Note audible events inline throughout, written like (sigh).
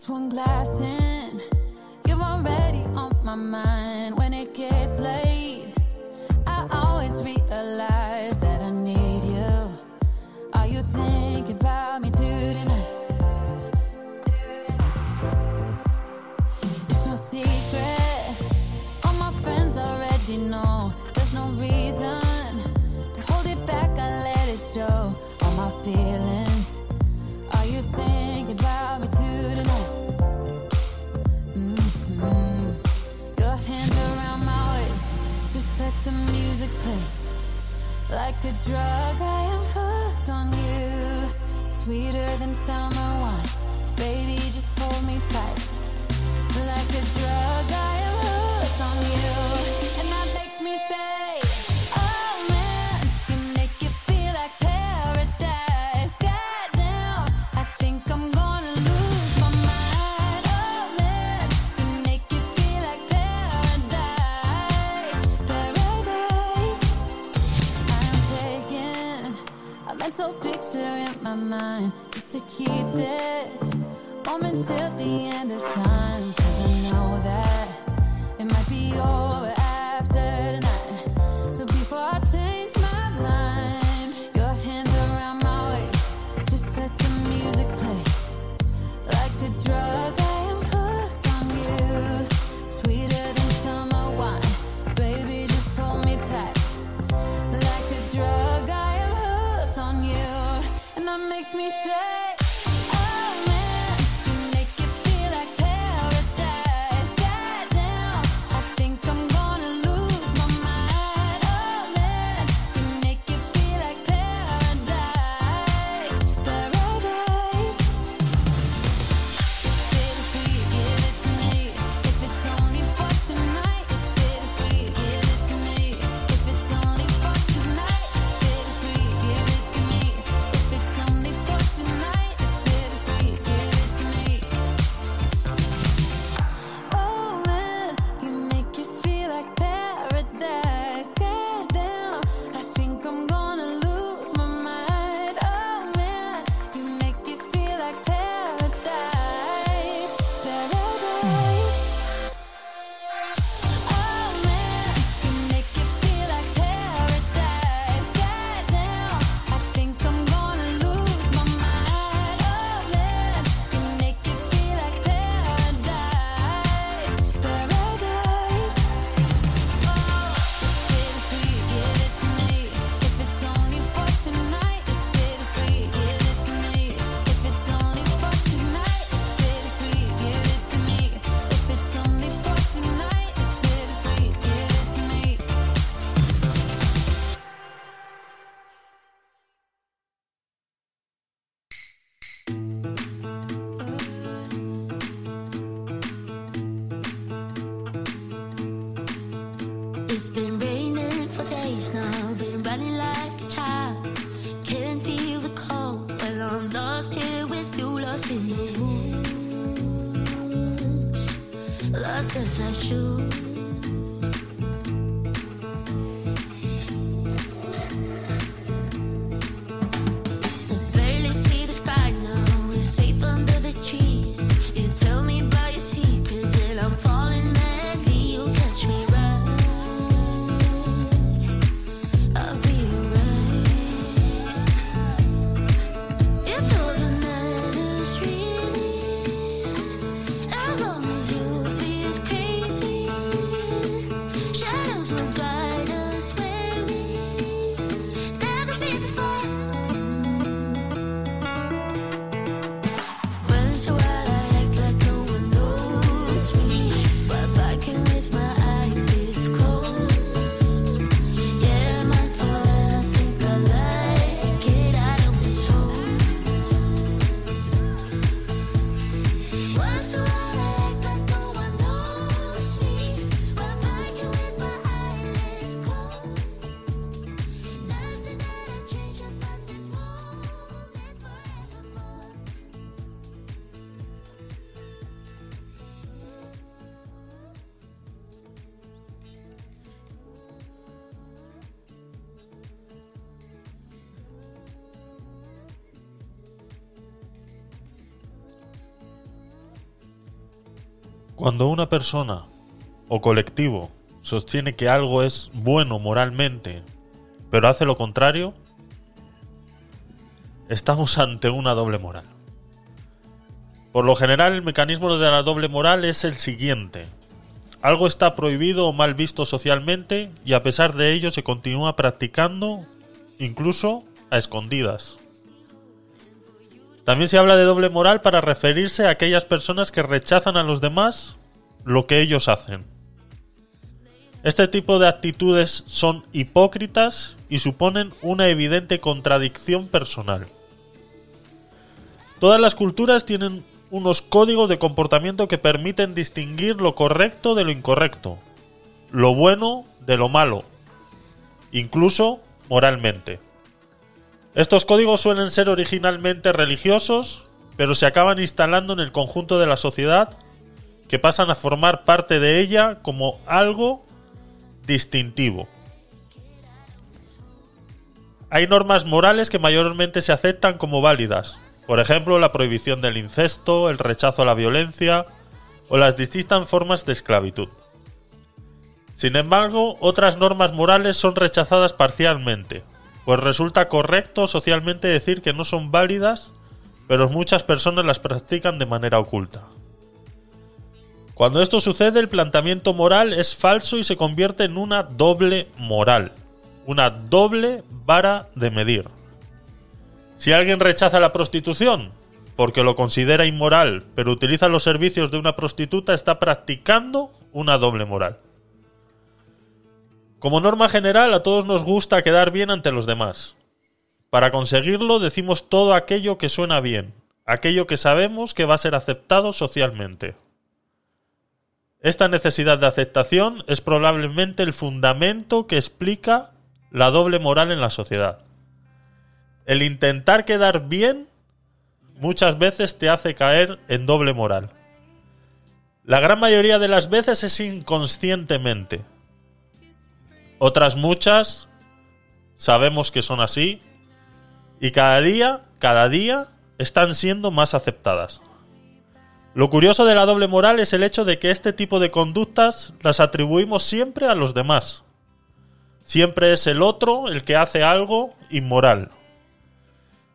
Just one glass in, you're already on my mind. Like a drug, I am hooked on you. Sweeter than summer wine. Baby, just hold me tight. Like a drug, I am hooked on you. And that makes me sad. my mind just to keep this moment till the end of time. Cause I know that it might be over. Cuando una persona o colectivo sostiene que algo es bueno moralmente, pero hace lo contrario, estamos ante una doble moral. Por lo general, el mecanismo de la doble moral es el siguiente. Algo está prohibido o mal visto socialmente y a pesar de ello se continúa practicando, incluso a escondidas. También se habla de doble moral para referirse a aquellas personas que rechazan a los demás lo que ellos hacen. Este tipo de actitudes son hipócritas y suponen una evidente contradicción personal. Todas las culturas tienen unos códigos de comportamiento que permiten distinguir lo correcto de lo incorrecto, lo bueno de lo malo, incluso moralmente. Estos códigos suelen ser originalmente religiosos, pero se acaban instalando en el conjunto de la sociedad que pasan a formar parte de ella como algo distintivo. Hay normas morales que mayormente se aceptan como válidas, por ejemplo, la prohibición del incesto, el rechazo a la violencia o las distintas formas de esclavitud. Sin embargo, otras normas morales son rechazadas parcialmente, pues resulta correcto socialmente decir que no son válidas, pero muchas personas las practican de manera oculta. Cuando esto sucede, el planteamiento moral es falso y se convierte en una doble moral, una doble vara de medir. Si alguien rechaza la prostitución porque lo considera inmoral, pero utiliza los servicios de una prostituta, está practicando una doble moral. Como norma general, a todos nos gusta quedar bien ante los demás. Para conseguirlo decimos todo aquello que suena bien, aquello que sabemos que va a ser aceptado socialmente. Esta necesidad de aceptación es probablemente el fundamento que explica la doble moral en la sociedad. El intentar quedar bien muchas veces te hace caer en doble moral. La gran mayoría de las veces es inconscientemente. Otras muchas sabemos que son así y cada día, cada día están siendo más aceptadas. Lo curioso de la doble moral es el hecho de que este tipo de conductas las atribuimos siempre a los demás. Siempre es el otro el que hace algo inmoral.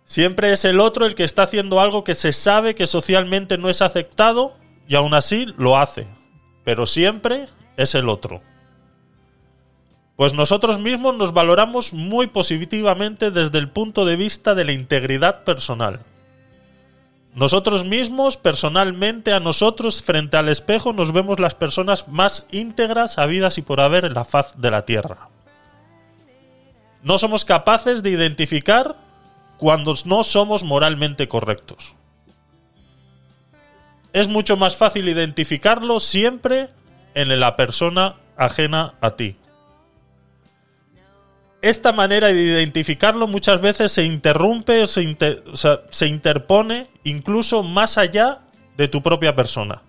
Siempre es el otro el que está haciendo algo que se sabe que socialmente no es aceptado y aún así lo hace. Pero siempre es el otro. Pues nosotros mismos nos valoramos muy positivamente desde el punto de vista de la integridad personal. Nosotros mismos, personalmente, a nosotros, frente al espejo, nos vemos las personas más íntegras habidas y por haber en la faz de la tierra. No somos capaces de identificar cuando no somos moralmente correctos. Es mucho más fácil identificarlo siempre en la persona ajena a ti. Esta manera de identificarlo muchas veces se interrumpe, se, se interpone incluso más allá de tu propia persona.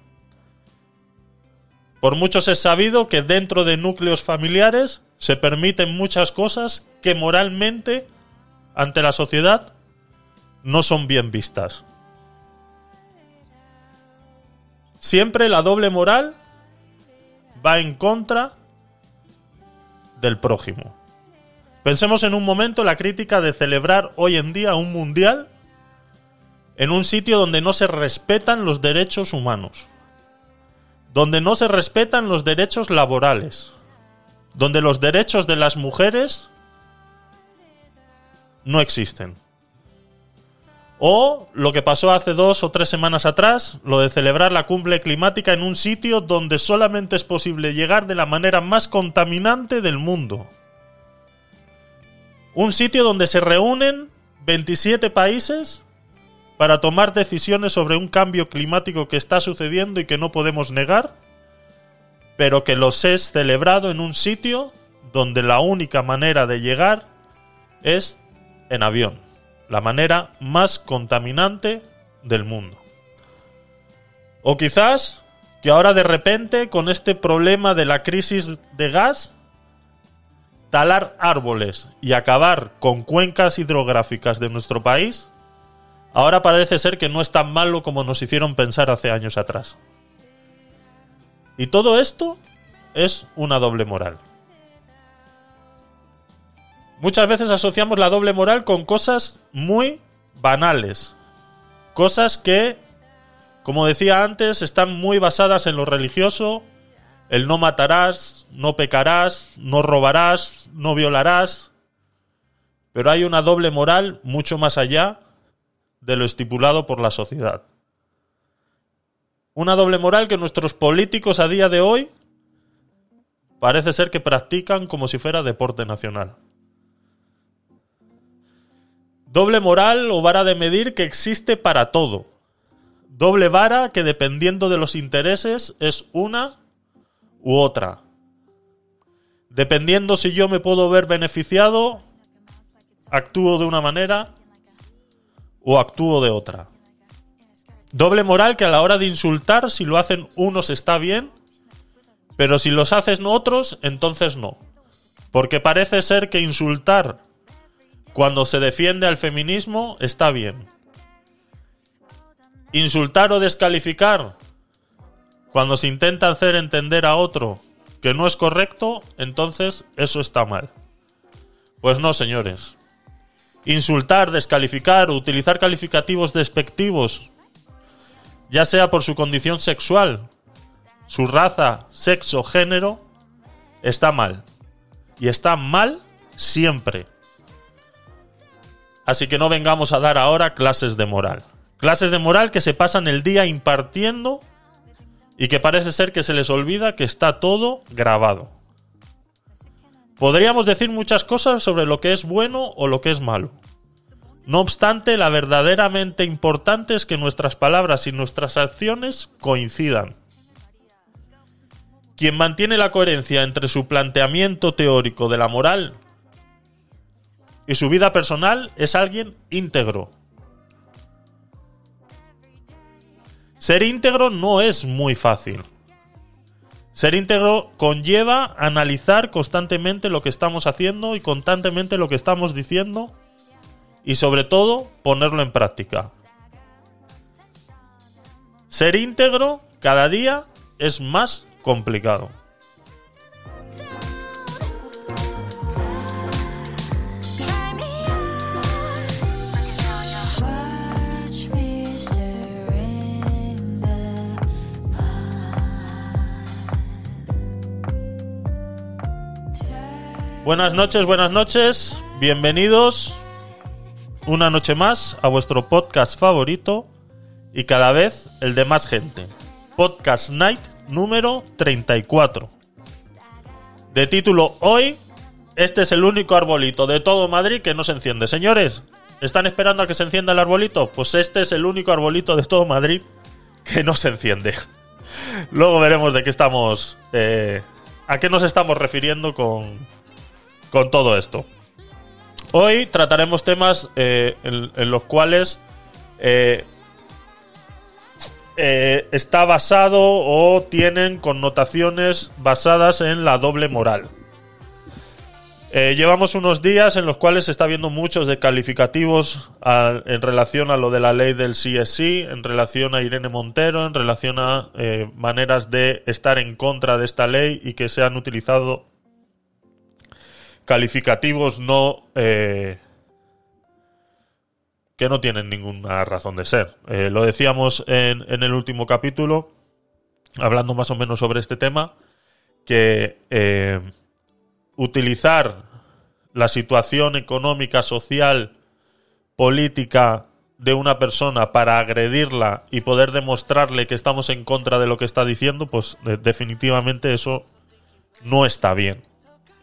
Por muchos es sabido que dentro de núcleos familiares se permiten muchas cosas que moralmente ante la sociedad no son bien vistas. Siempre la doble moral va en contra del prójimo. Pensemos en un momento la crítica de celebrar hoy en día un mundial en un sitio donde no se respetan los derechos humanos, donde no se respetan los derechos laborales, donde los derechos de las mujeres no existen. O lo que pasó hace dos o tres semanas atrás, lo de celebrar la cumbre climática en un sitio donde solamente es posible llegar de la manera más contaminante del mundo. Un sitio donde se reúnen 27 países para tomar decisiones sobre un cambio climático que está sucediendo y que no podemos negar, pero que los es celebrado en un sitio donde la única manera de llegar es en avión, la manera más contaminante del mundo. O quizás que ahora de repente con este problema de la crisis de gas, talar árboles y acabar con cuencas hidrográficas de nuestro país, ahora parece ser que no es tan malo como nos hicieron pensar hace años atrás. Y todo esto es una doble moral. Muchas veces asociamos la doble moral con cosas muy banales. Cosas que, como decía antes, están muy basadas en lo religioso. El no matarás, no pecarás, no robarás, no violarás. Pero hay una doble moral mucho más allá de lo estipulado por la sociedad. Una doble moral que nuestros políticos a día de hoy parece ser que practican como si fuera deporte nacional. Doble moral o vara de medir que existe para todo. Doble vara que dependiendo de los intereses es una u otra. Dependiendo si yo me puedo ver beneficiado, actúo de una manera o actúo de otra. Doble moral que a la hora de insultar, si lo hacen unos está bien, pero si los hacen otros, entonces no. Porque parece ser que insultar cuando se defiende al feminismo está bien. Insultar o descalificar cuando se intenta hacer entender a otro que no es correcto, entonces eso está mal. Pues no, señores. Insultar, descalificar, utilizar calificativos despectivos, ya sea por su condición sexual, su raza, sexo, género, está mal. Y está mal siempre. Así que no vengamos a dar ahora clases de moral. Clases de moral que se pasan el día impartiendo y que parece ser que se les olvida que está todo grabado. Podríamos decir muchas cosas sobre lo que es bueno o lo que es malo. No obstante, la verdaderamente importante es que nuestras palabras y nuestras acciones coincidan. Quien mantiene la coherencia entre su planteamiento teórico de la moral y su vida personal es alguien íntegro. Ser íntegro no es muy fácil. Ser íntegro conlleva analizar constantemente lo que estamos haciendo y constantemente lo que estamos diciendo y sobre todo ponerlo en práctica. Ser íntegro cada día es más complicado. Buenas noches, buenas noches. Bienvenidos una noche más a vuestro podcast favorito y cada vez el de más gente. Podcast Night número 34. De título Hoy, este es el único arbolito de todo Madrid que no se enciende. Señores, ¿están esperando a que se encienda el arbolito? Pues este es el único arbolito de todo Madrid que no se enciende. Luego veremos de qué estamos... eh, a qué nos estamos refiriendo con, con todo esto. Hoy trataremos temas eh, en, los cuales eh, eh, está basado o tienen connotaciones basadas en la doble moral. Llevamos unos días en los cuales se está viendo muchos de calificativos a- en relación a lo de la ley del CSI, en relación a Irene Montero, en relación a maneras de estar en contra de esta ley y que se han utilizado calificativos no eh, que no tienen ninguna razón de ser. Eh, lo decíamos en, en el último capítulo, hablando más o menos sobre este tema, que eh, utilizar la situación económica, social, política de una persona para agredirla y poder demostrarle que estamos en contra de lo que está diciendo, pues de- definitivamente eso no está bien.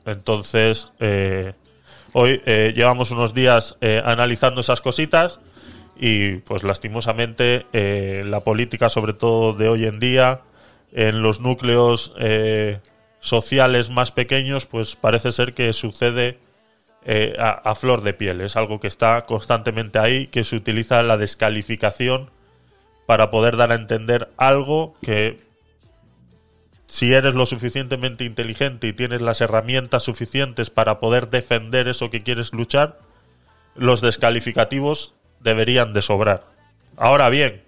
Entonces, eh, hoy eh, llevamos unos días eh, analizando esas cositas y pues lastimosamente eh, la política, sobre todo de hoy en día, en los núcleos eh, sociales más pequeños, pues parece ser que sucede a, a flor de piel. Es algo que está constantemente ahí, que se utiliza la descalificación para poder dar a entender algo que si eres lo suficientemente inteligente y tienes las herramientas suficientes para poder defender eso que quieres luchar, los descalificativos deberían de sobrar. Ahora bien,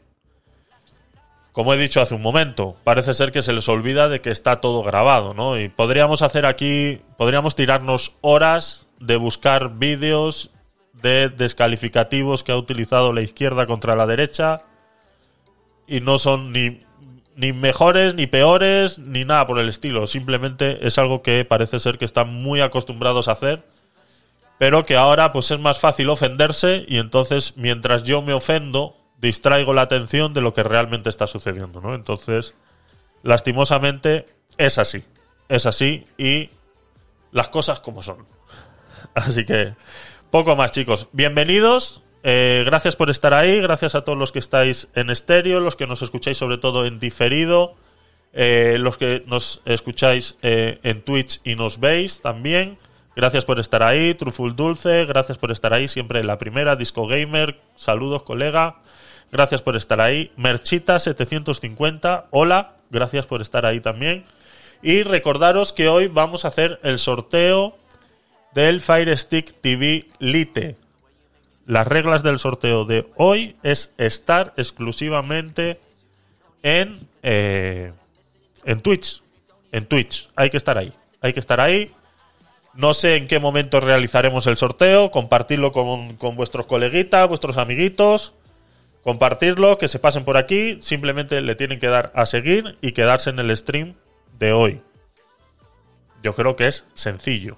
como he dicho hace un momento, parece ser que se les olvida de que está todo grabado, ¿no? Y podríamos hacer aquí, podríamos tirarnos horas de buscar vídeos de descalificativos que ha utilizado la izquierda contra la derecha y no son ni, ni mejores, ni peores, ni nada por el estilo. Simplemente es algo que parece ser que están muy acostumbrados a hacer, pero que ahora pues es más fácil ofenderse y entonces mientras yo me ofendo, distraigo la atención de lo que realmente está sucediendo, ¿no? Entonces, lastimosamente, es así. Es así y las cosas como son. (laughs) Así que, poco más, chicos. Bienvenidos. Eh, gracias por estar ahí. Gracias a todos los que estáis en estéreo, los que nos escucháis sobre todo en diferido, eh, los que nos escucháis eh, en Twitch y nos veis también. Gracias por estar ahí, Truful Dulce, gracias por estar ahí, siempre en la primera, Disco Gamer, saludos colega. Gracias por estar ahí. Merchita750, hola, gracias por estar ahí también. Y recordaros que hoy vamos a hacer el sorteo del Fire Stick TV Lite. Las reglas del sorteo de hoy es estar exclusivamente en, eh, en Twitch. En Twitch. Hay que estar ahí. Hay que estar ahí. No sé en qué momento realizaremos el sorteo. Compartirlo con, con vuestros coleguitas, vuestros amiguitos compartirlo, que se pasen por aquí, simplemente le tienen que dar a seguir y quedarse en el stream de hoy. Yo creo que es sencillo.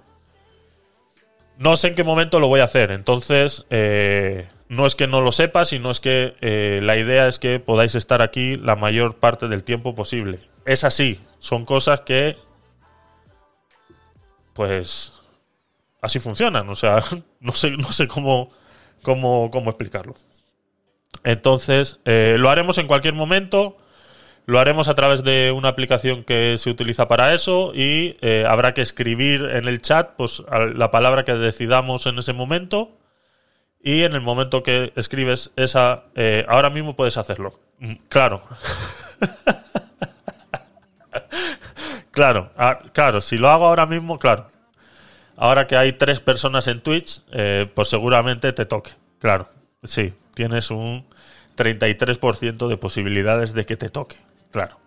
No sé en qué momento lo voy a hacer, entonces eh, no es que no lo sepa, sino es que eh, la idea es que podáis estar aquí la mayor parte del tiempo posible. Es así, son cosas que pues así funcionan, o sea, (laughs) no sé, no sé cómo, cómo, cómo explicarlo. Entonces, eh, lo haremos en cualquier momento. Lo haremos a través de una aplicación que se utiliza para eso y eh, habrá que escribir en el chat pues, la palabra que decidamos en ese momento. Y en el momento que escribes esa, eh, ahora mismo puedes hacerlo. Mm, claro. (laughs) claro, ah, claro, si lo hago ahora mismo, claro. Ahora que hay tres personas en Twitch, pues seguramente te toque. Claro, sí, tienes un 33% de posibilidades de que te toque. Claro.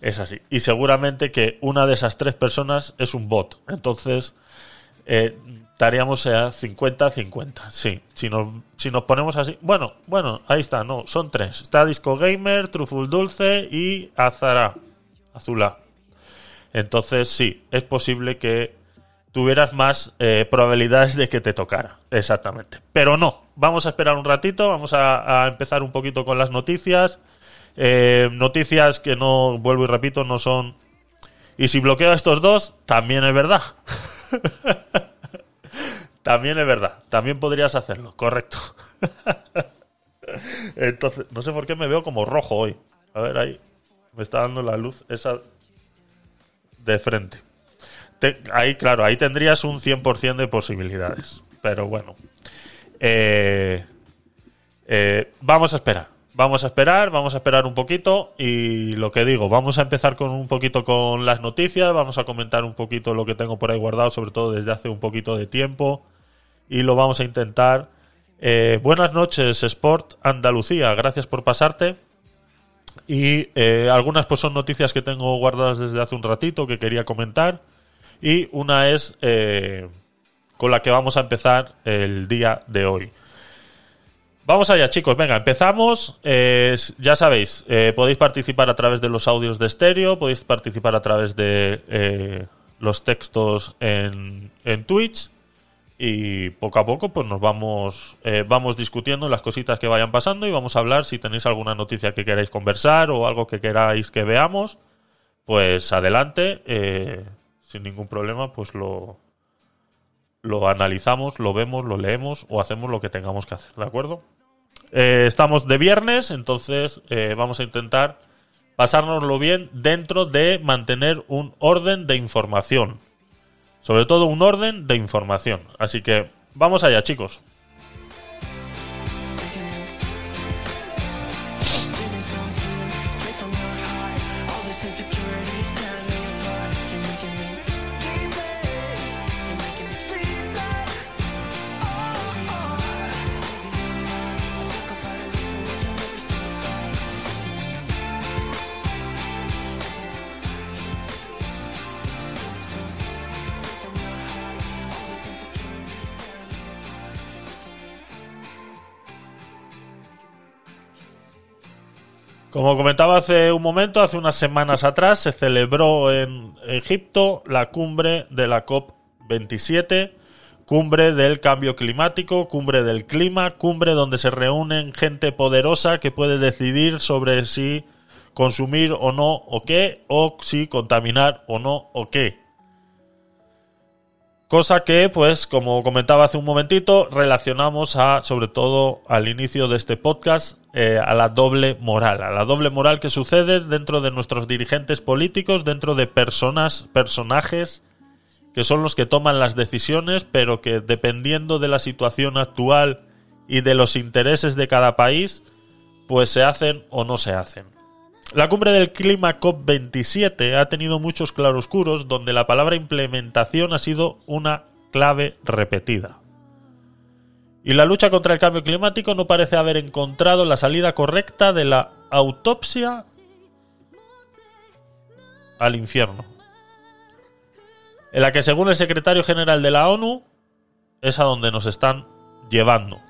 Es así. Y seguramente que una de esas tres personas es un bot. Entonces, estaríamos a 50-50. Sí. Si nos, si nos ponemos así. Bueno, bueno, ahí está. No, son tres. Está Disco Gamer, Truful Dulce y Azara. Azula. Entonces, sí, es posible que tuvieras más eh, probabilidades de que te tocara. Exactamente. Pero no, vamos a esperar un ratito, vamos a, empezar un poquito con las noticias. Eh, noticias que no, vuelvo y repito, no son... Y si bloqueo a estos dos, también es verdad. (laughs) también es verdad. También podrías hacerlo, correcto. (laughs) Entonces, no sé por qué me veo como rojo hoy. A ver, ahí. Me está dando la luz esa de frente ahí, claro, ahí tendrías un 100% de posibilidades. Pero bueno. Eh, eh, vamos a esperar. Vamos a esperar, vamos a esperar un poquito y lo que digo, vamos a empezar con un poquito con las noticias, vamos a comentar un poquito lo que tengo por ahí guardado, sobre todo desde hace un poquito de tiempo y lo vamos a intentar. Eh, buenas noches, Sport Andalucía, gracias por pasarte. Y algunas pues son noticias que tengo guardadas desde hace un ratito que quería comentar y una es eh, con la que vamos a empezar el día de hoy. Vamos allá, chicos. Venga, empezamos. ya sabéis, eh, podéis participar a través de los audios de estéreo, podéis participar a través de eh, los textos en, en, Twitch. Y poco a poco, pues nos vamos, vamos discutiendo las cositas que vayan pasando y vamos a hablar si tenéis alguna noticia que queráis conversar o algo que queráis que veamos. Pues adelante sin ningún problema, pues lo, lo analizamos, lo vemos, lo leemos o hacemos lo que tengamos que hacer, ¿de acuerdo? Eh, estamos de viernes, entonces eh, vamos a intentar pasárnoslo bien dentro de mantener un orden de información. Sobre todo un orden de información. Así que vamos allá, chicos. Como comentaba hace un momento, hace unas semanas atrás se celebró en Egipto la cumbre de la COP27, cumbre del cambio climático, cumbre del clima, cumbre donde se reúnen gente poderosa que puede decidir sobre si consumir o no o qué, o si contaminar o no o qué. Cosa que, pues, como comentaba hace un momentito, relacionamos a, sobre todo al inicio de este podcast, eh, a la doble moral, a la doble moral que sucede dentro de nuestros dirigentes políticos, dentro de personas, personajes que son los que toman las decisiones, pero que dependiendo de la situación actual y de los intereses de cada país, pues se hacen o no se hacen. La cumbre del clima COP27 ha tenido muchos claroscuros donde la palabra implementación ha sido una clave repetida. Y la lucha contra el cambio climático no parece haber encontrado la salida correcta de la autopsia al infierno. En la que según el secretario general de la ONU es a donde nos están llevando.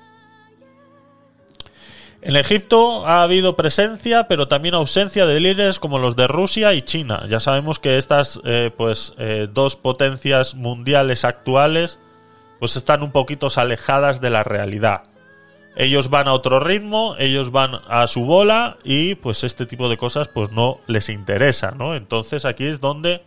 En Egipto ha habido presencia, pero también ausencia de líderes como los de Rusia y China. Ya sabemos que estas eh, pues, eh, dos potencias mundiales actuales pues están un poquito alejadas de la realidad. Ellos van a otro ritmo, ellos van a su bola y pues este tipo de cosas pues no les interesa, ¿no? Entonces aquí es donde,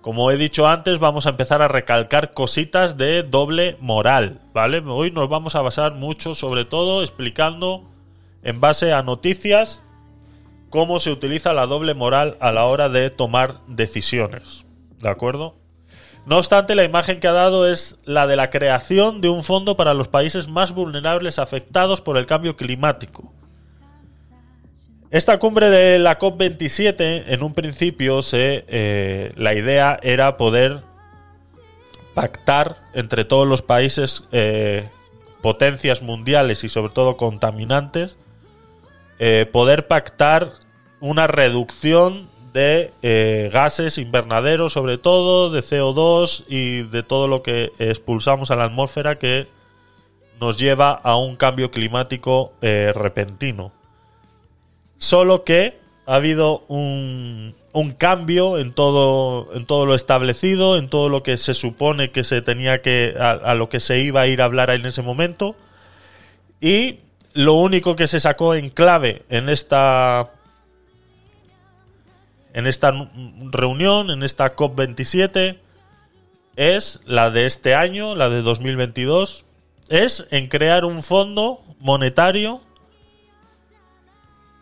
como he dicho antes, vamos a empezar a recalcar cositas de doble moral, ¿vale? Hoy nos vamos a basar mucho sobre todo explicando en base a noticias cómo se utiliza la doble moral a la hora de tomar decisiones. ¿De acuerdo? No obstante, la imagen que ha dado es la de la creación de un fondo para los países más vulnerables afectados por el cambio climático. Esta cumbre de la COP27, en un principio, eh, la idea era poder pactar entre todos los países, eh, potencias mundiales y sobre todo contaminantes, eh, poder pactar una reducción de eh, gases invernaderos, sobre todo de CO2 y de todo lo que expulsamos a la atmósfera que nos lleva a un cambio climático eh, repentino. Solo que ha habido un, un, cambio en todo, en todo lo establecido, en todo lo que se supone que se tenía que. a, a lo que se iba a ir a hablar en ese momento. Y lo único que se sacó en clave en esta en esta reunión, en esta COP27, es la de este año, la de 2022, es en crear un fondo monetario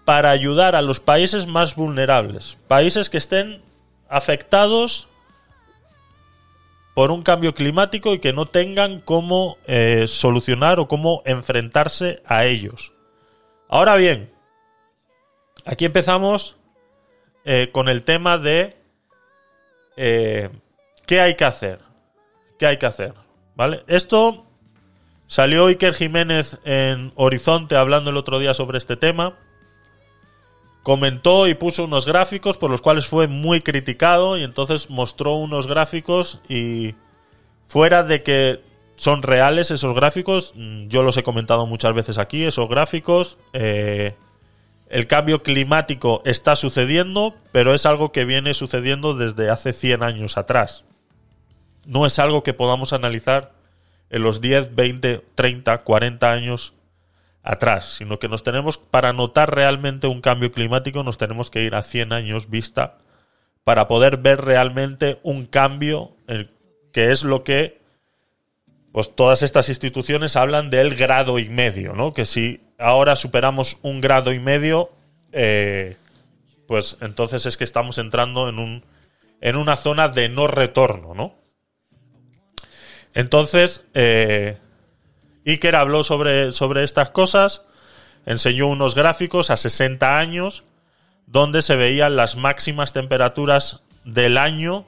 para ayudar a los países más vulnerables, países que estén afectados por un cambio climático y que no tengan cómo eh, solucionar o cómo enfrentarse a ellos. Ahora bien, aquí empezamos eh, con el tema de eh, qué hay que hacer. ¿Qué hay que hacer? ¿Vale? Esto salió Iker Jiménez en Horizonte hablando el otro día sobre este tema comentó y puso unos gráficos por los cuales fue muy criticado y entonces mostró unos gráficos y fuera de que son reales esos gráficos, mm, yo los he comentado muchas veces aquí, esos gráficos, eh, el cambio climático está sucediendo, pero es algo que viene sucediendo desde hace 100 años atrás. No es algo que podamos analizar en los 10, 20, 30, 40 años atrás, sino que nos tenemos, para notar realmente un cambio climático, nos tenemos que ir a 100 años vista para poder ver realmente un cambio, que es lo que pues todas estas instituciones hablan del grado y medio, ¿no? Que si ahora superamos un grado y medio, eh, pues entonces es que estamos entrando en un en una zona de no retorno, ¿no? Entonces, eh, Iker habló sobre, sobre estas cosas, enseñó unos gráficos a 60 años donde se veían las máximas temperaturas del año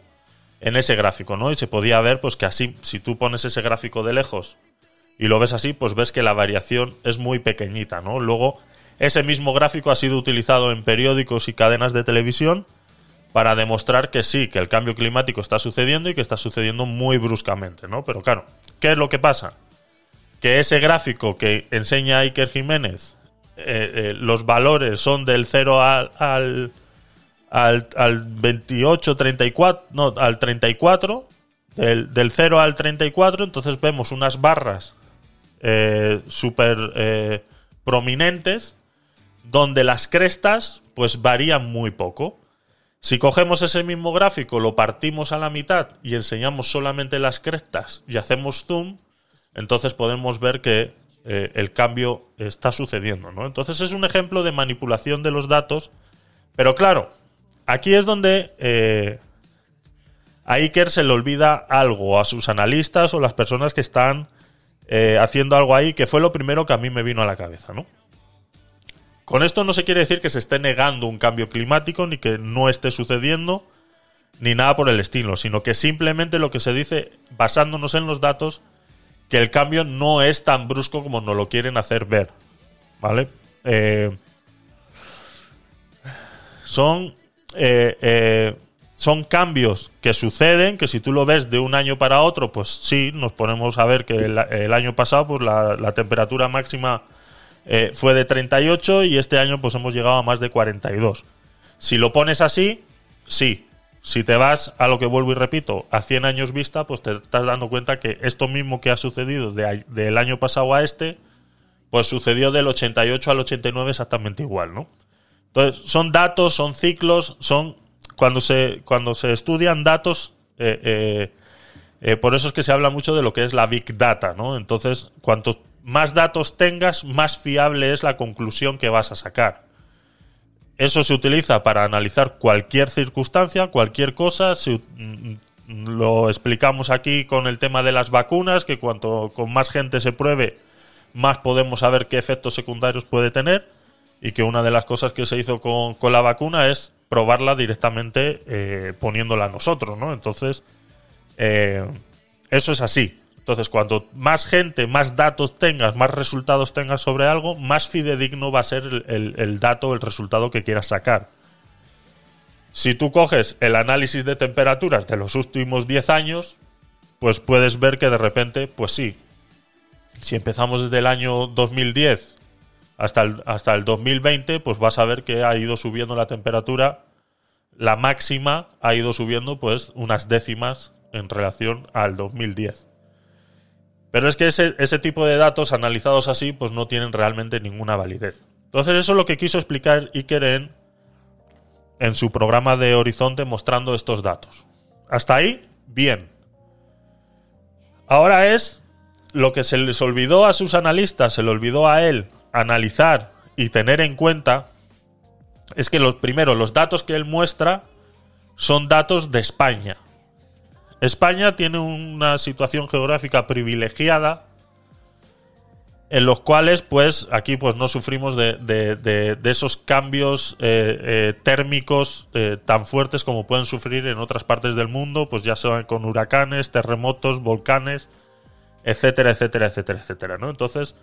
en ese gráfico, ¿no? Y se podía ver pues que así, si tú pones ese gráfico de lejos y lo ves así, pues ves que la variación es muy pequeñita, ¿no? Luego, ese mismo gráfico ha sido utilizado en periódicos y cadenas de televisión para demostrar que sí, que el cambio climático está sucediendo y que está sucediendo muy bruscamente, ¿no? Pero claro, ¿qué es lo que pasa? que ese gráfico que enseña Iker Jiménez eh, eh, los valores son del 0 al, al, al, al 28, 34, no, al 34, del, del 0 al 34, entonces vemos unas barras eh, súper eh, prominentes donde las crestas pues varían muy poco. Si cogemos ese mismo gráfico, lo partimos a la mitad y enseñamos solamente las crestas y hacemos zoom, entonces podemos ver que eh, el cambio está sucediendo. ¿no? Entonces es un ejemplo de manipulación de los datos, pero claro, aquí es donde eh, a Iker se le olvida algo, a sus analistas o las personas que están eh, haciendo algo ahí, que fue lo primero que a mí me vino a la cabeza. ¿no? Con esto no se quiere decir que se esté negando un cambio climático, ni que no esté sucediendo, ni nada por el estilo, sino que simplemente lo que se dice, basándonos en los datos, que el cambio no es tan brusco como nos lo quieren hacer ver. ¿Vale? Eh, son, eh, son cambios que suceden, que si tú lo ves de un año para otro, pues sí, nos ponemos a ver que el, año pasado pues la, temperatura máxima eh, fue de 38 y este año pues hemos llegado a más de 42. Si lo pones así, sí. Si te vas a lo que vuelvo y repito, a 100 años vista, pues te estás dando cuenta que esto mismo que ha sucedido de del año pasado a este, pues sucedió del 88 al 89 exactamente igual, ¿no? Entonces, son datos, son ciclos, son. Cuando se, cuando se estudian datos, eh, eh, eh, por eso es que se habla mucho de lo que es la Big Data, ¿no? Entonces, cuantos más datos tengas, más fiable es la conclusión que vas a sacar. Eso se utiliza para analizar cualquier circunstancia, cualquier cosa. Mm, mm, lo explicamos aquí con el tema de las vacunas, que cuanto con más gente se pruebe, más podemos saber qué efectos secundarios puede tener. Y que una de las cosas que se hizo con, con la vacuna es probarla directamente eh, poniéndola nosotros, ¿no? Entonces, eh, eso es así. Entonces, cuanto más gente, más datos tengas, más resultados tengas sobre algo, más fidedigno va a ser el, el- el dato, el resultado que quieras sacar. Si tú coges el análisis de temperaturas de los últimos 10 años, pues puedes ver que de repente, pues sí, si empezamos desde el año 2010 hasta el, hasta el 2020, pues vas a ver que ha ido subiendo la temperatura, la máxima ha ido subiendo pues unas décimas en relación al 2010. Pero es que ese, ese tipo de datos analizados así pues no tienen realmente ninguna validez. Entonces eso es lo que quiso explicar Iker en, en su programa de Horizonte mostrando estos datos. Hasta ahí, bien. Ahora es lo que se les olvidó a sus analistas, se le olvidó a él analizar y tener en cuenta, es que los primero, los datos que él muestra son datos de España. España tiene una situación geográfica privilegiada en los cuales, pues, aquí pues no sufrimos de, de- de- esos cambios eh, eh, térmicos eh, tan fuertes como pueden sufrir en otras partes del mundo, pues ya sean con huracanes, terremotos, volcanes, etcétera, etcétera, etcétera, etcétera, ¿no? Entonces,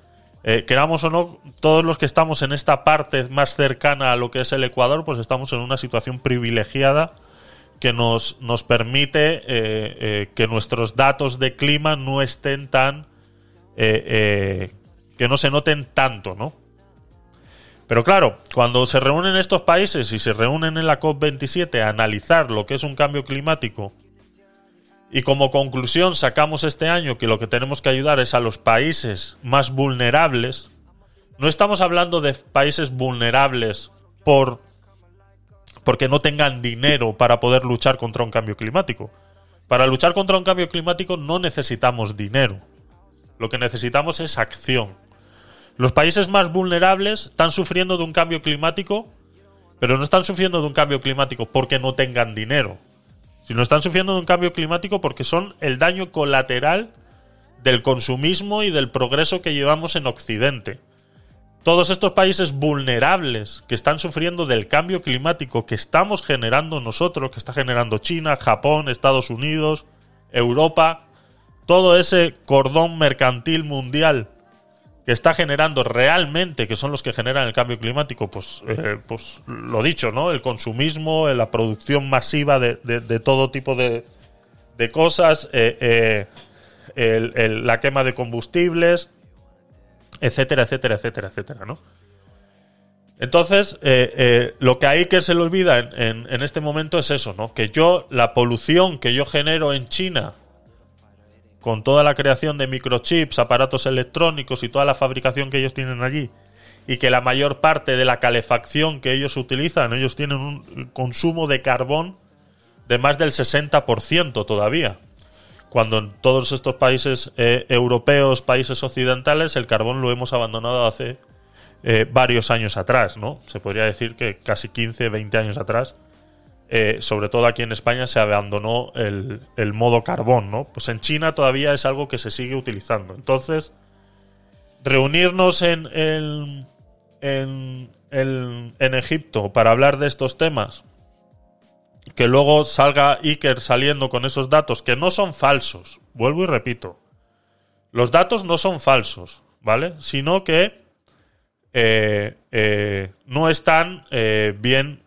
eh, queramos o no, todos los que estamos en esta parte más cercana a lo que es el Ecuador, pues estamos en una situación privilegiada que nos, nos permite eh, eh, que nuestros datos de clima no estén tan... que no se noten tanto, ¿no? Pero claro, cuando se reúnen estos países y se reúnen en la COP27 a analizar lo que es un cambio climático y como conclusión sacamos este año que lo que tenemos que ayudar es a los países más vulnerables, no estamos hablando de países vulnerables por porque no tengan dinero para poder luchar contra un cambio climático. Para luchar contra un cambio climático no necesitamos dinero. Lo que necesitamos es acción. Los países más vulnerables están sufriendo de un cambio climático, pero no están sufriendo de un cambio climático porque no tengan dinero, sino están sufriendo de un cambio climático porque son el daño colateral del consumismo y del progreso que llevamos en Occidente. Todos estos países vulnerables que están sufriendo del cambio climático que estamos generando nosotros, que está generando China, Japón, Estados Unidos, Europa, todo ese cordón mercantil mundial que está generando realmente, que son los que generan el cambio climático, pues, eh, pues lo dicho, ¿no? El consumismo, eh, la producción masiva de, de- todo tipo de, de cosas, eh, el- la quema de combustibles, etcétera, etcétera, etcétera, etcétera, ¿no? Entonces, lo que hay que se le olvida en, en- en este momento es eso, ¿no? Que yo, la polución que yo genero en China con toda la creación de microchips, aparatos electrónicos y toda la fabricación que ellos tienen allí, y que la mayor parte de la calefacción que ellos utilizan, ellos tienen un consumo de carbón de más del 60% todavía. Cuando en todos estos países eh, europeos, países occidentales, el carbón lo hemos abandonado hace eh, varios años atrás, ¿no? Se podría decir que casi 15, 20 años atrás, eh, sobre todo aquí en España, se abandonó el, el modo carbón, ¿no? Pues en China todavía es algo que se sigue utilizando. Entonces, reunirnos en, en, en, en- en Egipto para hablar de estos temas, que luego salga Iker saliendo con esos datos que no son falsos, vuelvo y repito, los datos no son falsos, ¿vale? Sino que eh, eh, no están bien,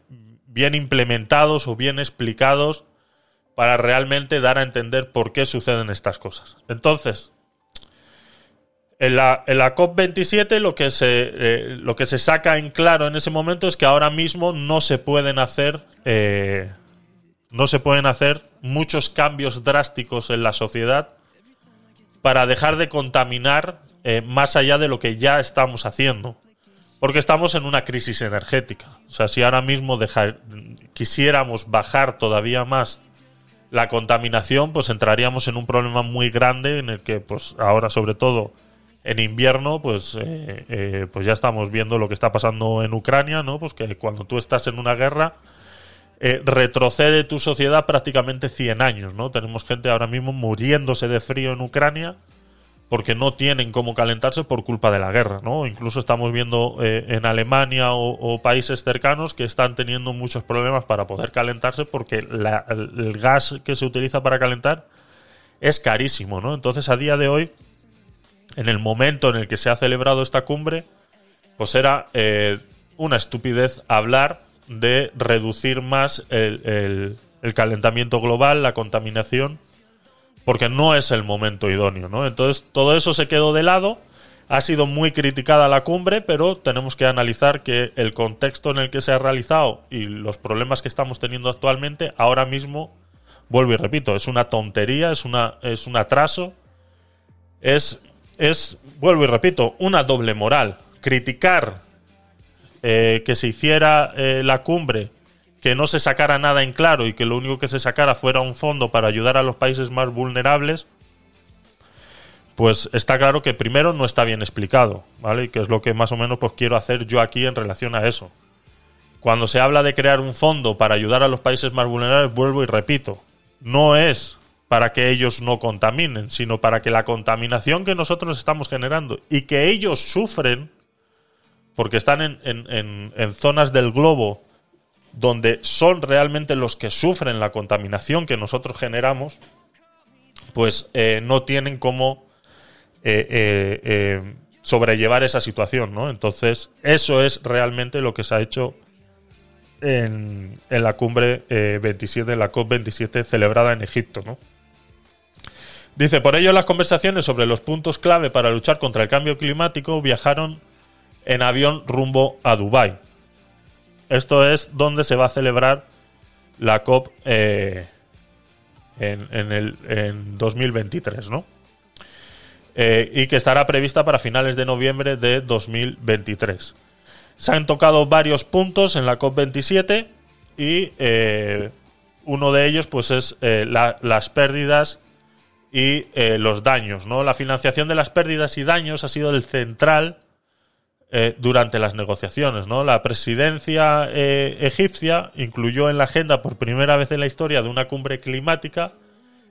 bien implementados o bien explicados para realmente dar a entender por qué suceden estas cosas. Entonces, en la, en la COP27 lo que, se, eh, lo que se saca en claro en ese momento es que ahora mismo no se pueden hacer eh, no se pueden hacer muchos cambios drásticos en la sociedad para dejar de contaminar eh, más allá de lo que ya estamos haciendo. Porque estamos en una crisis energética. O sea, si ahora mismo quisiéramos bajar todavía más la contaminación, pues entraríamos en un problema muy grande en el que, pues ahora sobre todo en invierno, pues, eh, eh, pues ya estamos viendo lo que está pasando en Ucrania, ¿no? Pues que cuando tú estás en una guerra, eh, retrocede tu sociedad prácticamente 100 años, ¿no? Tenemos gente ahora mismo muriéndose de frío en Ucrania porque no tienen cómo calentarse por culpa de la guerra, ¿no? Incluso estamos viendo eh, en Alemania o, países cercanos que están teniendo muchos problemas para poder calentarse porque la- el, gas que se utiliza para calentar es carísimo, ¿no? Entonces a día de hoy, en el momento en el que se ha celebrado esta cumbre, pues era eh, una estupidez hablar de reducir más el calentamiento global, la contaminación, porque no es el momento idóneo, ¿no? Entonces todo eso se quedó de lado. Ha sido muy criticada la cumbre, pero tenemos que analizar que el contexto en el que se ha realizado y los problemas que estamos teniendo actualmente, ahora mismo, vuelvo y repito, es una tontería, es, una, es un atraso, es, es, vuelvo y repito, una doble moral. Criticar eh, que se hiciera eh, la cumbre, que no se sacara nada en claro y que lo único que se sacara fuera un fondo para ayudar a los países más vulnerables, pues está claro que primero no está bien explicado, ¿vale? Y que es lo que más o menos pues quiero hacer yo aquí en relación a eso. Cuando se habla de crear un fondo para ayudar a los países más vulnerables, vuelvo y repito, no es para que ellos no contaminen, sino para que la contaminación que nosotros estamos generando y que ellos sufren, porque están en, en- en- en zonas del globo donde son realmente los que sufren la contaminación que nosotros generamos, pues eh, no tienen cómo eh, eh, sobrellevar esa situación, ¿no? Entonces, eso es realmente lo que se ha hecho en, la cumbre eh, 27, en la COP27 celebrada en Egipto, ¿no? Dice, por ello las conversaciones sobre los puntos clave para luchar contra el cambio climático viajaron en avión rumbo a Dubái. Esto es donde se va a celebrar la COP eh, en, el, en 2023, ¿no? Eh, y que estará prevista para finales de noviembre de 2023. Se han tocado varios puntos en la COP27 y eh, uno de ellos pues es la- las pérdidas y los daños. ¿no? La financiación de las pérdidas y daños ha sido el central eh, durante las negociaciones. ¿no? La presidencia eh, egipcia incluyó en la agenda por primera vez en la historia de una cumbre climática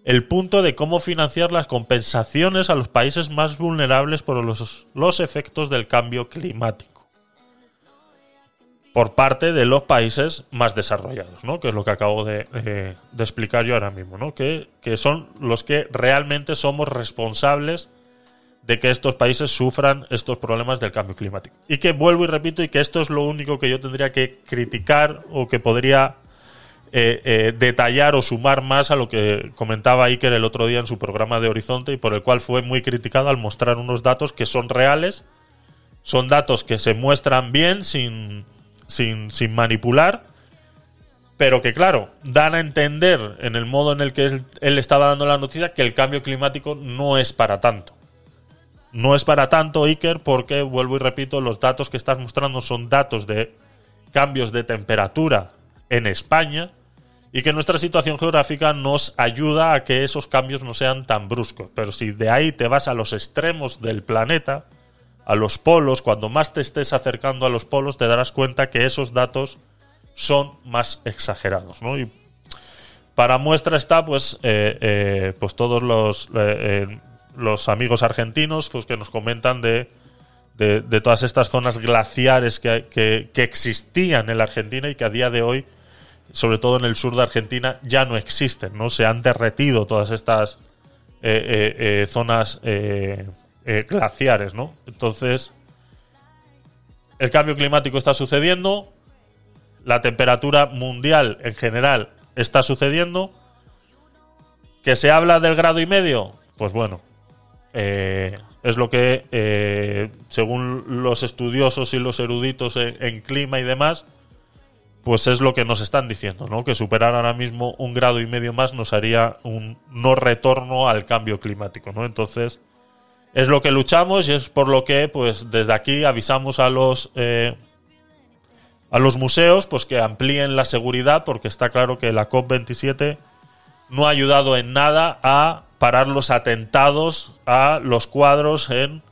el punto de cómo financiar las compensaciones a los países más vulnerables por los, los efectos del cambio climático. Por parte de los países más desarrollados, ¿no? Que es lo que acabo de, explicar yo ahora mismo, ¿no? Que, que son los que realmente somos responsables de que estos países sufran estos problemas del cambio climático. Y que vuelvo y repito, y que esto es lo único que yo tendría que criticar o que podría eh, eh, detallar o sumar más a lo que comentaba Iker el otro día en su programa de Horizonte y por el cual fue muy criticado al mostrar unos datos que son reales, son datos que se muestran bien sin, sin, sin manipular, pero que claro, dan a entender en el modo en el que él, él estaba dando la noticia que el cambio climático no es para tanto. No es para tanto, Iker, porque, vuelvo y repito, los datos que estás mostrando son datos de cambios de temperatura en España y que nuestra situación geográfica nos ayuda a que esos cambios no sean tan bruscos. Pero si de ahí te vas a los extremos del planeta, a los polos, cuando más te estés acercando a los polos, te darás cuenta que esos datos son más exagerados. ¿no? Y para muestra está, pues, eh, eh, pues todos los, eh, los amigos argentinos pues, que nos comentan de, de, todas estas zonas glaciares que, que- existían en la Argentina y que a día de hoy, sobre todo en el sur de Argentina, ya no existen. ¿no? Se han derretido todas estas eh, eh, eh, zonas glaciares. ¿no? Entonces, el cambio climático está sucediendo, la temperatura mundial en general está sucediendo. ¿Que se habla del grado y medio? Pues bueno, eh, es lo que, eh, según los estudiosos y los eruditos en, clima y demás, pues es lo que nos están diciendo, ¿no? Que superar ahora mismo un grado y medio más nos haría un no retorno al cambio climático, ¿no? Entonces, es lo que luchamos y es por lo que, pues, desde aquí avisamos a los eh, a los museos, pues que amplíen la seguridad, porque está claro que la COP27 no ha ayudado en nada a parar los atentados a los cuadros en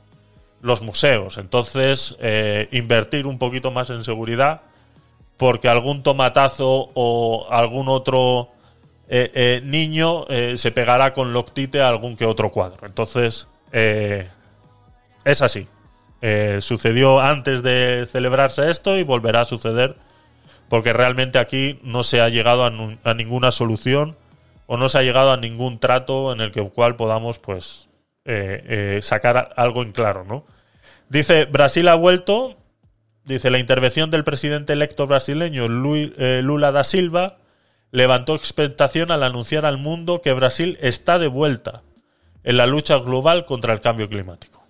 los museos. Entonces, eh, invertir un poquito más en seguridad, porque algún tomatazo o algún otro eh, eh, niño se pegará con loctite a algún que otro cuadro. Entonces, es así. Sucedió antes de celebrarse esto y volverá a suceder porque realmente aquí no se ha llegado a ninguna solución o no se ha llegado a ningún trato en el que cual podamos pues eh, eh, sacar algo en claro, ¿no? Dice Brasil ha vuelto, dice la intervención del presidente electo brasileño eh, Lula da Silva levantó expectación al anunciar al mundo que Brasil está de vuelta en la lucha global contra el cambio climático.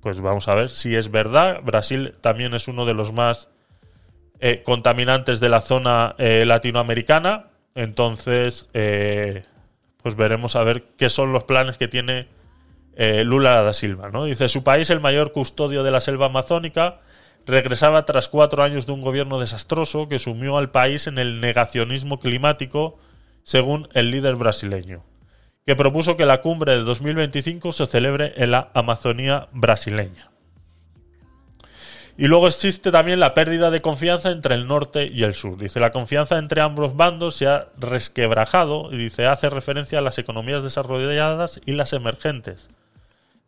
Pues vamos a ver si es verdad. Brasil también es uno de los más contaminantes de la zona latinoamericana. Entonces, eh, pues veremos a ver qué son los planes que tiene eh, Lula da Silva. ¿no? Dice, su país, el mayor custodio de la selva amazónica, regresaba tras cuatro años de un gobierno desastroso que sumió al país en el negacionismo climático, según el líder brasileño, que propuso que la cumbre de 2025 se celebre en la Amazonía brasileña. Y luego existe también la pérdida de confianza entre el norte y el sur. Dice, la confianza entre ambos bandos se ha resquebrajado y dice, hace referencia a las economías desarrolladas y las emergentes,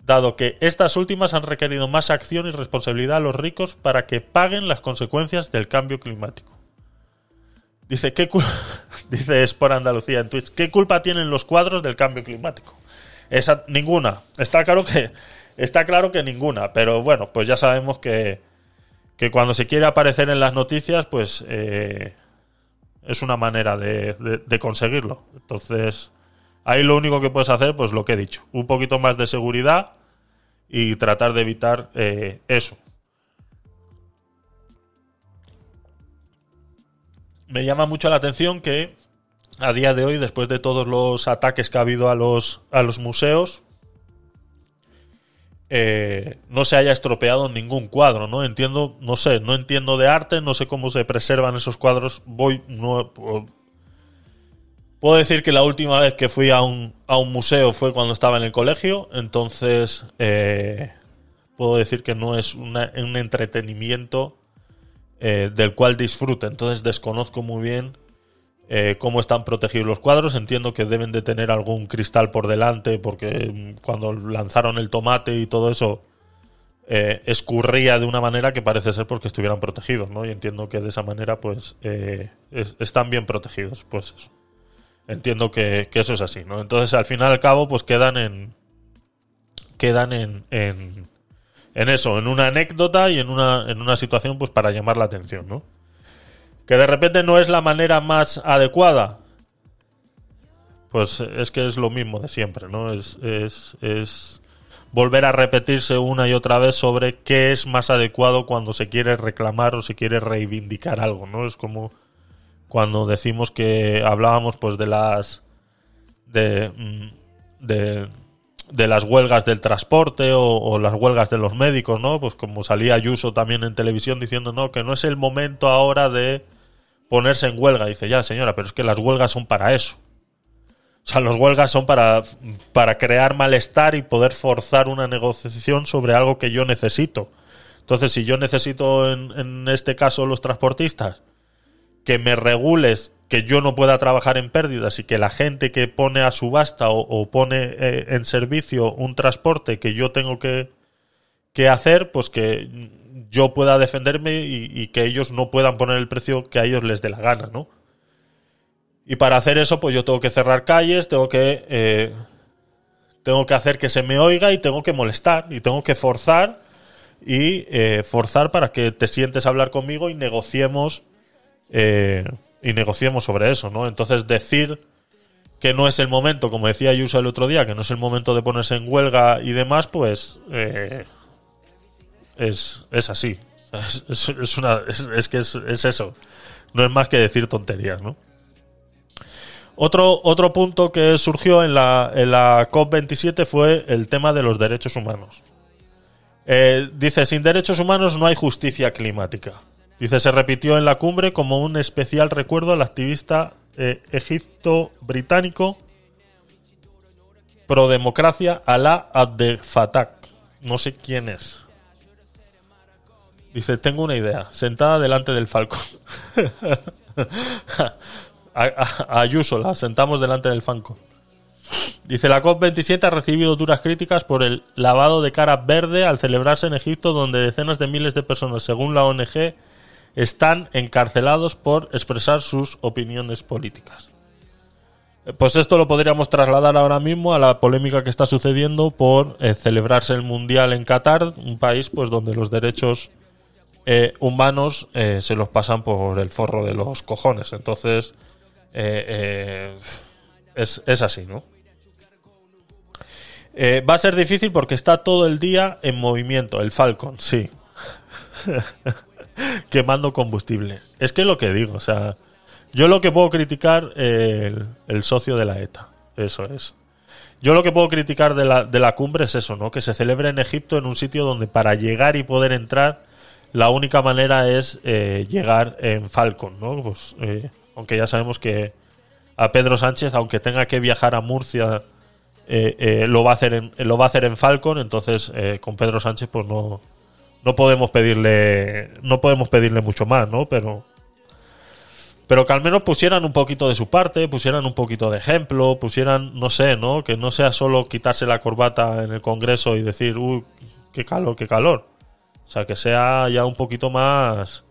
dado que estas últimas han requerido más acción y responsabilidad a los ricos para que paguen las consecuencias del cambio climático. Dice, ¿qué (laughs) dice es por Andalucía en Twitch, ¿qué culpa tienen los cuadros del cambio climático? Esa, ninguna. Está claro que está claro que ninguna, pero bueno, pues ya sabemos que, que cuando se quiere aparecer en las noticias, pues eh, es una manera de, conseguirlo. Entonces, ahí lo único que puedes hacer, pues lo que he dicho, un poquito más de seguridad y tratar de evitar eh, eso. Me llama mucho la atención que a día de hoy, después de todos los ataques que ha habido a los, a los museos, eh, no se haya estropeado ningún cuadro, ¿no? Entiendo, no sé, no entiendo de arte, no sé cómo se preservan esos cuadros. Voy, no, puedo- decir que la última vez que fui a un, a un museo fue cuando estaba en el colegio, entonces eh, puedo decir que no es un entretenimiento eh, del cual disfrute. Entonces desconozco muy bien eh, cómo están protegidos los cuadros. Entiendo que deben de tener algún cristal por delante porque mm, cuando lanzaron el tomate y todo eso eh, escurría de una manera que parece ser porque estuvieran protegidos, ¿no? Y entiendo que de esa manera pues eh, es- están bien protegidos, pues eso. Entiendo que, eso es así, ¿no? Entonces al fin y al cabo pues quedan en quedan en, en, en eso, en una anécdota y en una, en una situación pues para llamar la atención, ¿no? Que de repente no es la manera más adecuada. Pues es que es lo mismo de siempre, ¿no? Es, es, es volver a repetirse una y otra vez sobre qué es más adecuado cuando se quiere reclamar o se quiere reivindicar algo, ¿no? Es como cuando decimos que hablábamos pues de las de, mm, de, de las huelgas del transporte o, o las huelgas de los médicos, ¿no? Pues como salía Ayuso también en televisión diciendo, no, que no es el momento ahora de ponerse en huelga. Dice, ya señora, pero es que las huelgas son para eso. O sea, las huelgas son para, para crear malestar y poder forzar una negociación sobre algo que yo necesito. Entonces, si yo necesito, en, en este caso, los transportistas, que me regules que yo no pueda trabajar en pérdidas y que la gente que pone a subasta o, pone eh, en servicio un transporte que yo tengo que, que hacer, pues que yo pueda defenderme y, que ellos no puedan poner el precio que a ellos les dé la gana, ¿no? Y para hacer eso, pues yo tengo que cerrar calles, tengo que. eh, tengo que hacer que se me oiga y tengo que molestar. Y tengo que forzar. Y eh, forzar para que te sientes a hablar conmigo y negociemos. eh, y negociemos sobre eso, ¿no? Entonces decir que no es el momento, como decía Ayuso el otro día, que no es el momento de ponerse en huelga y demás, pues. Es, es así. (laughs) Es, una, es, que es, es eso. No es más que decir tonterías, ¿no? Otro, otro punto que surgió en la, en la COP27 fue el tema de los derechos humanos. Eh, dice, sin derechos humanos no hay justicia climática. Dice, se repitió en la cumbre como un especial recuerdo al activista eh, egipto-británico pro democracia Alaa Abdel Fattah. No sé quién es. Dice, tengo una idea. Sentada delante del falcón. (laughs) a, Ayuso la sentamos delante del Falcon. Dice, la COP27 ha recibido duras críticas por el lavado de cara verde al celebrarse en Egipto, donde decenas de miles de personas, según la ONG, están encarcelados por expresar sus opiniones políticas. Pues esto lo podríamos trasladar ahora mismo a la polémica que está sucediendo por eh, celebrarse el Mundial en Qatar, un país pues donde los derechos eh, humanos eh, se los pasan por el forro de los cojones. Entonces, eh, es, es así, ¿no? Va a ser difícil porque está todo el día en movimiento, el Falcon, sí. (laughs) Quemando combustible. Es que lo que digo, o sea, yo lo que puedo criticar el, el socio de la ETA, eso es. Yo lo que puedo criticar de la, de la cumbre es eso, ¿no? Que se celebre en Egipto en un sitio donde para llegar y poder entrar la única manera es eh, llegar en Falcon, ¿no? Pues, eh, aunque ya sabemos que a Pedro Sánchez, aunque tenga que viajar a Murcia, eh, eh, lo va a hacer en, lo va a hacer en Falcon, entonces con Pedro Sánchez pues no, no podemos pedirle no podemos pedirle mucho más, ¿no? Pero pero que al menos pusieran un poquito de su parte, pusieran un poquito de ejemplo, pusieran, no sé, ¿no? Que no sea solo quitarse la corbata en el Congreso y decir, uy, qué calor, qué calor. O sea, que sea ya un poquito más.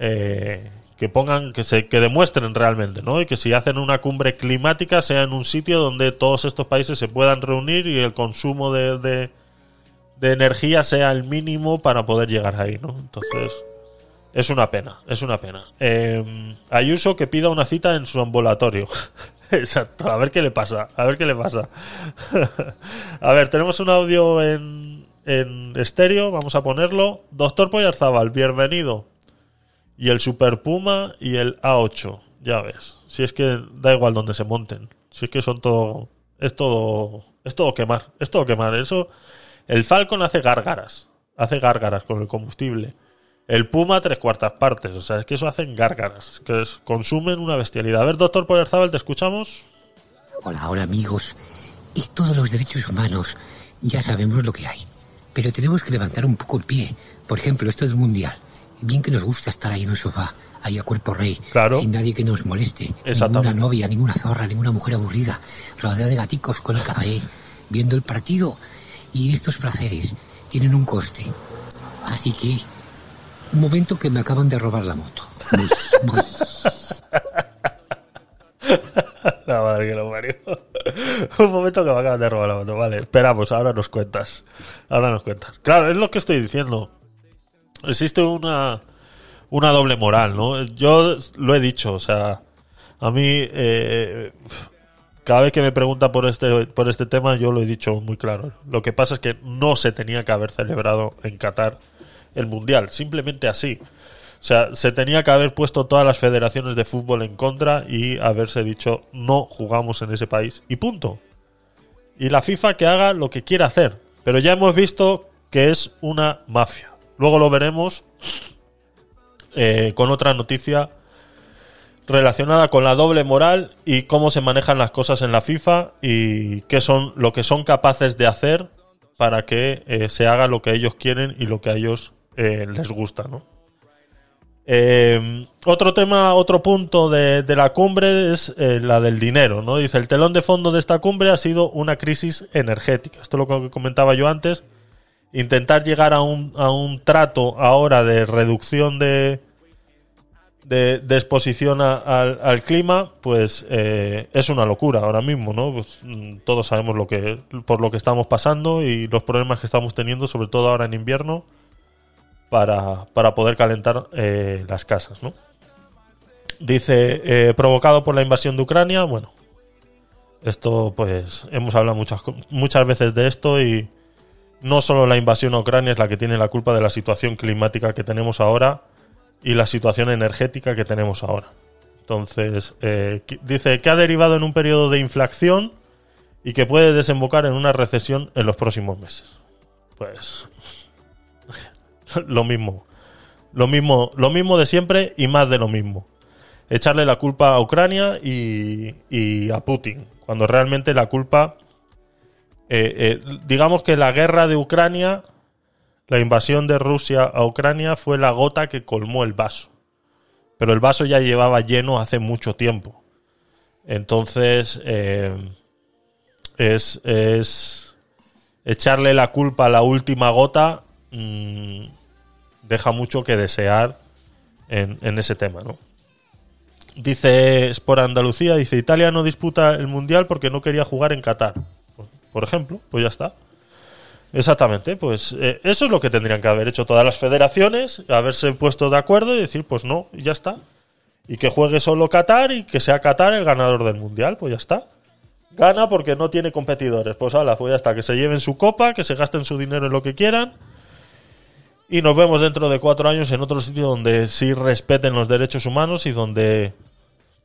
eh, que pongan, que se que demuestren realmente, ¿no? Y que si hacen una cumbre climática sea en un sitio donde todos estos países se puedan reunir y el consumo de, de, energía sea el mínimo para poder llegar ahí, ¿no? Entonces, es una pena, es una pena. Eh, Ayuso que pida una cita en su ambulatorio. (laughs) Exacto, a ver qué le pasa, a ver qué le pasa. (laughs) a ver, tenemos un audio en, en estéreo, vamos a ponerlo. Doctor Poyarzabal, bienvenido. Y el Super Puma y el A8, ya ves. Si es que da igual donde se monten. Si es que son todo. Es todo. Es todo quemar. Es todo quemar. Eso. El Falcon hace gárgaras. Hace gárgaras con el combustible. El Puma, tres cuartas partes. O sea, es que eso hacen gárgaras. Es que es- consumen una bestialidad. A ver, doctor Poyarzabal, ¿te escuchamos? Hola, hola amigos. Esto de los derechos humanos, ya sabemos lo que hay. Pero tenemos que levantar un poco el pie. Por ejemplo, esto del mundial. Bien que nos gusta estar ahí en el sofá, ahí a cuerpo rey, Claro. sin nadie que nos moleste. Ninguna novia, ninguna zorra, ninguna mujer aburrida, rodeada de gaticos con el café, viendo el partido. Y estos placeres tienen un coste. Así que, un momento que me acaban de robar la moto. Voy, voy. (laughs) La madre que lo parió. (laughs) Un momento que me acabas de robar la moto. Vale, esperamos, ahora nos cuentas. Ahora nos cuentas. Claro, es lo que estoy diciendo. Existe una, una doble moral, ¿no? Yo lo he dicho, o sea, a mí, eh, cada vez que me pregunta por este, por este tema, yo lo he dicho muy claro. Lo que pasa es que no se tenía que haber celebrado en Qatar el Mundial, simplemente así. O sea, se tenía que haber puesto todas las federaciones de fútbol en contra y haberse dicho no jugamos en ese país. Y punto. Y la FIFA que haga lo que quiera hacer. Pero ya hemos visto que es una mafia. Luego lo veremos eh, con otra noticia relacionada con la doble moral y cómo se manejan las cosas en la FIFA y qué son lo que son capaces de hacer para que eh, se haga lo que ellos quieren y lo que a ellos eh, les gusta, ¿no? Eh, otro tema, otro punto de, la cumbre es eh, la del dinero, ¿no? Dice, el telón de fondo de esta cumbre ha sido una crisis energética. Esto es lo que comentaba yo antes. Intentar llegar a un, a un trato ahora de reducción de, de, exposición al clima, pues eh, es una locura ahora mismo, ¿no? Pues, mm, todos sabemos lo que, por lo que estamos pasando y los problemas que estamos teniendo, sobre todo ahora en invierno para, para poder calentar eh, las casas, ¿no? Dice, eh, provocado por la invasión de Ucrania, bueno, esto pues hemos hablado muchas, muchas veces de esto y no solo la invasión a Ucrania es la que tiene la culpa de la situación climática que tenemos ahora y la situación energética que tenemos ahora. Entonces, eh, dice que ha derivado en un periodo de inflación y que puede desembocar en una recesión en los próximos meses. Pues (laughs) lo mismo. Lo mismo, lo mismo de siempre y más de lo mismo. Echarle la culpa a Ucrania y, y a Putin, cuando realmente la culpa, eh, eh, digamos que la guerra de Ucrania, la invasión de Rusia a Ucrania fue la gota que colmó el vaso. Pero el vaso ya llevaba lleno hace mucho tiempo. Entonces, eh, es, es echarle la culpa a la última gota mm, deja mucho que desear en, en ese tema, ¿no? Dice por Andalucía, dice Italia no disputa el mundial porque no quería jugar en Qatar. Por ejemplo, pues ya está. Exactamente, pues eh, eso es lo que tendrían que haber hecho todas las federaciones, haberse puesto de acuerdo y decir, pues no, ya está. Y que juegue solo Qatar y que sea Qatar el ganador del mundial, pues ya está. Gana porque no tiene competidores. Pues ala, pues ya está, que se lleven su copa, que se gasten su dinero en lo que quieran. Y nos vemos dentro de cuatro años en otro sitio donde sí respeten los derechos humanos y donde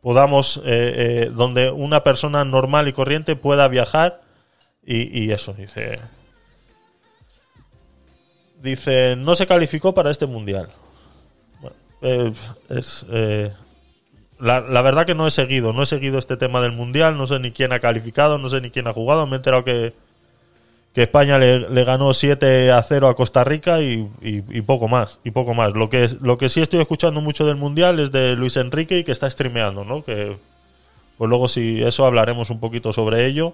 podamos, eh, eh, donde una persona normal y corriente pueda viajar. Y, eso, dice. Dice, no se calificó para este mundial. Eh, es. eh, la verdad que no he seguido, no he seguido este tema del mundial, no sé ni quién ha calificado, no sé ni quién ha jugado, me he enterado que, que España le, ganó 7 a 0 a Costa Rica y, poco más, y poco más. Lo que, lo que sí estoy escuchando mucho del mundial es de Luis Enrique y que está streameando, ¿no? Que pues luego si eso hablaremos un poquito sobre ello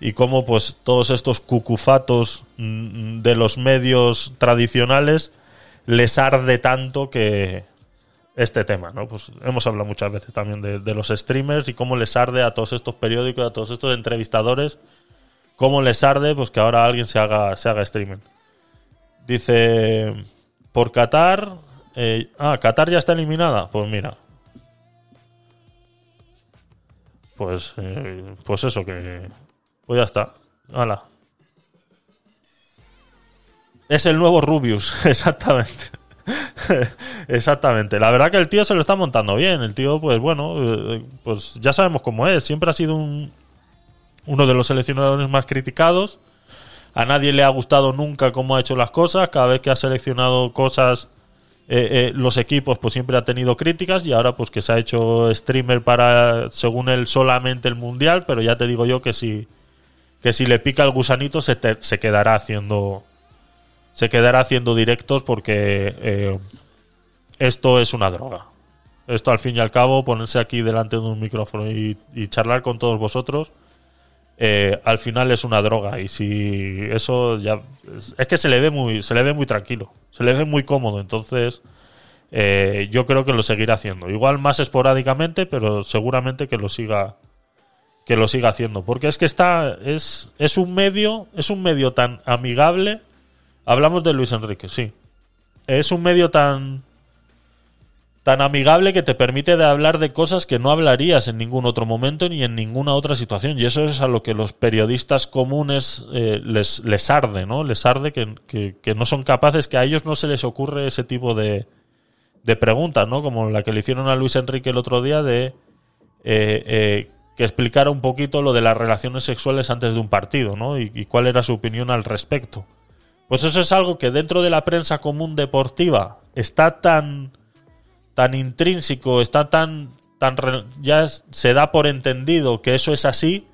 y cómo pues todos estos cucufatos mm, de los medios tradicionales les arde tanto que este tema, ¿no? Pues hemos hablado muchas veces también de, de los streamers y cómo les arde a todos estos periódicos, a todos estos entrevistadores, cómo les arde pues que ahora alguien se haga, se haga streaming. Dice, por Qatar, eh, ah, Qatar ya está eliminada, pues mira. Pues, eh, pues eso que, pues ya está, hala. Es el nuevo Rubius, (laughs) exactamente. (laughs) Exactamente. La verdad que el tío se lo está montando bien. El tío, pues bueno, eh, pues ya sabemos cómo es. Siempre ha sido un, uno de los seleccionadores más criticados. A nadie le ha gustado nunca cómo ha hecho las cosas. Cada vez que ha seleccionado cosas, eh, eh, los equipos, pues siempre ha tenido críticas. Y ahora, pues que se ha hecho streamer para, según él, solamente el mundial. Pero ya te digo yo que si, que si le pica el gusanito, se, te- se quedará haciendo se quedará haciendo directos porque eh, esto es una droga. Esto al fin y al cabo, ponerse aquí delante de un micrófono y, y charlar con todos vosotros, eh, al final es una droga. Y si eso ya. Es, que se le ve muy, se le ve muy tranquilo, se le ve muy cómodo. Entonces, eh, yo creo que lo seguirá haciendo. Igual más esporádicamente, pero seguramente que lo siga. Que lo siga haciendo. Porque es que está. Es, es un medio. Es un medio tan amigable. Hablamos de Luis Enrique, sí. Es un medio tan tan amigable que te permite de hablar de cosas que no hablarías en ningún otro momento ni en ninguna otra situación. Y eso es a lo que los periodistas comunes eh, les, les arde, ¿no? Les arde que, que- no son capaces, que a ellos no se les ocurre ese tipo de, de preguntas, ¿no? Como la que le hicieron a Luis Enrique el otro día de eh, eh, que explicara un poquito lo de las relaciones sexuales antes de un partido, ¿no? Y cuál era su opinión al respecto. Pues eso es algo que dentro de la prensa común deportiva está tan tan intrínseco, está tan tan ya se da por entendido que eso es así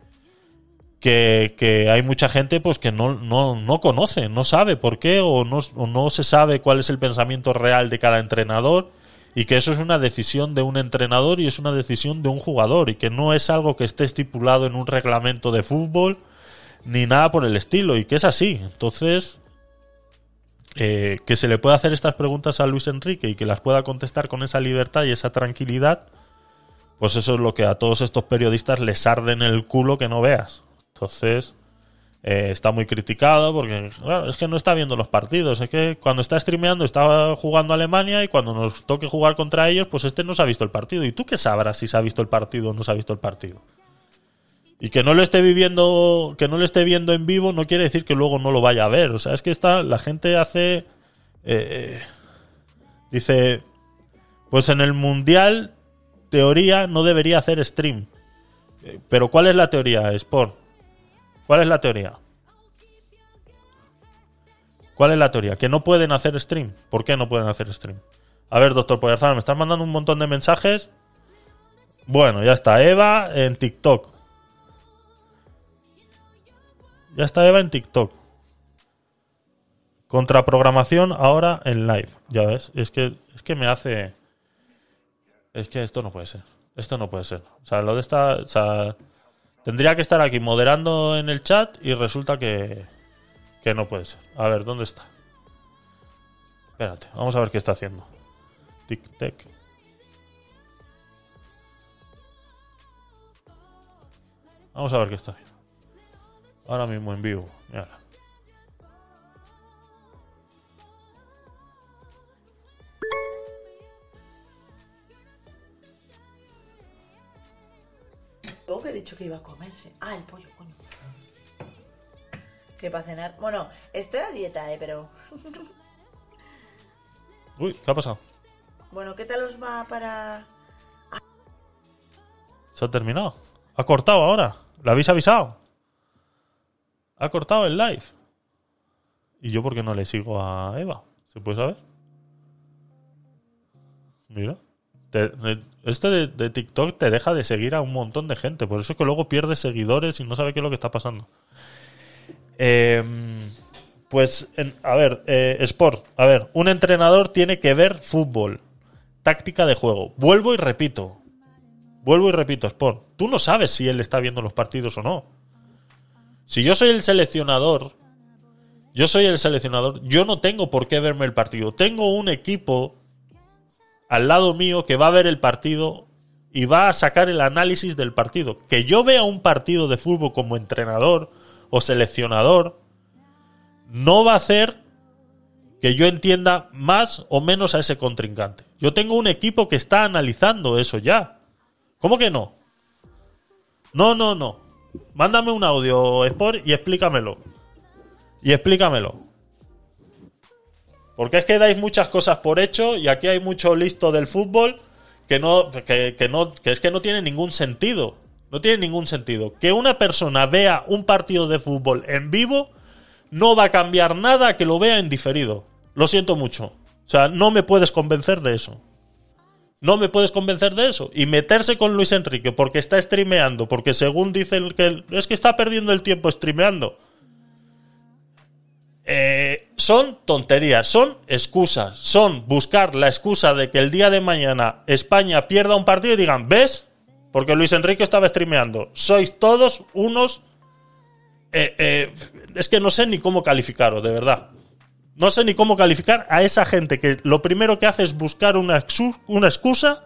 que, que hay mucha gente pues que no, no, no conoce, no sabe por qué o no, o no se sabe cuál es el pensamiento real de cada entrenador y que eso es una decisión de un entrenador y es una decisión de un jugador y que no es algo que esté estipulado en un reglamento de fútbol ni nada por el estilo y que es así. Entonces, eh, que se le pueda hacer estas preguntas a Luis Enrique y que las pueda contestar con esa libertad y esa tranquilidad, pues eso es lo que a todos estos periodistas les arde en el culo que no veas. Entonces, eh, está muy criticado porque es que no está viendo los partidos. Es que cuando está streameando está jugando Alemania y cuando nos toque jugar contra ellos, pues este no se ha visto el partido. ¿Y tú qué sabrás si se ha visto el partido o no se ha visto el partido? Y que no lo esté viviendo, que no lo esté viendo en vivo no quiere decir que luego no lo vaya a ver. O sea, es que está, la gente hace, eh, eh, dice, pues en el mundial, teoría no debería hacer stream. Eh, Pero ¿cuál es la teoría, Sport? ¿Cuál es la teoría? ¿Cuál es la teoría? Que no pueden hacer stream. ¿Por qué no pueden hacer stream? A ver, doctor Poyarzán, me estás mandando un montón de mensajes. Bueno, ya está. Eva en TikTok. Ya está Eva en TikTok. Contraprogramación ahora en live. Ya ves, es que, es que me hace. Es que esto no puede ser. Esto no puede ser. O sea, lo de esta. O sea, tendría que estar aquí moderando en el chat y resulta que. Que no puede ser. A ver, ¿dónde está? Espérate, vamos a ver qué está haciendo. Tic-tac. Vamos a ver qué está haciendo. Ahora mismo en vivo. Mírala. Luego que he dicho que iba a comerse. Ah, el pollo, coño. Que para cenar. Bueno, estoy a dieta, eh, pero. (laughs) Uy, ¿qué ha pasado? Bueno, ¿qué tal os va para.? Se ha terminado. Ha cortado ahora. ¿La habéis avisado? Ha cortado el live. ¿Y yo por qué no le sigo a Eva? ¿Se puede saber? Mira. Eh, este de, TikTok te deja de seguir a un montón de gente. Por eso es que luego pierdes seguidores y no sabe qué es lo que está pasando. Em, pues, a ver, eh, Sport. A ver, un entrenador tiene que ver fútbol. Táctica de juego. Vuelvo y repito. Vuelvo y repito, Sport. Tú no sabes si él está viendo los partidos o no. Si yo soy el seleccionador, yo soy el seleccionador, yo no tengo por qué verme el partido. Tengo un equipo al lado mío que va a ver el partido y va a sacar el análisis del partido. Que yo vea un partido de fútbol como entrenador o seleccionador no va a hacer que yo entienda más o menos a ese contrincante. Yo tengo un equipo que está analizando eso ya. ¿Cómo que no? No, no, no. Mándame un audio, Sport, y explícamelo. Y explícamelo. Porque es que dais muchas cosas por hecho y aquí hay mucho listo del fútbol que no, que, que no, que es que no tiene ningún sentido. No tiene ningún sentido. Que una persona vea un partido de fútbol en vivo no va a cambiar nada que lo vea en diferido. Lo siento mucho. O sea, no me puedes convencer de eso. No me puedes convencer de eso. Y meterse con Luis Enrique porque está streameando, porque según dicen que es que está perdiendo el tiempo streameando. Eh, son tonterías, son excusas, son buscar la excusa de que el día de mañana España pierda un partido y digan, ¿ves? Porque Luis Enrique estaba streameando. Sois todos unos... eh, eh, es que no sé ni cómo calificaros, de verdad. No sé ni cómo calificar a esa gente que lo primero que hace es buscar una, una excusa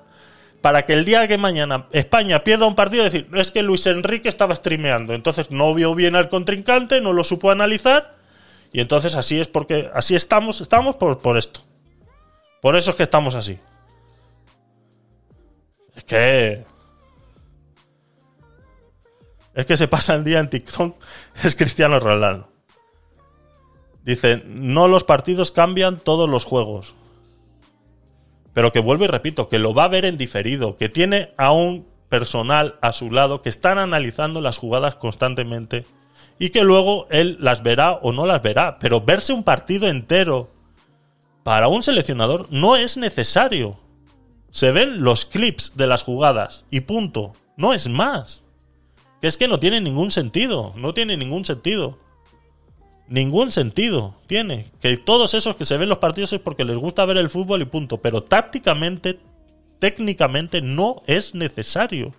para que el día que mañana España pierda un partido decir, es que Luis Enrique estaba streameando, entonces no vio bien al contrincante, no lo supo analizar y entonces así es porque así estamos, estamos por, por esto. Por eso es que estamos así. Es que. Es que se pasa el día en TikTok. (laughs) Es Cristiano Ronaldo. Dice: No los partidos cambian todos los juegos. Pero que vuelvo y repito, que lo va a ver en diferido, que tiene a un personal a su lado que están analizando las jugadas constantemente y que luego él las verá o no las verá. Pero verse un partido entero para un seleccionador no es necesario. Se ven los clips de las jugadas y punto. No es más. Que es que no tiene ningún sentido. No tiene ningún sentido. Ningún sentido tiene. Que todos esos que se ven los partidos es porque les gusta ver el fútbol y punto. Pero tácticamente, técnicamente no es necesario.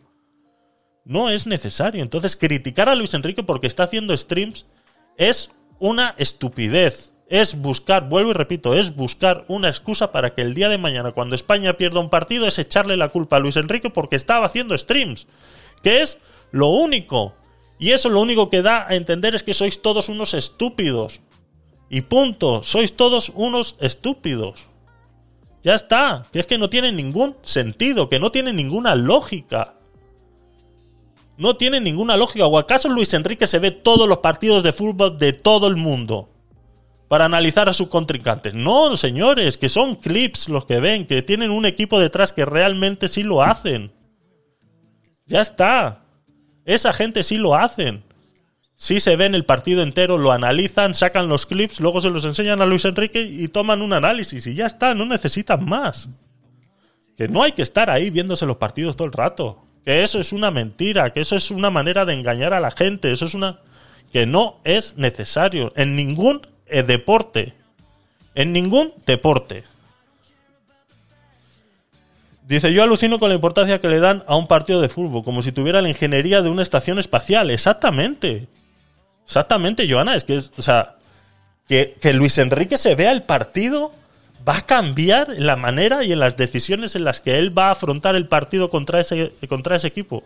No es necesario. Entonces, criticar a Luis Enrique porque está haciendo streams es una estupidez. Es buscar, vuelvo y repito, es buscar una excusa para que el día de mañana, cuando España pierda un partido, es echarle la culpa a Luis Enrique porque estaba haciendo streams. Que es lo único. Y eso lo único que da a entender es que sois todos unos estúpidos. Y punto, sois todos unos estúpidos. Ya está, que es que no tiene ningún sentido, que no tiene ninguna lógica. No tiene ninguna lógica. ¿O acaso Luis Enrique se ve todos los partidos de fútbol de todo el mundo? Para analizar a sus contrincantes. No, señores, que son clips los que ven, que tienen un equipo detrás que realmente sí lo hacen. Ya está. Esa gente sí lo hacen. Sí se ven el partido entero, lo analizan, sacan los clips, luego se los enseñan a Luis Enrique y toman un análisis y ya está, no necesitan más. Que no hay que estar ahí viéndose los partidos todo el rato. Que eso es una mentira, que eso es una manera de engañar a la gente, eso es una... que no es necesario en ningún eh, deporte. En ningún deporte. Dice, yo alucino con la importancia que le dan a un partido de fútbol, como si tuviera la ingeniería de una estación espacial. Exactamente. Exactamente, Joana. Es que, es- o sea, que, que Luis Enrique se vea el partido va a cambiar la manera y en las decisiones en las que él va a afrontar el partido contra ese, contra ese equipo.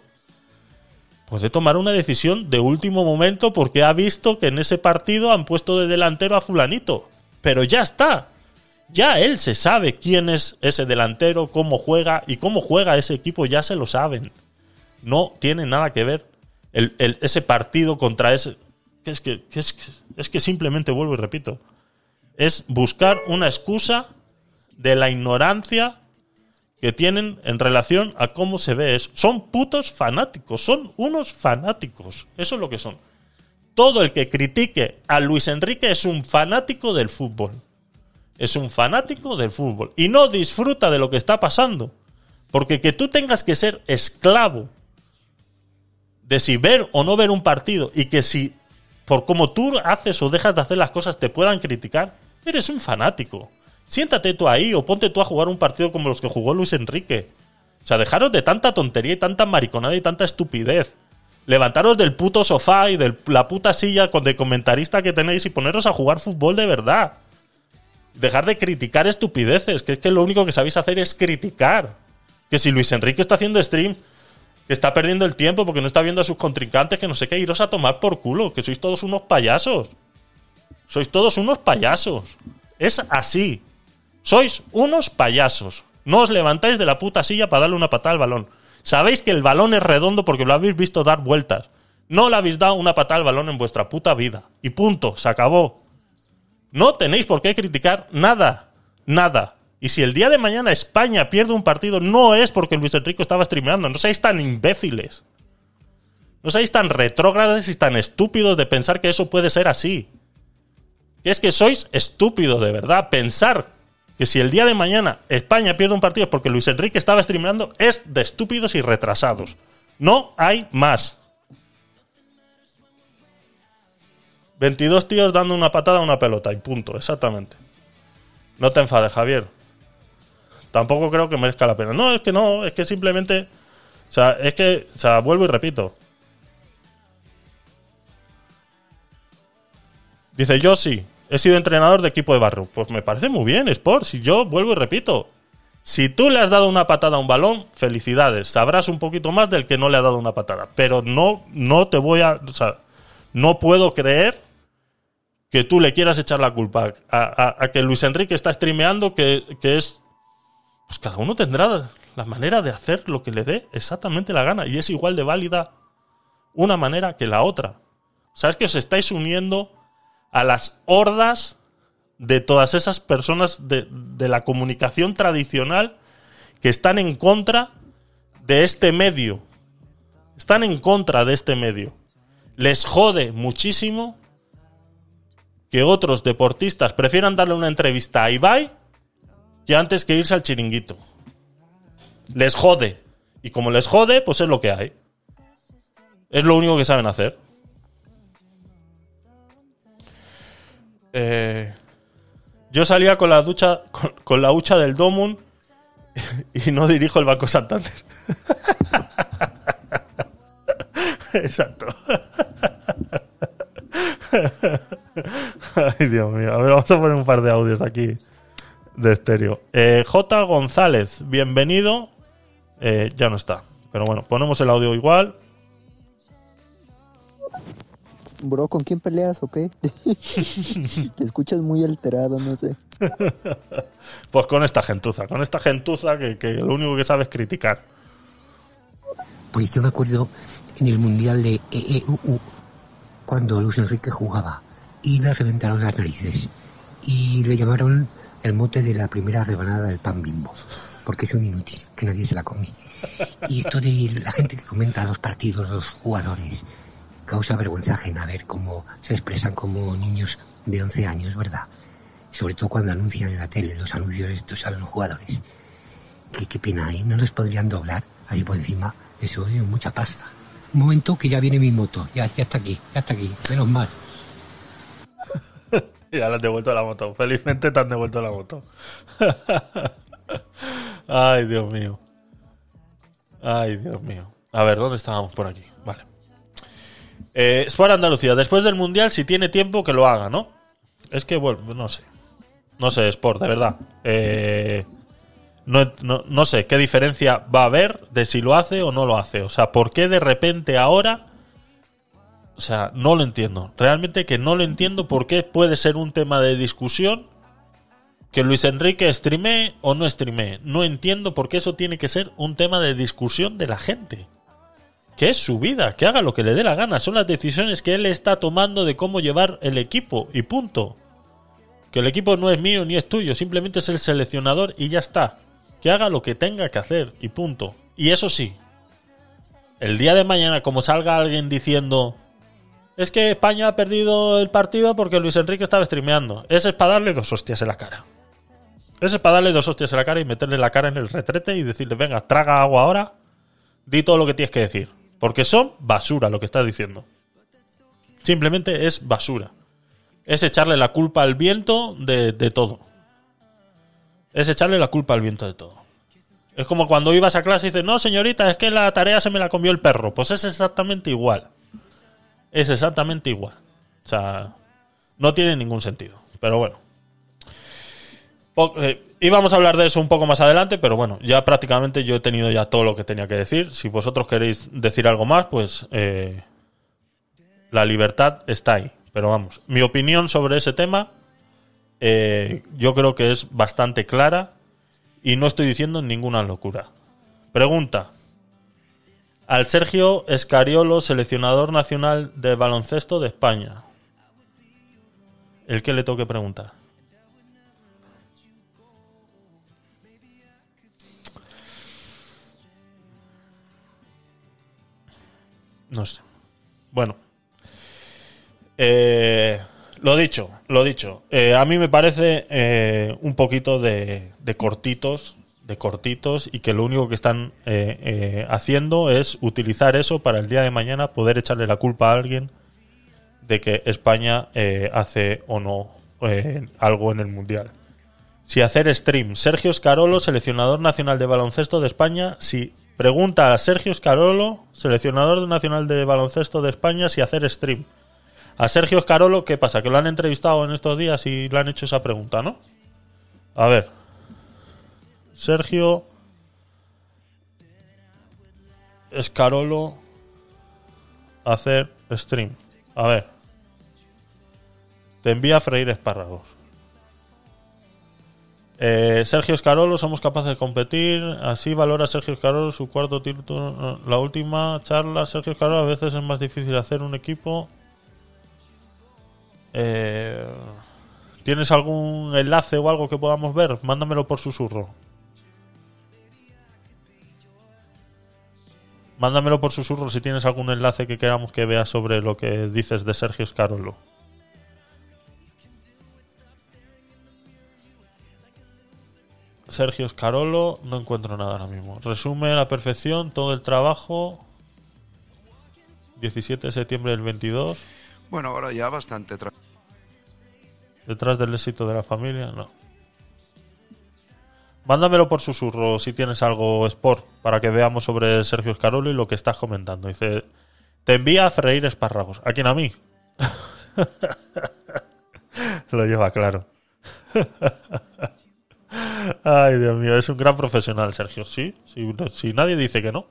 Puede tomar una decisión de último momento porque ha visto que en ese partido han puesto de delantero a fulanito. Pero ya está. Ya él se sabe quién es ese delantero, cómo juega y cómo juega ese equipo, ya se lo saben. No tiene nada que ver ese partido contra ese... que es, que, es, es que simplemente vuelvo y repito. Es buscar una excusa de la ignorancia que tienen en relación a cómo se ve eso. Son putos fanáticos, son unos fanáticos. Eso es lo que son. Todo el que critique a Luis Enrique es un fanático del fútbol. Es un fanático del fútbol. Y no disfruta de lo que está pasando. Porque que tú tengas que ser esclavo de si ver o no ver un partido y que si por cómo tú haces o dejas de hacer las cosas te puedan criticar, eres un fanático. Siéntate tú ahí o ponte tú a jugar un partido como los que jugó Luis Enrique. O sea, dejaros de tanta tontería y tanta mariconada y tanta estupidez. Levantaros del puto sofá y de la puta silla con de comentarista que tenéis y poneros a jugar fútbol de verdad. Dejar de criticar estupideces, que es que lo único que sabéis hacer es criticar. Que si Luis Enrique está haciendo stream, que está perdiendo el tiempo porque no está viendo a sus contrincantes, que no sé qué, iros a tomar por culo, que sois todos unos payasos. Sois todos unos payasos. Es así. Sois unos payasos. No os levantáis de la puta silla para darle una patada al balón. Sabéis que el balón es redondo porque lo habéis visto dar vueltas. No le habéis dado una patada al balón en vuestra puta vida. Y punto, se acabó. No tenéis por qué criticar nada. Nada. Y si el día de mañana España pierde un partido, no es porque Luis Enrique estaba streameando. No seáis tan imbéciles. No seáis tan retrógrados y tan estúpidos de pensar que eso puede ser así. Que es que sois estúpidos, de verdad. Pensar que si el día de mañana España pierde un partido porque Luis Enrique estaba streameando es de estúpidos y retrasados. No hay más. 22 tíos dando una patada a una pelota y punto, exactamente. No te enfades, Javier. Tampoco creo que merezca la pena. No, es que no, es que simplemente. O sea, es que. O sea, vuelvo y repito. Dice, yo sí, he sido entrenador de equipo de barrio. Pues me parece muy bien, Sport. Si yo vuelvo y repito. Si tú le has dado una patada a un balón, felicidades. Sabrás un poquito más del que no le ha dado una patada. Pero no, no te voy a. O sea, no puedo creer que tú le quieras echar la culpa a, a- que Luis Enrique está streameando, que, que es. Pues cada uno tendrá la manera de hacer lo que le dé exactamente la gana y es igual de válida una manera que la otra. ¿Sabes que os estáis uniendo a las hordas de todas esas personas de, de la comunicación tradicional que están en contra de este medio? Están en contra de este medio. Les jode muchísimo que otros deportistas prefieran darle una entrevista a Ibai que antes que irse al chiringuito. Les jode. Y como les jode, pues es lo que hay. Es lo único que saben hacer. Eh, yo salía con la ducha, con, la hucha del Domun (laughs) y no dirijo el Banco Santander. (laughs) Exacto. (laughs) Ay, Dios mío. A ver, vamos a poner un par de audios aquí de estéreo. Eh, J. González, bienvenido. Eh, ya no está. Pero bueno, ponemos el audio igual. Bro, ¿con quién peleas o qué? (laughs) Te escuchas muy alterado, no sé. (laughs) Pues con esta gentuza, con esta gentuza que, que lo único que sabe es criticar. Pues yo me acuerdo en el Mundial de EEUU, cuando Luis Enrique jugaba y le reventaron las narices y le llamaron el mote de la primera rebanada del pan bimbo, porque es un inútil, que nadie se la come. Y esto de la gente que comenta los partidos, los jugadores, causa vergüenza ajena ver cómo se expresan como niños de 11 años, ¿verdad? Sobre todo cuando anuncian en la tele los anuncios estos a los jugadores. Qué, pena, ¿eh? No les podrían doblar ahí por encima. Eso es mucha pasta. Un momento que ya viene mi moto. Ya, ya está aquí, ya está aquí. Menos mal. (laughs) Ya le han devuelto la moto. Felizmente te han devuelto la moto. (laughs) Ay, Dios mío. Ay, Dios mío. A ver, ¿dónde estábamos por aquí? Vale. Eh, Sport Andalucía. Después del Mundial, si tiene tiempo, que lo haga, ¿no? Es que, bueno, no sé. No sé, Sport, de verdad. Eh, no, no- sé qué diferencia va a haber de si lo hace o no lo hace. O sea, ¿por qué de repente ahora o sea, no lo entiendo. Realmente que no lo entiendo por qué puede ser un tema de discusión que Luis Enrique streamee o no streamee. No entiendo por qué eso tiene que ser un tema de discusión de la gente. Que es su vida, que haga lo que le dé la gana. Son las decisiones que él está tomando de cómo llevar el equipo y punto. Que el equipo no es mío ni es tuyo, simplemente es el seleccionador y ya está. Que haga lo que tenga que hacer y punto. Y eso sí, el día de mañana como salga alguien diciendo es que España ha perdido el partido porque Luis Enrique estaba streameando. Ese es para darle dos hostias en la cara. Ese es para darle dos hostias en la cara y meterle la cara en el retrete y decirle, venga, traga agua ahora, di todo lo que tienes que decir. Porque son basura lo que estás diciendo. Simplemente es basura. Es echarle la culpa al viento de, de todo. Es echarle la culpa al viento de todo. Es como cuando ibas a clase y dices, no, señorita, es que la tarea se me la comió el perro. Pues es exactamente igual es exactamente igual. O sea, no tiene ningún sentido. Pero bueno. Eh, íbamos a hablar de eso un poco más adelante, pero bueno, ya prácticamente yo he tenido ya todo lo que tenía que decir. Si vosotros queréis decir algo más, pues eh, la libertad está ahí. Pero vamos, mi opinión sobre ese tema eh, yo creo que es bastante clara y no estoy diciendo ninguna locura. Pregunta al Sergio Escariolo, seleccionador nacional de baloncesto de España. El que le toque preguntar. No sé. Bueno. Eh, lo dicho, lo dicho. Eh, a mí me parece eh, un poquito de, de cortitos, de cortitos, y que lo único que están eh, haciendo es utilizar eso para el día de mañana poder echarle la culpa a alguien de que España hace o no algo en el mundial. Si hacer stream, Sergio Scarolo, seleccionador nacional de baloncesto de España, si pregunta a Sergio Scarolo, seleccionador nacional de baloncesto de España, si hacer stream. A Sergio Scarolo, ¿qué pasa? Que lo han entrevistado en estos días y le han hecho esa pregunta, ¿no? A ver. Sergio Scarolo hacer stream. A ver. Te envía a freír espárragos. Eh, Sergio Escarolo, somos capaces de competir. Así valora Sergio Escarolo su cuarto título. La última charla, Sergio Escarolo, a veces es más difícil hacer un equipo. Eh, ¿Tienes algún enlace o algo que podamos ver? Mándamelo por susurro. Mándamelo por susurro si tienes algún enlace que queramos que veas sobre lo que dices de Sergio Escarolo. Sergio Escarolo, no encuentro nada ahora mismo. Resume a la perfección todo el trabajo. 17 de septiembre del 22. Bueno, ahora ya bastante. Detrás del éxito de la familia, no. Mándamelo por susurro si tienes algo sport para que veamos sobre Sergio Escarolo y lo que estás comentando. Dice, te envía a freír espárragos. ¿A quién? A mí. (laughs) lo lleva claro. (laughs) Ay, Dios mío, es un gran profesional, Sergio. Sí, sí, si nadie dice que no.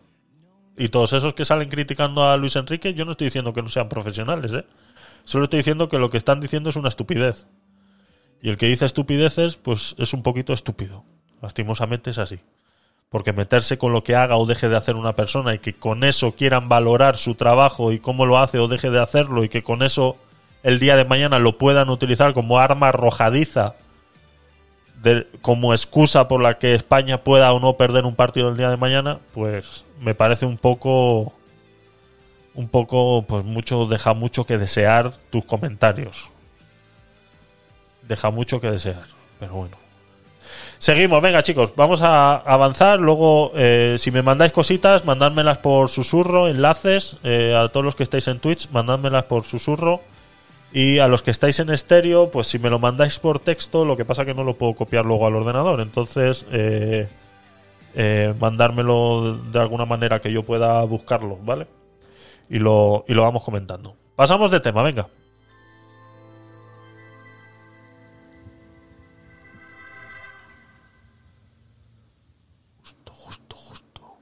Y todos esos que salen criticando a Luis Enrique, yo no estoy diciendo que no sean profesionales, ¿eh? Solo estoy diciendo que lo que están diciendo es una estupidez. Y el que dice estupideces, pues es un poquito estúpido. Lastimosamente es así. Porque meterse con lo que haga o deje de hacer una persona y que con eso quieran valorar su trabajo y cómo lo hace o deje de hacerlo y que con eso el día de mañana lo puedan utilizar como arma arrojadiza como excusa por la que España pueda o no perder un partido el día de mañana, pues me parece un poco un poco pues mucho deja mucho que desear tus comentarios. Deja mucho que desear, pero bueno. Seguimos, venga chicos, vamos a avanzar. Luego, eh, si me mandáis cositas, mandádmelas por susurro, enlaces. eh, a todos los que estáis en Twitch, mandádmelas por susurro. Y a los que estáis en estéreo, pues si me lo mandáis por texto, lo que pasa que no lo puedo copiar luego al ordenador. Entonces, eh, eh, mandármelo de alguna manera que yo pueda buscarlo, ¿vale? Y lo, y lo vamos comentando. Pasamos de tema, venga. Justo, justo.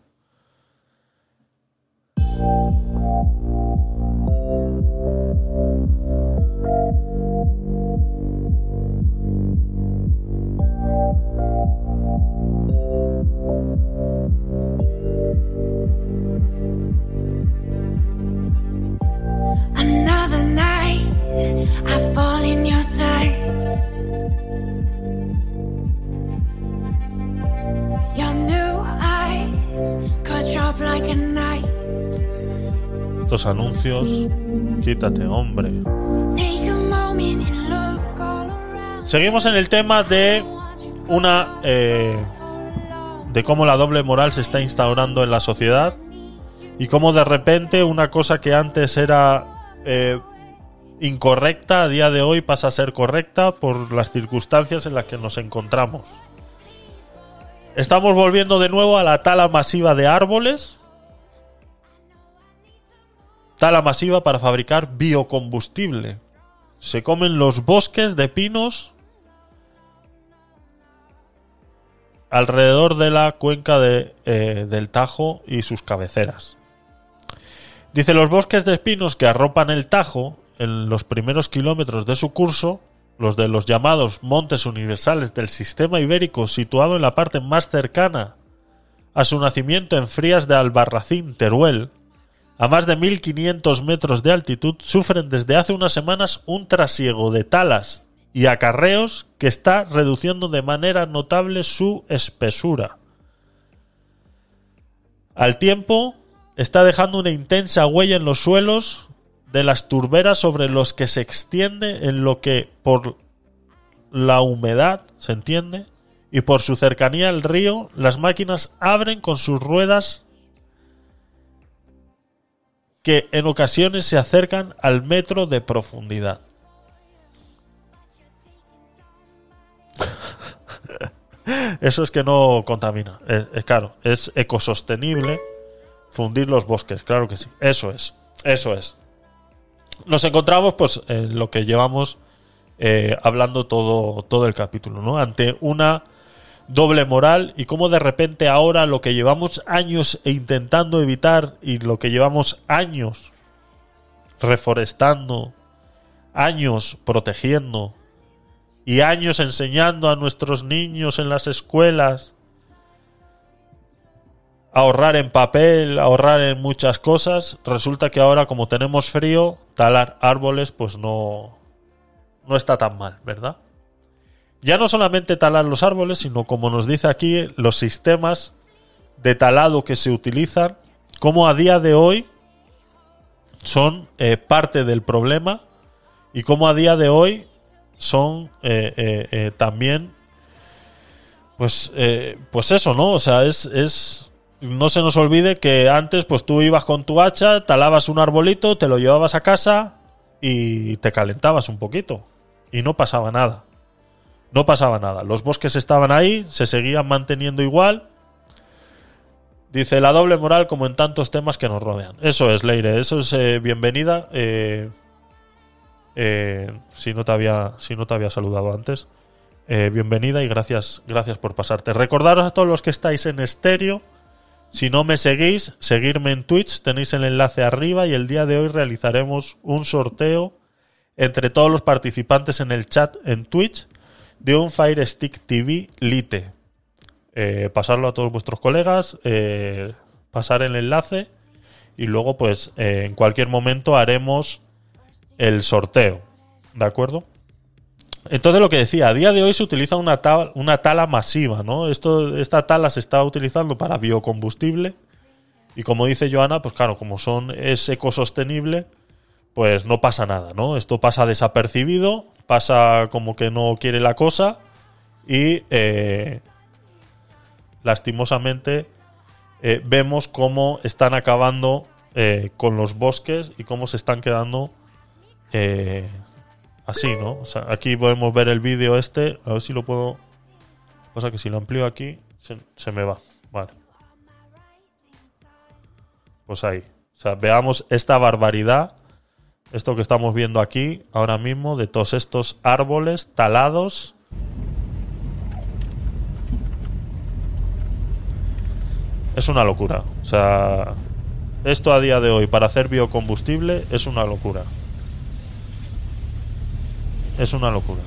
Estos anuncios, quítate, hombre. Seguimos en el tema de una. eh, de cómo la doble moral se está instaurando en la sociedad y cómo de repente una cosa que antes era eh, incorrecta a día de hoy pasa a ser correcta por las circunstancias en las que nos encontramos. Estamos volviendo de nuevo a la tala masiva de árboles. Tala masiva para fabricar biocombustible. Se comen los bosques de pinos alrededor de la cuenca de, eh, del Tajo y sus cabeceras. Dice los bosques de espinos que arropan el Tajo en los primeros kilómetros de su curso, los de los llamados montes universales del sistema ibérico situado en la parte más cercana a su nacimiento en Frías de Albarracín, Teruel, a más de 1500 metros de altitud, sufren desde hace unas semanas un trasiego de talas y acarreos que está reduciendo de manera notable su espesura. Al tiempo, está dejando una intensa huella en los suelos de las turberas sobre los que se extiende en lo que por la humedad, se entiende, y por su cercanía al río, las máquinas abren con sus ruedas que en ocasiones se acercan al metro de profundidad. (laughs) Eso es que no contamina. Claro, es ecosostenible fundir los bosques, claro que sí. Eso es, eso es. Nos encontramos, pues, en lo que llevamos eh, hablando todo, todo el capítulo, ¿no? Ante una doble moral y cómo de repente ahora lo que llevamos años intentando evitar y lo que llevamos años reforestando, años protegiendo, y años enseñando a nuestros niños en las escuelas a ahorrar en papel, ahorrar en muchas cosas, resulta que ahora como tenemos frío, talar árboles pues no no está tan mal, ¿verdad? Ya no solamente talar los árboles, sino como nos dice aquí, los sistemas de talado que se utilizan, como a día de hoy son eh, parte del problema y como a día de hoy son eh, eh, también pues pues eso no o sea es, es no se nos olvide que antes pues tú ibas con tu hacha talabas un arbolito te lo llevabas a casa y te calentabas un poquito y no pasaba nada no pasaba nada los bosques estaban ahí se seguían manteniendo igual Dice la doble moral como en tantos temas que nos rodean. Eso es, Leire, eso es eh, bienvenida. eh, eh, si, no te había, si no te había saludado antes. bienvenida y gracias, gracias por pasarte. Recordaros a todos los que estáis en estéreo. Si no me seguís, seguirme en Twitch, tenéis el enlace arriba y el día de hoy realizaremos un sorteo entre todos los participantes en el chat en Twitch de un Fire Stick TV Lite eh, pasarlo a todos vuestros colegas, eh, pasar el enlace y luego pues eh, en cualquier momento haremos el sorteo, ¿de acuerdo? Entonces lo que decía, a día de hoy se utiliza una, ta- una tala masiva, ¿no? Esto, esta tala se está utilizando para biocombustible y como dice Joana, pues claro, como son es ecosostenible, pues no pasa nada, ¿no? Esto pasa desapercibido, pasa como que no quiere la cosa y eh, lastimosamente eh, vemos cómo están acabando eh, con los bosques y cómo se están quedando así, ¿no? Aquí podemos ver el vídeo este, a ver si lo puedo... Pasa que si lo amplío aquí se, se me va. Vale. Pues ahí. O sea, veamos esta barbaridad, esto que estamos viendo aquí ahora mismo, de todos estos árboles talados. Es una locura. O sea, esto a día de hoy para hacer biocombustible es una locura. Es una locura.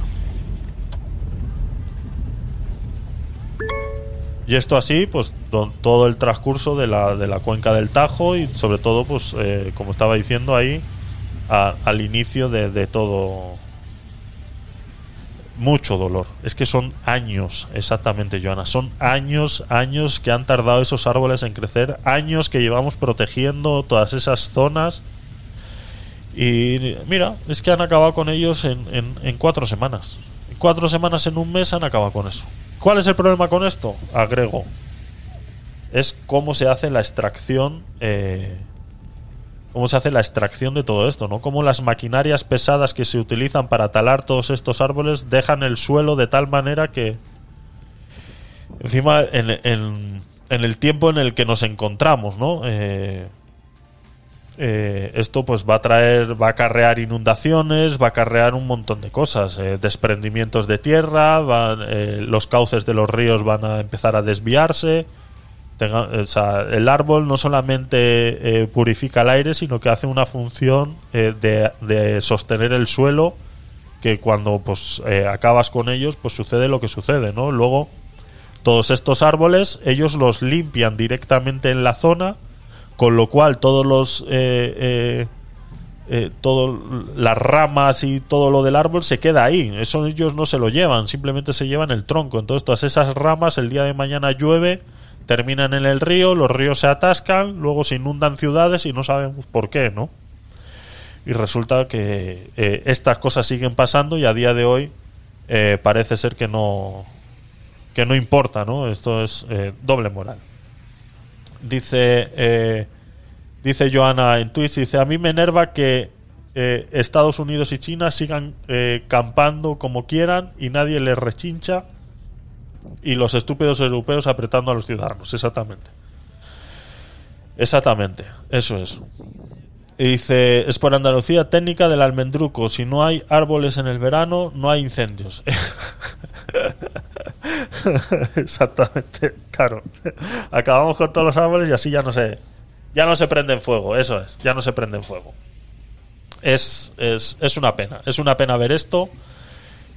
Y esto así, pues do- todo el transcurso de la, de la cuenca del Tajo y sobre todo, pues eh, como estaba diciendo ahí, al inicio de, todo... Mucho dolor. Es que son años, exactamente, Joana. Son años, años que han tardado esos árboles en crecer. Años que llevamos protegiendo todas esas zonas. Y mira, es que han acabado con ellos en, en- cuatro semanas. Cuatro semanas en un mes han acabado con eso. ¿Cuál es el problema con esto? Agrego. Es cómo se hace la extracción. eh, cómo se hace la extracción de todo esto, ¿no? Cómo las maquinarias pesadas que se utilizan para talar todos estos árboles dejan el suelo de tal manera que. Encima, en, el tiempo en el que nos encontramos, ¿no? Eh, eh, esto pues va a traer, va a acarrear inundaciones, va a acarrear un montón de cosas, eh, desprendimientos de tierra, van, los cauces de los ríos van a empezar a desviarse. Tenga- o sea, el árbol no solamente eh, purifica el aire, sino que hace una función eh, de, sostener el suelo, que cuando pues eh, acabas con ellos, pues sucede lo que sucede, ¿no? Luego todos estos árboles, ellos los limpian directamente en la zona, con lo cual todos los todo, las ramas y todo lo del árbol se queda ahí. Eso ellos no se lo llevan, simplemente se llevan el tronco. Entonces todas esas ramas el día de mañana llueve, terminan en el río, los ríos se atascan, luego se inundan ciudades y no sabemos por qué, ¿no? Y resulta que eh, estas cosas siguen pasando y a día de hoy eh, parece ser que no que no importa, ¿no? Esto es eh, doble moral. Dice dice Joana en Twitch, dice, a mí me enerva que Estados Unidos y China sigan campando como quieran y nadie les rechincha y los estúpidos europeos apretando a los ciudadanos, exactamente. Exactamente, eso es. Y dice, es por Andalucía, técnica del almendruco. Si no hay árboles en el verano, no hay incendios. (laughs) Exactamente, claro. Acabamos con todos los árboles y así ya no se, ya no se prenden fuego. Eso es, ya no se prenden fuego. Es, es, es una pena, es una pena ver esto.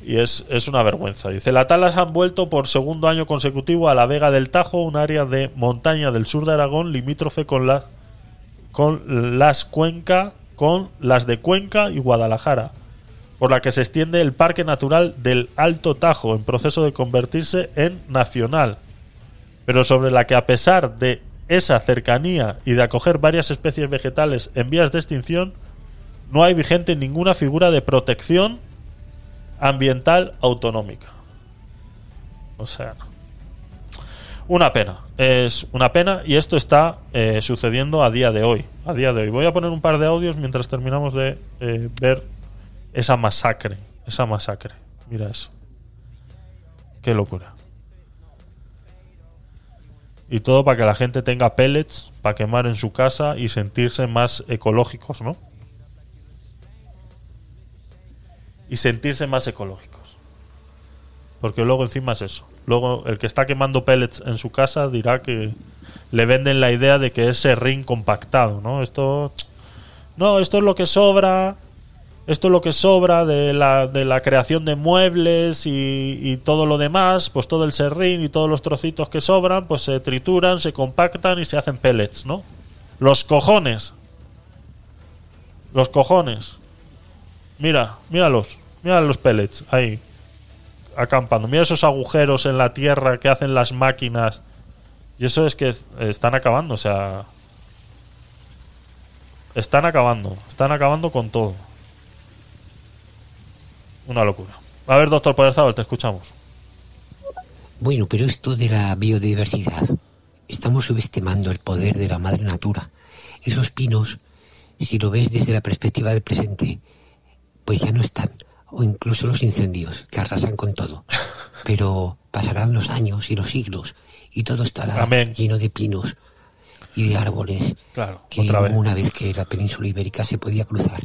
Y es, es una vergüenza. Dice, las talas han vuelto por segundo año consecutivo a la Vega del Tajo, un área de montaña del sur de Aragón, limítrofe con, la, con las Cuenca, con las de Cuenca y Guadalajara, por la que se extiende el Parque Natural del Alto Tajo, en proceso de convertirse en nacional, pero sobre la que a pesar de esa cercanía y de acoger varias especies vegetales en vías de extinción, no hay vigente ninguna figura de protección ambiental autonómica. O sea, una pena, es una pena y esto está eh, sucediendo a día de hoy. A día de hoy. Voy a poner un par de audios mientras terminamos de eh, ver esa masacre, esa masacre. Mira eso. Qué locura. Y todo para que la gente tenga pellets para quemar en su casa y sentirse más ecológicos, ¿no? Y sentirse más ecológicos. Porque luego encima es eso. Luego el que está quemando pellets en su casa dirá que le venden la idea de que es serrín compactado, ¿no? Esto no, esto es lo que sobra, esto es lo que sobra de la, de la creación de muebles y, y todo lo demás, pues todo el serrín y todos los trocitos que sobran, pues se trituran, se compactan y se hacen pellets, ¿no? Los cojones. Los cojones. Mira, míralos. Mira los pellets ahí. Acampando. Mira esos agujeros en la tierra que hacen las máquinas. Y eso es que es- están acabando, o sea. Están acabando. Están acabando con todo. Una locura. A ver, doctor Poderzábal, te escuchamos. Bueno, pero esto de la biodiversidad, estamos subestimando el poder de la madre natura. Esos pinos, si lo ves desde la perspectiva del presente, pues ya no están. O incluso los incendios, que arrasan con todo. Pero pasarán los años y los siglos, y todo estará Amén. lleno de pinos y de árboles. Claro, que otra vez. una vez que la península ibérica se podía cruzar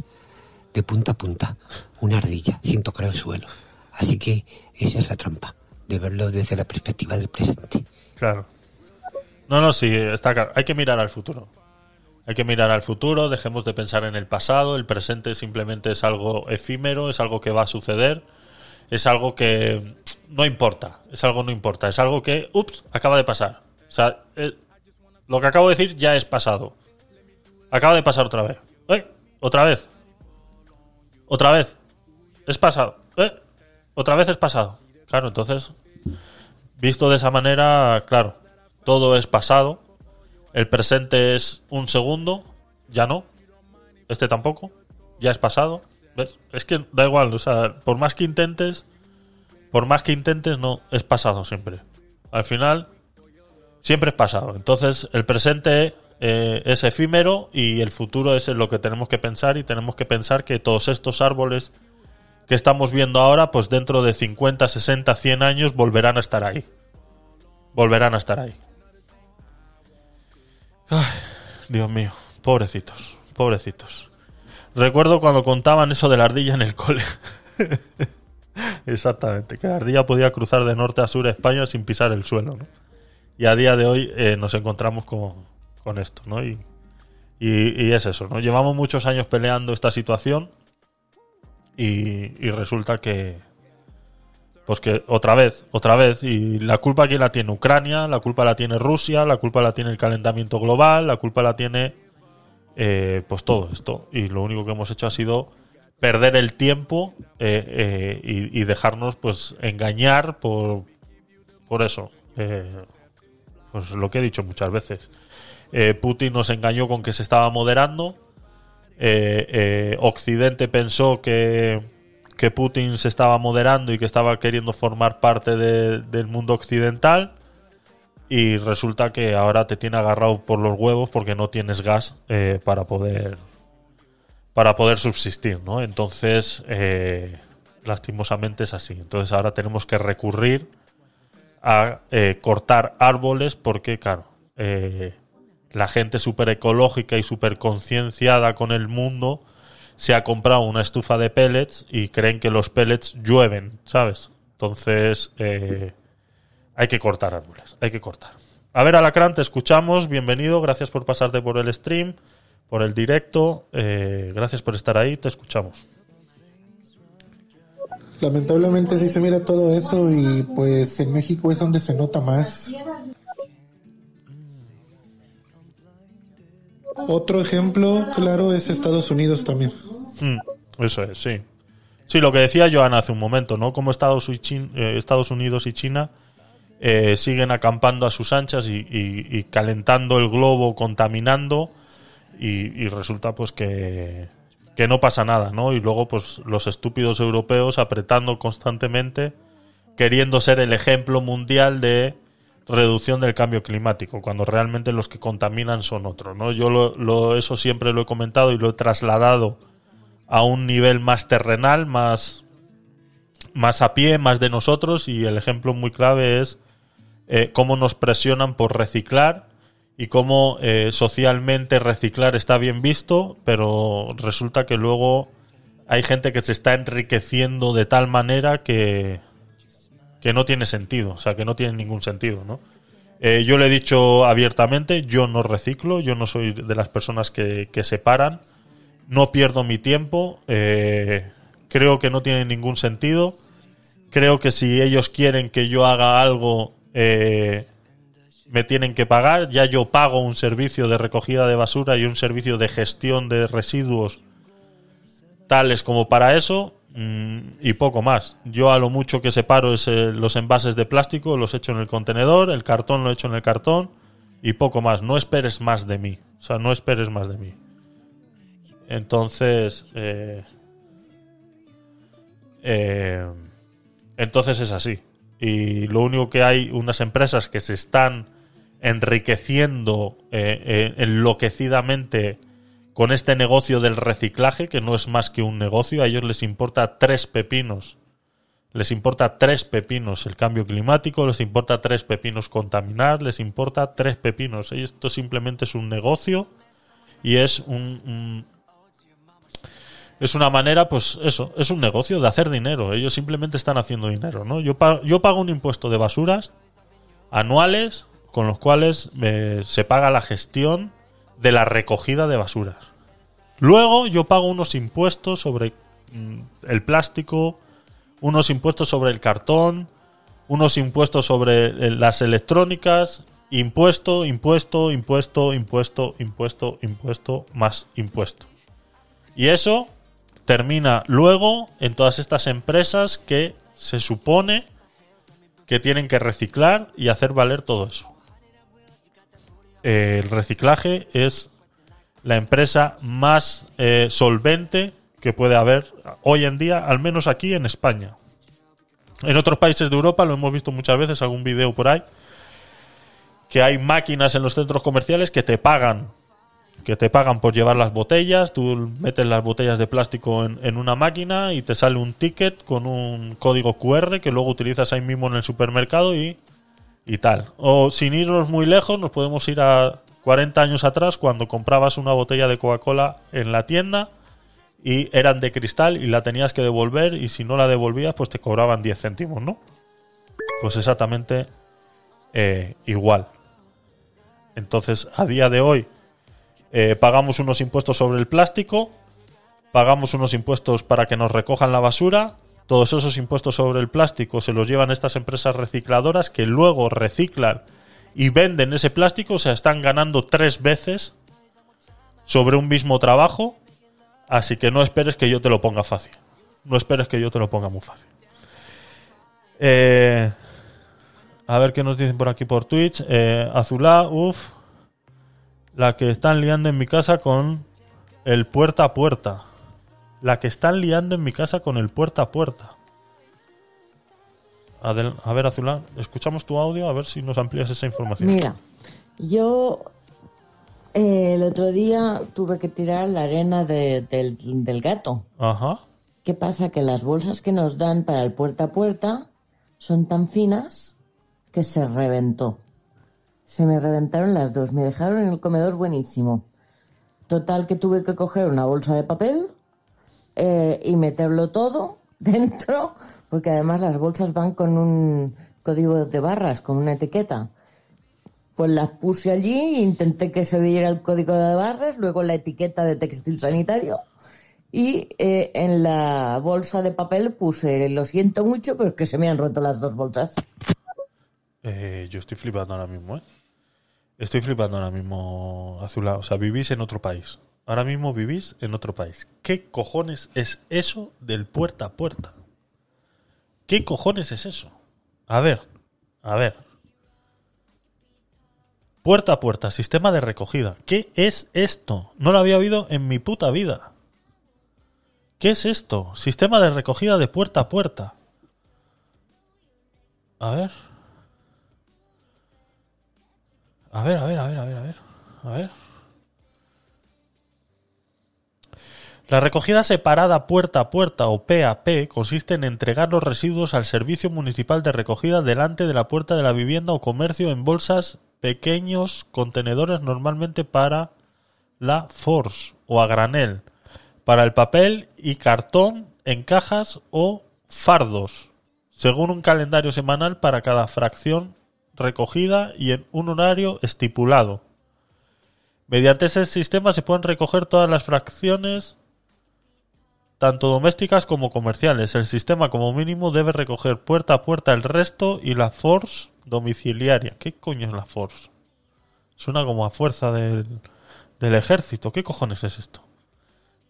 de punta a punta, una ardilla, sin tocar el suelo. Así que esa es la trampa, de verlo desde la perspectiva del presente. Claro. No, no, sí, está claro. Hay que mirar al futuro. Hay que mirar al futuro, dejemos de pensar en el pasado, el presente simplemente es algo efímero, es algo que va a suceder, es algo que no importa, es algo no importa, es algo que, ups, acaba de pasar. O sea, eh, lo que acabo de decir ya es pasado. Acaba de pasar otra vez. ¿Eh? Otra vez. Otra vez. Es pasado. ¿Eh? Otra vez es pasado. Claro, entonces, visto de esa manera, claro, todo es pasado. El presente es un segundo, ya no. Este tampoco, ya es pasado. ¿Ves? Es que da igual, o sea, por más que intentes, por más que intentes, no, es pasado siempre. Al final, siempre es pasado. Entonces, el presente eh, es efímero y el futuro es lo que tenemos que pensar y tenemos que pensar que todos estos árboles que estamos viendo ahora, pues dentro de 50, 60, 100 años volverán a estar ahí. Volverán a estar ahí. Ay, Dios mío, pobrecitos, pobrecitos. Recuerdo cuando contaban eso de la ardilla en el cole. (laughs) Exactamente, que la ardilla podía cruzar de norte a sur España sin pisar el suelo, ¿no? Y a día de hoy eh, nos encontramos con, con esto, ¿no? Y, y, y es eso, ¿no? Llevamos muchos años peleando esta situación y, y resulta que, pues que otra vez, otra vez, y la culpa quién la tiene Ucrania, la culpa la tiene Rusia, la culpa la tiene el calentamiento global, la culpa la tiene eh, pues todo esto. Y lo único que hemos hecho ha sido perder el tiempo eh, eh, y, y dejarnos pues engañar por, por eso. Pues lo que he dicho muchas veces. Putin nos engañó con que se estaba moderando. Occidente pensó que, que Putin se estaba moderando y que estaba queriendo formar parte de- del mundo occidental. Y resulta que ahora te tiene agarrado por los huevos porque no tienes gas eh, para poder para poder subsistir, ¿no? Entonces, eh, lastimosamente es así. Entonces ahora tenemos que recurrir a eh, cortar árboles porque, claro, la gente súper ecológica y súper concienciada con el mundo se ha comprado una estufa de pellets y creen que los pellets llueven, ¿sabes? Entonces, eh, hay que cortar árboles, hay que cortar. A ver, Alacrán, te escuchamos, bienvenido, gracias por pasarte por el stream, por el directo, eh, gracias por estar ahí, te escuchamos. Lamentablemente sí se mira todo eso y pues en México es donde se nota más. Otro ejemplo claro es Estados Unidos también. Mm, eso es, sí. Sí, lo que decía Joana hace un momento, ¿no? Como eh, Estados Unidos y China eh, siguen acampando a sus anchas y, calentando el globo, contaminando, y, resulta pues que, que no pasa nada, ¿no? Y luego pues los estúpidos europeos apretando constantemente, queriendo ser el ejemplo mundial de reducción del cambio climático, cuando realmente los que contaminan son otros, ¿no? Yo lo- eso siempre lo he comentado y lo he trasladado a un nivel más terrenal, más, más a pie, más de nosotros, y el ejemplo muy clave es eh, cómo nos presionan por reciclar y cómo eh, socialmente reciclar está bien visto, pero resulta que luego hay gente que se está enriqueciendo de tal manera que, que no tiene sentido, o sea, que no tiene ningún sentido, ¿no? Eh, yo le he dicho abiertamente, yo no reciclo, yo no soy de las personas que, que separan, no pierdo mi tiempo, eh, creo que no tiene ningún sentido, creo que si ellos quieren que yo haga algo, eh, me tienen que pagar, ya yo pago un servicio de recogida de basura y un servicio de gestión de residuos tales como para eso mm, y poco más. Yo a lo mucho que separo es eh, los envases de plástico, los echo en el contenedor, el cartón lo echo en el cartón y poco más. No esperes más de mí. O sea, no esperes más de mí. Entonces, eh, eh, entonces es así. Y lo único que hay, unas empresas que se están enriqueciendo eh, eh, enloquecidamente con este negocio del reciclaje, que no es más que un negocio, a ellos les importa tres pepinos. Les importa tres pepinos el cambio climático, les importa tres pepinos contaminar, les importa tres pepinos. Esto simplemente es un negocio y es un, un- es una manera, pues eso, es un negocio de hacer dinero. Ellos simplemente están haciendo dinero, ¿no? Yo, yo pago un impuesto de basuras anuales con los cuales eh, se paga la gestión de la recogida de basuras. Luego yo pago unos impuestos sobre mm, el plástico, unos impuestos sobre el cartón, unos impuestos sobre eh, las electrónicas, impuesto, impuesto, impuesto, impuesto, impuesto, impuesto, más impuesto. Y eso termina luego en todas estas empresas que se supone que tienen que reciclar y hacer valer todo eso. Eh, el reciclaje es la empresa más eh, solvente que puede haber hoy en día, al menos aquí en España. En otros países de Europa lo hemos visto muchas veces, algún video por ahí, que hay máquinas en los centros comerciales que te pagan que te pagan por llevar las botellas, tú metes las botellas de plástico en, en una máquina y te sale un ticket con un código QR que luego utilizas ahí mismo en el supermercado y, y tal. O sin irnos muy lejos, nos podemos ir a 40 años atrás cuando comprabas una botella de Coca-Cola en la tienda y eran de cristal y la tenías que devolver y si no la devolvías pues te cobraban 10 céntimos, ¿no? Pues exactamente eh, igual. Entonces, a día de hoy, eh, pagamos unos impuestos sobre el plástico, pagamos unos impuestos para que nos recojan la basura, todos esos impuestos sobre el plástico se los llevan estas empresas recicladoras que luego reciclan y venden ese plástico, o sea, están ganando tres veces sobre un mismo trabajo, así que no esperes que yo te lo ponga fácil. No esperes que yo te lo ponga muy fácil. Eh, a ver qué nos dicen por aquí por Twitch. Eh, Azulá, uff. La que están liando en mi casa con el puerta a puerta. La que están liando en mi casa con el puerta a puerta. Adel- a ver, Azulá, escuchamos tu audio a ver si nos amplías esa información. Mira, yo eh, el otro día tuve que tirar la arena de- del, del gato. Ajá. ¿Qué pasa? Que las bolsas que nos dan para el puerta a puerta son tan finas que se reventó. Se me reventaron las dos, me dejaron en el comedor buenísimo. Total que tuve que coger una bolsa de papel eh, y meterlo todo (laughs) dentro, porque además las bolsas van con un código de barras, con una etiqueta. Pues las puse allí, intenté que se viera el código de barras, luego la etiqueta de textil sanitario Y eh, en la bolsa de papel puse, lo siento mucho, pero es que se me han roto las dos bolsas. Eh, yo estoy flipando ahora mismo, ¿eh? Estoy flipando ahora mismo, Azulá. O sea, vivís en otro país. Ahora mismo vivís en otro país. ¿Qué cojones es eso del puerta a puerta? ¿Qué cojones es eso? A ver, a ver. Puerta a puerta, sistema de recogida. ¿Qué es esto? No lo había oído en mi puta vida. ¿Qué es esto? Sistema de recogida de puerta a puerta. A ver. A ver, a ver, a ver, a ver, a ver. La recogida separada puerta a puerta o PAP consiste en entregar los residuos al Servicio Municipal de Recogida delante de la puerta de la vivienda o comercio en bolsas pequeños contenedores normalmente para la force o a granel, para el papel y cartón en cajas o fardos, según un calendario semanal para cada fracción recogida y en un horario estipulado. Mediante ese sistema se pueden recoger todas las fracciones tanto domésticas como comerciales. El sistema como mínimo debe recoger puerta a puerta el resto y la force domiciliaria. ¿Qué coño es la force? Suena como a fuerza del, del ejército. ¿Qué cojones es esto?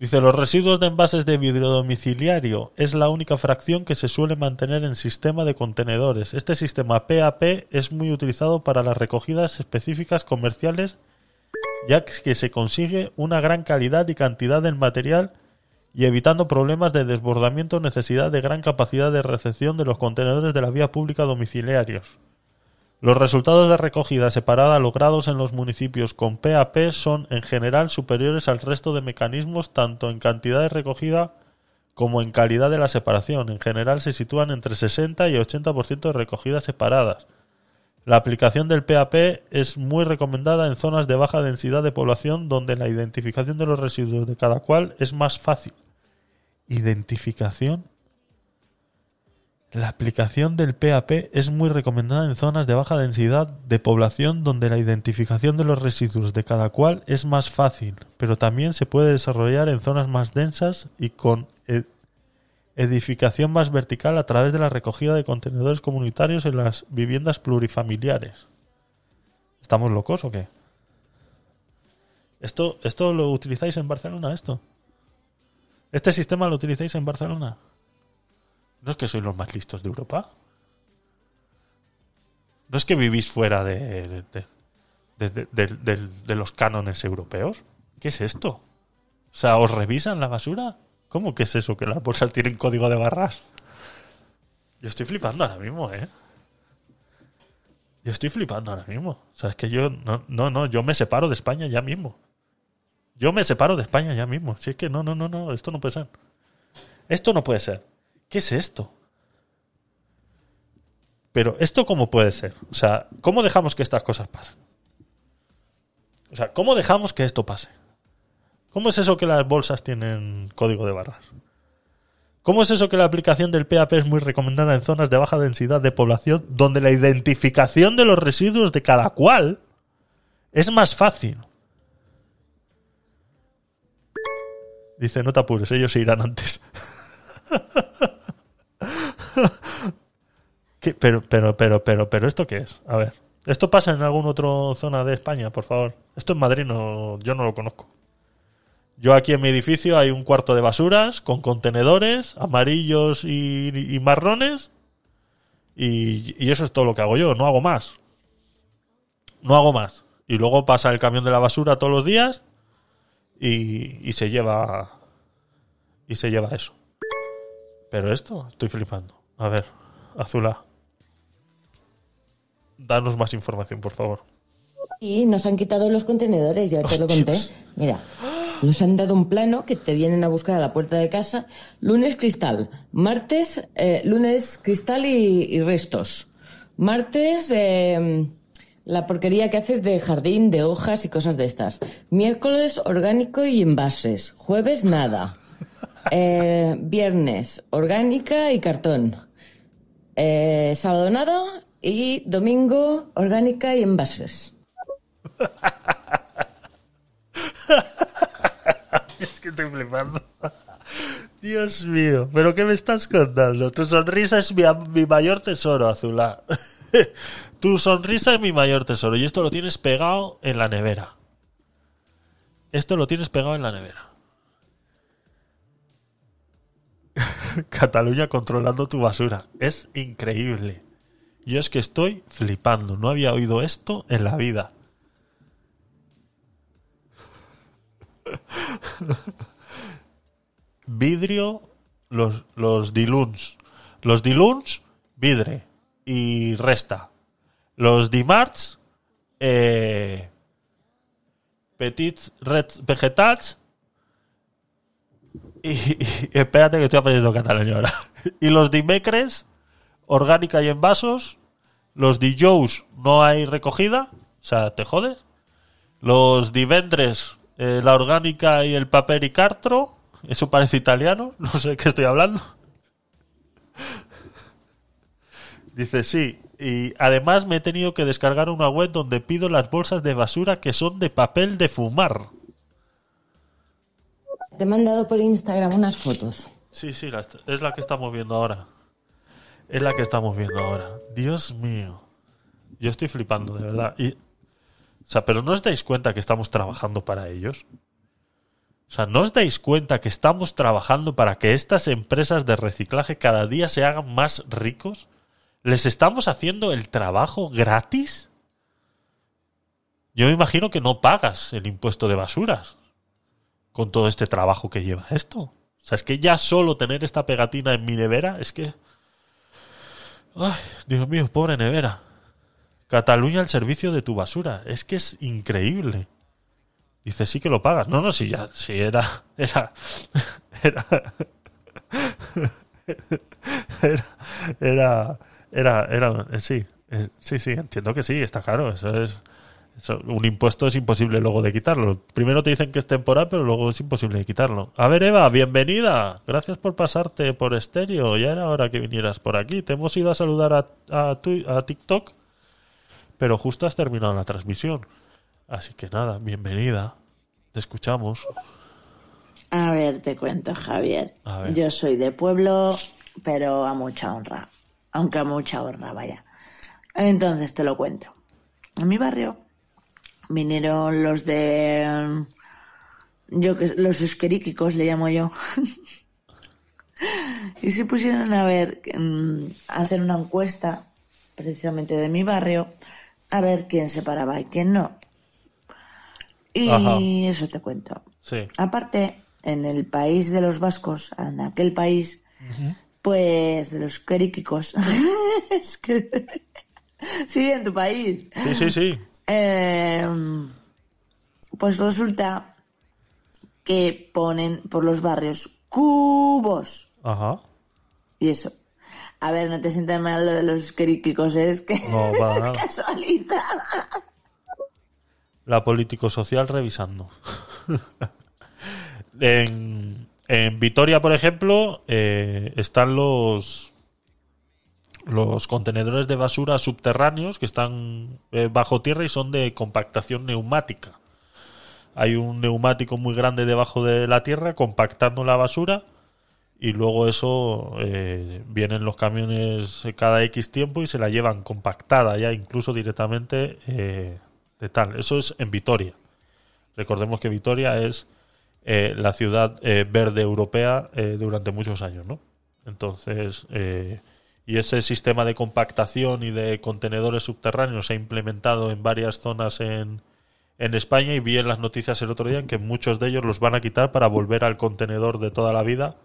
Dice, los residuos de envases de vidrio domiciliario es la única fracción que se suele mantener en sistema de contenedores. Este sistema PAP es muy utilizado para las recogidas específicas comerciales ya que se consigue una gran calidad y cantidad del material y evitando problemas de desbordamiento o necesidad de gran capacidad de recepción de los contenedores de la vía pública domiciliarios. Los resultados de recogida separada logrados en los municipios con PAP son en general superiores al resto de mecanismos tanto en cantidad de recogida como en calidad de la separación. En general se sitúan entre 60 y 80% de recogidas separadas. La aplicación del PAP es muy recomendada en zonas de baja densidad de población donde la identificación de los residuos de cada cual es más fácil. Identificación. La aplicación del PAP es muy recomendada en zonas de baja densidad de población donde la identificación de los residuos de cada cual es más fácil, pero también se puede desarrollar en zonas más densas y con e- edificación más vertical a través de la recogida de contenedores comunitarios en las viviendas plurifamiliares. ¿Estamos locos o qué? ¿Esto, esto lo utilizáis en Barcelona, esto? ¿Este sistema lo utilizáis en Barcelona? ¿No es que sois los más listos de Europa? ¿No es que vivís fuera de, de, los cánones europeos? ¿Qué es esto? O sea, ¿os revisan la basura? ¿Cómo que es eso? ¿Que las bolsas tienen código de barras? Yo estoy flipando ahora mismo, ¿eh? Yo estoy flipando ahora mismo. O sea, es que yo... No, no, no, yo me separo de España ya mismo. Yo me separo de España ya mismo. Si es que no, no, no, no, esto no puede ser. Esto no puede ser. ¿Qué es esto? Pero esto cómo puede ser? O sea, ¿cómo dejamos que estas cosas pasen? O sea, ¿cómo dejamos que esto pase? ¿Cómo es eso que las bolsas tienen código de barras? ¿Cómo es eso que la aplicación del PAP es muy recomendada en zonas de baja densidad de población donde la identificación de los residuos de cada cual es más fácil? Dice, no te apures, ellos se irán antes. (laughs) (laughs) Pero, pero, pero, pero, pero, ¿esto qué es? A ver. ¿Esto pasa en alguna otra zona de España, por favor? Esto en Madrid no, yo no lo conozco. Yo aquí en mi edificio hay un cuarto de basuras con contenedores amarillos y, marrones y, eso es todo lo que hago yo, no hago más. No hago más. Y luego pasa el camión de la basura todos los días y se lleva y se lleva eso. Pero esto, estoy flipando. A ver, Azula. Danos más información, por favor. Y nos han quitado los contenedores, ya te lo conté. Mira, nos han dado un plano que te vienen a buscar a la puerta de casa. Lunes cristal, martes, eh, lunes cristal y, y restos. Martes, eh, la porquería que haces de jardín, de hojas y cosas de estas. Miércoles, orgánico y envases. Jueves, nada. Eh, viernes, orgánica y cartón. Eh, sábado, nada. Y domingo, orgánica y envases. (laughs) Es que estoy flipando. Dios mío, ¿pero qué me estás contando? Tu sonrisa es mi, mi mayor tesoro, Azulá. (laughs) tu sonrisa es mi mayor tesoro y esto lo tienes pegado en la nevera. Esto lo tienes pegado en la nevera. (laughs) Cataluña controlando tu basura. Es increíble. Yo es que estoy flipando. No había oído esto en la vida. Vidrio, los, los diluns. Los diluns, vidre. Y resta. Los dimarts, eh, petits vegetals. Y, espérate que estoy aprendiendo catalán ahora. (laughs) Y los dimecres, orgánica y en vasos. Los dijous no hay recogida. O sea, te jodes. Los divendres, eh, la orgánica y el papel y cartro. Eso parece italiano. (laughs) No sé de qué estoy hablando. (laughs) Dice, sí. Y además me he tenido que descargar una web donde pido las bolsas de basura que son de papel de fumar. Te he mandado por Instagram unas fotos. Sí, sí, es la que estamos viendo ahora. Es la que estamos viendo ahora. Dios mío. Yo estoy flipando, de verdad. Y, o sea, pero ¿no os dais cuenta que estamos trabajando para ellos? O sea, ¿no os dais cuenta que estamos trabajando para que estas empresas de reciclaje cada día se hagan más ricos? ¿Les estamos haciendo el trabajo gratis? Yo me imagino que no pagas el impuesto de basuras con todo este trabajo que lleva esto. O sea, es que ya solo tener esta pegatina en mi nevera es que... Ay, Dios mío, pobre nevera. Cataluña al servicio de tu basura. Es que es increíble. Dice, sí que lo pagas. No, no, sí, ya, sí, era... (laughs) Era... Era... Era... Era... Era... era- eh, sí, eh, sí, sí, entiendo que sí, está claro. Eso es... eso- un impuesto es imposible luego de quitarlo. Primero te dicen que es temporal, pero luego es imposible de quitarlo. A ver, Eva, bienvenida. Gracias por pasarte por estéreo. Ya era hora que vinieras por aquí. Te hemos ido a saludar a, a, tu- a TikTok, pero justo has terminado la transmisión. Así que nada, bienvenida. Te escuchamos. A ver, te cuento, Javier. Yo soy de pueblo, pero a mucha honra. Aunque a mucha honra, vaya. Entonces te lo cuento. En mi barrio vinieron los de. Yo que los esqueríquicos le llamo yo. (laughs) y se pusieron a ver, mm, a hacer una encuesta, precisamente de mi barrio, a ver quién se paraba y quién no. Y Ajá. eso te cuento. Sí. Aparte, en el país de los vascos, en aquel país, pues de los queríquicos. (laughs) es que. (laughs) sí, en tu país. Sí, sí, sí. Eh, pues resulta que ponen por los barrios cubos. Ajá. Y eso. A ver, no te sientas mal lo de los queríquicos, ¿eh? es que. No, (laughs) para es nada. casualidad. La político-social revisando. (laughs) en, en Vitoria, por ejemplo, eh, están los los contenedores de basura subterráneos que están eh, bajo tierra y son de compactación neumática. Hay un neumático muy grande debajo de la tierra compactando la basura y luego eso eh, vienen los camiones cada X tiempo y se la llevan compactada ya incluso directamente eh, de tal. Eso es en Vitoria. Recordemos que Vitoria es eh, la ciudad verde europea durante muchos años, ¿no? Entonces, y ese sistema de compactación y de contenedores subterráneos se ha implementado en varias zonas en, en España y vi en las noticias el otro día en que muchos de ellos los van a quitar para volver al contenedor de toda la vida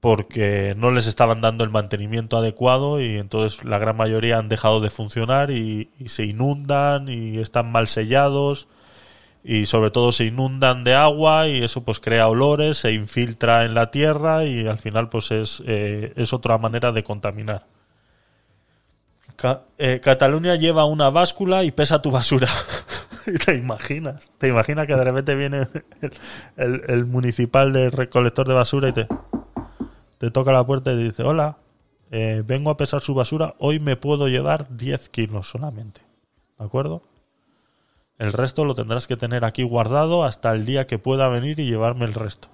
porque no les estaban dando el mantenimiento adecuado y entonces la gran mayoría han dejado de funcionar y, y se inundan y están mal sellados y sobre todo se inundan de agua y eso pues crea olores, se infiltra en la tierra y al final pues es, eh, es otra manera de contaminar. Eh, Cataluña lleva una báscula y pesa tu basura. (laughs) ¿Te imaginas? ¿Te imaginas que de repente viene el, el- el municipal de recolector de basura y te, te toca la puerta y te dice, hola, eh, vengo a pesar su basura, hoy me puedo llevar 10 kilos solamente. ¿De acuerdo? El resto lo tendrás que tener aquí guardado hasta el día que pueda venir y llevarme el resto.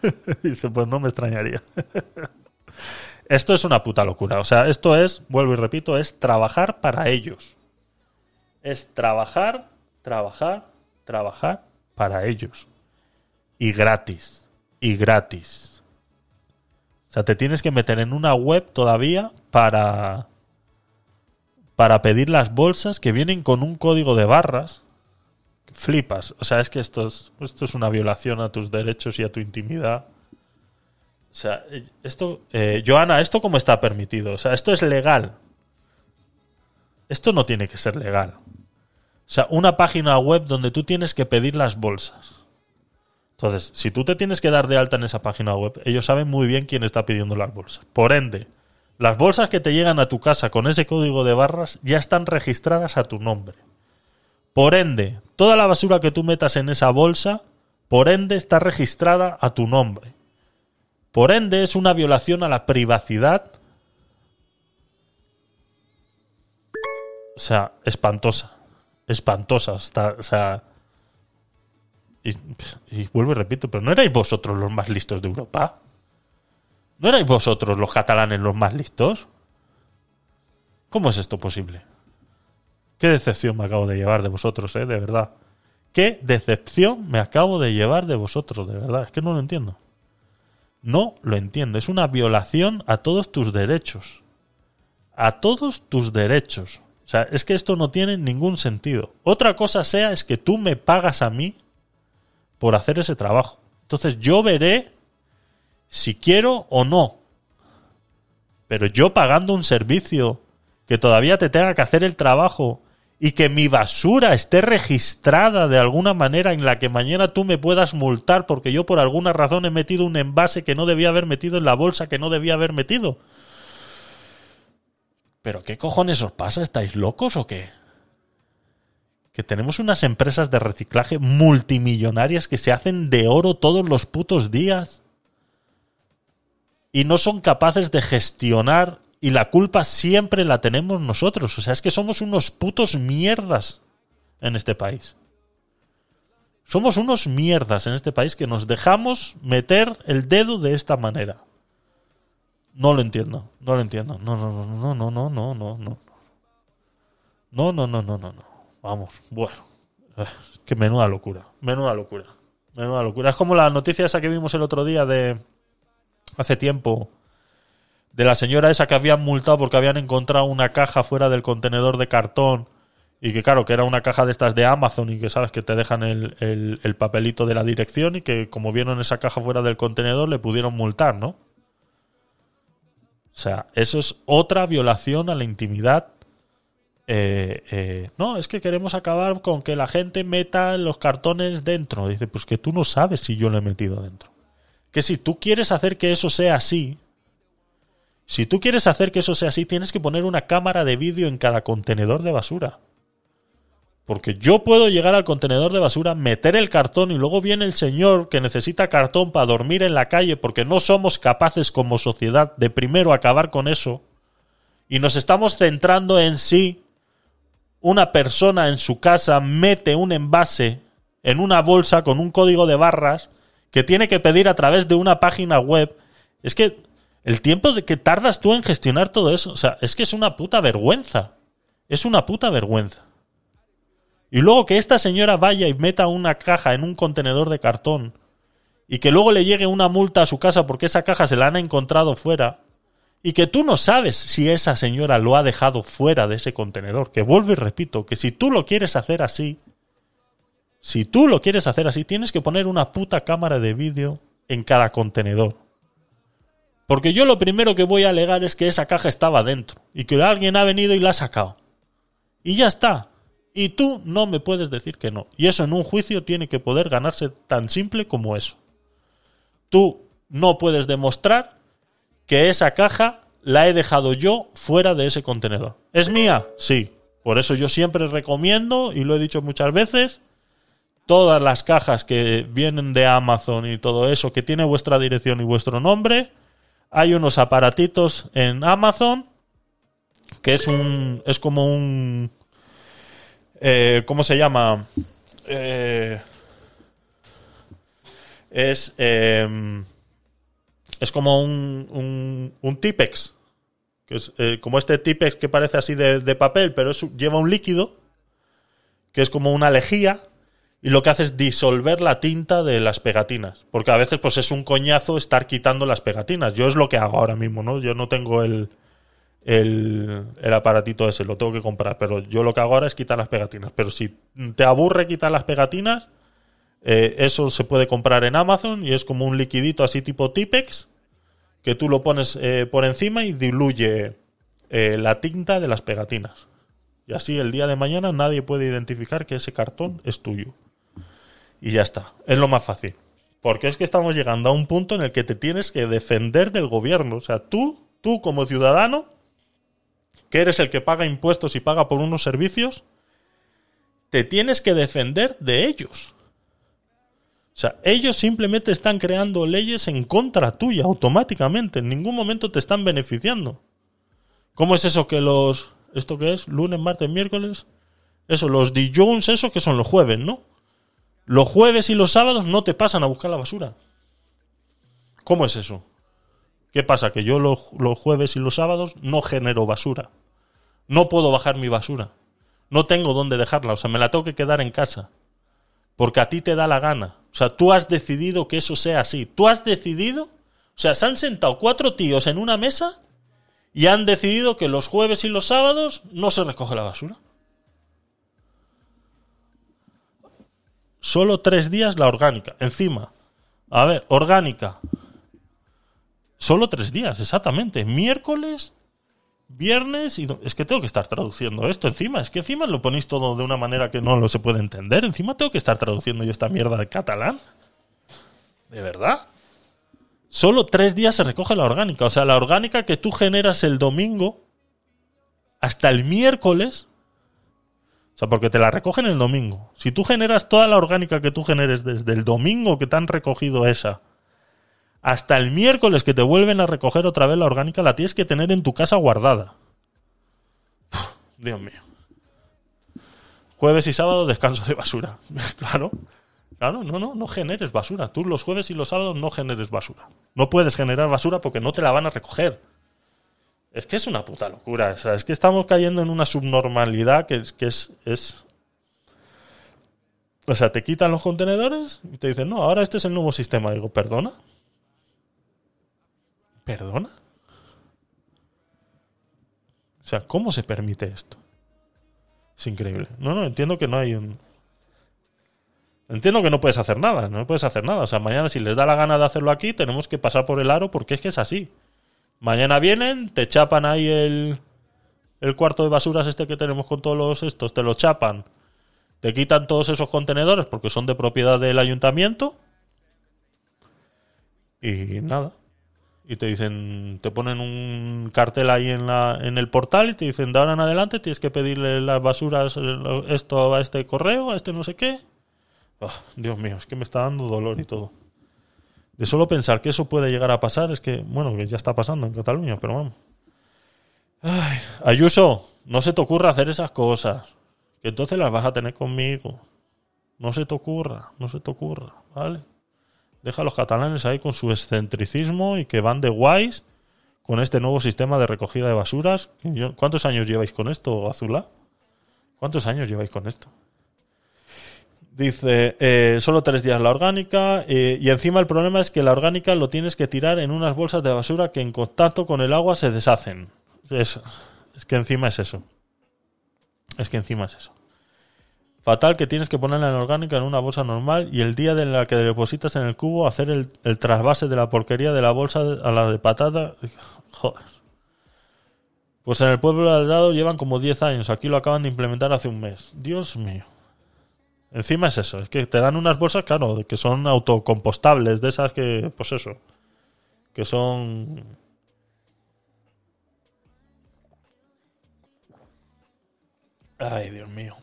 (laughs) Dice, pues no me extrañaría. (laughs) esto es una puta locura. O sea, esto es, vuelvo y repito, es trabajar para ellos. Es trabajar, trabajar, trabajar para ellos. Y gratis. Y gratis. O sea, te tienes que meter en una web todavía para para pedir las bolsas que vienen con un código de barras. Flipas. O sea, es que esto es, esto es una violación a tus derechos y a tu intimidad. O sea, esto, eh, Joana, ¿esto cómo está permitido? O sea, esto es legal. Esto no tiene que ser legal. O sea, una página web donde tú tienes que pedir las bolsas. Entonces, si tú te tienes que dar de alta en esa página web, ellos saben muy bien quién está pidiendo las bolsas. Por ende, las bolsas que te llegan a tu casa con ese código de barras ya están registradas a tu nombre. Por ende, toda la basura que tú metas en esa bolsa, por ende está registrada a tu nombre. Por ende es una violación a la privacidad. O sea, espantosa. Espantosa. Está, o sea... Y, y vuelvo y repito, pero ¿no erais vosotros los más listos de Europa? ¿No erais vosotros los catalanes los más listos? ¿Cómo es esto posible? Qué decepción me acabo de llevar de vosotros, ¿eh? De verdad. Qué decepción me acabo de llevar de vosotros, de verdad. Es que no lo entiendo. No lo entiendo. Es una violación a todos tus derechos. A todos tus derechos. O sea, es que esto no tiene ningún sentido. Otra cosa sea es que tú me pagas a mí por hacer ese trabajo. Entonces yo veré si quiero o no. Pero yo pagando un servicio que todavía te tenga que hacer el trabajo y que mi basura esté registrada de alguna manera en la que mañana tú me puedas multar porque yo por alguna razón he metido un envase que no debía haber metido en la bolsa que no debía haber metido. ¿Pero qué cojones os pasa? ¿Estáis locos o qué? Que tenemos unas empresas de reciclaje multimillonarias que se hacen de oro todos los putos días y no son capaces de gestionar y la culpa siempre la tenemos nosotros. O sea, es que somos unos putos mierdas en este país. Somos unos mierdas en este país que nos dejamos meter el dedo de esta manera. No lo entiendo, no lo entiendo. No, no, no, no, no, no, no, no. No, no, no, no, no, no. Vamos, bueno. Es que menuda locura, menuda locura. Menuda locura. Es como la noticia esa que vimos el otro día de hace tiempo de la señora esa que habían multado porque habían encontrado una caja fuera del contenedor de cartón y que claro, que era una caja de estas de Amazon y que sabes que te dejan el, el, papelito de la dirección y que como vieron esa caja fuera del contenedor le pudieron multar, ¿no? O sea, eso es otra violación a la intimidad. Eh, eh, no, es que queremos acabar con que la gente meta los cartones dentro. Dice, pues que tú no sabes si yo lo he metido dentro que si tú quieres hacer que eso sea así, si tú quieres hacer que eso sea así, tienes que poner una cámara de vídeo en cada contenedor de basura. Porque yo puedo llegar al contenedor de basura, meter el cartón y luego viene el señor que necesita cartón para dormir en la calle porque no somos capaces como sociedad de primero acabar con eso. Y nos estamos centrando en si una persona en su casa mete un envase en una bolsa con un código de barras que tiene que pedir a través de una página web. Es que el tiempo de que tardas tú en gestionar todo eso, o sea, es que es una puta vergüenza. Es una puta vergüenza. Y luego que esta señora vaya y meta una caja en un contenedor de cartón y que luego le llegue una multa a su casa porque esa caja se la han encontrado fuera y que tú no sabes si esa señora lo ha dejado fuera de ese contenedor. Que vuelvo y repito, que si tú lo quieres hacer así, si tú lo quieres hacer así, tienes que poner una puta cámara de vídeo en cada contenedor. Porque yo lo primero que voy a alegar es que esa caja estaba dentro y que alguien ha venido y la ha sacado. Y ya está. Y tú no me puedes decir que no. Y eso en un juicio tiene que poder ganarse tan simple como eso. Tú no puedes demostrar que esa caja la he dejado yo fuera de ese contenedor. ¿Es mía? Sí. Por eso yo siempre recomiendo, y lo he dicho muchas veces, todas las cajas que vienen de Amazon y todo eso, que tiene vuestra dirección y vuestro nombre, hay unos aparatitos en Amazon que es un es como un eh, ¿cómo se llama? Eh, es, eh, es como un, un, un Tipex. Que es eh, como este Tipex que parece así de, de papel, pero es- lleva un líquido que es como una lejía y lo que hace es disolver la tinta de las pegatinas. Porque a veces pues es un coñazo estar quitando las pegatinas. Yo es lo que hago ahora mismo, ¿no? Yo no tengo el, el, aparatito ese, lo tengo que comprar. Pero yo lo que hago ahora es quitar las pegatinas. Pero si te aburre quitar las pegatinas, eh, eso se puede comprar en Amazon y es como un liquidito así tipo Tipex que tú lo pones eh, por encima y diluye eh, la tinta de las pegatinas. Y así el día de mañana nadie puede identificar que ese cartón es tuyo. Y ya está. Es lo más fácil. Porque es que estamos llegando a un punto en el que te tienes que defender del gobierno. O sea, tú, tú como ciudadano, que eres el que paga impuestos y paga por unos servicios, te tienes que defender de ellos. O sea, ellos simplemente están creando leyes en contra tuya automáticamente. En ningún momento te están beneficiando. ¿Cómo es eso que los... ¿Esto qué es? ¿Lunes, martes, miércoles? Eso, los D-Jones, eso que son los jueves, ¿no? Los jueves y los sábados no te pasan a buscar la basura. ¿Cómo es eso? ¿Qué pasa? Que yo los, los jueves y los sábados no genero basura. No puedo bajar mi basura. No tengo dónde dejarla. O sea, me la tengo que quedar en casa. Porque a ti te da la gana. O sea, tú has decidido que eso sea así. Tú has decidido. O sea, se han sentado cuatro tíos en una mesa y han decidido que los jueves y los sábados no se recoge la basura. Solo tres días la orgánica. Encima. A ver, orgánica. Solo tres días, exactamente. Miércoles, viernes y... Es que tengo que estar traduciendo esto encima. Es que encima lo ponéis todo de una manera que no lo se puede entender. Encima tengo que estar traduciendo yo esta mierda de catalán. ¿De verdad? Solo tres días se recoge la orgánica. O sea, la orgánica que tú generas el domingo hasta el miércoles. Sea, porque te la recogen el domingo. Si tú generas toda la orgánica que tú generes desde el domingo que te han recogido esa hasta el miércoles que te vuelven a recoger otra vez la orgánica, la tienes que tener en tu casa guardada. Dios mío. Jueves y sábado descanso de basura. (laughs) claro. Claro, no, no, no generes basura. Tú los jueves y los sábados no generes basura. No puedes generar basura porque no te la van a recoger. Es que es una puta locura. O sea, es que estamos cayendo en una subnormalidad que, es- que es, es. O sea, te quitan los contenedores y te dicen, no, ahora este es el nuevo sistema. Digo, ¿perdona? ¿Perdona? O sea, ¿cómo se permite esto? Es increíble. No, no, entiendo que no hay un. Entiendo que no puedes hacer nada, no puedes hacer nada. O sea, mañana si les da la gana de hacerlo aquí, tenemos que pasar por el aro porque es que es así. Mañana vienen, te chapan ahí el, el cuarto de basuras este que tenemos con todos los estos, te lo chapan, te quitan todos esos contenedores porque son de propiedad del ayuntamiento y nada. Y te dicen, te ponen un cartel ahí en, la, en el portal y te dicen, de ahora en adelante tienes que pedirle las basuras, eh, esto a este correo, a este no sé qué. Ah, Dios mío, es que me está dando dolor y todo. De solo pensar que eso puede llegar a pasar, es que, bueno, que ya está pasando en Cataluña, pero vamos. Ay, Ayuso, no se te ocurra hacer esas cosas. Que entonces las vas a tener conmigo. No se te ocurra, no se te ocurra, ¿vale? Deja a los catalanes ahí con su excentricismo y que van de guays con este nuevo sistema de recogida de basuras. ¿Cuántos años lleváis con esto, Azulá? ¿Cuántos años lleváis con esto? Dice, eh, solo tres días la orgánica eh, y encima el problema es que la orgánica lo tienes que tirar en unas bolsas de basura que en contacto con el agua se deshacen. Es, que encima es eso. Es que encima es eso. Fatal que tienes que ponerla en orgánica en una bolsa normal y el día de la que depositas en el cubo hacer el, el trasvase de la porquería de la bolsa a la de patata. Joder. Pues en el pueblo de al lado llevan como 10 años. Aquí lo acaban de implementar hace un mes. Dios mío. Encima es eso, es que te dan unas bolsas, claro, que son autocompostables, de esas que, pues eso, que son... Ay, Dios mío.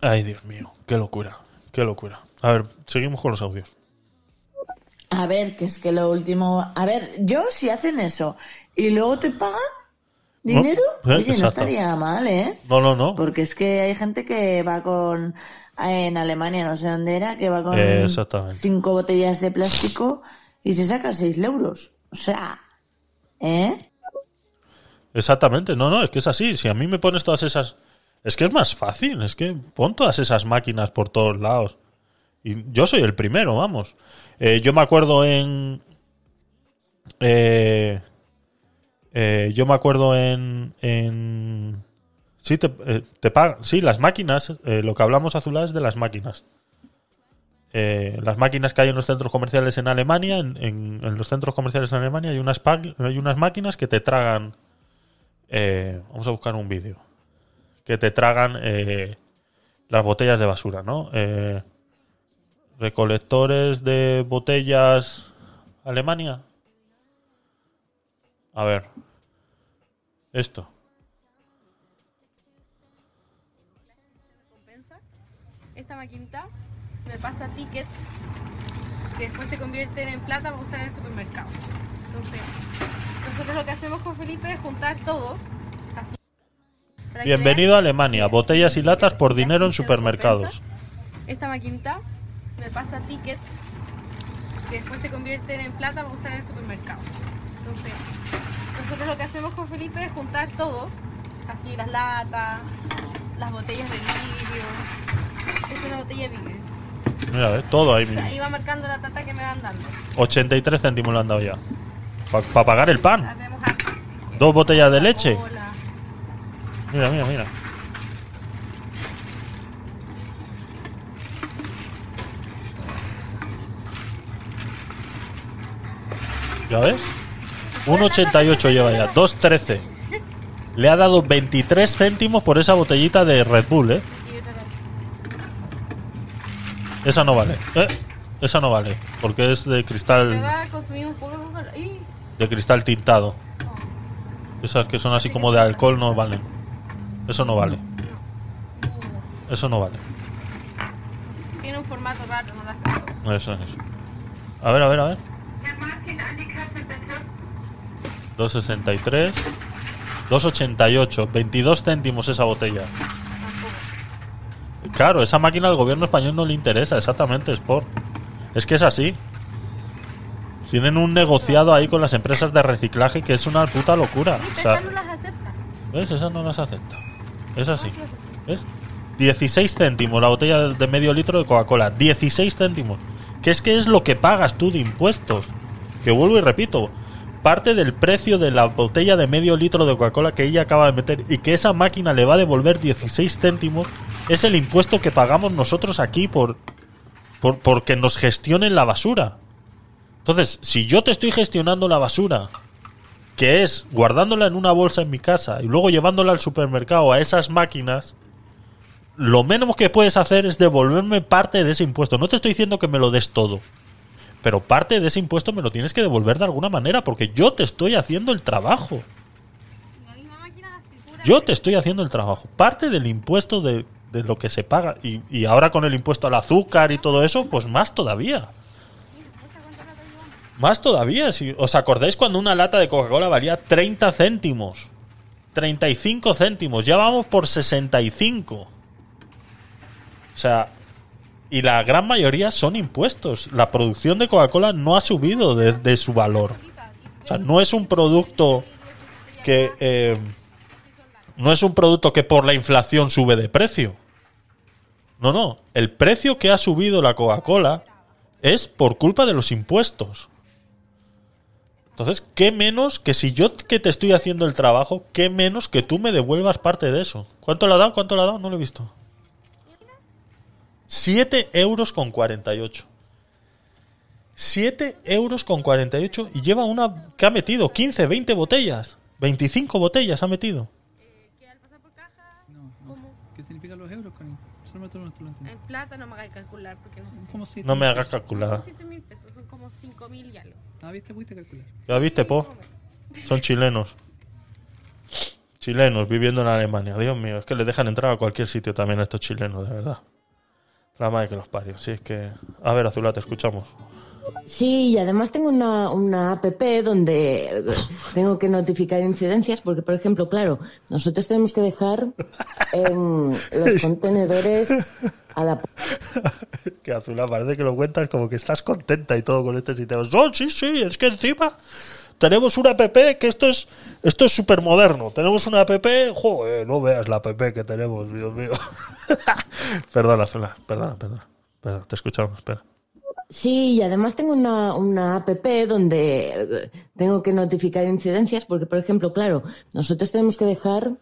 Ay, Dios mío, qué locura, qué locura. A ver, seguimos con los audios. A ver, que es que lo último. A ver, yo si hacen eso y luego te pagan dinero, No, eh, oye, no estaría mal, ¿eh? No, no, no. Porque es que hay gente que va con en Alemania, no sé dónde era, que va con Eh, cinco botellas de plástico y se saca seis euros. O sea, ¿eh? Exactamente, no, no, es que es así. Si a mí me pones todas esas. Es que es más fácil, es que pon todas esas máquinas por todos lados. Y yo soy el primero, vamos. Eh, yo me acuerdo en. eh, eh, yo me acuerdo en. en sí, te, eh, te pagan. Sí, las máquinas. eh, lo que hablamos azulado es de las máquinas. Eh, las máquinas que hay en los centros comerciales en Alemania, en, en- los centros comerciales en Alemania hay unas, hay unas máquinas que te tragan eh, vamos a buscar un vídeo. Que te tragan las botellas de basura, ¿no? Recolectores de botellas Alemania. A ver. Esto. Me pasa tickets que después se convierten en plata para usar en el supermercado. Entonces, nosotros lo que hacemos con Felipe es juntar todo. Así, Bienvenido a Alemania. Botellas y latas por dinero en supermercados. Esta maquinita me pasa tickets que después se convierten en plata para usar en el supermercado. Entonces, nosotros lo que hacemos con Felipe es juntar todo. Así las latas, las botellas de vidrio. Es una botella de vidrio. Mira, todo ahí mismo. va marcando la plata que me van dando. 83 céntimos le han dado ya. Para pagar el pan. Dos botellas de leche. Mira, mira, mira. ¿Ya ves? 1,88 lleva ya. 2,13. Le ha dado 23 céntimos por esa botellita de Red Bull, ¿eh? Esa no vale. ¿eh? Esa no vale. Porque es de cristal, un poco de cristal tintado. Esas que son así como de alcohol no valen. Eso no vale. Eso no vale. Tiene un formato raro, no la acepto. Eso es. A ver, a ver, a ver. 2.63. 2.88. 22 céntimos esa botella. Claro, esa máquina al gobierno español no le interesa, exactamente, Sport. Es que es así. Tienen un negociado ahí con las empresas de reciclaje que es una puta locura. O sea, no las acepta. ¿Ves? Esas no las acepta. Es así. ¿Ves? 16 céntimos la botella de medio litro de Coca-Cola. 16 céntimos. Que es que es lo que pagas tú de impuestos. Que vuelvo y repito. Parte del precio de la botella de medio litro de Coca-Cola que ella acaba de meter y que esa máquina le va a devolver 16 céntimos es el impuesto que pagamos nosotros aquí por, por porque nos gestionen la basura. Entonces, si yo te estoy gestionando la basura que es guardándola en una bolsa en mi casa y luego llevándola al supermercado a esas máquinas, lo menos que puedes hacer es devolverme parte de ese impuesto. No te estoy diciendo que me lo des todo, pero parte de ese impuesto me lo tienes que devolver de alguna manera porque yo te estoy haciendo el trabajo. Yo te estoy haciendo el trabajo. Parte del impuesto de, de lo que se paga y, ahora con el impuesto al azúcar y todo eso, pues más todavía. Más todavía, si os acordáis cuando una lata de Coca-Cola valía 30 céntimos, 35 céntimos, ya vamos por 65. O sea, y la gran mayoría son impuestos. La producción de Coca-Cola no ha subido de su valor. O sea, no es un producto que... eh, no es un producto que por la inflación sube de precio. No, no. El precio que ha subido la Coca-Cola es por culpa de los impuestos. Entonces, ¿qué menos que si yo que te estoy haciendo el trabajo, qué menos que tú me devuelvas parte de eso? ¿Cuánto le ha dado? ¿Cuánto le ha dado? No lo he visto. 7 euros con 48. 7 euros con 48 y lleva una que ha metido 15, 20 botellas. 25 botellas ha metido. Que al pasar por caja, No, no. ¿Qué significan los euros, Connie? En plata no me hagáis calcular porque no sé. ¿Cómo si No me hagas calcular. son 7 mil pesos, son como 5 mil y algo. Ah, viste, pudiste calcular. ¿Ya viste, Po? Son chilenos. Chilenos viviendo en Alemania. Dios mío, es que les dejan entrar a cualquier sitio también a estos chilenos, de verdad. La madre que los parios. Sí, es que. A ver, Azulá, te escuchamos. Sí, y además tengo una, una app donde tengo que notificar incidencias porque, por ejemplo, claro, nosotros tenemos que dejar en los (laughs) contenedores a la... Que Azula parece que lo cuentas como que estás contenta y todo con este sistema. Oh, sí, sí, es que encima tenemos una app que esto es esto es súper moderno. Tenemos una app, joder, no veas la app que tenemos, Dios mío. (laughs) perdona, Azula, perdona, perdona. Perdona, te escuchamos, espera. Sí, y además tengo una, una app donde eh, tengo que notificar incidencias porque, por ejemplo, claro, nosotros tenemos que dejar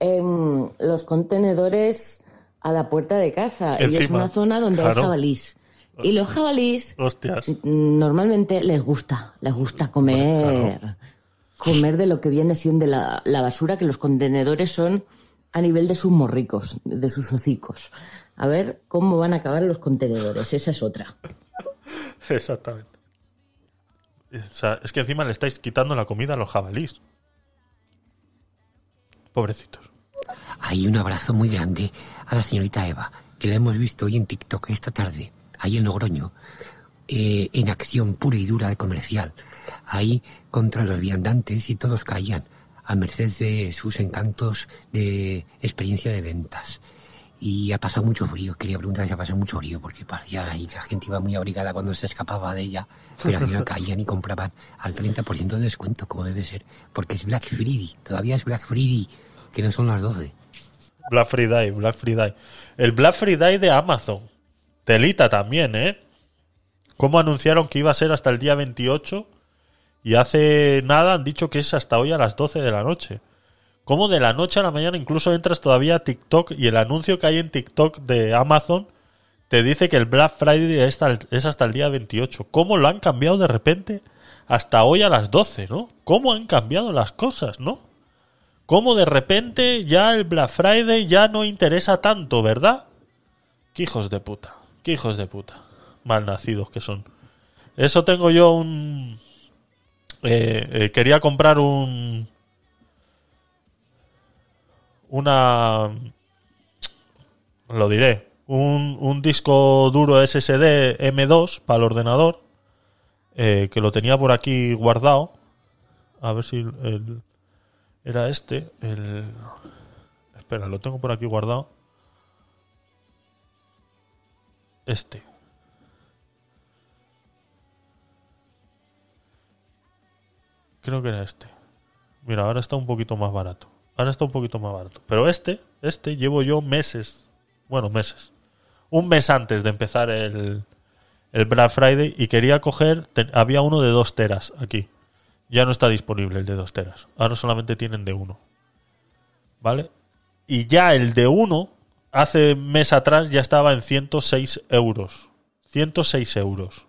em, los contenedores a la puerta de casa y es una zona donde claro. hay jabalís. Y los jabalís Hostias. normalmente les gusta, les gusta comer, comer de lo que viene siendo la, la basura, que los contenedores son a nivel de sus morricos, de sus hocicos. A ver cómo van a acabar los contenedores, esa es otra. (laughs) Exactamente. O sea, es que encima le estáis quitando la comida a los jabalís. Pobrecitos. Hay un abrazo muy grande a la señorita Eva, que la hemos visto hoy en TikTok esta tarde, ahí en Logroño, eh, en acción pura y dura de comercial, ahí contra los viandantes y todos caían, a merced de sus encantos de experiencia de ventas. Y ha pasado mucho frío, quería preguntar si ha pasado mucho frío, porque parecía que la gente iba muy abrigada cuando se escapaba de ella, pero al (laughs) final caían y compraban al 30% de descuento, como debe ser, porque es Black Friday, todavía es Black Friday, que no son las 12. Black Friday, Black Friday. El Black Friday de Amazon. Telita también, ¿eh? Cómo anunciaron que iba a ser hasta el día 28 y hace nada han dicho que es hasta hoy a las 12 de la noche. Cómo de la noche a la mañana incluso entras todavía a TikTok y el anuncio que hay en TikTok de Amazon te dice que el Black Friday es hasta el, día 28. ¿Cómo lo han cambiado de repente hasta hoy a las 12, ¿no? ¿Cómo han cambiado las cosas, ¿no? Cómo de repente ya el Black Friday ya no interesa tanto, ¿verdad? Qué hijos de puta, qué hijos de puta. Malnacidos que son. Eso tengo yo un... eh, eh, quería comprar un... Una... Lo diré. Un, un disco duro SSD M2 para el ordenador. eh, que lo tenía por aquí guardado. A ver si el- era este. El... Espera, lo tengo por aquí guardado. Este. Creo que era este. Mira, ahora está un poquito más barato. Ahora está un poquito más barato. Pero este, este llevo yo meses. Bueno, meses. Un mes antes de empezar el, el Black Friday y quería coger. había uno de dos teras aquí. Ya no está disponible el de dos teras. Ahora solamente tienen de uno. ¿Vale? Y ya el de uno, hace mes atrás, ya estaba en 106 euros. 106 euros.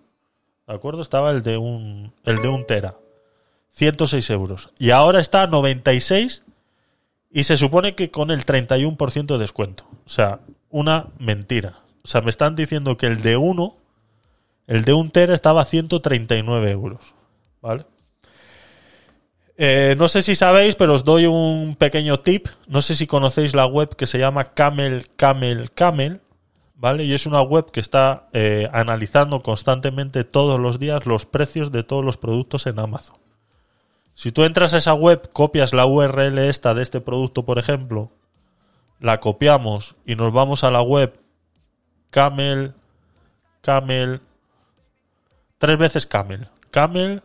¿De acuerdo? Estaba el de un, el de un tera. 106 euros. Y ahora está a 96 y se supone que con el 31% de descuento. O sea, una mentira. O sea, me están diciendo que el de uno, el de un tera estaba a 139 euros. ¿Vale? Eh, no sé si sabéis, pero os doy un pequeño tip. No sé si conocéis la web que se llama Camel Camel Camel, ¿vale? Y es una web que está eh, analizando constantemente todos los días los precios de todos los productos en Amazon. Si tú entras a esa web, copias la URL esta de este producto, por ejemplo, la copiamos y nos vamos a la web Camel Camel tres veces Camel, Camel,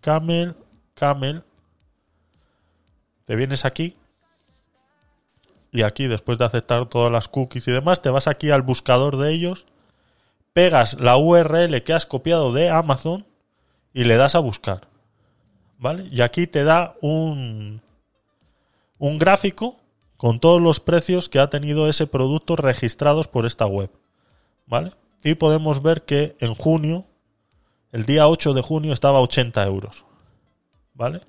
Camel, Camel. Te vienes aquí y aquí después de aceptar todas las cookies y demás te vas aquí al buscador de ellos pegas la URL que has copiado de Amazon y le das a buscar ¿vale? y aquí te da un un gráfico con todos los precios que ha tenido ese producto registrados por esta web ¿vale? y podemos ver que en junio el día 8 de junio estaba a 80 euros ¿vale?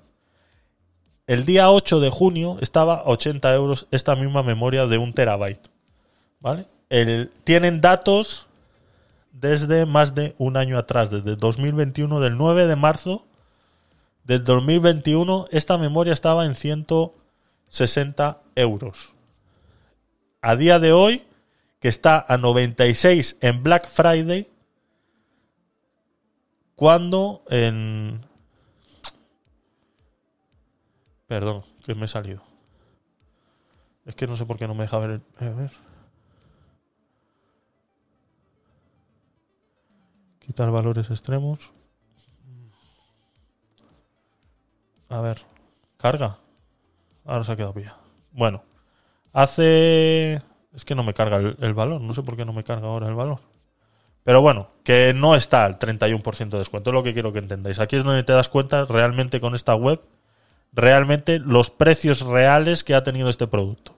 el día 8 de junio estaba a 80 euros esta misma memoria de un terabyte. ¿Vale? El- tienen datos desde más de un año atrás, desde 2021, del 9 de marzo del 2021, esta memoria estaba en 160 euros. A día de hoy, que está a 96 en Black Friday, cuando en... Perdón, que me he salido. Es que no sé por qué no me deja ver. el- A ver. Quitar valores extremos. A ver. Carga. Ahora se ha quedado pillado. Bueno. Hace... Es que no me carga el, valor. No sé por qué no me carga ahora el valor. Pero bueno, que no está al 31% de descuento. Es lo que quiero que entendáis. Aquí es donde te das cuenta realmente con esta web, realmente los precios reales que ha tenido este producto.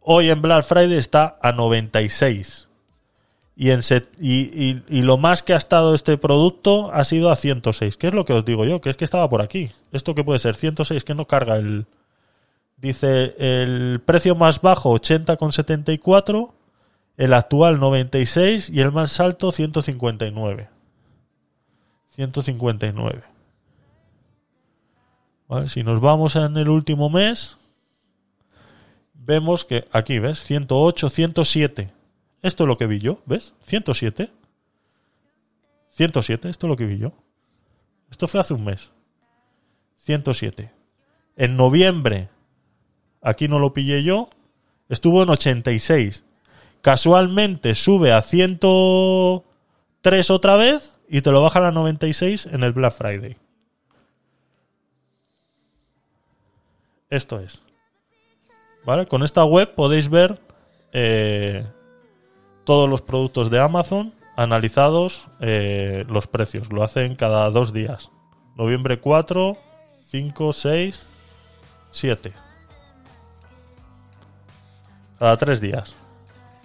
Hoy en Black Friday está a 96. Y, en set- y, y- y lo más que ha estado este producto ha sido a 106. ¿Qué es lo que os digo yo? Que es que estaba por aquí. ¿Esto qué puede ser? 106, que no carga el... Dice el precio más bajo 80,74, el actual 96 y el más alto 159. 159. ¿Vale? Si nos vamos en el último mes, vemos que aquí, ¿ves? 108, 107. Esto es lo que vi yo, ¿ves? 107. 107, esto es lo que vi yo. Esto fue hace un mes. 107. En noviembre, aquí no lo pillé yo, estuvo en 86. Casualmente sube a 103 otra vez y te lo bajan a 96 en el Black Friday. Esto es. ¿Vale? Con esta web podéis ver eh, todos los productos de Amazon analizados eh, los precios. Lo hacen cada dos días. Noviembre 4, 5, 6, 7. Cada tres días.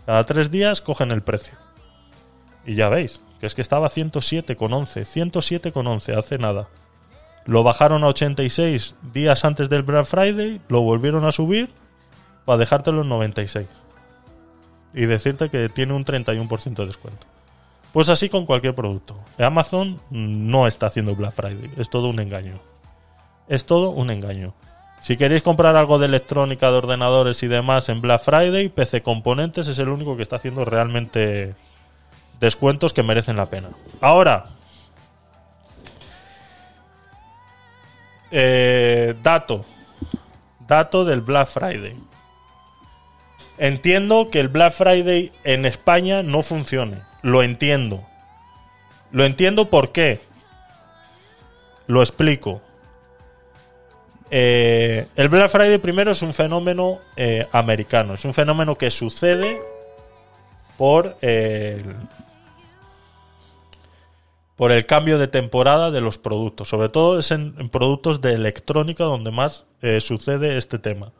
Cada tres días cogen el precio. Y ya veis, que es que estaba 107,11. 107,11 hace nada. Lo bajaron a 86 días antes del Black Friday, lo volvieron a subir para dejártelo en 96. Y decirte que tiene un 31% de descuento. Pues así con cualquier producto. Amazon no está haciendo Black Friday, es todo un engaño. Es todo un engaño. Si queréis comprar algo de electrónica, de ordenadores y demás en Black Friday, PC Componentes es el único que está haciendo realmente descuentos que merecen la pena. Ahora, eh, dato. Dato del Black Friday. Entiendo que el Black Friday en España no funcione. Lo entiendo. Lo entiendo por qué. Lo explico. Eh, el Black Friday primero es un fenómeno eh, americano. Es un fenómeno que sucede por eh, el, por el cambio de temporada de los productos. Sobre todo es en, productos de electrónica donde más eh, sucede este tema.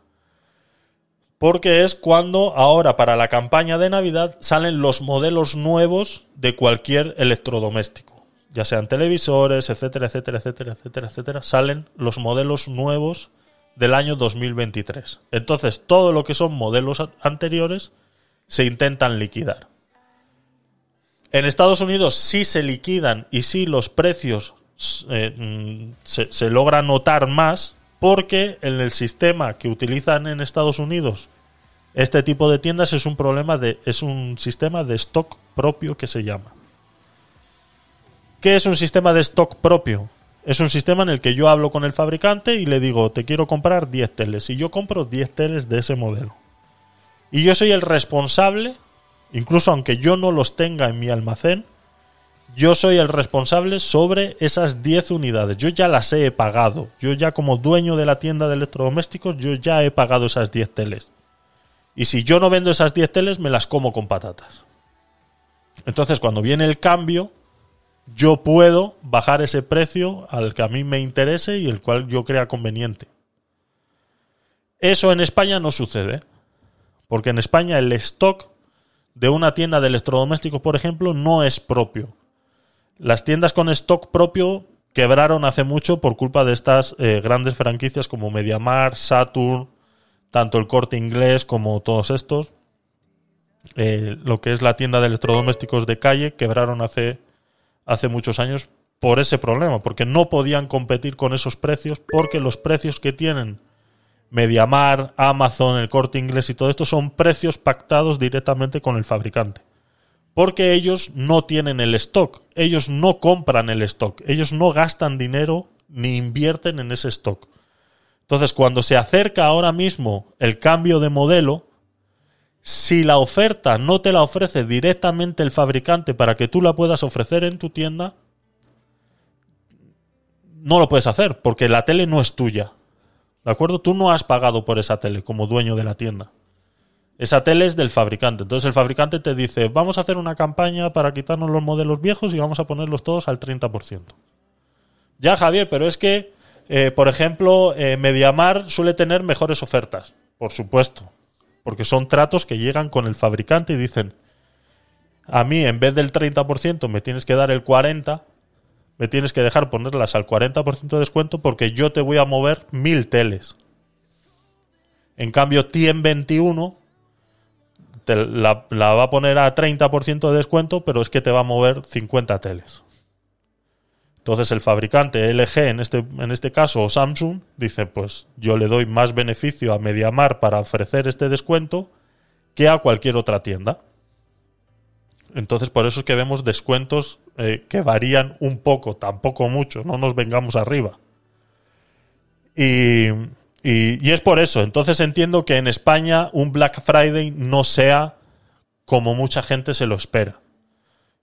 Porque es cuando ahora para la campaña de Navidad salen los modelos nuevos de cualquier electrodoméstico. Ya sean televisores, etcétera, etcétera, etcétera, etcétera, etcétera. Salen los modelos nuevos del año 2023. Entonces todo lo que son modelos anteriores se intentan liquidar. En Estados Unidos sí se liquidan y sí los precios eh, mm, se, se logra notar más porque en el sistema que utilizan en Estados Unidos este tipo de tiendas es un problema de es un sistema de stock propio que se llama. ¿Qué es un sistema de stock propio? Es un sistema en el que yo hablo con el fabricante y le digo, te quiero comprar 10 teles. Y yo compro 10 teles de ese modelo. Y yo soy el responsable, incluso aunque yo no los tenga en mi almacén, yo soy el responsable sobre esas 10 unidades. Yo ya las he pagado. Yo ya como dueño de la tienda de electrodomésticos, yo ya he pagado esas 10 teles. Y si yo no vendo esas 10 teles, me las como con patatas. Entonces, cuando viene el cambio, yo puedo bajar ese precio al que a mí me interese y el cual yo crea conveniente. Eso en España no sucede. Porque en España el stock de una tienda de electrodomésticos, por ejemplo, no es propio. Las tiendas con stock propio quebraron hace mucho por culpa de estas eh, grandes franquicias como Mediamar, Saturn, tanto el corte inglés como todos estos. Eh, lo que es la tienda de electrodomésticos de calle quebraron hace, hace muchos años por ese problema, porque no podían competir con esos precios, porque los precios que tienen Mediamar, Amazon, el corte inglés y todo esto son precios pactados directamente con el fabricante. Porque ellos no tienen el stock, ellos no compran el stock, ellos no gastan dinero ni invierten en ese stock. Entonces, cuando se acerca ahora mismo el cambio de modelo, si la oferta no te la ofrece directamente el fabricante para que tú la puedas ofrecer en tu tienda, no lo puedes hacer porque la tele no es tuya. ¿De acuerdo? Tú no has pagado por esa tele como dueño de la tienda. Esa tele es del fabricante. Entonces el fabricante te dice, vamos a hacer una campaña para quitarnos los modelos viejos y vamos a ponerlos todos al 30%. Ya, Javier, pero es que, eh, por ejemplo, eh, Mediamar suele tener mejores ofertas. Por supuesto. Porque son tratos que llegan con el fabricante y dicen, a mí en vez del 30% me tienes que dar el 40%, me tienes que dejar ponerlas al 40% de descuento porque yo te voy a mover mil teles. En cambio, TIEN 21 te la, va a poner a 30% de descuento, pero es que te va a mover 50 teles. Entonces el fabricante LG, en este, en este caso, o Samsung, dice, pues yo le doy más beneficio a Mediamar para ofrecer este descuento que a cualquier otra tienda. Entonces por eso es que vemos descuentos eh, que varían un poco, tampoco mucho, no nos vengamos arriba. Y, y, es por eso. Entonces entiendo que en España un Black Friday no sea como mucha gente se lo espera.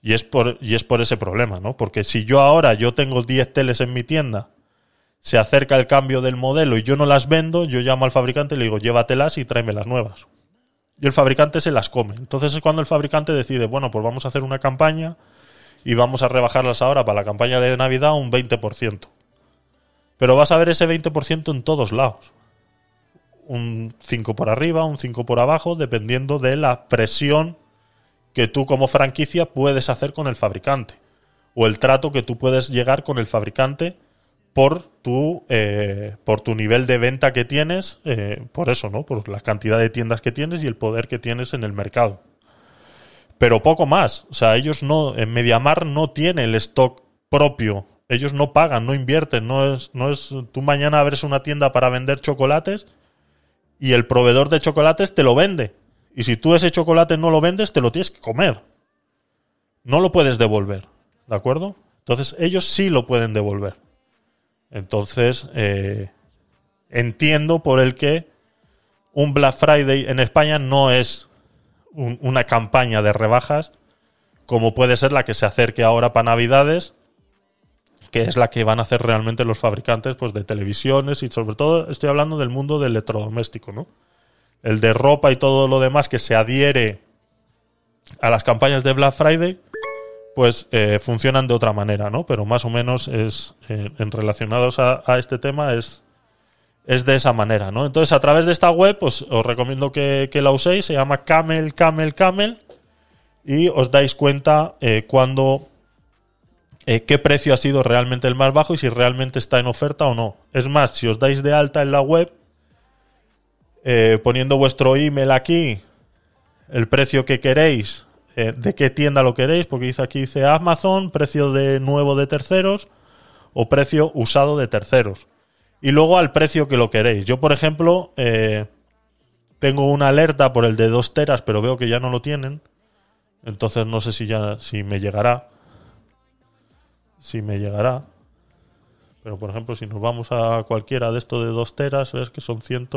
Y es por, y es por ese problema, ¿no? Porque si yo ahora yo tengo 10 teles en mi tienda, se acerca el cambio del modelo y yo no las vendo, yo llamo al fabricante y le digo, llévatelas y tráeme las nuevas. Y el fabricante se las come. Entonces es cuando el fabricante decide, bueno, pues vamos a hacer una campaña y vamos a rebajarlas ahora para la campaña de Navidad un 20%. Pero vas a ver ese 20% en todos lados. Un 5 por arriba, un 5 por abajo, dependiendo de la presión que tú como franquicia puedes hacer con el fabricante. O el trato que tú puedes llegar con el fabricante por tu, eh, por tu nivel de venta que tienes, eh, por eso, ¿no? Por la cantidad de tiendas que tienes y el poder que tienes en el mercado. Pero poco más. O sea, ellos no, en Mediamar no tiene el stock propio. Ellos no pagan, no invierten. No es, no es, tú mañana abres una tienda para vender chocolates y el proveedor de chocolates te lo vende. Y si tú ese chocolate no lo vendes, te lo tienes que comer. No lo puedes devolver. ¿De acuerdo? Entonces ellos sí lo pueden devolver. Entonces, eh, entiendo por el que un Black Friday en España no es un- una campaña de rebajas como puede ser la que se acerque ahora para Navidades, que es la que van a hacer realmente los fabricantes pues, de televisiones y sobre todo estoy hablando del mundo del electrodoméstico, ¿no? El de ropa y todo lo demás que se adhiere a las campañas de Black Friday, pues eh, funcionan de otra manera, ¿no? Pero más o menos es eh, en relacionados a, este tema es, es de esa manera, ¿no? Entonces, a través de esta web, pues os recomiendo que, que la uséis, se llama Camel, Camel, Camel, y os dais cuenta eh, cuando eh, qué precio ha sido realmente el más bajo y si realmente está en oferta o no. Es más, si os dais de alta en la web, eh, poniendo vuestro email aquí, el precio que queréis, eh, de qué tienda lo queréis, porque dice aquí dice Amazon, precio de nuevo de terceros o precio usado de terceros. Y luego al precio que lo queréis. Yo, por ejemplo, tengo una alerta por el de 2 teras, pero veo que ya no lo tienen. Entonces no sé si ya si me llegará. Si me llegará. Pero por ejemplo, si nos vamos a cualquiera de estos de 2 teras, ves que son 100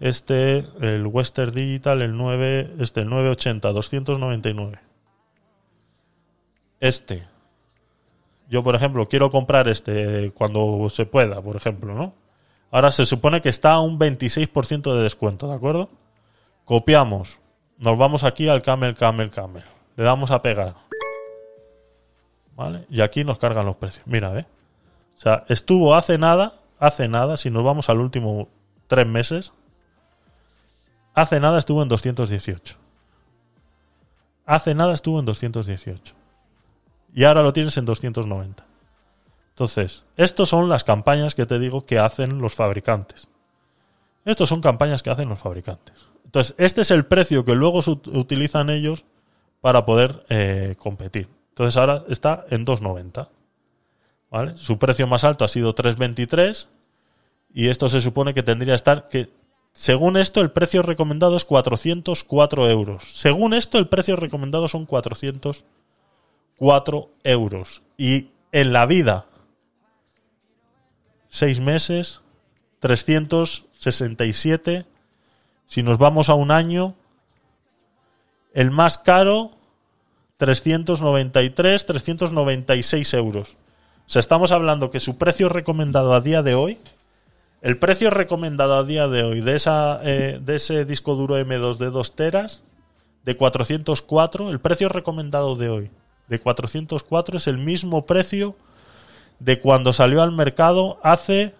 este, el Western Digital, el 9, este, el 980, 299. Este. Yo, por ejemplo, quiero comprar este cuando se pueda, por ejemplo, ¿no? Ahora se supone que está a un 26% de descuento, ¿de acuerdo? Copiamos. Nos vamos aquí al Camel, Camel, Camel. Le damos a pegar. ¿Vale? Y aquí nos cargan los precios. Mira, ¿eh? O sea, estuvo hace nada, hace nada, si nos vamos al último tres meses, hace nada estuvo en 218. Hace nada estuvo en 218. Y ahora lo tienes en 290. Entonces, estas son las campañas que te digo que hacen los fabricantes. Estas son campañas que hacen los fabricantes. Entonces, este es el precio que luego utilizan ellos para poder eh, competir. Entonces, ahora está en 290. ¿Vale? Su precio más alto ha sido 323 y esto se supone que tendría que estar que Según esto, el precio recomendado es 404 euros. Según esto, el precio recomendado son 404 euros. Y en la vida, seis meses, 367. Si nos vamos a un año, el más caro, 393, 396 euros. O sea, estamos hablando que su precio recomendado a día de hoy, el precio recomendado a día de hoy de, esa, eh, de ese disco duro M2 de 2 teras, de 404, el precio recomendado de hoy de 404 es el mismo precio de cuando salió al mercado hace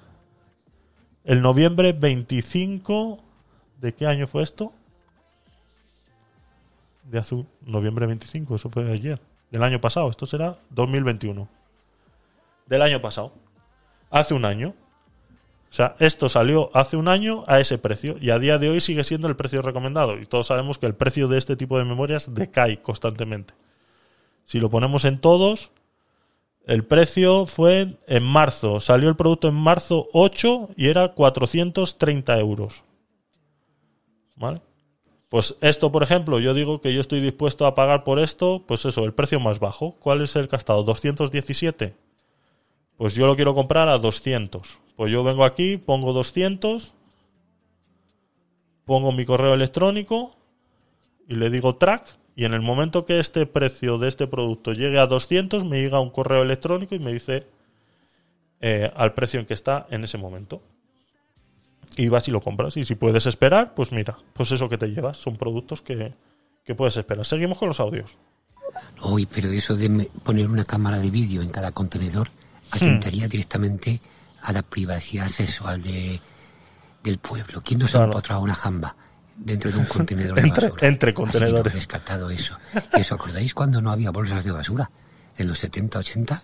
el noviembre 25. ¿De qué año fue esto? De hace noviembre 25, eso fue ayer. Del año pasado, esto será 2021. Del año pasado. Hace un año. O sea, esto salió hace un año a ese precio y a día de hoy sigue siendo el precio recomendado. Y todos sabemos que el precio de este tipo de memorias decae constantemente. Si lo ponemos en todos, el precio fue en marzo. Salió el producto en marzo 8 y era 430 euros. ¿Vale? Pues esto, por ejemplo, yo digo que yo estoy dispuesto a pagar por esto, pues eso, el precio más bajo. ¿Cuál es el que ha estado? ¿217? Pues yo lo quiero comprar a 200. Pues yo vengo aquí, pongo 200, pongo mi correo electrónico y le digo track y en el momento que este precio de este producto llegue a 200 me llega un correo electrónico y me dice eh, al precio en que está en ese momento. Y vas y lo compras. Y si puedes esperar, pues mira, pues eso que te llevas. Son productos que, que puedes esperar. Seguimos con los audios. Uy, pero eso de poner una cámara de vídeo en cada contenedor atentaría directamente a la privacidad sexual de, del pueblo. ¿Quién no se Claro. ha encontrado una jamba dentro de un contenedor de (laughs) Entre- basura? entre contenedores. descartado eso. ¿Y os acordáis cuando no había bolsas de basura? En los 70, 80,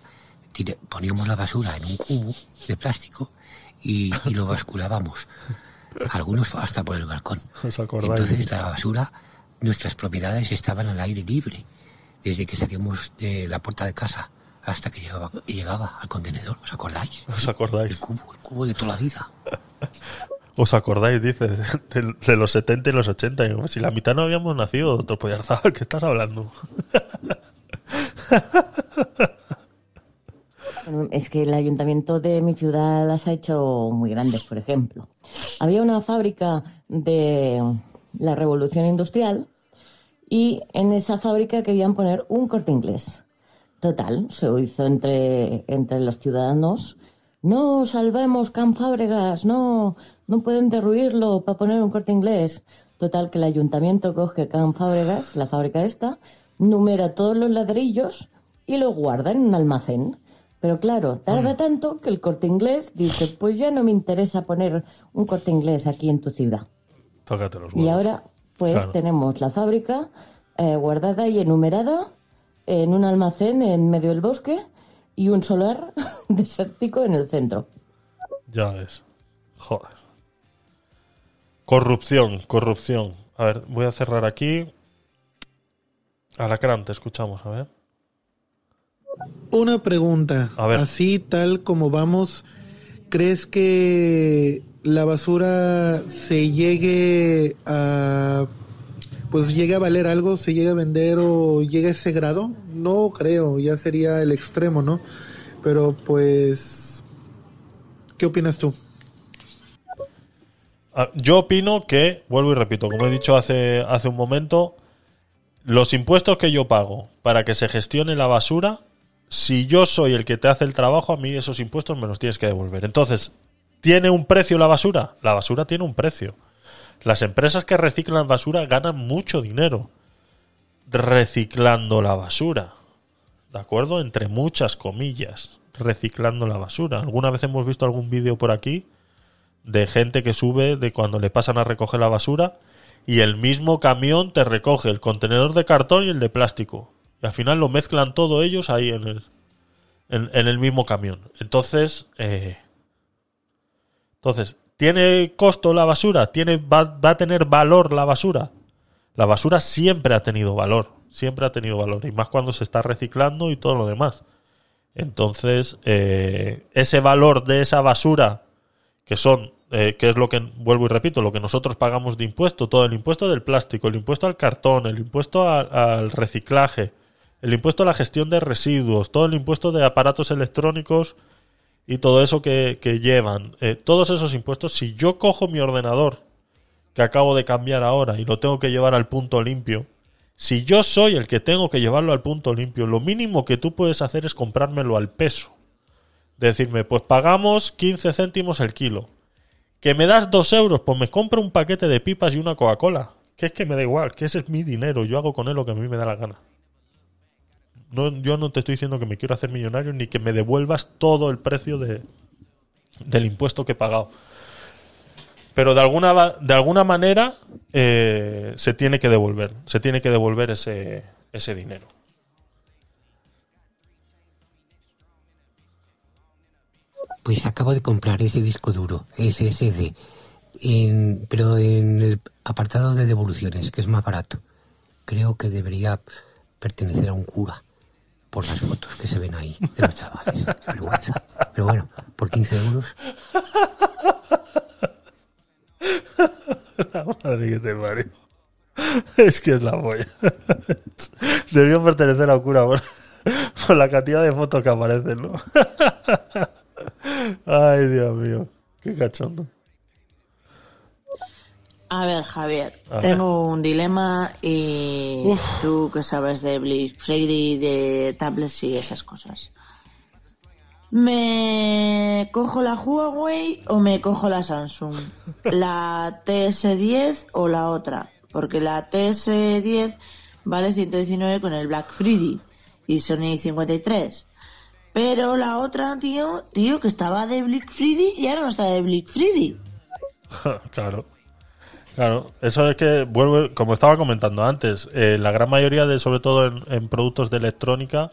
tire- poníamos la basura en un cubo de plástico y, y lo basculábamos. Algunos hasta por el balcón. (laughs) ¿Os acordáis? Entonces la basura, nuestras propiedades estaban al aire libre, desde que salíamos de la puerta de casa hasta que llegaba, llegaba al contenedor. ¿Os acordáis? (laughs) ¿Os acordáis? El cubo, el cubo de toda la vida. (laughs) ¿Os acordáis, dice, de, de los 70 y los 80? Y si la mitad no habíamos nacido, otro Poyarzabal, ¿qué estás hablando? Bueno, Es que el ayuntamiento de mi ciudad las ha hecho muy grandes, por ejemplo. Había una fábrica de la revolución industrial y en esa fábrica querían poner un corte inglés. Total, se hizo entre, entre los ciudadanos. No, salvemos Can Fábregas, no, no pueden derruirlo para poner un corte inglés. Total, que el ayuntamiento coge Can Fábregas, la fábrica esta, numera todos los ladrillos y los guarda en un almacén. Pero claro, tarda tanto que el corte inglés dice, pues ya no me interesa poner un corte inglés aquí en tu ciudad. Tócate los Y ahora, pues Claro. tenemos la fábrica eh, guardada y enumerada en un almacén en medio del bosque y un solar (laughs) desértico en el centro. Ya ves. Joder. Corrupción, corrupción. A ver, voy a cerrar aquí. Alacrán, te escuchamos, a ver. Una pregunta. A ver. Así tal como vamos, ¿crees que la basura se llegue a pues llegue a valer algo, se llegue a vender o llegue a ese grado? No creo, ya sería el extremo, ¿no? Pero pues ¿qué opinas tú? Ah, Yo opino que, vuelvo y repito, como he dicho hace, hace un momento, los impuestos que yo pago para que se gestione la basura, si yo soy el que te hace el trabajo, a mí esos impuestos me los tienes que devolver. Entonces, ¿tiene un precio la basura? La basura tiene un precio. Las empresas que reciclan basura ganan mucho dinero reciclando la basura. ¿De acuerdo? Entre muchas comillas, reciclando la basura. Alguna vez hemos visto algún vídeo por aquí de gente que sube de cuando le pasan a recoger la basura y el mismo camión te recoge el contenedor de cartón y el de plástico. Y al final lo mezclan todo ellos ahí en el, en, el mismo camión. Entonces, eh, entonces, ¿tiene costo la basura? ¿Tiene, va, ¿Va a tener valor la basura? La basura siempre ha tenido valor, siempre ha tenido valor, y más cuando se está reciclando y todo lo demás. Entonces, eh, ese valor de esa basura, que son eh, que es lo que, vuelvo y repito, lo que nosotros pagamos de impuesto, todo el impuesto del plástico, el impuesto al cartón, el impuesto al reciclaje, el impuesto a la gestión de residuos, todo el impuesto de aparatos electrónicos y todo eso que, que llevan, eh, todos esos impuestos, si yo cojo mi ordenador que acabo de cambiar ahora y lo tengo que llevar al punto limpio, si yo soy el que tengo que llevarlo al punto limpio, lo mínimo que tú puedes hacer es comprármelo al peso. Decirme, pues pagamos 15 céntimos el kilo. Que me das 2 euros, pues me compro un paquete de pipas y una Coca-Cola. Que es que me da igual, que ese es mi dinero, yo hago con él lo que a mí me da la gana. No, yo no te estoy diciendo que me quiero hacer millonario ni que me devuelvas todo el precio de, del impuesto que he pagado. Pero de alguna, de alguna manera eh, se tiene que devolver. Se tiene que devolver ese, ese dinero. Pues acabo de comprar ese disco duro, SSD, en, pero en el apartado de devoluciones, que es más barato. Creo que debería pertenecer a un cura por las fotos que se ven ahí de los chavales. (laughs) Qué vergüenza. Pero bueno, por 15 euros. La madre que te parió. Es que es la polla. Debió pertenecer a un cura por, por la cantidad de fotos que aparecen, ¿no? Ay, Dios mío. Qué cachondo. A ver, Javier, A tengo un dilema y tú que sabes de Black Friday, de tablets y esas cosas. ¿Me cojo la Huawei o me cojo la Samsung? ¿La TS10 o la otra? Porque la TS10 vale 119 con el Black Friday y Sony 53. Pero la otra, tío, tío, que estaba de Black Friday y ahora no está de Black Friday. claro. Claro, eso es que, vuelvo, como estaba comentando antes, eh, la gran mayoría de, sobre todo en, productos de electrónica,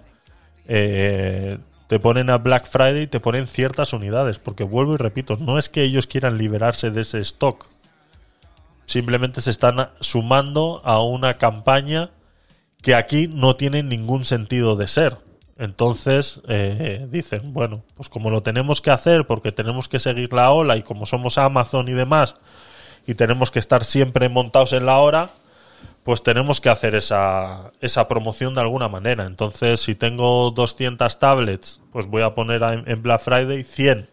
eh, te ponen a Black Friday y te ponen ciertas unidades, porque vuelvo y repito, no es que ellos quieran liberarse de ese stock, simplemente se están sumando a una campaña que aquí no tiene ningún sentido de ser. Entonces eh, dicen, bueno, pues como lo tenemos que hacer porque tenemos que seguir la ola y como somos Amazon y demás y tenemos que estar siempre montados en la hora, pues tenemos que hacer esa, esa promoción de alguna manera. Entonces, si tengo 200 tablets, pues voy a poner en Black Friday 100.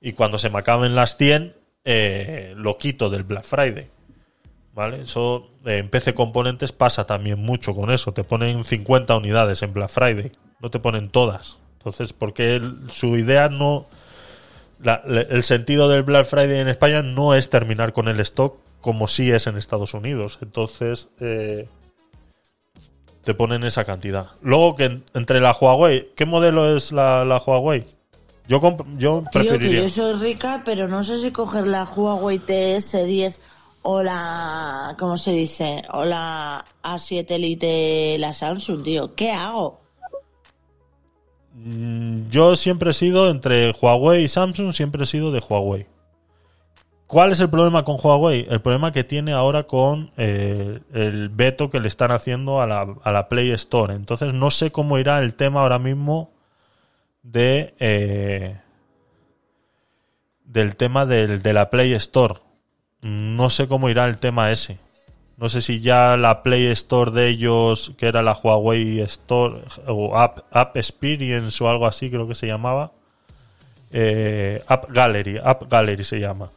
Y cuando se me acaben las 100, eh, lo quito del Black Friday. ¿Vale? Eso eh, en PC Componentes pasa también mucho con eso. Te ponen 50 unidades en Black Friday. No te ponen todas. Entonces, porque su idea no... la- la- el sentido del Black Friday en España no es terminar con el stock como sí es en Estados Unidos. Entonces, eh, te ponen esa cantidad. Luego que en- entre la Huawei, ¿qué modelo es la, la Huawei? Yo, yo Tío, que preferiría. yo soy rica, pero no sé si coger la Huawei TS10 o la... ¿Cómo se dice? O la A7 Elite, la Samsung, tío. ¿Qué hago? Mm, Yo siempre he sido entre Huawei y Samsung, siempre he sido de Huawei. ¿Cuál es el problema con Huawei? El problema que tiene ahora con eh, el veto que le están haciendo a la, Play Store. Entonces no sé cómo irá el tema ahora mismo de eh, del tema del, de la Play Store. No sé cómo irá el tema ese. No sé si ya la Play Store de ellos, que era la Huawei Store o App, Experience o algo así, creo que se llamaba. Eh, App Gallery, App Gallery se llama.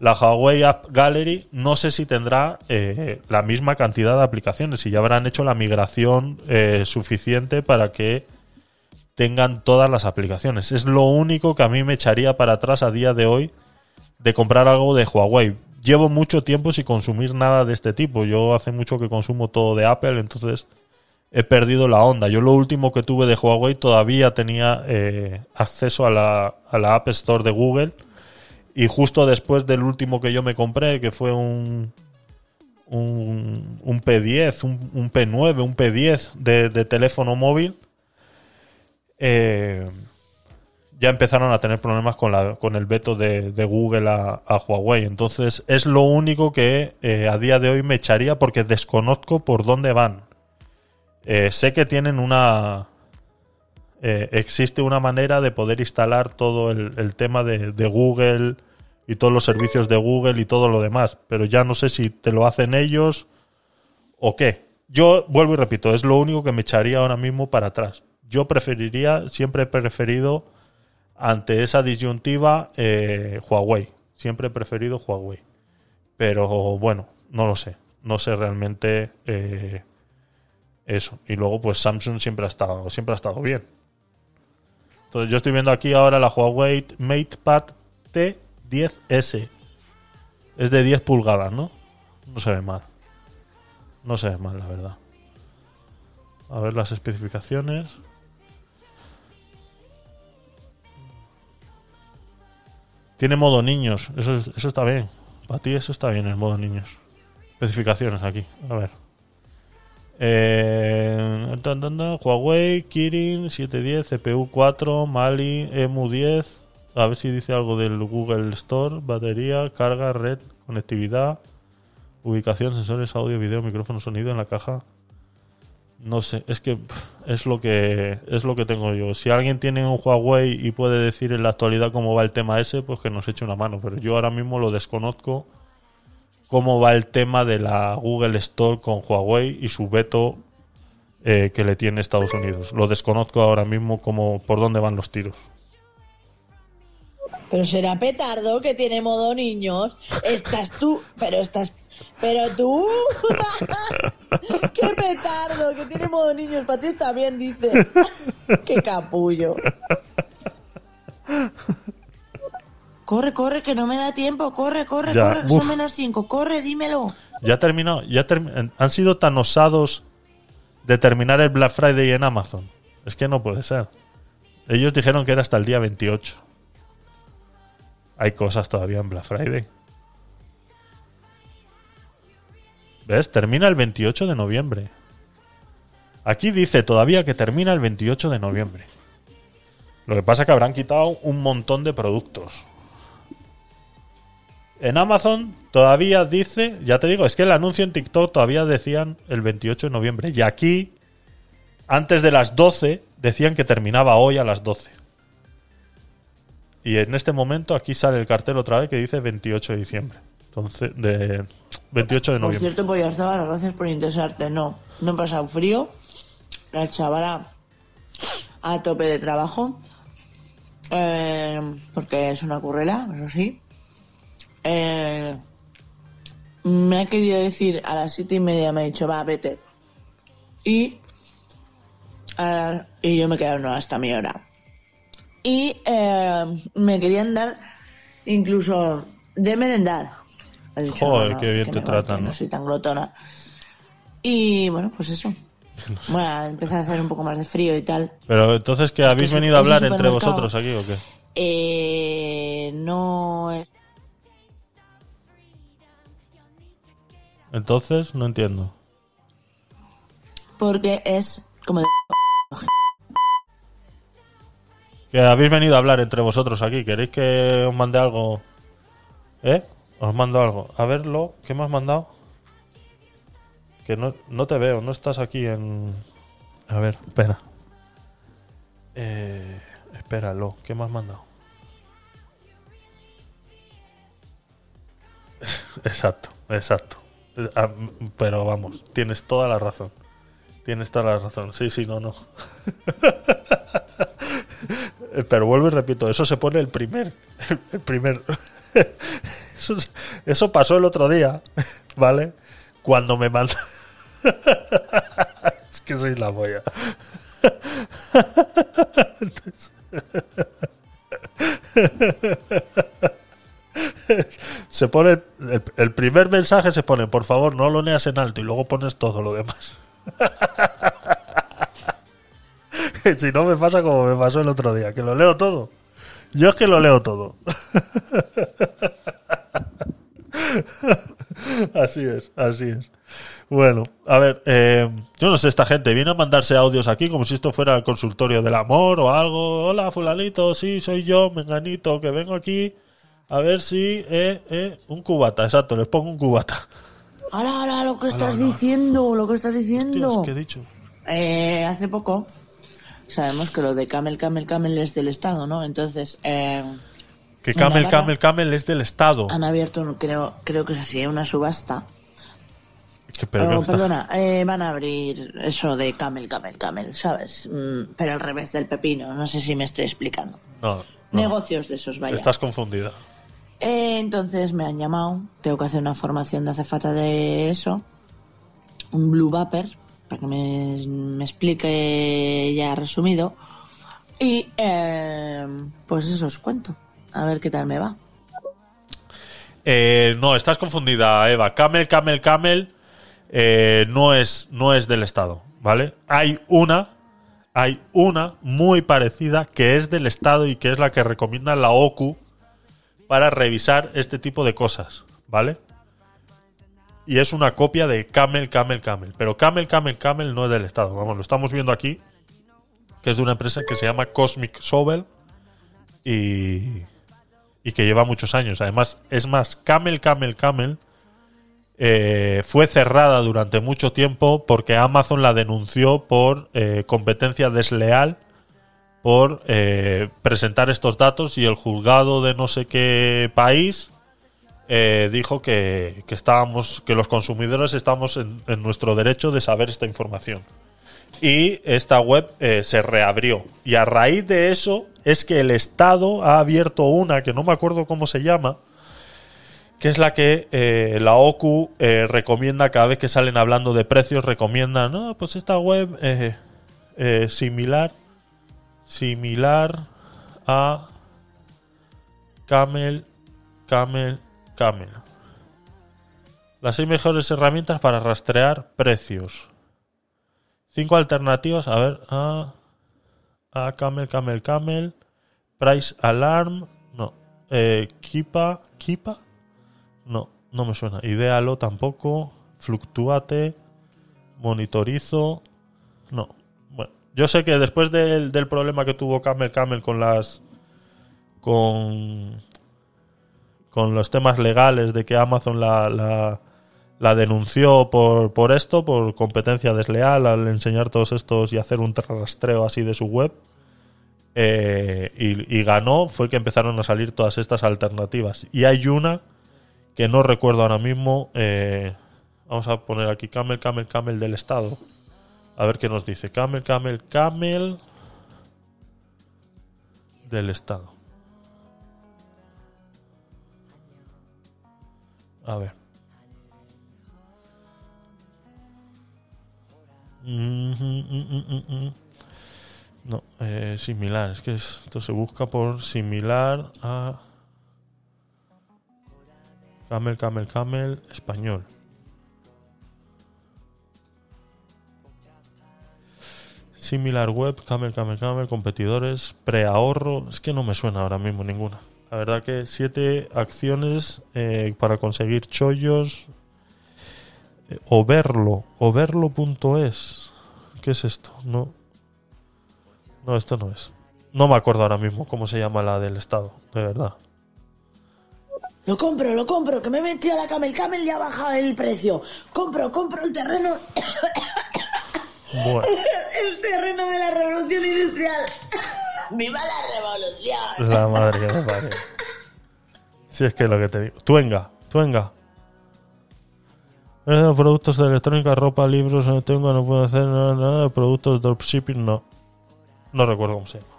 La Huawei App Gallery no sé si tendrá eh, la misma cantidad de aplicaciones, si ya habrán hecho la migración eh, suficiente para que tengan todas las aplicaciones. Es lo único que a mí me echaría para atrás a día de hoy de comprar algo de Huawei. Llevo mucho tiempo sin consumir nada de este tipo. Yo hace mucho que consumo todo de Apple, entonces he perdido la onda. Yo lo último que tuve de Huawei todavía tenía eh, acceso a la, a la App Store de Google. Y justo después del último que yo me compré, que fue un, un, un P10, un, un P9, un P10 de, de teléfono móvil, eh, ya empezaron a tener problemas con, la, con el veto de, de Google a, Huawei. Entonces es lo único que eh, a día de hoy me echaría porque desconozco por dónde van. Eh, sé que tienen una... eh, existe una manera de poder instalar todo el, el tema de, de Google y todos los servicios de Google y todo lo demás. Pero ya no sé si te lo hacen ellos o qué. Yo vuelvo y repito, es lo único que me echaría ahora mismo para atrás. Yo preferiría, siempre he preferido ante esa disyuntiva eh, Huawei. Siempre he preferido Huawei. Pero bueno, no lo sé. No sé realmente eh, eso. Y luego, pues Samsung siempre ha estado, siempre ha estado bien. Entonces yo estoy viendo aquí ahora la Huawei MatePad T10S. Es de 10 pulgadas, ¿no? No se ve mal. No se ve mal, la verdad. A ver las especificaciones. Tiene modo niños. Eso, es- eso está bien. Para ti eso está bien, el modo niños. Especificaciones aquí. A ver. Eh, tan, tan, Huawei, Kirin 710, CPU 4, Mali, EMU 10. A ver si dice algo del Google Store. Batería, carga, red, conectividad, ubicación, sensores, audio, video, micrófono, sonido en la caja. No sé, es que es lo que es lo que tengo yo. Si alguien tiene un Huawei y puede decir en la actualidad cómo va el tema ese, pues que nos eche una mano. Pero yo ahora mismo lo desconozco cómo va el tema de la Google Store con Huawei y su veto eh, que le tiene Estados Unidos. Lo desconozco ahora mismo cómo por dónde van los tiros. Pero será petardo que tiene modo niños. Estás tú, pero estás. Pero tú. (laughs) ¡Qué petardo! Que tiene modo niños. Para ti está bien, dice. (laughs) ¡Qué capullo! Corre, corre, que no me da tiempo. Corre, corre, Ya, corre. que uf. Son menos cinco. Corre, dímelo. Ya ha terminado, ya han sido tan osados de terminar el Black Friday en Amazon. Es que no puede ser. Ellos dijeron que era hasta el día 28. Hay cosas todavía en Black Friday. ¿Ves? Termina el 28 de noviembre. Aquí dice todavía que termina el 28 de noviembre. Lo que pasa es que habrán quitado un montón de productos. En Amazon todavía dice, ya te digo, es que el anuncio en TikTok todavía decían el 28 de noviembre. Y aquí, antes de las 12, decían que terminaba hoy a las 12. Y en este momento aquí sale el cartel otra vez que dice 28 de diciembre. Entonces, de 28 de Por noviembre. cierto, pues ya estaba. Gracias por interesarte. No, no he pasado frío. La chavala a tope de trabajo. Eh, porque es una currela, eso sí. Eh, me ha querido decir a las siete y media, me ha dicho, va, vete. Y, y yo me he quedado no hasta mi hora. Y eh, me querían dar incluso de merendar. Dicho, Joder, no, no, qué bien te tratan, ¿no? No soy tan glotona. Y bueno, pues eso. Bueno, a empezar a hacer un poco más de frío y tal. Pero entonces, ¿que habéis su- venido a hablar entre vosotros aquí o qué? Eh, no es Entonces, no entiendo. porque es como de... Que habéis venido a hablar entre vosotros aquí. ¿Queréis que os mande algo? ¿Eh? Os mando algo. A verlo. ¿Qué me has mandado? Que no, no te veo. No estás aquí en... A ver, espera. Eh, espéralo. ¿Qué me has mandado? (laughs) exacto, exacto. Ah, Pero vamos, tienes toda la razón. Tienes toda la razón. Sí, sí, no, no. (laughs) Pero vuelvo y repito, eso se pone el primer. El primer. (laughs) Eso, es- eso pasó el otro día, (laughs) ¿vale? Cuando me manda. (laughs) Es que soy la boya. (laughs) Se pone. El, el primer mensaje se pone, por favor, no lo leas en alto y luego pones todo lo demás. si no me pasa como me pasó el otro día, que lo leo todo. Yo es que lo leo todo. (laughs) así es, así es. Bueno, a ver, eh, yo no sé, esta gente viene a mandarse audios aquí como si esto fuera el consultorio del amor o algo. Hola, fulanito, sí, soy yo, menganito, que vengo aquí a ver si, eh, eh, un cubata, exacto, les pongo un cubata. Hola, hola, lo que estás diciendo, lo que estás diciendo. Hostias, ¿qué he dicho? Eh, hace poco sabemos que lo de Camel, Camel, Camel es del Estado, ¿no? Entonces, eh, Que Camel, Camel, Camel es del Estado. Han abierto, creo, creo que es así, una subasta. Que- pero Oh, perdona, eh, van a abrir eso de camel, camel, camel, ¿sabes? Mm, pero al revés del pepino, no sé si me estoy explicando. No, no. Negocios de esos, vaya. Estás confundida. Eh, entonces me han llamado, tengo que hacer una formación de azafata de eso, un blue vapor, para que me, me explique ya resumido. Y eh, pues eso os cuento, a ver qué tal me va. Eh, no, estás confundida, Eva. Camel, Camel, Camel eh, no, es, no es del Estado, ¿vale? Hay una, hay una muy parecida que es del Estado y que es la que recomienda la OCU para revisar este tipo de cosas, ¿vale? Y es una copia de Camel, Camel, Camel. Pero Camel, Camel, Camel no es del Estado. Vamos, lo estamos viendo aquí, que es de una empresa que se llama Cosmic Sobel y, y que lleva muchos años. Además, es más, Camel, Camel, Camel eh, fue cerrada durante mucho tiempo porque Amazon la denunció por eh, competencia desleal por eh, presentar estos datos y el juzgado de no sé qué país dijo que, que estábamos que los consumidores estamos en, nuestro derecho de saber esta información y esta web se reabrió. Y a raíz de eso es que el Estado ha abierto una, que no me acuerdo cómo se llama, que es la que eh, la OCU eh, recomienda cada vez que salen hablando de precios, recomienda, no, pues esta web eh, eh, similar, similar a Camel, Camel, Camel. Las seis mejores herramientas para rastrear precios. Cinco alternativas. A ver. A, a Camel, Camel, Camel. Price Alarm. No. Eh, Kipa. Kipa. No, no me suena. Idealo tampoco. Fluctuate. Monitorizo. No. Bueno, yo sé que después del, del problema que tuvo Camel, Camel con las. Con. Con los temas legales de que Amazon la, la la denunció por, por esto, por competencia desleal al enseñar todos estos y hacer un rastreo así de su web. Eh, y, ganó, fue que empezaron a salir todas estas alternativas. Y hay una que no recuerdo ahora mismo. eh, vamos a poner aquí Camel, Camel, Camel del Estado. A ver qué nos dice. Camel, Camel, Camel del Estado. A ver. No, eh, similar. Es que es- esto se busca por similar a Camel, Camel, Camel, español. Similar web, Camel, Camel, Camel, competidores, preahorro. Es que no me suena ahora mismo ninguna. La verdad que siete acciones eh, para conseguir chollos. Overlo, overlo.es. ¿Qué es esto? No. No, esto no es. No me acuerdo ahora mismo cómo se llama la del Estado, de verdad. Lo compro, lo compro, que me he metido a la Camel Camel y ha bajado el precio. Compro, compro el terreno, Bueno, (laughs) el terreno de la revolución industrial. (laughs) ¡Viva la revolución! la madre que me parió. Si es que es lo que te digo. Tuenga, Tuenga. Productos de electrónica, ropa, libros, no tengo, no puedo hacer nada, nada. Productos de dropshipping, no. No recuerdo cómo se llama.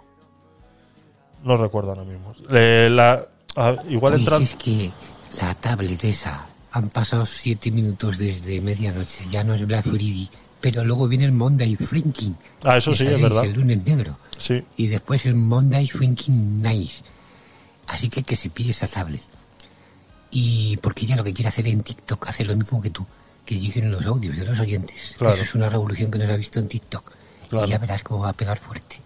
No recuerdo ahora mismo. Eh, la, a- igual Pues entran. es que la tablet esa, han pasado siete minutos desde medianoche, ya no es Black Friday, pero luego viene el Monday Frinking. Ah, eso sí, es verdad. El lunes negro. Sí. Y después el Monday Frinking Nice. Así que que se pide esa tablet. Y porque ella lo que quiere hacer en TikTok hace lo mismo que tú, que lleguen los audios de los oyentes. Claro. Eso es una revolución que no se ha visto en TikTok. Claro. Y ya verás cómo va a pegar fuerte.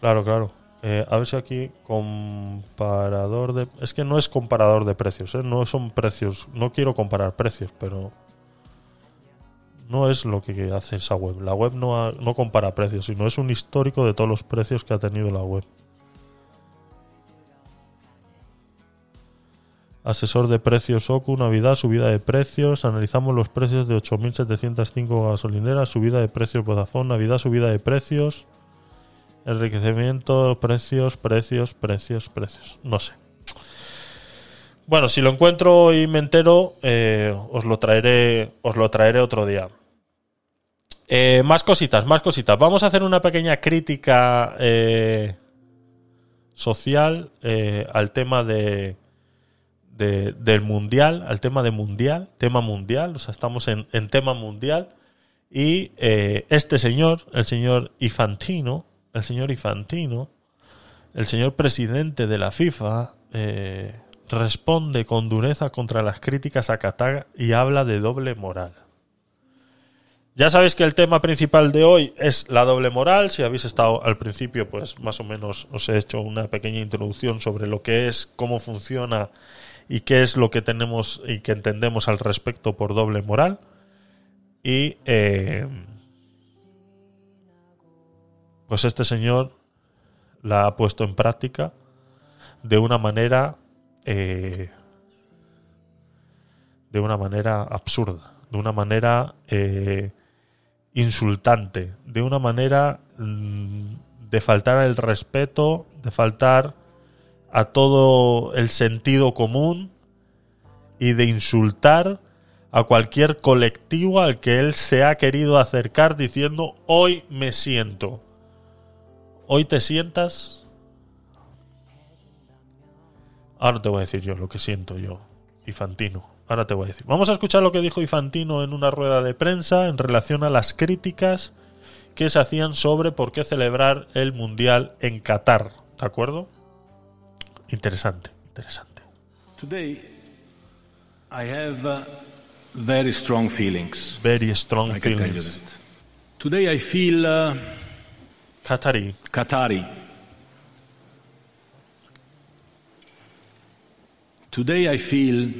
Claro, claro. Eh, a ver si aquí comparador de... Es que no es comparador de precios, ¿eh? no son precios. No quiero comparar precios, pero no es lo que hace esa web. La web no, ha- no compara precios, sino es un histórico de todos los precios que ha tenido la web. Asesor de precios OCU, Navidad, subida de precios. Analizamos los precios de 8.705 gasolineras, subida de precios Vodafone, Navidad, subida de precios. Enriquecimiento, precios, precios, precios, precios. No sé. Bueno, si lo encuentro y me entero, eh, os lo traeré, os lo traeré otro día. Eh, más cositas, más cositas. Vamos a hacer una pequeña crítica eh, social al tema de, de- del mundial, al tema de mundial, tema mundial. O sea, estamos en, en tema mundial. Y eh, este señor, el señor Infantino, el señor Infantino, el señor presidente de la FIFA, eh, responde con dureza contra las críticas a Qatar y habla de doble moral. Ya sabéis que el tema principal de hoy es la doble moral. Si habéis estado al principio, pues más o menos os he hecho una pequeña introducción sobre lo que es, cómo funciona y qué es lo que tenemos y que entendemos al respecto por doble moral. Y eh, pues este señor la ha puesto en práctica de una manera eh, de una manera absurda, de una manera eh, insultante, de una manera mm, de faltar el respeto, de faltar a todo el sentido común y de insultar a cualquier colectivo al que él se ha querido acercar diciendo hoy me siento. Hoy te sientas. Ahora te voy a decir yo lo que siento yo, Infantino. Ahora te voy a decir. Vamos a escuchar lo que dijo Infantino en una rueda de prensa en relación a las críticas que se hacían sobre por qué celebrar el Mundial en Qatar. ¿De acuerdo? Interesante, interesante. Today, I have uh, very strong feelings. Very strong I feelings. Today, I feel uh, Qatari. Qatari. Today, I feel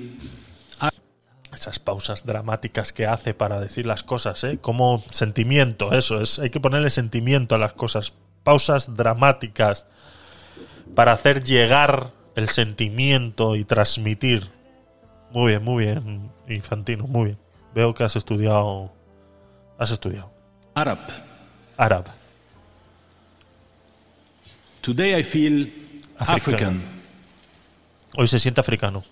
Esas pausas dramáticas que hace para decir las cosas, ¿eh? Como sentimiento, eso es. Hay que ponerle sentimiento a las cosas. Pausas dramáticas para hacer llegar el sentimiento y transmitir. Muy bien, muy bien, Infantino, muy bien. Veo que has estudiado. Has estudiado. Arab. Árabe. Today, I feel. African. Hoy se siente africano.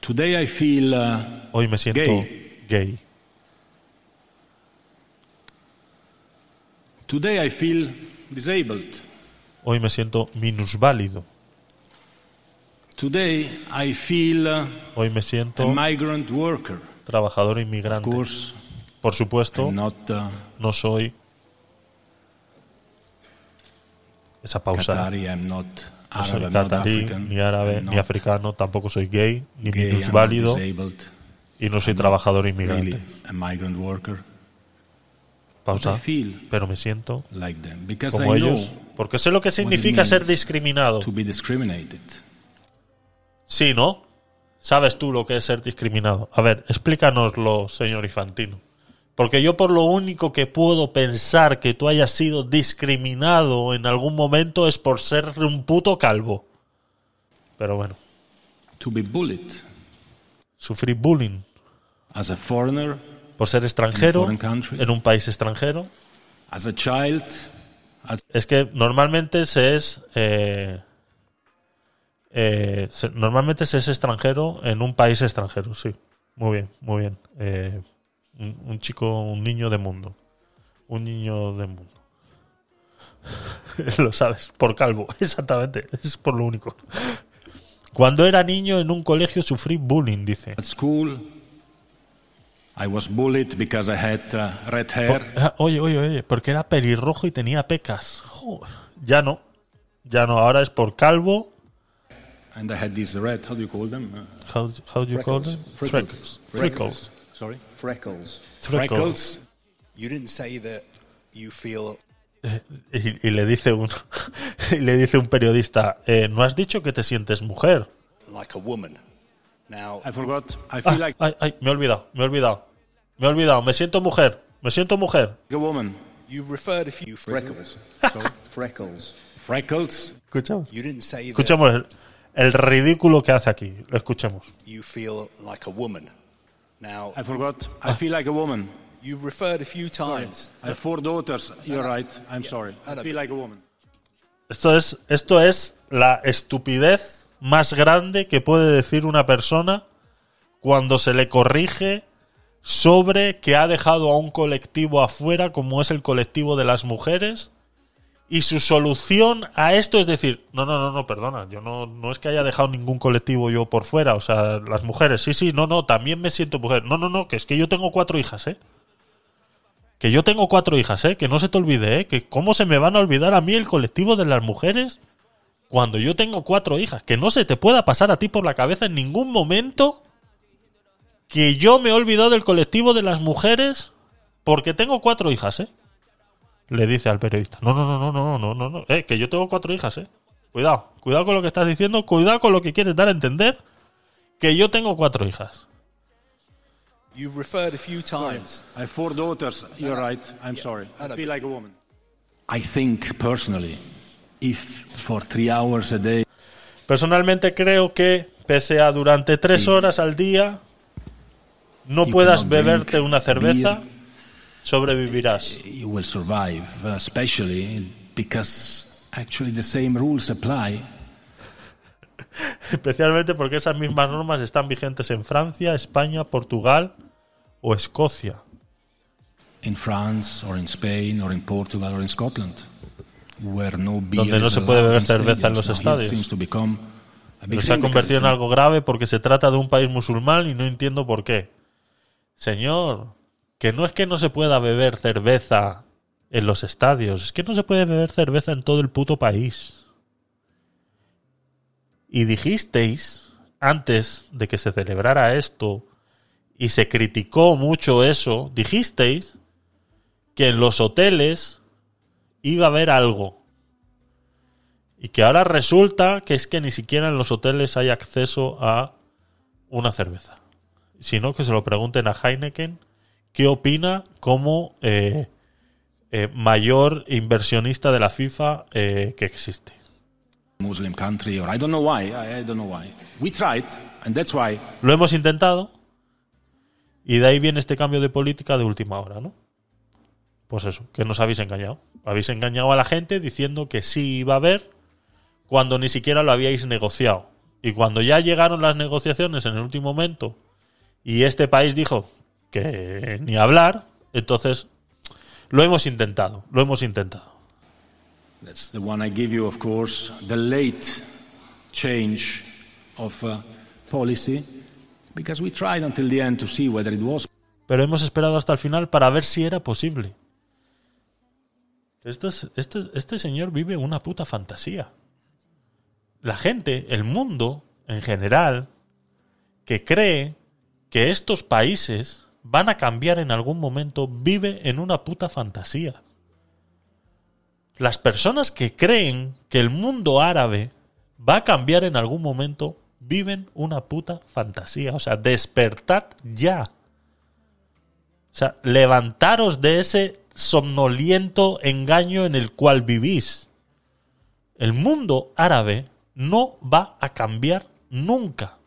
Today, I feel uh, Hoy me siento Gay. gay. Today, I feel disabled. Hoy me siento minusválido. Today, I feel Hoy me siento a migrant worker. trabajador Of inmigrante. course, Por supuesto, I'm not uh, no soy esa pausa. Qatari, I'm not No Arab, soy not catarí, African. ni árabe, I'm ni not africano, tampoco soy gay, ni gay, not minusválido y no soy I'm not trabajador inmigrante. really a migrant worker. Pausa. Pero me siento like them because como I ellos, porque sé lo que significa ser discriminado. Sí, ¿no? ¿Sabes tú lo que es ser discriminado? A ver, explícanoslo, señor Infantino. Porque yo por lo único que puedo pensar que tú hayas sido discriminado en algún momento es por ser un puto calvo. Pero bueno, To be bullied sufrí bullying as a foreigner, por ser extranjero en un país extranjero. as a child, as Es que normalmente se es eh, eh, se- normalmente se es extranjero en un país extranjero, sí. Muy bien, muy bien. Eh, un, un chico, un niño de mundo. Un niño de mundo. (laughs) lo sabes, por calvo, (laughs) exactamente. Es por lo único. Cuando era niño en un colegio sufrí bullying, dice. at school, I was bullied because I had uh, red hair. Oye, oye, oye, porque era pelirrojo y tenía pecas. Joder, Ya no. Ya no, ahora es por calvo. And I had these red, how do you call them? Uh, How, how do you call them? Freckles. Freckles. Freckles. Sorry? Freckles. Freckles. You didn't say that you feel Y, y le dice un (laughs) y le dice un periodista, eh, ¿no has dicho que te sientes mujer? like a woman. Now, I forgot. I Ah, feel like ay, ay, me he olvidado, me he olvidado. Me he olvidado, me siento mujer, me siento mujer. a woman. you referred a few freckles. (laughs) Freckles. Freckles. Escuchamos. You didn't say that Escuchemos el, el ridículo que hace aquí. Lo escuchemos. you feel like a woman. Now, I forgot. I feel like a woman. You've referred a few times. I have four daughters. You're right. I'm sorry. I feel like a woman. Esto es, esto es la estupidez más grande que puede decir una persona cuando se le corrige sobre que ha dejado a un colectivo afuera como es el colectivo de las mujeres y su solución a esto es decir, no, no, no, no, perdona, yo no, no es que haya dejado ningún colectivo yo por fuera, o sea, las mujeres, sí, sí, no, no, también me siento mujer, no, no, no, que es que yo tengo cuatro hijas, ¿eh? Que yo tengo cuatro hijas, ¿eh? Que no se te olvide, ¿eh? Que cómo se me van a olvidar a mí el colectivo de las mujeres cuando yo tengo cuatro hijas. Que no se te pueda pasar a ti por la cabeza en ningún momento que yo me he olvidado del colectivo de las mujeres porque tengo cuatro hijas, ¿eh? Le dice al periodista. No, no, no, no, no, no, no, no. Eh, que yo tengo cuatro hijas, ¿eh? Cuidado, cuidado con lo que estás diciendo, cuidado con lo que quieres dar a entender que yo tengo cuatro hijas. You've referred a few times. I have four daughters. You're right. I'm sorry. I feel like a woman. I think personally, if for three hours a day Personalmente creo que, pese a durante tres horas al día, no puedas beberte una cerveza, sobrevivirás. you will survive, especially because actually the same rules apply. (laughs) Especialmente porque esas mismas normas están vigentes en Francia, España, Portugal o Escocia. in France or in Spain or in Portugal or in Scotland, where no beer Donde no se puede beber cerveza en los estadios. Pero se ha convertido en algo grave porque se trata de un país musulmán y no entiendo por qué. Señor, que no es que no se pueda beber cerveza en los estadios, es que no se puede beber cerveza en todo el puto país. Y dijisteis, antes de que se celebrara esto, y se criticó mucho eso, dijisteis que en los hoteles iba a haber algo. Y que ahora resulta que es que ni siquiera en los hoteles hay acceso a una cerveza. Sino que se lo pregunten a Heineken qué opina como eh, eh, mayor inversionista de la FIFA eh, que existe. Muslim country, or I don't know why. I, I don't know why. We tried, and that's why Lo hemos intentado y de ahí viene este cambio de política de última hora, ¿no? Pues eso, que nos habéis engañado. Habéis engañado a la gente diciendo que sí iba a haber cuando ni siquiera lo habíais negociado. Y cuando ya llegaron las negociaciones en el último momento y este país dijo que ni hablar, entonces lo hemos intentado, lo hemos intentado. that's the one I give you. Of course, the late change of uh, policy, because we tried until the end to see whether it was Pero hemos esperado hasta el final para ver si era posible. Este, es- este, este señor vive una puta fantasía. La gente, el mundo en general, que cree que estos países van a cambiar en algún momento, vive en una puta fantasía. Las personas que creen que el mundo árabe va a cambiar en algún momento, viven una puta fantasía. O sea, despertad ya. O sea, levantaros de ese somnoliento engaño en el cual vivís. El mundo árabe no va a cambiar nunca.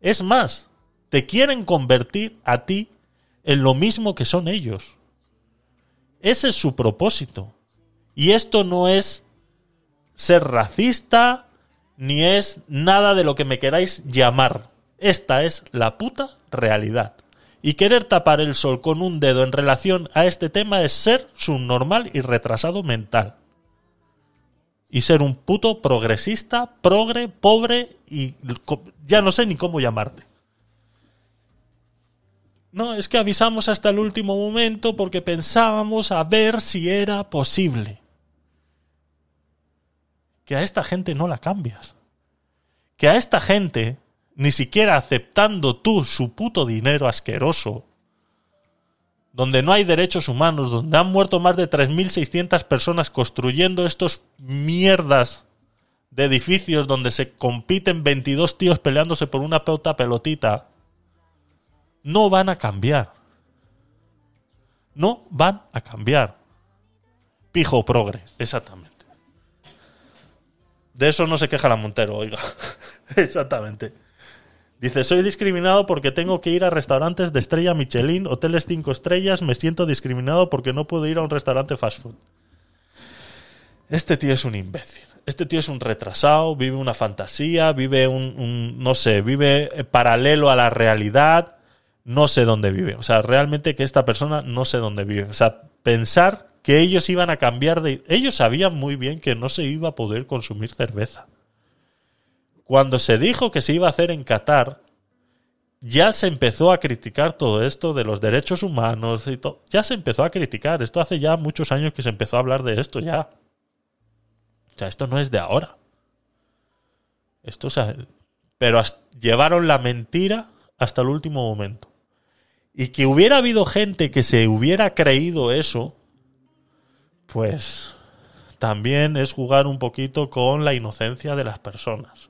Es más, te quieren convertir a ti en lo mismo que son ellos. Ese es su propósito. Y esto no es ser racista, ni es nada de lo que me queráis llamar. Esta es la puta realidad. Y querer tapar el sol con un dedo en relación a este tema es ser subnormal y retrasado mental. Y ser un puto progresista, progre, pobre y ya no sé ni cómo llamarte. No, es que avisamos hasta el último momento porque pensábamos a ver si era posible. Que a esta gente no la cambias. Que a esta gente, ni siquiera aceptando tú su puto dinero asqueroso, donde no hay derechos humanos, donde han muerto más de 3.600 personas construyendo estos mierdas de edificios donde se compiten 22 tíos peleándose por una puta pelotita, no van a cambiar. No van a cambiar. Pijo progre, exactamente. De eso no se queja la Montero, oiga. (laughs) exactamente. Dice, soy discriminado porque tengo que ir a restaurantes de estrella Michelin, hoteles cinco estrellas, me siento discriminado porque no puedo ir a un restaurante fast food. Este tío es un imbécil. Este tío es un retrasado, vive una fantasía, vive un, un- no sé, vive eh, paralelo a la realidad, no sé dónde vive. O sea, realmente que esta persona no sé dónde vive. O sea, pensar que ellos iban a cambiar de... Ellos sabían muy bien que no se iba a poder consumir cerveza. Cuando se dijo que se iba a hacer en Qatar, ya se empezó a criticar todo esto de los derechos humanos y todo. Ya se empezó a criticar. Esto hace ya muchos años que se empezó a hablar de esto ya. O sea, esto no es de ahora. Esto, o sea, pero llevaron la mentira hasta el último momento. Y que hubiera habido gente que se hubiera creído eso, pues también es jugar un poquito con la inocencia de las personas.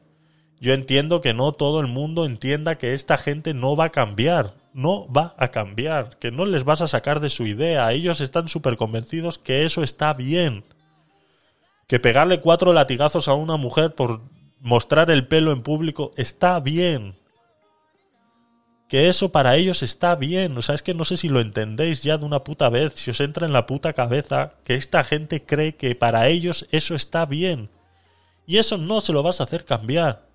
Yo entiendo que no todo el mundo entienda que esta gente no va a cambiar. No va a cambiar. Que no les vas a sacar de su idea. Ellos están súper convencidos que eso está bien. Que pegarle cuatro latigazos a una mujer por mostrar el pelo en público está bien. Que eso para ellos está bien. O sea, es que no sé si lo entendéis ya de una puta vez. Si os entra en la puta cabeza que esta gente cree que para ellos eso está bien. Y eso no se lo vas a hacer cambiar.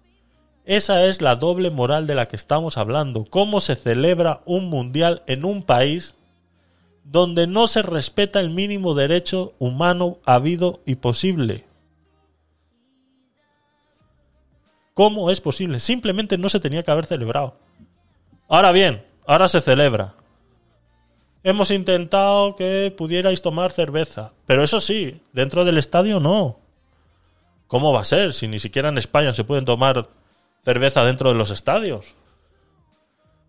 Esa es la doble moral de la que estamos hablando. ¿Cómo se celebra un mundial en un país donde no se respeta el mínimo derecho humano habido y posible? ¿Cómo es posible? Simplemente no se tenía que haber celebrado. Ahora bien, ahora se celebra. Hemos intentado que pudierais tomar cerveza, pero eso sí, dentro del estadio no. ¿Cómo va a ser si ni siquiera en España se pueden tomar cerveza dentro de los estadios?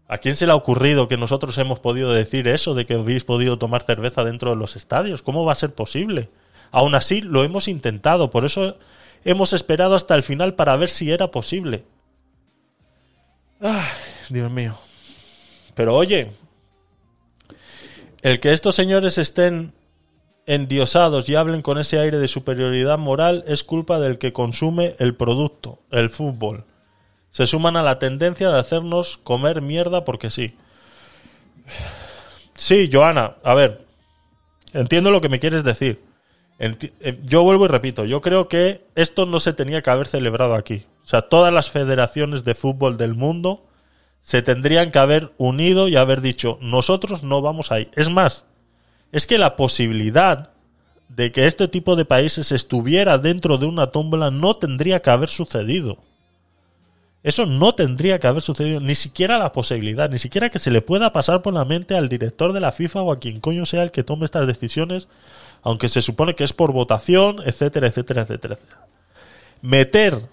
¿A quién se le ha ocurrido que nosotros hemos podido decir eso de que habéis podido tomar cerveza dentro de los estadios? ¿Cómo va a ser posible? Aún así, lo hemos intentado, por eso hemos esperado hasta el final para ver si era posible. Ay, Dios mío. Pero oye, el que estos señores estén endiosados y hablen con ese aire de superioridad moral es culpa del que consume el producto, el fútbol. Se suman a la tendencia de hacernos comer mierda porque sí. Sí, Joana, a ver, entiendo lo que me quieres decir. Eh, yo vuelvo y repito, yo creo que esto no se tenía que haber celebrado aquí. O sea, todas las federaciones de fútbol del mundo se tendrían que haber unido y haber dicho, nosotros no vamos ahí. Es más, es que la posibilidad de que este tipo de países estuviera dentro de una tómbola no tendría que haber sucedido. Eso no tendría que haber sucedido, ni siquiera la posibilidad, ni siquiera que se le pueda pasar por la mente al director de la FIFA o a quien coño sea el que tome estas decisiones, aunque se supone que es por votación, etcétera, etcétera, etcétera. Meter.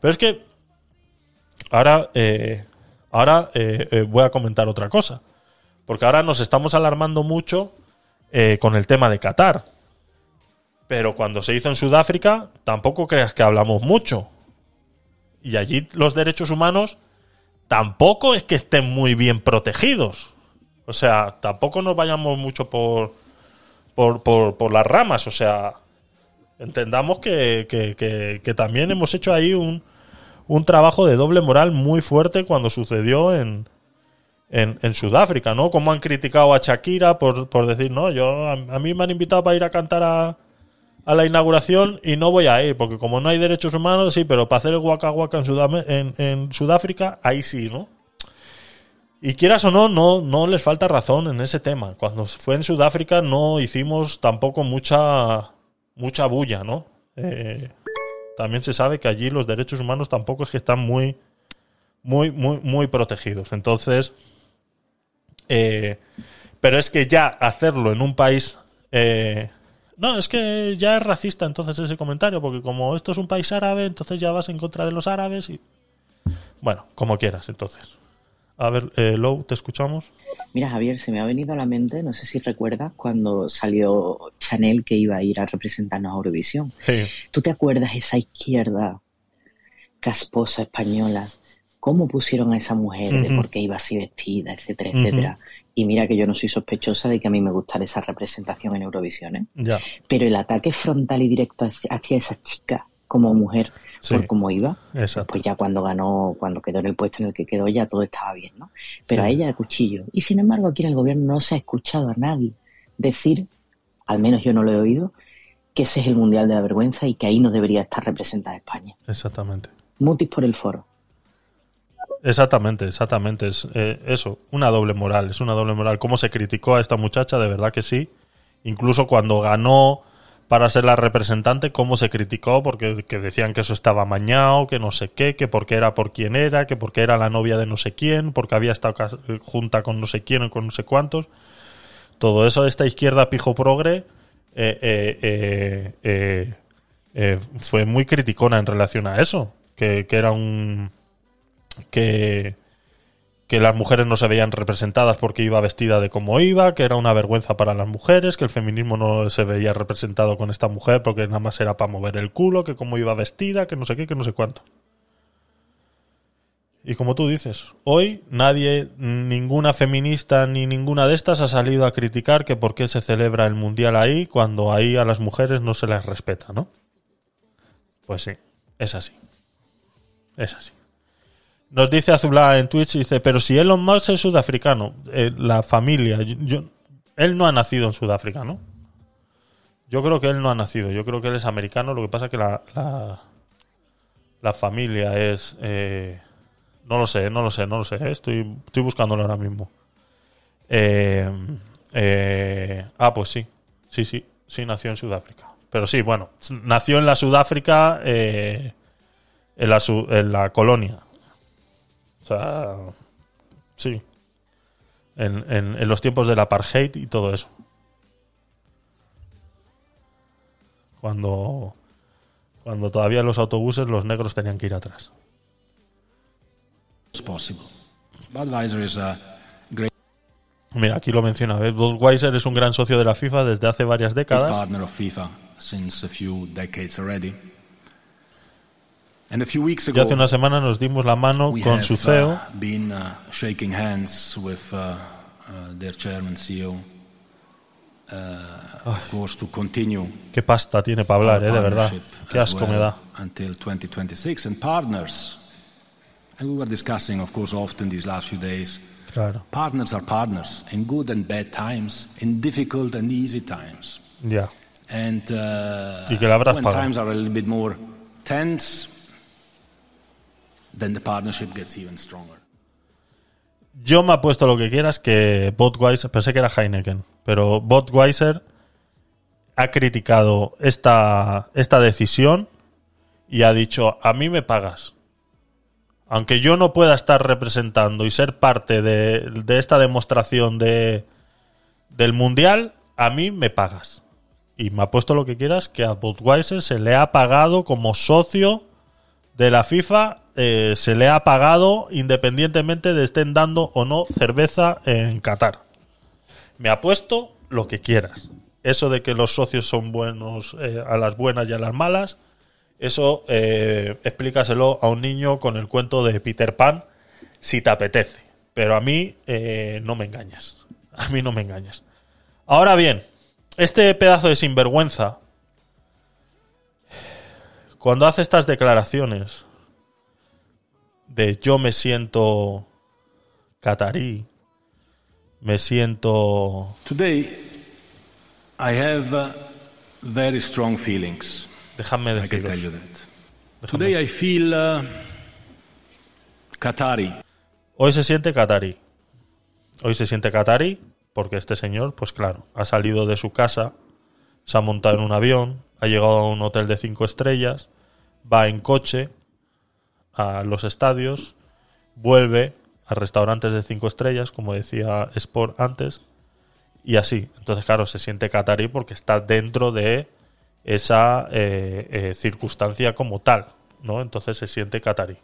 Pero es que ahora, eh, ahora eh, eh, voy a comentar otra cosa. Porque ahora nos estamos alarmando mucho eh, con el tema de Qatar. Pero cuando se hizo en Sudáfrica, tampoco creas que hablamos mucho. Y allí los derechos humanos tampoco es que estén muy bien protegidos. O sea, tampoco nos vayamos mucho por, por, por, las ramas. O sea, entendamos que- que también hemos hecho ahí un, un trabajo de doble moral muy fuerte cuando sucedió en, en, Sudáfrica, ¿no? Como han criticado a Shakira por, por decir, no, yo a, mí me han invitado para ir a cantar a, a la inauguración y no voy a ir, porque como no hay derechos humanos, sí, pero para hacer el Waka Waka en, en Sudáfrica, ahí sí, ¿no? Y quieras o no, no, no les falta razón en ese tema. Cuando fue en Sudáfrica no hicimos tampoco mucha, mucha bulla, ¿no? Eh, también se sabe que allí los derechos humanos tampoco es que están muy, muy, muy, muy protegidos. Entonces, eh, pero es que ya hacerlo en un país... eh, no, es que ya es racista entonces ese comentario, porque como esto es un país árabe, entonces ya vas en contra de los árabes y... Bueno, como quieras, entonces. A ver, eh, Lou, te escuchamos. Mira, Javier, se me ha venido a la mente, no sé si recuerdas, cuando salió Chanel que iba a ir a representarnos a Eurovisión. Sí. ¿Tú te acuerdas esa izquierda casposa española? ¿Cómo pusieron a esa mujer de por qué iba así vestida, etcétera, etcétera? Y mira que yo no soy sospechosa de que a mí me gustara esa representación en Eurovisión, ¿eh? Ya. Pero el ataque frontal y directo hacia esa chica como mujer Sí. por cómo iba. Exacto. Pues ya cuando ganó, cuando quedó en el puesto en el que quedó, ya todo estaba bien, ¿no? Pero Sí. a ella de cuchillo. Y sin embargo, aquí en el gobierno no se ha escuchado a nadie decir, al menos yo no lo he oído, que ese es el Mundial de la Vergüenza y que ahí no debería estar representada España. Exactamente. Mutis por el foro. Exactamente, exactamente. Es eh, eso, una doble moral. Es una doble moral. ¿Cómo se criticó a esta muchacha? De verdad que sí. Incluso cuando ganó para ser la representante, cómo se criticó, porque que decían que eso estaba mañado, que no sé qué, que porque era por quién era, que porque era la novia de no sé quién, porque había estado junta con no sé quién o con no sé cuántos. Todo eso de esta izquierda pijo progre eh, eh, eh, eh, fue muy criticona en relación a eso. Que, que era un. que. Que las mujeres no se veían representadas porque iba vestida de como iba, que era una vergüenza para las mujeres, que el feminismo no se veía representado con esta mujer porque nada más era para mover el culo, que cómo iba vestida, que no sé qué, que no sé cuánto. Y como tú dices, hoy nadie, ninguna feminista ni ninguna de estas ha salido a criticar que por qué se celebra el mundial ahí cuando ahí a las mujeres no se les respeta, ¿no? Pues sí, es así. Es así. Nos dice Azulá en Twitch, dice, pero si Elon Musk es sudafricano, eh, la familia, yo, él no ha nacido en Sudáfrica, ¿no? Yo creo que él no ha nacido, yo creo que él es americano, lo que pasa que la, la, la familia es... eh, no lo sé, no lo sé, no lo sé, eh, estoy, estoy buscándolo ahora mismo. Eh, eh, ah, pues sí, sí, sí, sí nació en Sudáfrica. Pero sí, bueno, nació en la Sudáfrica, eh, en, la, en la colonia. Sea, sí. En, en- en los tiempos del apartheid y todo eso. Cuando, cuando todavía en los autobuses los negros tenían que ir atrás. Mira, aquí lo menciona. Budweiser es un gran socio de la FIFA desde hace varias décadas. partner of FIFA since a few decades already. And a few weeks Y ago, hace una semana nos dimos la mano we con have su CEO. uh, been uh, shaking hands with uh, uh, their chairman, CEO. Uh, of course, to continue Qué pasta tiene para hablar, eh, de verdad. Qué as asco me da. Until 2026, and partners. And we were discussing, of course, often these last few days. Claro. Partners are partners in good and bad times, in difficult and easy times. Ya. And uh, Y que la habrás when pagado. times are a little bit more tense, then the partnership gets even stronger. Yo me apuesto lo que quieras que Budweiser, pensé que era Heineken, pero Budweiser ha criticado esta, esta decisión y ha dicho, a mí me pagas. Aunque yo no pueda estar representando y ser parte de, de esta demostración de, del Mundial, a mí me pagas. Y me apuesto lo que quieras que a Budweiser se le ha pagado como socio de la FIFA eh, se le ha pagado independientemente de estén dando o no cerveza en Qatar. Me apuesto lo que quieras. Eso de que los socios son buenos eh, a las buenas y a las malas, eso eh, explícaselo a un niño con el cuento de Peter Pan si te apetece. Pero a mí no me engañas. A mí no me engañas. Ahora bien, este pedazo de sinvergüenza, cuando hace estas declaraciones de yo me siento catarí, me siento... Today, I have uh, very strong feelings. Déjame I can deciros. tell you that. Today, I feel uh, Qatari. Hoy se siente catarí. Hoy se siente catarí porque este señor, pues claro, ha salido de su casa, se ha montado en un avión, ha llegado a un hotel de cinco estrellas, va en coche a los estadios, vuelve a restaurantes de cinco estrellas, como decía Sport antes, y así. Entonces, claro, se siente catarí porque está dentro de esa eh, eh, circunstancia como tal, ¿no? Entonces se siente catarí.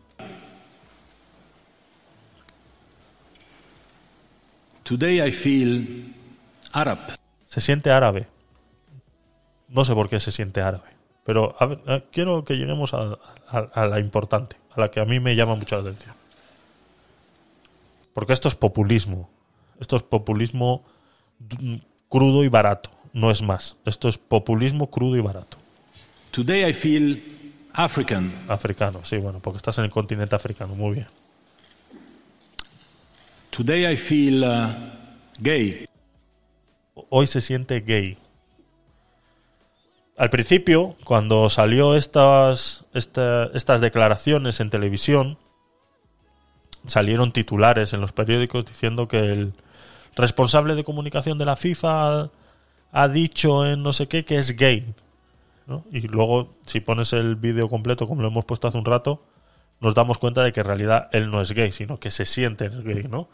Today, I feel Arab. Se siente árabe. No sé por qué se siente árabe. Pero a ver, eh, quiero que lleguemos a, a- a la importante, a la que a mí me llama mucho la atención. Porque esto es populismo. Esto es populismo crudo y barato. No es más. Esto es populismo crudo y barato. Today, I feel African. Africano, sí, bueno, porque estás en el continente africano, muy bien. Today I feel uh, gay. Hoy se siente gay. Al principio, cuando salió estas, esta- estas declaraciones en televisión, salieron titulares en los periódicos diciendo que el responsable de comunicación de la FIFA ha, dicho en no sé qué que es gay. ¿no? Y luego, si pones el vídeo completo, como lo hemos puesto hace un rato, nos damos cuenta de que en realidad él no es gay, sino que se siente gay, ¿no?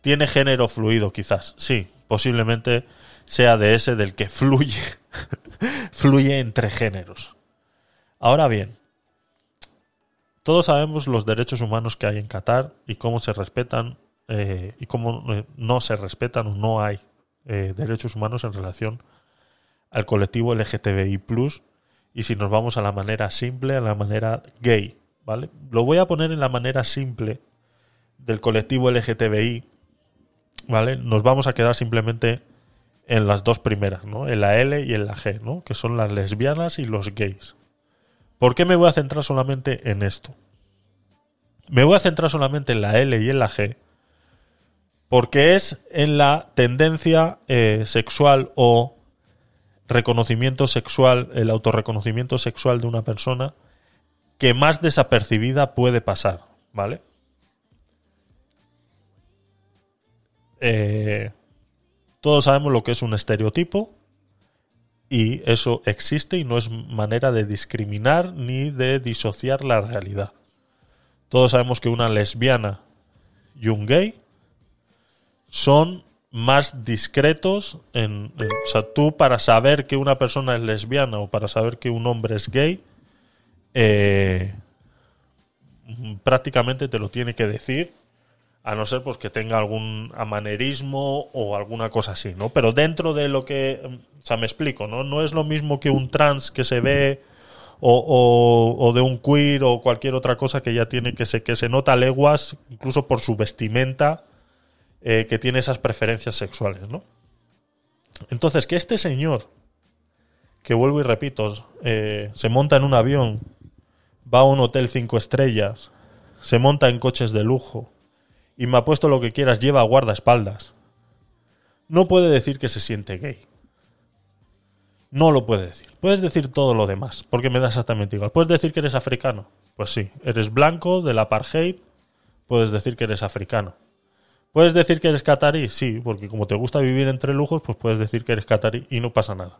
Tiene género fluido, quizás. Sí, posiblemente sea de ese del que fluye, (laughs) fluye entre géneros. Ahora bien, todos sabemos los derechos humanos que hay en Qatar y cómo se respetan eh, y cómo eh, no se respetan o no hay eh, derechos humanos en relación al colectivo LGTBI y si nos vamos a la manera simple, a la manera gay, ¿vale? Lo voy a poner en la manera simple del colectivo LGTBI, ¿vale? Nos vamos a quedar simplemente en las dos primeras, ¿no? En la L y en la G, ¿no? Que son las lesbianas y los gays. ¿Por qué me voy a centrar solamente en esto? Me voy a centrar solamente en la L y en la G porque es en la tendencia eh, sexual o reconocimiento sexual, el autorreconocimiento sexual de una persona que más desapercibida puede pasar, ¿vale? Eh, todos sabemos lo que es un estereotipo y eso existe y no es manera de discriminar ni de disociar la realidad. Todos sabemos que una lesbiana y un gay son más discretos en, o sea, tú para saber que una persona es lesbiana o para saber que un hombre es gay, eh, prácticamente te lo tiene que decir, a no ser pues que tenga algún amanerismo o alguna cosa así, ¿no? Pero dentro de lo que, o sea, me explico, ¿no? No es lo mismo que un trans que se ve o, o- de un queer o cualquier otra cosa que ya tiene que se, que se nota leguas, incluso por su vestimenta, eh, que tiene esas preferencias sexuales, ¿no? Entonces, que este señor, que vuelvo y repito, eh, se monta en un avión, va a un hotel cinco estrellas, se monta en coches de lujo y me ha puesto lo que quieras, lleva guardaespaldas, no puede decir que se siente gay. No lo puede decir. Puedes decir todo lo demás, porque me da exactamente igual. Puedes decir que eres africano. Pues sí. Eres blanco, del apartheid, puedes decir que eres africano. ¿Puedes decir que eres catarí? Sí, porque como te gusta vivir entre lujos, pues puedes decir que eres catarí y no pasa nada.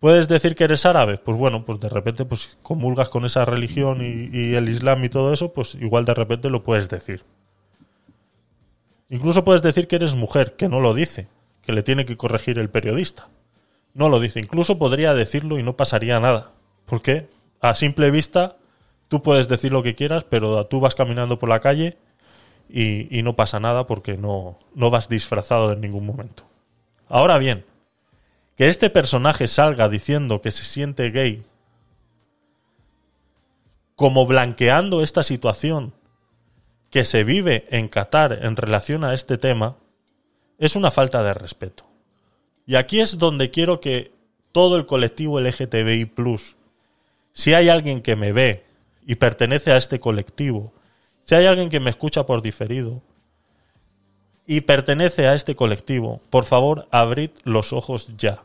¿Puedes decir que eres árabe? Pues bueno, pues de repente pues comulgas con esa religión y, y el islam y todo eso, pues igual de repente lo puedes decir. Incluso puedes decir que eres mujer, que no lo dice, que le tiene que corregir el periodista. No lo dice. Incluso podría decirlo y no pasaría nada. Porque a simple vista tú puedes decir lo que quieras, pero tú vas caminando por la calle y, y no pasa nada porque no, no vas disfrazado en ningún momento. Ahora bien, que este personaje salga diciendo que se siente gay, como blanqueando esta situación que se vive en Qatar en relación a este tema, es una falta de respeto. Y aquí es donde quiero que todo el colectivo LGTBI, si hay alguien que me ve y pertenece a este colectivo, si hay alguien que me escucha por diferido y pertenece a este colectivo, por favor, abrid los ojos ya.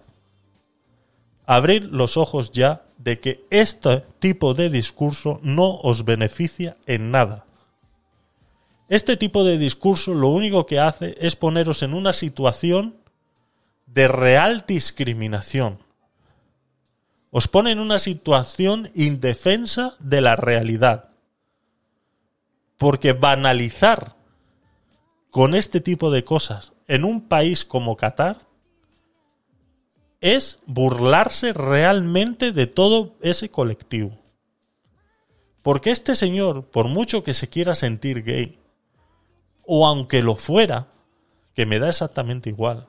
Abrid los ojos ya de que este tipo de discurso no os beneficia en nada. Este tipo de discurso lo único que hace es poneros en una situación de real discriminación. Os pone en una situación indefensa de la realidad. Porque banalizar con este tipo de cosas en un país como Qatar es burlarse realmente de todo ese colectivo. Porque este señor, por mucho que se quiera sentir gay, o aunque lo fuera, que me da exactamente igual,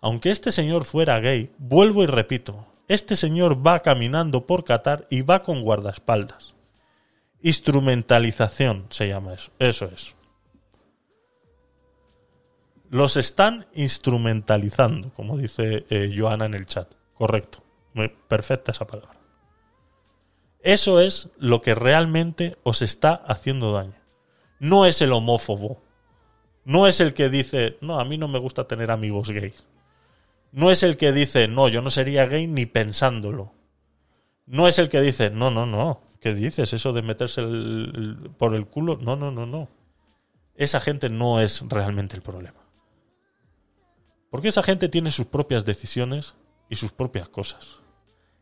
aunque este señor fuera gay, vuelvo y repito, este señor va caminando por Qatar y va con guardaespaldas. Instrumentalización se llama eso. Eso es. Los están instrumentalizando, como dice eh, Joana en el chat. Correcto. Muy perfecta esa palabra. Eso es lo que realmente os está haciendo daño. No es el homófobo. No es el que dice, no, a mí no me gusta tener amigos gays. No es el que dice, no, yo no sería gay ni pensándolo. No es el que dice, no, no, no, ¿qué dices? Eso de meterse por el culo. No, no, no, no. Esa gente no es realmente el problema. Porque esa gente tiene sus propias decisiones y sus propias cosas.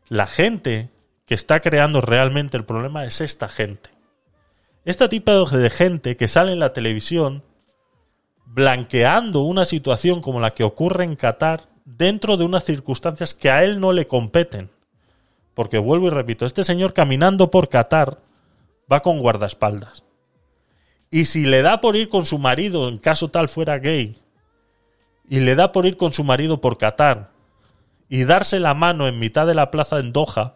La gente que está creando realmente el problema es esta gente. Este tipo de gente que sale en la televisión blanqueando una situación como la que ocurre en Qatar dentro de unas circunstancias que a él no le competen. Porque vuelvo y repito, este señor caminando por Qatar va con guardaespaldas. Y si le da por ir con su marido, en caso tal fuera gay, y le da por ir con su marido por Qatar y darse la mano en mitad de la plaza en Doha,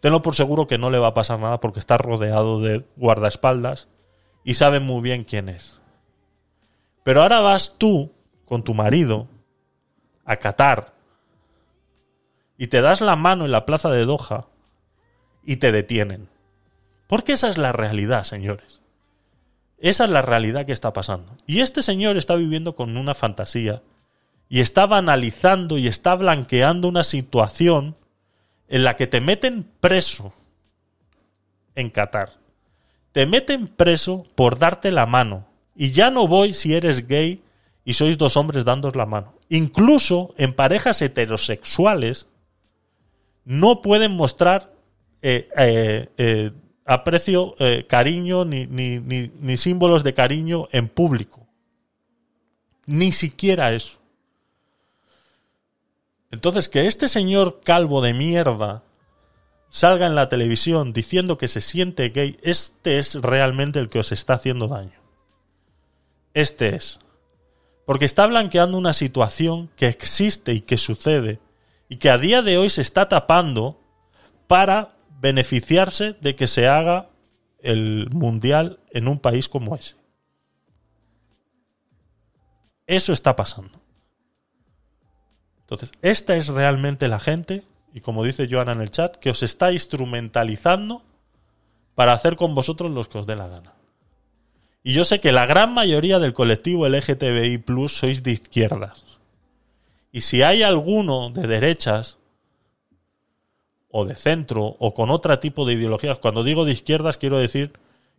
tenlo por seguro que no le va a pasar nada porque está rodeado de guardaespaldas y sabe muy bien quién es. Pero ahora vas tú con tu marido a Qatar y te das la mano en la plaza de Doha y te detienen. Porque esa es la realidad, señores. Esa es la realidad que está pasando. Y este señor está viviendo con una fantasía y está banalizando y está blanqueando una situación en la que te meten preso en Qatar. Te meten preso por darte la mano. Y ya no voy si eres gay y sois dos hombres dándos la mano. Incluso en parejas heterosexuales no pueden mostrar eh, eh, eh, aprecio, cariño ni, ni símbolos de cariño en público. Ni siquiera eso. Entonces, que este señor calvo de mierda salga en la televisión diciendo que se siente gay, este es realmente el que os está haciendo daño. Este es. Porque está blanqueando una situación que existe y que sucede y que a día de hoy se está tapando para beneficiarse de que se haga el mundial en un país como ese. Eso está pasando. Entonces, esta es realmente la gente, y como dice Joana en el chat, que os está instrumentalizando para hacer con vosotros los que os dé la gana. Y yo sé que la gran mayoría del colectivo LGTBI Plus sois de izquierdas. Y si hay alguno de derechas, o de centro, o con otro tipo de ideologías, cuando digo de izquierdas quiero decir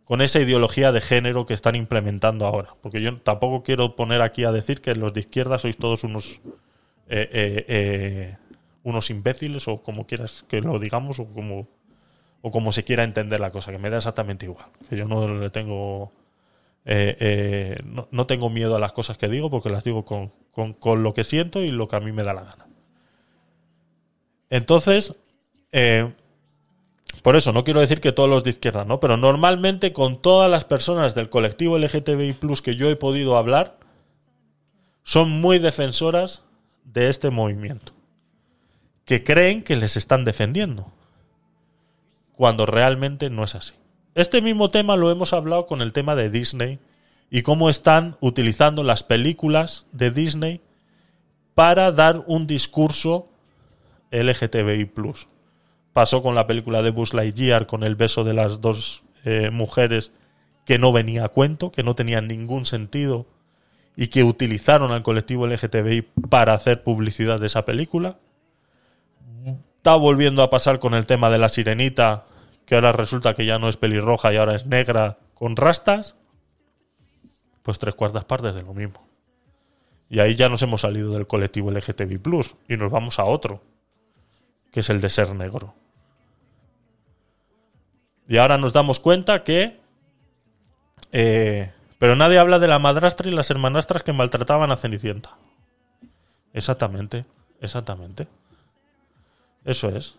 con esa ideología de género que están implementando ahora. Porque yo tampoco quiero poner aquí a decir que los de izquierda sois todos unos eh, eh, eh, unos imbéciles o como quieras que lo digamos o como o como se quiera entender la cosa que me da exactamente igual que yo no le tengo eh, eh, no, no tengo miedo a las cosas que digo porque las digo con, con, con lo que siento y lo que a mí me da la gana entonces eh, por eso no quiero decir que todos los de izquierda no pero normalmente con todas las personas del colectivo LGTBI plus que yo he podido hablar son muy defensoras de este movimiento, que creen que les están defendiendo, cuando realmente no es así. Este mismo tema lo hemos hablado con el tema de Disney y cómo están utilizando las películas de Disney para dar un discurso LGTBI+. Pasó con la película de Buzz Lightyear con el beso de las dos eh, mujeres que no venía a cuento, que no tenían ningún sentido y que utilizaron al colectivo LGTBI para hacer publicidad de esa película. Está volviendo a pasar con el tema de la sirenita, que ahora resulta que ya no es pelirroja y ahora es negra con rastas. Pues tres cuartas partes de lo mismo. Y ahí ya nos hemos salido del colectivo LGTBI Plus y nos vamos a otro, que es el de ser negro. Y ahora nos damos cuenta que eh, pero nadie habla de la madrastra y las hermanastras que maltrataban a Cenicienta. Exactamente, exactamente. Eso es.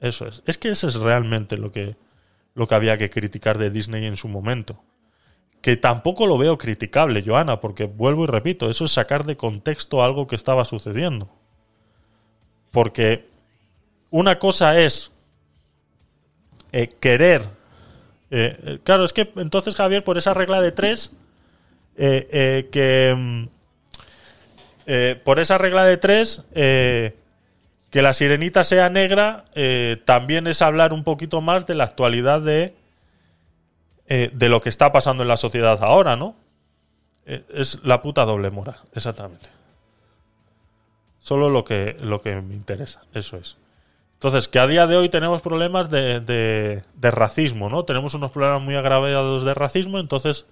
Eso es. Es que eso es realmente lo que, lo que había que criticar de Disney en su momento. Que tampoco lo veo criticable, Joana, porque vuelvo y repito, eso es sacar de contexto algo que estaba sucediendo. Porque una cosa es eh, querer eh, eh, claro, es que entonces, Javier, por esa regla de tres, eh, eh, que. mm, por esa regla de tres, Que la sirenita sea negra eh, también es hablar un poquito más de la actualidad de, eh, de lo que está pasando en la sociedad ahora, ¿no? Eh, es la puta doble moral, exactamente. Solo lo que, lo que me interesa, eso es. Entonces, que a día de hoy tenemos problemas de, de- de racismo, ¿no? Tenemos unos problemas muy agravados de racismo, entonces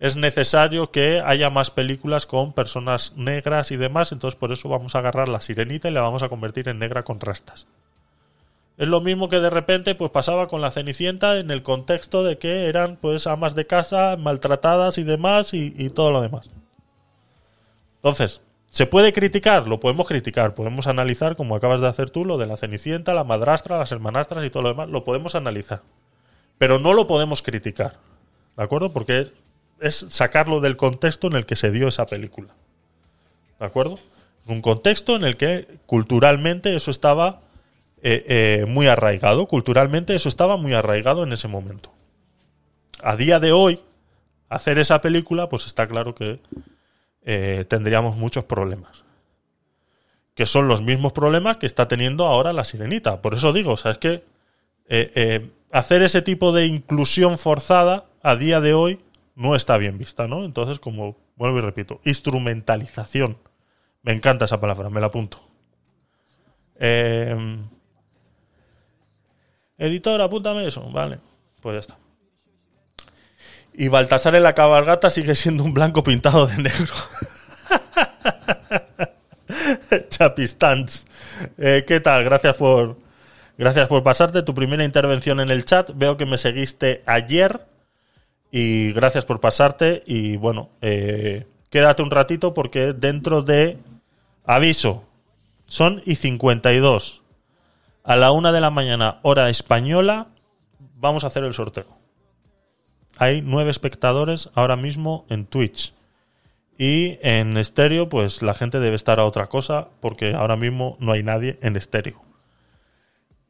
es necesario que haya más películas con personas negras y demás, entonces por eso vamos a agarrar la sirenita y la vamos a convertir en negra con rastas. Es lo mismo que de repente pues pasaba con la Cenicienta en el contexto de que eran pues amas de casa maltratadas y demás y, y todo lo demás. Entonces, ¿se puede criticar? Lo podemos criticar, podemos analizar como acabas de hacer tú lo de la Cenicienta, la madrastra, las hermanastras y todo lo demás, lo podemos analizar. Pero no lo podemos criticar, ¿de acuerdo? Porque es sacarlo del contexto en el que se dio esa película. ¿De acuerdo? Un contexto en el que culturalmente eso estaba eh, eh, muy arraigado. Culturalmente eso estaba muy arraigado en ese momento. A día de hoy, hacer esa película, pues está claro que eh, tendríamos muchos problemas. Que son los mismos problemas que está teniendo ahora la sirenita. Por eso digo, o es que hacer ese tipo de inclusión forzada a día de hoy no está bien vista, ¿no? Entonces, como vuelvo y repito, instrumentalización. Me encanta esa palabra, me la apunto. Eh, editor, apúntame eso. Vale, pues ya está. Y Baltasar en la cabalgata sigue siendo un blanco pintado de negro. (laughs) Chapistans. Eh, ¿Qué tal? Gracias por, gracias por pasarte tu primera intervención en el chat. Veo que me seguiste ayer. Y gracias por pasarte. Y bueno, eh, quédate un ratito porque dentro de aviso, son y 52. A la una de la mañana, hora española, vamos a hacer el sorteo. Hay nueve espectadores ahora mismo en Twitch. Y en estéreo, pues la gente debe estar a otra cosa, porque ahora mismo no hay nadie en estéreo.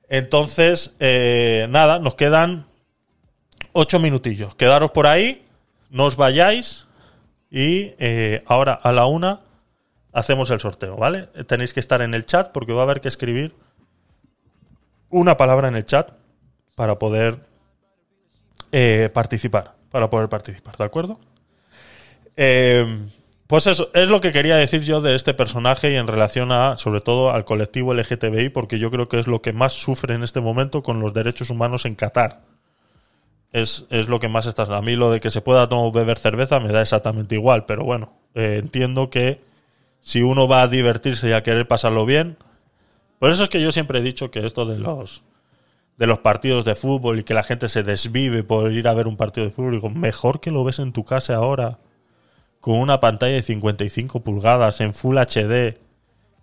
Entonces, eh, nada, nos quedan ocho minutillos. Quedaros por ahí, no os vayáis. Y eh, ahora a la una hacemos el sorteo, ¿vale? Tenéis que estar en el chat porque va a haber que escribir una palabra en el chat para poder eh, participar. Para poder participar, ¿de acuerdo? Eh, pues eso, es lo que quería decir yo de este personaje y en relación a, sobre todo, al colectivo LGTBI, porque yo creo que es lo que más sufre en este momento con los derechos humanos en Qatar. Es, es lo que más está. A mí lo de que se pueda tomar beber cerveza me da exactamente igual, pero bueno, eh, entiendo que si uno va a divertirse y a querer pasarlo bien, por eso es que yo siempre he dicho que esto de los de los partidos de fútbol y que la gente se desvive por ir a ver un partido de fútbol, digo, mejor que lo ves en tu casa ahora con una pantalla de 55 pulgadas en Full HD,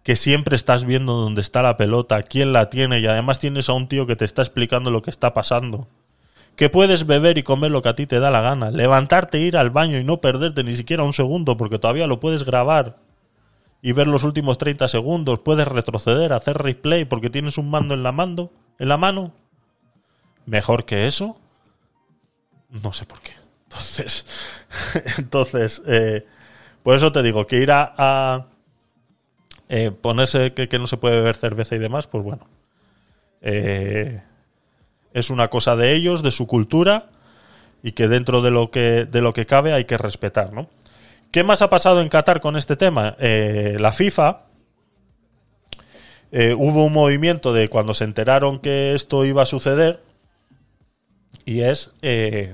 que siempre estás viendo dónde está la pelota, quién la tiene y además tienes a un tío que te está explicando lo que está pasando. Que puedes beber y comer lo que a ti te da la gana, levantarte, ir al baño y no perderte ni siquiera un segundo porque todavía lo puedes grabar y ver los últimos 30 segundos, puedes retroceder, hacer replay porque tienes un mando en la mando, en la mano. Mejor que eso, no sé por qué. Entonces, (laughs) entonces, eh, por eso te digo que ir a, eh, ponerse que, que no se puede beber cerveza y demás, pues bueno, eh, es una cosa de ellos, de su cultura y que dentro de lo que de lo que cabe hay que respetar, ¿no? ¿Qué más ha pasado en Qatar con este tema? Eh, la FIFA eh, hubo un movimiento de cuando se enteraron que esto iba a suceder y es eh,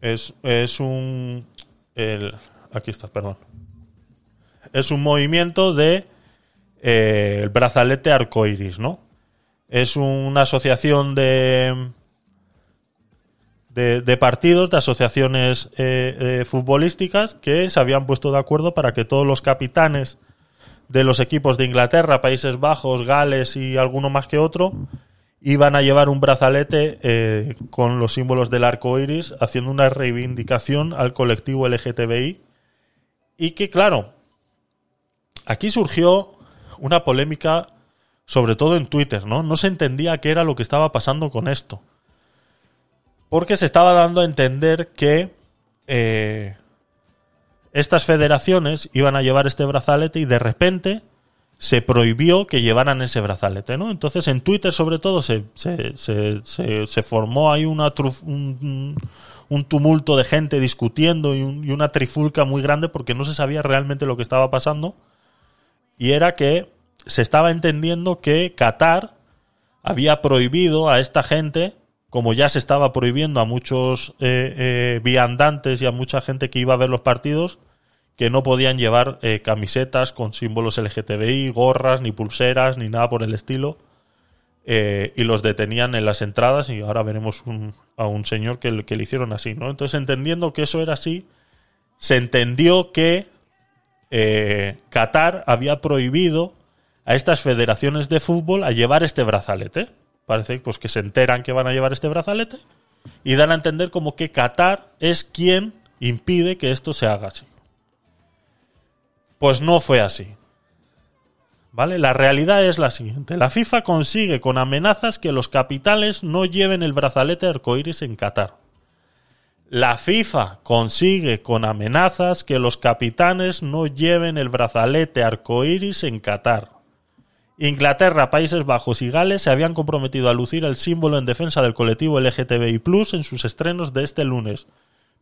es, es un el, aquí está, perdón. Es un movimiento de el brazalete arcoiris, ¿no? Es una asociación de de, de partidos, de asociaciones eh, eh, futbolísticas que se habían puesto de acuerdo para que todos los capitanes de los equipos de Inglaterra, Países Bajos, Gales y alguno más que otro iban a llevar un brazalete eh, con los símbolos del arco iris, haciendo una reivindicación al colectivo LGTBI. Y que, claro, aquí surgió una polémica, sobre todo en Twitter, ¿no? No se entendía qué era lo que estaba pasando con esto. Porque se estaba dando a entender que eh, estas federaciones iban a llevar este brazalete y de repente se prohibió que llevaran ese brazalete, ¿no? Entonces en Twitter sobre todo se, se, se, formó ahí una un, un- tumulto de gente discutiendo y una trifulca muy grande porque no se sabía realmente lo que estaba pasando y era que se estaba entendiendo que Qatar había prohibido a esta gente, como ya se estaba prohibiendo a muchos eh, eh, viandantes y a mucha gente que iba a ver los partidos, que no podían llevar eh, camisetas con símbolos LGTBI, gorras, ni pulseras, ni nada por el estilo. y los detenían en las entradas y ahora veremos un- a un señor que, le- hicieron así, ¿no? Entonces, entendiendo que eso era así, se entendió que Qatar había prohibido a estas federaciones de fútbol a llevar este brazalete. Parece pues, que se enteran que van a llevar este brazalete y dan a entender como que Qatar es quien impide que esto se haga así. Pues no fue así. ¿Vale? La realidad es la siguiente. La FIFA consigue con amenazas que los capitales no lleven el brazalete arcoíris en Qatar. La FIFA consigue con amenazas que los capitanes no lleven el brazalete arcoíris en Qatar. Inglaterra, Países Bajos y Gales se habían comprometido a lucir el símbolo en defensa del colectivo LGTBI en sus estrenos de este lunes,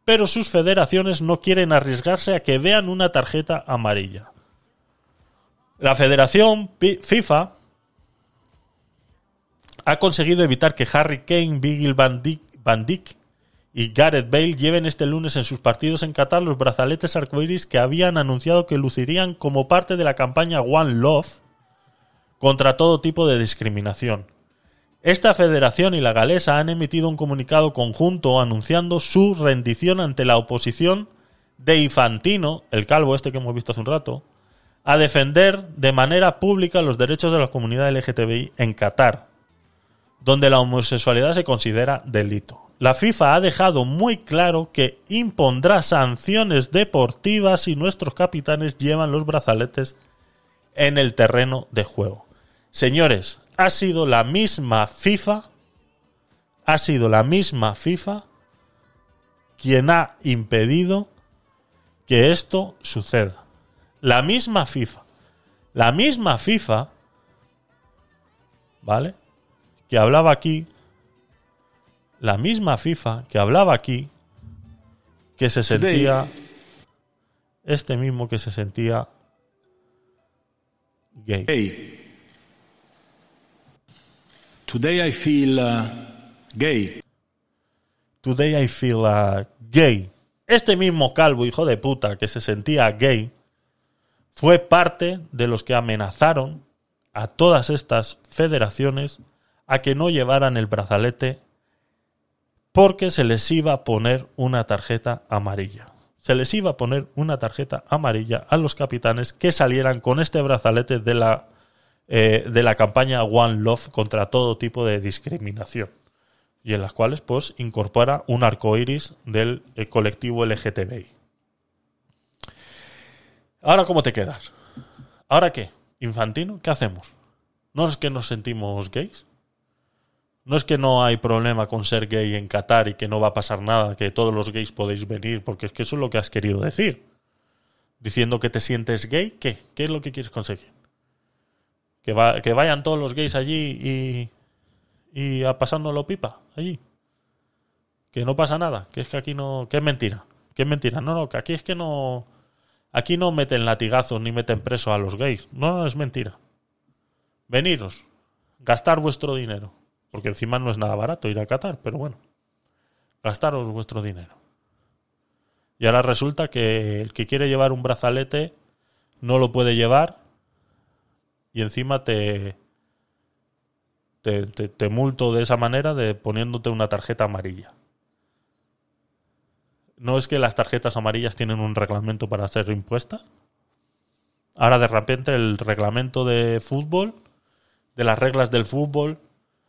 pero sus federaciones no quieren arriesgarse a que vean una tarjeta amarilla. La Federación FIFA ha conseguido evitar que Harry Kane, Virgil van Dijk, Van y Gareth Bale lleven este lunes en sus partidos en Qatar los brazaletes arcoíris que habían anunciado que lucirían como parte de la campaña One Love contra todo tipo de discriminación. Esta federación y la galesa han emitido un comunicado conjunto anunciando su rendición ante la oposición de Infantino, el calvo este que hemos visto hace un rato, a defender de manera pública los derechos de la comunidad LGTBI en Qatar, donde la homosexualidad se considera delito. La FIFA ha dejado muy claro que impondrá sanciones deportivas si nuestros capitanes llevan los brazaletes en el terreno de juego. Señores, ha sido la misma FIFA, ha sido la misma FIFA quien ha impedido que esto suceda. La misma FIFA. La misma FIFA, ¿vale? Que hablaba aquí, la misma FIFA que hablaba aquí, que se sentía, este mismo que se sentía gay. Today I feel uh, gay. Today I feel uh, gay. Este mismo calvo, hijo de puta, que se sentía gay, fue parte de los que amenazaron a todas estas federaciones a que no llevaran el brazalete porque se les iba a poner una tarjeta amarilla. Se les iba a poner una tarjeta amarilla a los capitanes que salieran con este brazalete de la, eh, de la campaña One Love contra todo tipo de discriminación y en las cuales pues incorpora un arco iris del eh, colectivo LGTBI. Ahora, ¿cómo te quedas? ¿Ahora qué? ¿Infantino? ¿Qué hacemos? ¿No es que nos sentimos gays? ¿No es que no hay problema con ser gay en Qatar y que no va a pasar nada, que todos los gays podéis venir? Porque es que eso es lo que has querido decir. Diciendo que te sientes gay, ¿qué? ¿Qué es lo que quieres conseguir? ¿Que, va- que vayan todos los gays allí y, y a pasándolo pipa allí. Que no pasa nada, que es que aquí no, que es mentira, que es mentira. No, no, que aquí es que no, aquí no meten latigazos ni meten preso a los gays. No, no, es mentira. Veniros, gastar vuestro dinero, porque encima no es nada barato ir a Qatar, pero bueno, gastaros vuestro dinero. Y ahora resulta que el que quiere llevar un brazalete no lo puede llevar y encima te, te, te- multo de esa manera de poniéndote una tarjeta amarilla. ¿No es que las tarjetas amarillas tienen un reglamento para ser impuestas? Ahora de repente el reglamento de fútbol, de las reglas del fútbol,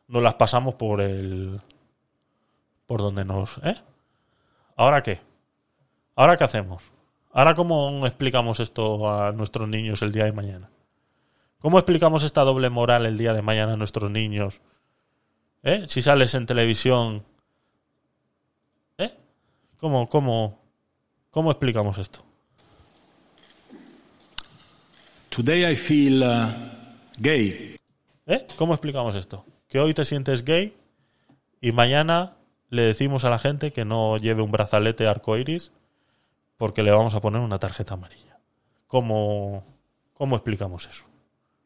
no las pasamos por el... por donde nos... ¿Eh? ¿Ahora qué? ¿Ahora qué hacemos? ¿Ahora cómo explicamos esto a nuestros niños el día de mañana? ¿Cómo explicamos esta doble moral el día de mañana a nuestros niños? ¿Eh? Si sales en televisión. ¿Eh? ¿Cómo, cómo, cómo explicamos esto? Today I feel uh, gay. ¿Eh? ¿Cómo explicamos esto? Que hoy te sientes gay y mañana le decimos a la gente que no lleve un brazalete arcoiris porque le vamos a poner una tarjeta amarilla. ¿Cómo, ¿Cómo explicamos eso?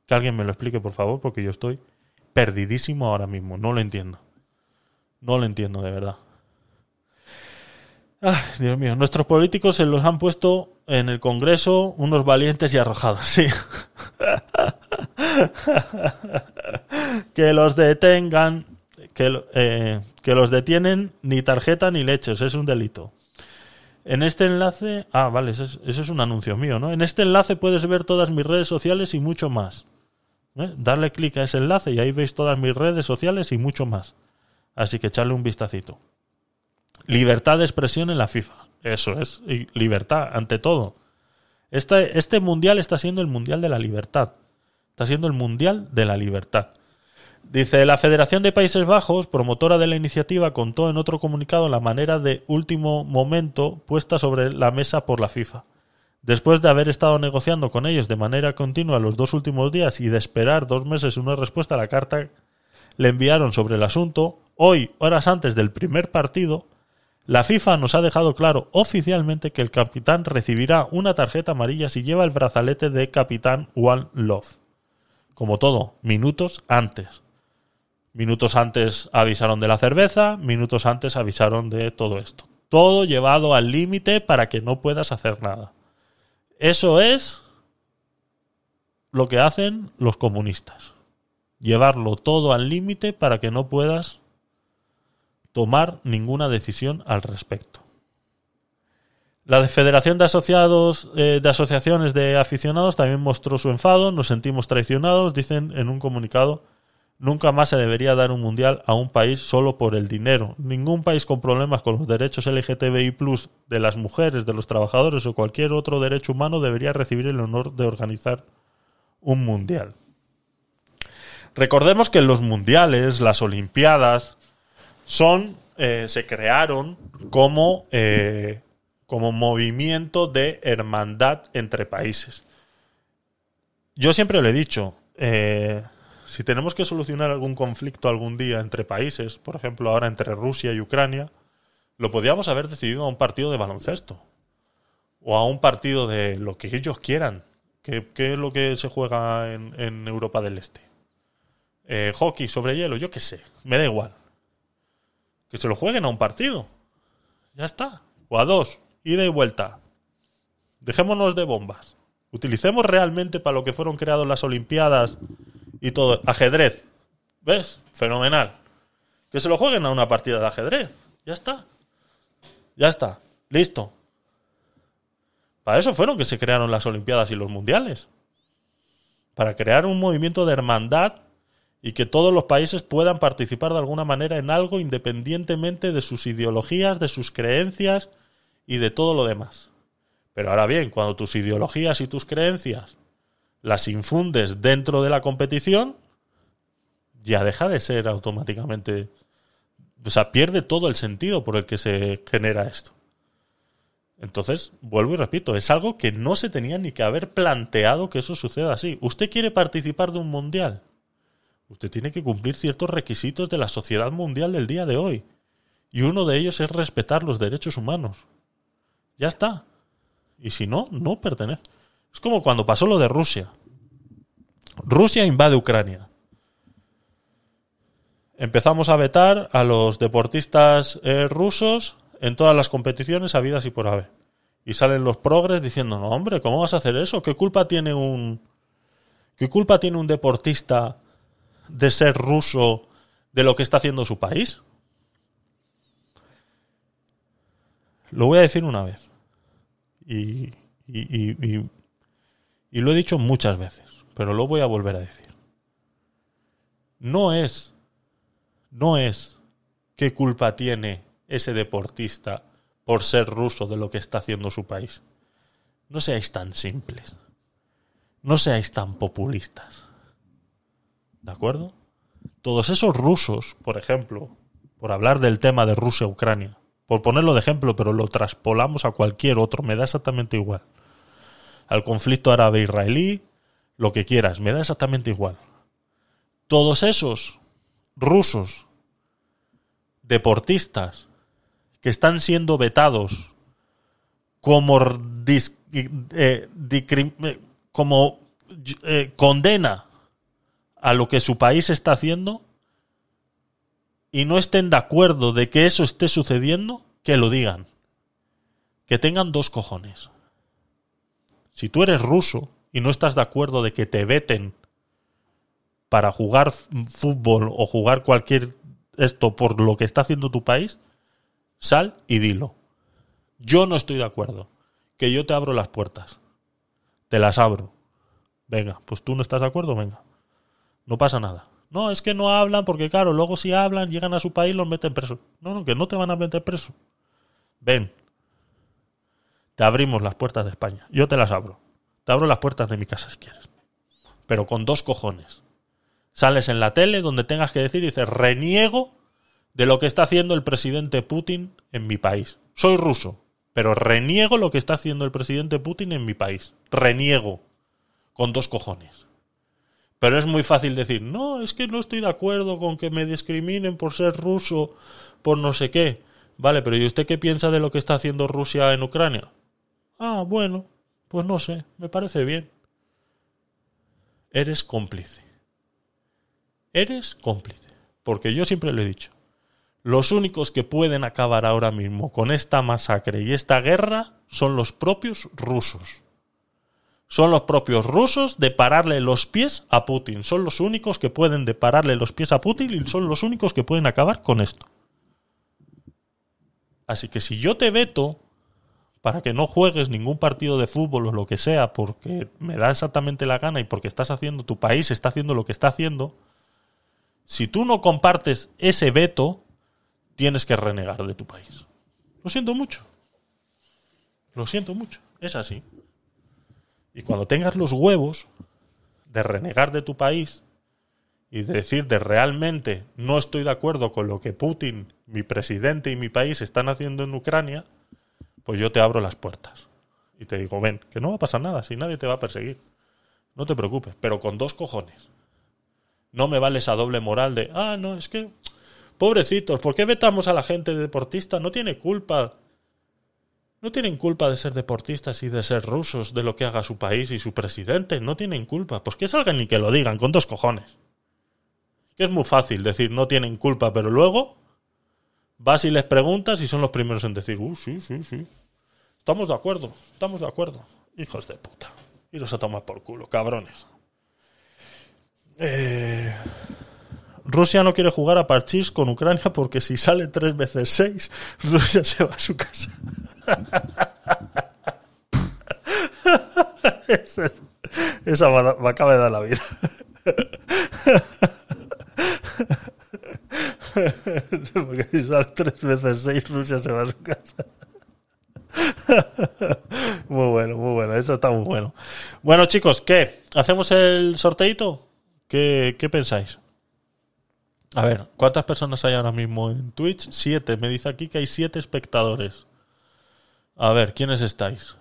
Que alguien me lo explique, por favor, porque yo estoy perdidísimo ahora mismo. No lo entiendo. No lo entiendo, de verdad. Ay, Dios mío, nuestros políticos se los han puesto en el Congreso unos valientes y arrojados, sí. (laughs) que los detengan, que, eh, que los detienen ni tarjeta ni leches, es un delito. En este enlace, ah, vale, ese es, ese es un anuncio mío, ¿no? En este enlace puedes ver todas mis redes sociales y mucho más. ¿Eh? Darle clic a ese enlace y ahí veis todas mis redes sociales y mucho más. Así que echarle un vistacito. Libertad de expresión en la FIFA. Eso es. Y libertad, ante todo. Este, este mundial está siendo el mundial de la libertad. Está siendo el mundial de la libertad. Dice, la Federación de Países Bajos, promotora de la iniciativa, contó en otro comunicado la manera de último momento puesta sobre la mesa por la FIFA. Después de haber estado negociando con ellos de manera continua los dos últimos días y de esperar dos meses una respuesta a la carta le enviaron sobre el asunto, hoy, horas antes del primer partido, la FIFA nos ha dejado claro oficialmente que el capitán recibirá una tarjeta amarilla si lleva el brazalete de capitán One Love. Como todo, minutos antes. Minutos antes avisaron de la cerveza, minutos antes avisaron de todo esto. Todo llevado al límite para que no puedas hacer nada. Eso es lo que hacen los comunistas. Llevarlo todo al límite para que no puedas tomar ninguna decisión al respecto. La Federación de Asociados eh, de Asociaciones de Aficionados también mostró su enfado, nos sentimos traicionados, dicen en un comunicado, nunca más se debería dar un mundial a un país solo por el dinero. Ningún país con problemas con los derechos LGTBI+ de las mujeres, de los trabajadores o cualquier otro derecho humano debería recibir el honor de organizar un mundial. Recordemos que los mundiales, las olimpiadas, son eh, se crearon como eh, como movimiento de hermandad entre países. Yo siempre lo he dicho, eh, si tenemos que solucionar algún conflicto algún día entre países, por ejemplo ahora entre Rusia y Ucrania, lo podríamos haber decidido a un partido de baloncesto o a un partido de lo que ellos quieran. ¿Qué, es lo que se juega en, en Europa del Este? Eh, hockey sobre hielo, yo qué sé, me da igual. Que se lo jueguen a un partido. Ya está. O a dos. Ida y vuelta. Dejémonos de bombas. Utilicemos realmente para lo que fueron creadas las Olimpiadas y todo. Ajedrez. ¿Ves? Fenomenal. Que se lo jueguen a una partida de ajedrez. Ya está. Ya está. Listo. Para eso fueron que se crearon las Olimpiadas y los Mundiales. Para crear un movimiento de hermandad y que todos los países puedan participar de alguna manera en algo independientemente de sus ideologías, de sus creencias y de todo lo demás. Pero ahora bien, cuando tus ideologías y tus creencias las infundes dentro de la competición, ya deja de ser automáticamente... O sea, pierde todo el sentido por el que se genera esto. Entonces, vuelvo y repito, es algo que no se tenía ni que haber planteado que eso suceda así. ¿Usted quiere participar de un mundial? Usted tiene que cumplir ciertos requisitos de la sociedad mundial del día de hoy. Y uno de ellos es respetar los derechos humanos. Ya está. Y si no, no pertenece. Es como cuando pasó lo de Rusia. Rusia invade Ucrania. Empezamos a vetar a los deportistas eh, rusos en todas las competiciones habidas y por haber. Y salen los progres diciendo, no hombre, ¿cómo vas a hacer eso? ¿Qué culpa tiene un... ¿Qué culpa tiene un deportista de ser ruso de lo que está haciendo su país? Lo voy a decir una vez. Y, y lo he dicho muchas veces, pero lo voy a volver a decir. No es, no es qué culpa tiene ese deportista por ser ruso de lo que está haciendo su país. No seáis tan simples. No seáis tan populistas. ¿De acuerdo? Todos esos rusos, por ejemplo, por hablar del tema de Rusia-Ucrania, por ponerlo de ejemplo, pero lo traspolamos a cualquier otro, me da exactamente igual. Al conflicto árabe-israelí, lo que quieras, me da exactamente igual. Todos esos rusos, deportistas, que están siendo vetados como, eh, eh, como eh, condena a lo que su país está haciendo y no estén de acuerdo de que eso esté sucediendo, que lo digan. Que tengan dos cojones. Si tú eres ruso y no estás de acuerdo de que te veten para jugar fútbol o jugar cualquier esto por lo que está haciendo tu país, sal y dilo. Yo no estoy de acuerdo. Que yo te abro las puertas. Te las abro. Venga, pues tú no estás de acuerdo, venga. No pasa nada. No, es que no hablan porque, claro, luego si hablan, llegan a su país los meten preso. No, no, que no te van a meter preso. Ven. Te abrimos las puertas de España. Yo te las abro. Te abro las puertas de mi casa si quieres. Pero con dos cojones. Sales en la tele donde tengas que decir y dices, reniego de lo que está haciendo el presidente Putin en mi país. Soy ruso, pero reniego lo que está haciendo el presidente Putin en mi país. Reniego. Con dos cojones. Pero es muy fácil decir, no, es que no estoy de acuerdo con que me discriminen por ser ruso, por no sé qué. Vale, pero ¿y usted qué piensa de lo que está haciendo Rusia en Ucrania? Ah, bueno, pues no sé, me parece bien. Eres cómplice. Eres cómplice. Porque yo siempre le he dicho, los únicos que pueden acabar ahora mismo con esta masacre y esta guerra son los propios rusos. Son los propios rusos de pararle los pies a Putin. Son los únicos que pueden de pararle los pies a Putin y son los únicos que pueden acabar con esto. Así que si yo te veto para que no juegues ningún partido de fútbol o lo que sea porque me da exactamente la gana y porque estás haciendo, tu país está haciendo lo que está haciendo, si tú no compartes ese veto, tienes que renegar de tu país. Lo siento mucho. Lo siento mucho. Es así. Y cuando tengas los huevos de renegar de tu país y de decir de realmente no estoy de acuerdo con lo que Putin, mi presidente y mi país están haciendo en Ucrania, pues yo te abro las puertas. Y te digo, ven, que no va a pasar nada, si nadie te va a perseguir. No te preocupes, pero con dos cojones. No me vale esa doble moral de, ah, no, es que, pobrecitos, ¿por qué vetamos a la gente deportista? No tiene culpa. No tienen culpa de ser deportistas y de ser rusos, de lo que haga su país y su presidente. No tienen culpa. Pues que salgan y que lo digan, con dos cojones. Que es muy fácil decir no tienen culpa, pero luego vas y les preguntas y son los primeros en decir, uh, sí, sí, sí. Estamos de acuerdo, estamos de acuerdo. Hijos de puta. Iros a tomar por culo, cabrones. Eh, Rusia no quiere jugar a parchís con Ucrania porque si sale tres veces seis, Rusia se va a su casa. (laughs) esa me acaba de dar la vida. (laughs) (laughs) porque si sale tres veces seis, Rusia se va a su casa. (laughs) muy bueno, muy bueno. Eso está muy bueno. Bueno, chicos, ¿qué? ¿Hacemos el sorteito? ¿Qué, qué pensáis? A ver, ¿cuántas personas hay ahora mismo en Twitch? Siete. Me dice aquí que hay siete espectadores. A ver, ¿quiénes estáis?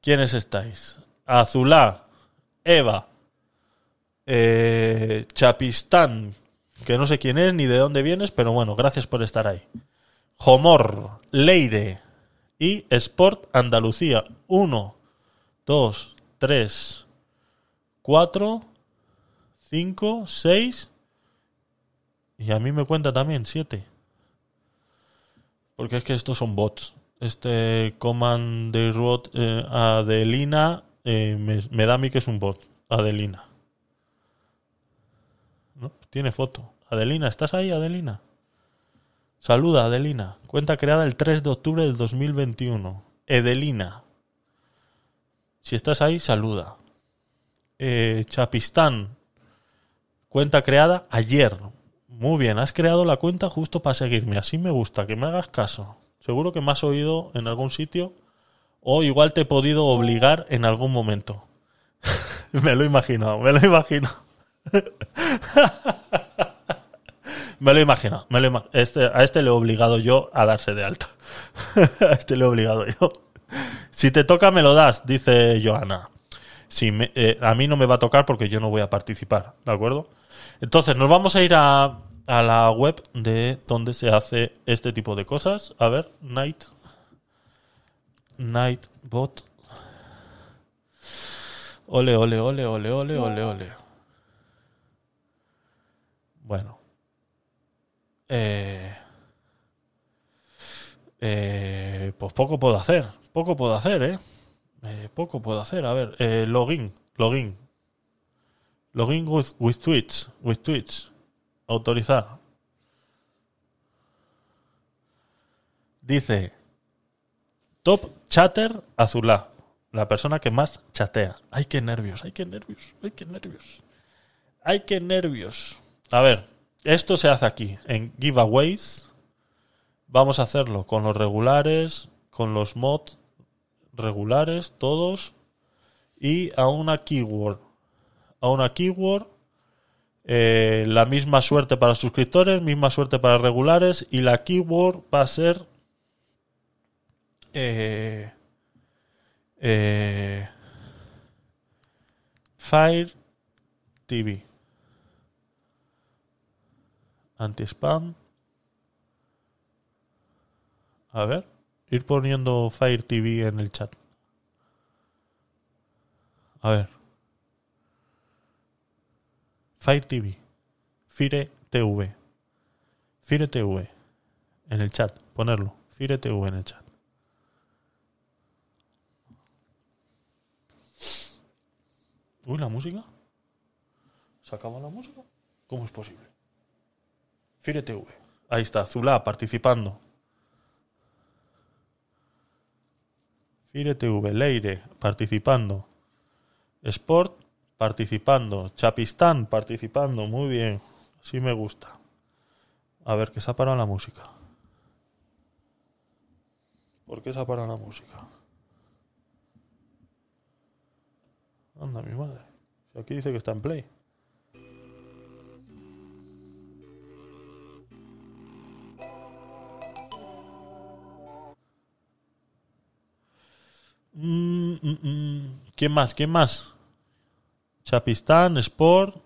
¿Quiénes estáis? Azulá, Eva, eh, Chapistán, que no sé quién es ni de dónde vienes, pero bueno, gracias por estar ahí. Jomor, Leire y Sport Andalucía. Uno, dos, tres, cuatro, cinco, seis. Y a mí me cuenta también siete. Porque es que estos son bots. Este Command de Road eh, Adelina eh, me, me da a mí que es un bot. Adelina. Tiene foto. Adelina, ¿estás ahí, Adelina? Saluda, Adelina. Cuenta creada el 3 de octubre del 2021. Edelina. Si estás ahí, saluda. Eh, Chapistán. Cuenta creada ayer. Muy bien, has creado la cuenta justo para seguirme. Así me gusta, que me hagas caso. Seguro que me has oído en algún sitio o igual te he podido obligar en algún momento. (laughs) me lo he imaginado, me lo he imaginado. Me lo he imaginado. Me lo este, a este le he obligado yo a darse de alta. (laughs) a este le he obligado yo. Si te toca, me lo das, dice Joana. Si eh, a mí no me va a tocar porque yo no voy a participar, ¿de acuerdo? Entonces, nos vamos a ir a, a la web de donde se hace este tipo de cosas. A ver, Night. Nightbot. Ole, ole, ole, ole, ole, ole, ole. Bueno. Eh, eh, pues poco puedo hacer. Poco puedo hacer, ¿eh? Eh, poco puedo hacer. A ver, eh, login. Login. Login with, with Twitch. With Twitch. Autorizar. Dice Top Chatter Azulá. La persona que más chatea. Ay, qué nervios, ay, qué nervios, ay, qué nervios. Ay, qué nervios. A ver, esto se hace aquí, en giveaways. Vamos a hacerlo con los regulares, con los mods regulares, todos. Y a una keyword. A una keyword. eh, la misma suerte para suscriptores, misma suerte para regulares. Y la keyword va a ser. eh, eh, Fire TV. Anti-spam. A ver. Ir poniendo Fire TV en el chat. A ver. Fire TV. Fire TV. Fire TV. En el chat. Ponerlo. Fire TV en el chat. Uy, la música. ¿Se acaba la música? ¿Cómo es posible? Fire TV. Ahí está, Zulá participando. Fire TV, Leire participando. Sport participando. Chapistán participando. Muy bien. Así me gusta. A ver, que se ha parado la música. ¿Por qué se ha parado la música? Anda, mi madre. Aquí dice que está en play. Mm, mm, mm. ¿Quién más? ¿Quién más? Chapistán, Sport.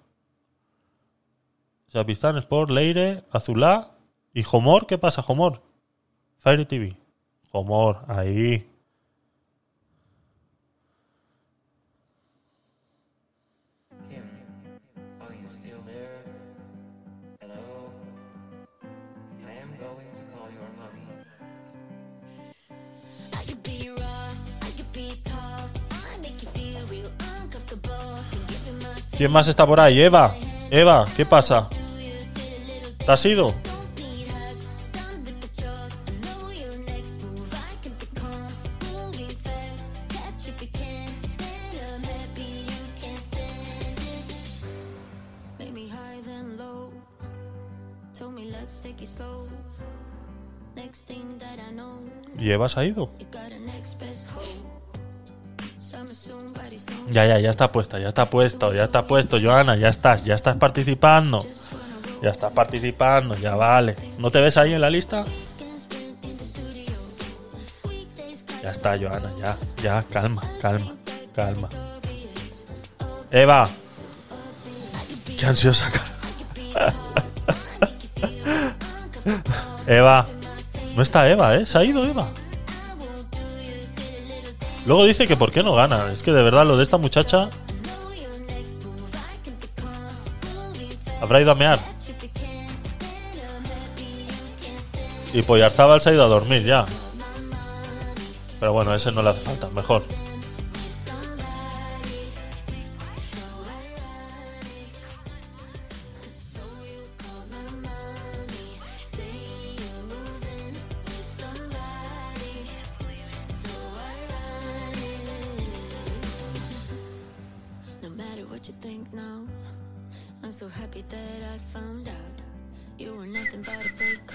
Chapistán, Sport, Leire, Azulá. ¿Y Homor? ¿Qué pasa, Homor? Fire TV. Homor, ahí. ¿Quién más está por ahí? Eva. Eva, ¿qué pasa? ¿Te has ido? ¿Y Eva se ha ido? Ya, ya, ya está puesta, ya está puesto, ya está puesto, Joana, ya estás, ya estás participando. Ya estás participando, ya vale. ¿No te ves ahí en la lista? Ya está, Joana, ya, ya, calma, calma, calma. Eva. Qué ansiosa cara. (laughs) Eva. No está Eva, ¿eh? Se ha ido Eva. Luego dice que por qué no gana. Es que de verdad lo de esta muchacha. Habrá ido a mear. Y Poyarzábal se ha ido a dormir ya. Pero bueno, ese no le hace falta. Mejor. I'm so happy that I found out you were nothing but a fake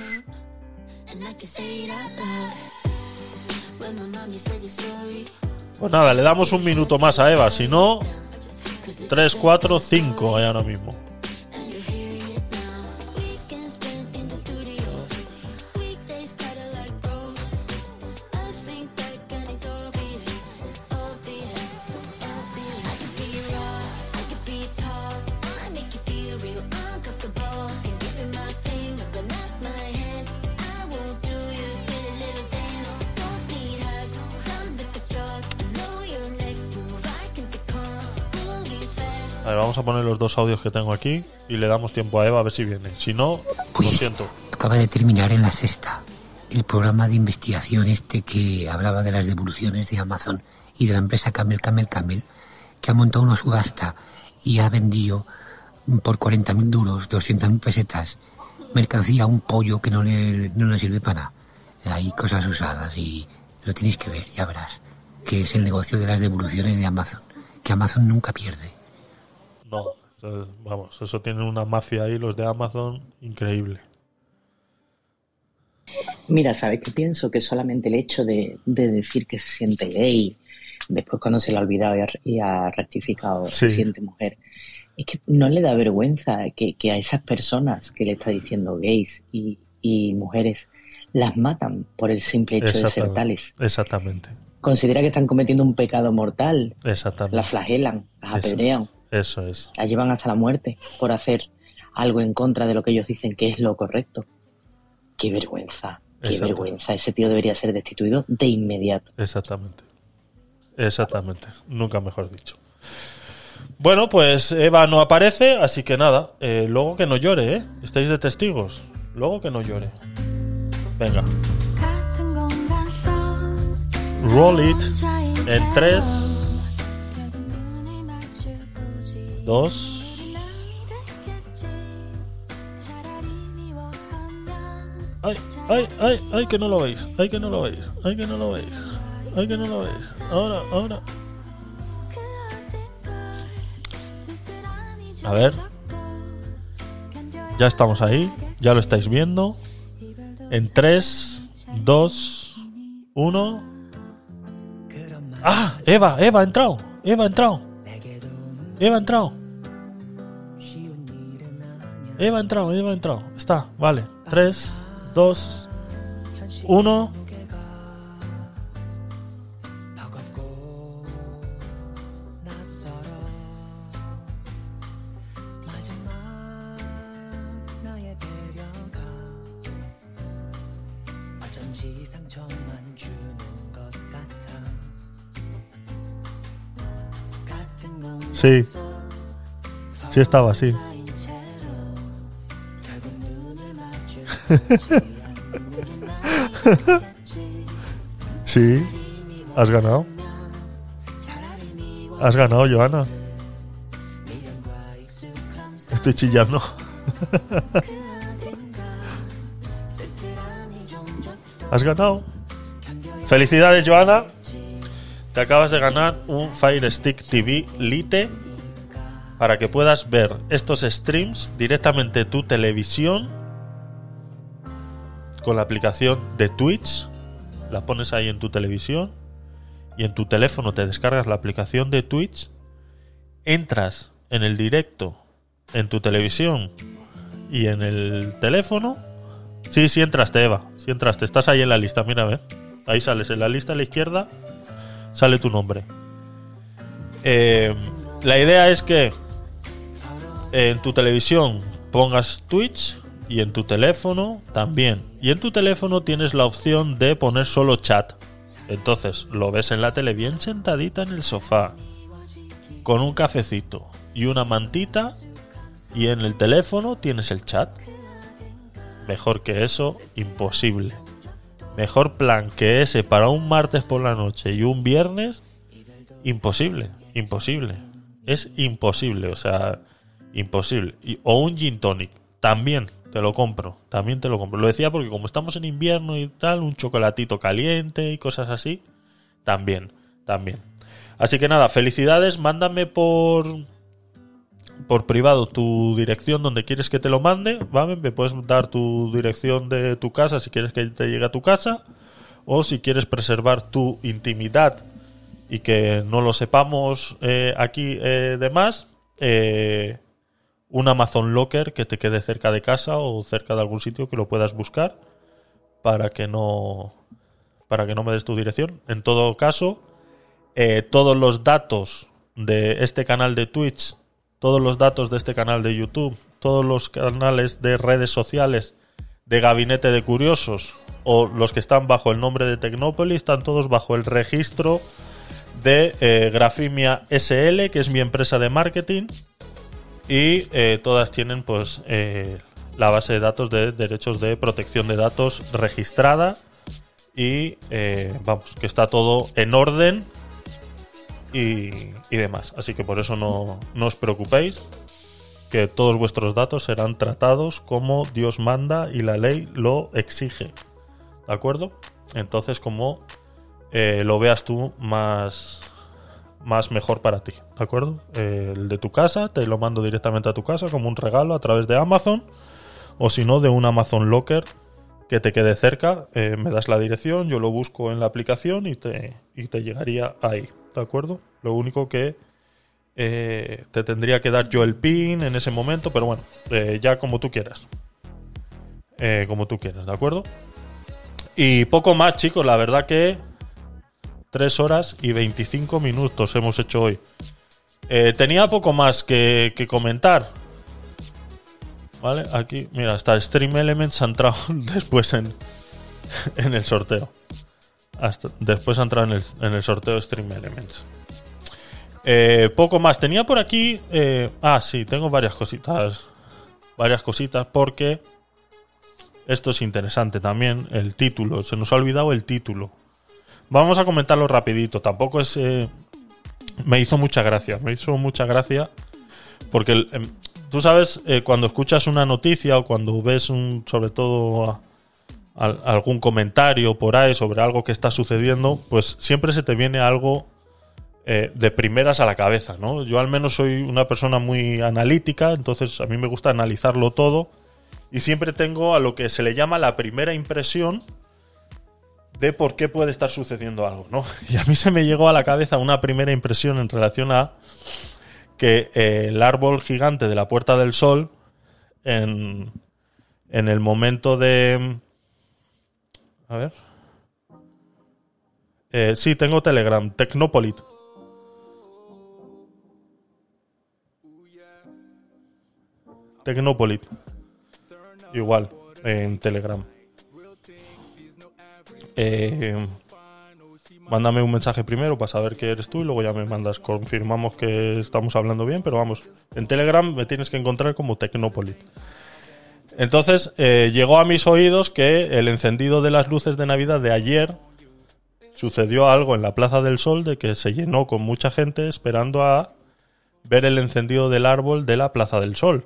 Pues nada, le damos un minuto más a Eva. Si no, 3, 4, 5 hay ahora mismo. Poner los dos audios que tengo aquí y le damos tiempo a Eva a ver si viene. Si no, lo siento. Acaba de terminar en la sexta el programa de investigación este que hablaba de las devoluciones de Amazon y de la empresa Camel Camel Camel, que ha montado una subasta y ha vendido por 40.000 duros, 200.000 pesetas, mercancía, un pollo que no le, no le sirve para nada. Hay cosas usadas y lo tenéis que ver, ya verás, que es el negocio de las devoluciones de Amazon, que Amazon nunca pierde. No, vamos, eso tienen una mafia ahí, los de Amazon, increíble. Mira, ¿sabes qué pienso? Que solamente el hecho de, de decir que se siente gay, después cuando se le ha olvidado y ha, y ha rectificado, se siente mujer, es que no le da vergüenza que, que a esas personas que le está diciendo gays y, y mujeres las matan por el simple hecho de ser tales. Exactamente. Considera que están cometiendo un pecado mortal, Exactamente. las flagelan, las apedrean. Eso es. La llevan hasta la muerte por hacer algo en contra de lo que ellos dicen que es lo correcto. Qué vergüenza, qué vergüenza. Ese tío debería ser destituido de inmediato. Exactamente. Exactamente. Nunca mejor dicho. Bueno, pues Eva no aparece, así que nada, eh, luego que no llore, ¿eh? Estáis de testigos. Luego que no llore. Venga. Roll it en tres. dos. Ay, ay, ay, ay, que no lo veis, ay, que no lo veis, ay, que no lo veis, ay, que no lo veis. Ahora, ahora. A ver. Ya estamos ahí, ya lo estáis viendo. En 3, 2, 1. ¡Ah! Eva, Eva ha entrado, Eva ha entrado, Eva ha entrado. Eva entrado, Eva entrado. Está, vale. 3, 2, 1. Sí. Sí estaba, sí. (laughs) Sí. Has ganado. Has ganado, Joana. Estoy chillando. (laughs) Has ganado. Felicidades, Joana. Te acabas de ganar un Fire Stick TV Lite para que puedas ver estos streams directamente en tu televisión con la aplicación de Twitch. La pones ahí en tu televisión y en tu teléfono te descargas la aplicación de Twitch. Entras en el directo en tu televisión y en el teléfono. Sí, sí entraste, Eva. Sí entraste. Estás ahí en la lista, mira, ve. Ahí sales. En la lista a la izquierda sale tu nombre. Eh, la idea es que en tu televisión pongas Twitch y en tu teléfono también. Y en tu teléfono tienes la opción de poner solo chat. Entonces lo ves en la tele bien sentadita en el sofá, con un cafecito y una mantita, y en el teléfono tienes el chat. Mejor que eso, imposible. Mejor plan que ese para un martes por la noche y un viernes, imposible, imposible. Es imposible, o sea, imposible. Y- o un gin tonic, también te lo compro, también te lo compro. Lo decía porque como estamos en invierno y tal, un chocolatito caliente y cosas así, también, también. Así que nada, felicidades, mándame por por privado tu dirección donde quieres que te lo mande, ¿vale? Me puedes dar tu dirección de tu casa si quieres que te llegue a tu casa o si quieres preservar tu intimidad y que no lo sepamos eh, aquí eh, de más, eh, un Amazon Locker que te quede cerca de casa o cerca de algún sitio que lo puedas buscar para que no para que no me des tu dirección. En todo caso, eh, todos los datos de este canal de Twitch, todos los datos de este canal de YouTube, todos los canales de redes sociales de Gabinete de Curiosos o los que están bajo el nombre de Tecnópolis, están todos bajo el registro de eh, Grafimia SL, que es mi empresa de marketing. Y eh, todas tienen pues eh, la base de datos de derechos de protección de datos registrada. Y eh, vamos, que está todo en orden y, y demás. Así que por eso no, no os preocupéis, que todos vuestros datos serán tratados como Dios manda y la ley lo exige. ¿De acuerdo? Entonces, como lo veas tú más, más mejor para ti. ¿De acuerdo? Eh, el de tu casa, te lo mando directamente a tu casa como un regalo a través de Amazon. O si no, de un Amazon Locker que te quede cerca. eh, me das la dirección, yo lo busco en la aplicación y te, y te llegaría ahí. ¿De acuerdo? Lo único que eh, te tendría que dar yo el pin en ese momento, pero bueno, ya como tú quieras. Como tú quieras, ¿de acuerdo? Y poco más, chicos, la verdad que 3 horas y 25 minutos hemos hecho hoy. Eh, tenía poco más que, que comentar. ¿Vale? Aquí, mira, hasta Stream Elements ha entrado (laughs) después en, en el sorteo. Hasta, después ha entrado en el, en el sorteo Stream Elements. Eh, poco más. Tenía por aquí. eh, ah, sí, tengo varias cositas. Varias cositas porque. Esto es interesante también. El título. Se nos ha olvidado el título. Vamos a comentarlo rapidito. Tampoco es. eh, me hizo mucha gracia. Me hizo mucha gracia. Porque em, tú sabes, eh, cuando escuchas una noticia o cuando ves un. Sobre todo. a- al- algún comentario por ahí sobre algo que está sucediendo, pues siempre se te viene algo eh, de primeras a la cabeza, ¿no? Yo al menos soy una persona muy analítica, entonces a mí me gusta analizarlo todo y siempre tengo a lo que se le llama la primera impresión de por qué puede estar sucediendo algo, ¿no? (laughs) Y a mí se me llegó a la cabeza una primera impresión en relación a que eh, el árbol gigante de la Puerta del Sol en, en el momento de... A ver. Eh, sí, tengo Telegram, Tecnopolit. Tecnopolit. Igual, en Telegram. Eh, mándame un mensaje primero para saber que eres tú y luego ya me mandas. Confirmamos que estamos hablando bien, pero vamos, en Telegram me tienes que encontrar como Tecnopolit. Entonces, eh, llegó a mis oídos que el encendido de las luces de Navidad de ayer sucedió algo en la Plaza del Sol de que se llenó con mucha gente esperando a ver el encendido del árbol de la Plaza del Sol.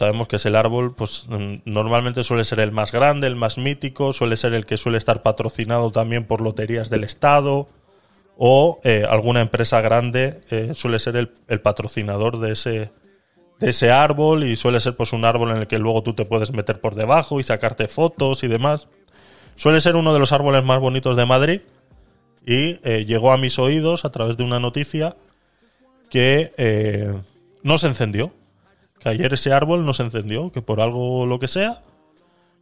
Sabemos que es el árbol, pues mm, normalmente suele ser el más grande, el más mítico, suele ser el que suele estar patrocinado también por loterías del Estado o eh, alguna empresa grande eh, suele ser el, patrocinador de ese, de ese árbol y suele ser pues un árbol en el que luego tú te puedes meter por debajo y sacarte fotos y demás. Suele ser uno de los árboles más bonitos de Madrid y eh, llegó a mis oídos a través de una noticia que no se encendió. Que ayer ese árbol no se encendió, que por algo lo que sea,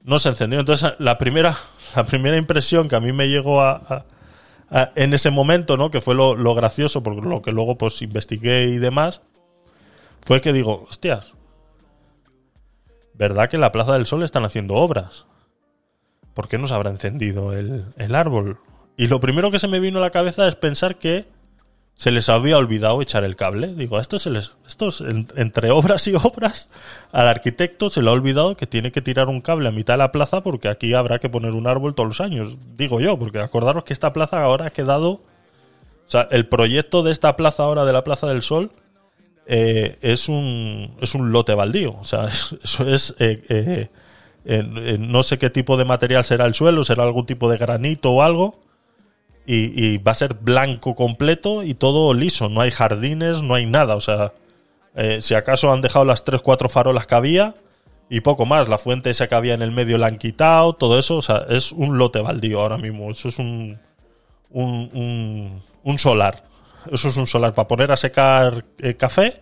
no se encendió. Entonces, la primera, (laughs) la primera impresión que a mí me llegó a, en ese momento, ¿no? Que fue lo, lo gracioso, porque lo que luego pues investigué y demás, fue que digo, hostias, ¿verdad que en la Plaza del Sol están haciendo obras? ¿Por qué no se habrá encendido el, el árbol? Y lo primero que se me vino a la cabeza es pensar que se les había olvidado echar el cable. Digo, esto se les, estos en- entre obras y obras, al arquitecto se le ha olvidado que tiene que tirar un cable a mitad de la plaza porque aquí habrá que poner un árbol todos los años. Digo yo, porque acordaros que esta plaza ahora ha quedado. O sea, el proyecto de esta plaza ahora de la Plaza del Sol eh, es un es un lote baldío. O sea, (laughs) es- eso es. eh, eh, no sé qué tipo de material será el suelo, será algún tipo de granito o algo. Y, va a ser blanco completo y todo liso. No hay jardines, no hay nada. O sea, eh, si acaso han dejado las 3-4 farolas que había y poco más. La fuente esa que había en el medio la han quitado, todo eso. O sea, es un lote baldío ahora mismo. Eso es un, un, un, un solar. Eso es un solar para poner a secar eh, café.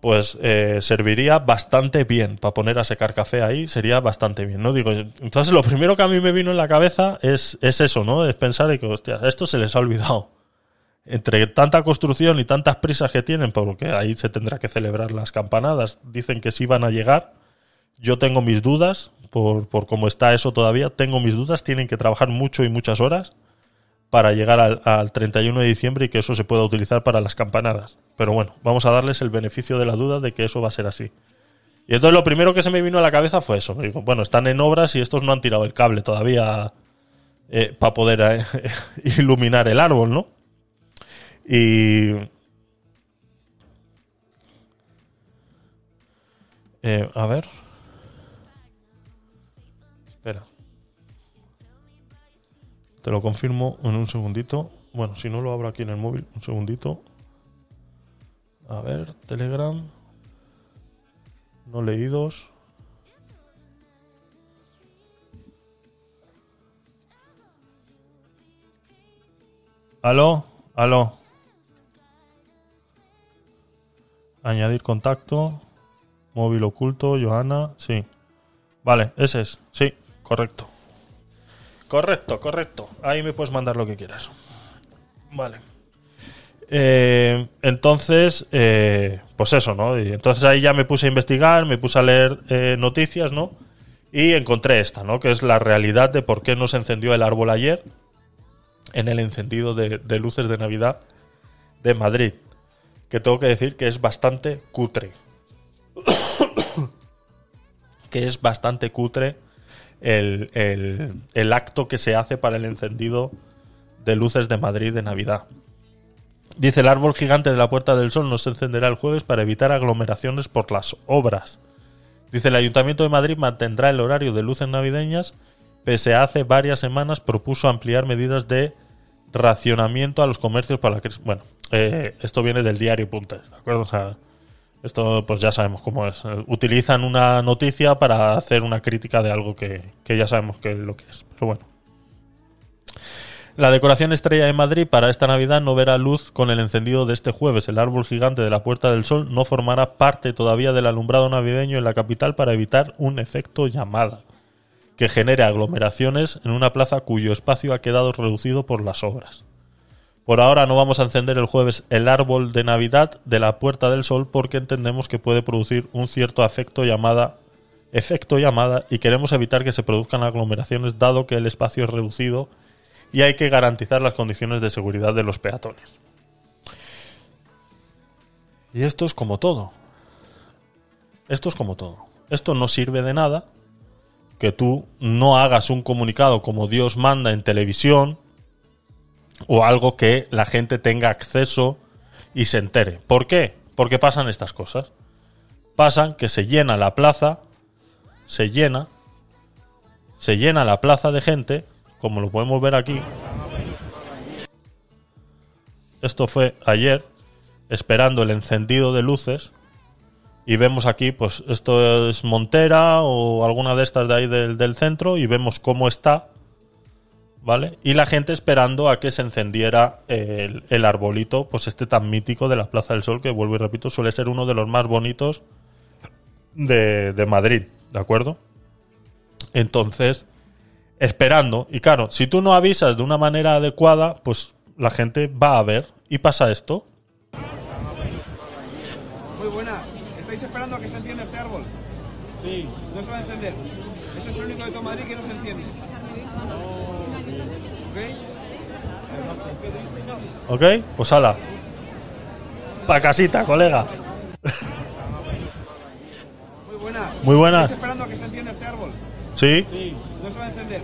Pues eh, serviría bastante bien para poner a secar café ahí, sería bastante bien, ¿no? Digo, entonces lo primero que a mí me vino en la cabeza es, es eso, ¿no? Es pensar que, hostia, esto se les ha olvidado. Entre tanta construcción y tantas prisas que tienen, porque ahí se tendrá que celebrar las campanadas, dicen que sí van a llegar. Yo tengo mis dudas por, por cómo está eso todavía, tengo mis dudas, tienen que trabajar mucho y muchas horas para llegar al, al 31 de diciembre y que eso se pueda utilizar para las campanadas. Pero bueno, vamos a darles el beneficio de la duda de que eso va a ser así. Y entonces lo primero que se me vino a la cabeza fue eso. Digo, bueno, están en obras y estos no han tirado el cable todavía para poder eh, (laughs) iluminar el árbol, ¿no? Y... Eh, a ver. Te lo confirmo en un segundito. Bueno, si no lo abro aquí en el móvil, un segundito. A ver, Telegram. No leídos. Aló, aló. Añadir contacto. Móvil oculto, Johanna. Sí. Vale, ese es. Sí, correcto. Correcto, correcto. Ahí me puedes mandar lo que quieras. Vale. Eh, entonces, eh, pues eso, ¿no? Y entonces ahí ya me puse a investigar, me puse a leer eh, noticias, ¿no? Y encontré esta, ¿no? Que es la realidad de por qué no se encendió el árbol ayer en el encendido de, de luces de Navidad de Madrid. Que tengo que decir que es bastante cutre. (coughs) que es bastante cutre el, el- acto que se hace para el encendido de luces de Madrid de Navidad. Dice el árbol gigante de la Puerta del Sol no se encenderá el jueves para evitar aglomeraciones por las obras. Dice el Ayuntamiento de Madrid mantendrá el horario de luces navideñas, pese a hace varias semanas propuso ampliar medidas de racionamiento a los comercios para la crisis. Bueno, eh, esto viene del diario Puntes, ¿de acuerdo? O sea, esto pues ya sabemos cómo es. Eh, Utilizan una noticia para hacer una crítica de algo que, que ya sabemos que es lo que es. Pero bueno. La decoración estrella de Madrid para esta Navidad no verá luz con el encendido de este jueves. El árbol gigante de la Puerta del Sol no formará parte todavía del alumbrado navideño en la capital para evitar un efecto llamada que genere aglomeraciones en una plaza cuyo espacio ha quedado reducido por las obras. Por ahora no vamos a encender el jueves el árbol de Navidad de la Puerta del Sol porque entendemos que puede producir un cierto efecto llamada efecto llamada y queremos evitar que se produzcan aglomeraciones dado que el espacio es reducido y hay que garantizar las condiciones de seguridad de los peatones. Y esto es como todo. Esto es como todo. Esto no sirve de nada que tú no hagas un comunicado como Dios manda en televisión o algo que la gente tenga acceso y se entere. ¿Por qué? Porque pasan estas cosas. Pasan que se llena la plaza, se llena, se llena la plaza de gente, como lo podemos ver aquí. Esto fue ayer, esperando el encendido de luces. Y vemos aquí, pues esto es Montera o alguna de estas de ahí del, del centro. Y vemos cómo está. ¿Vale? Y la gente esperando a que se encendiera el, el arbolito, pues este tan mítico de la Plaza del Sol, que vuelvo y repito, suele ser uno de los más bonitos de, de Madrid. ¿De acuerdo? Entonces, esperando. Y claro, si tú no avisas de una manera adecuada, pues la gente va a ver. Y pasa esto. Muy buenas. ¿Estáis esperando a que se encienda este árbol? Sí. No se va a encender. Este es el único de todo Madrid que no se enciende. ¿Ok? ¿Ok? Pues ala. Pa' casita, colega. Muy buenas. Muy buenas. ¿Estáis esperando a que se encienda este árbol? ¿Sí? No se va a encender.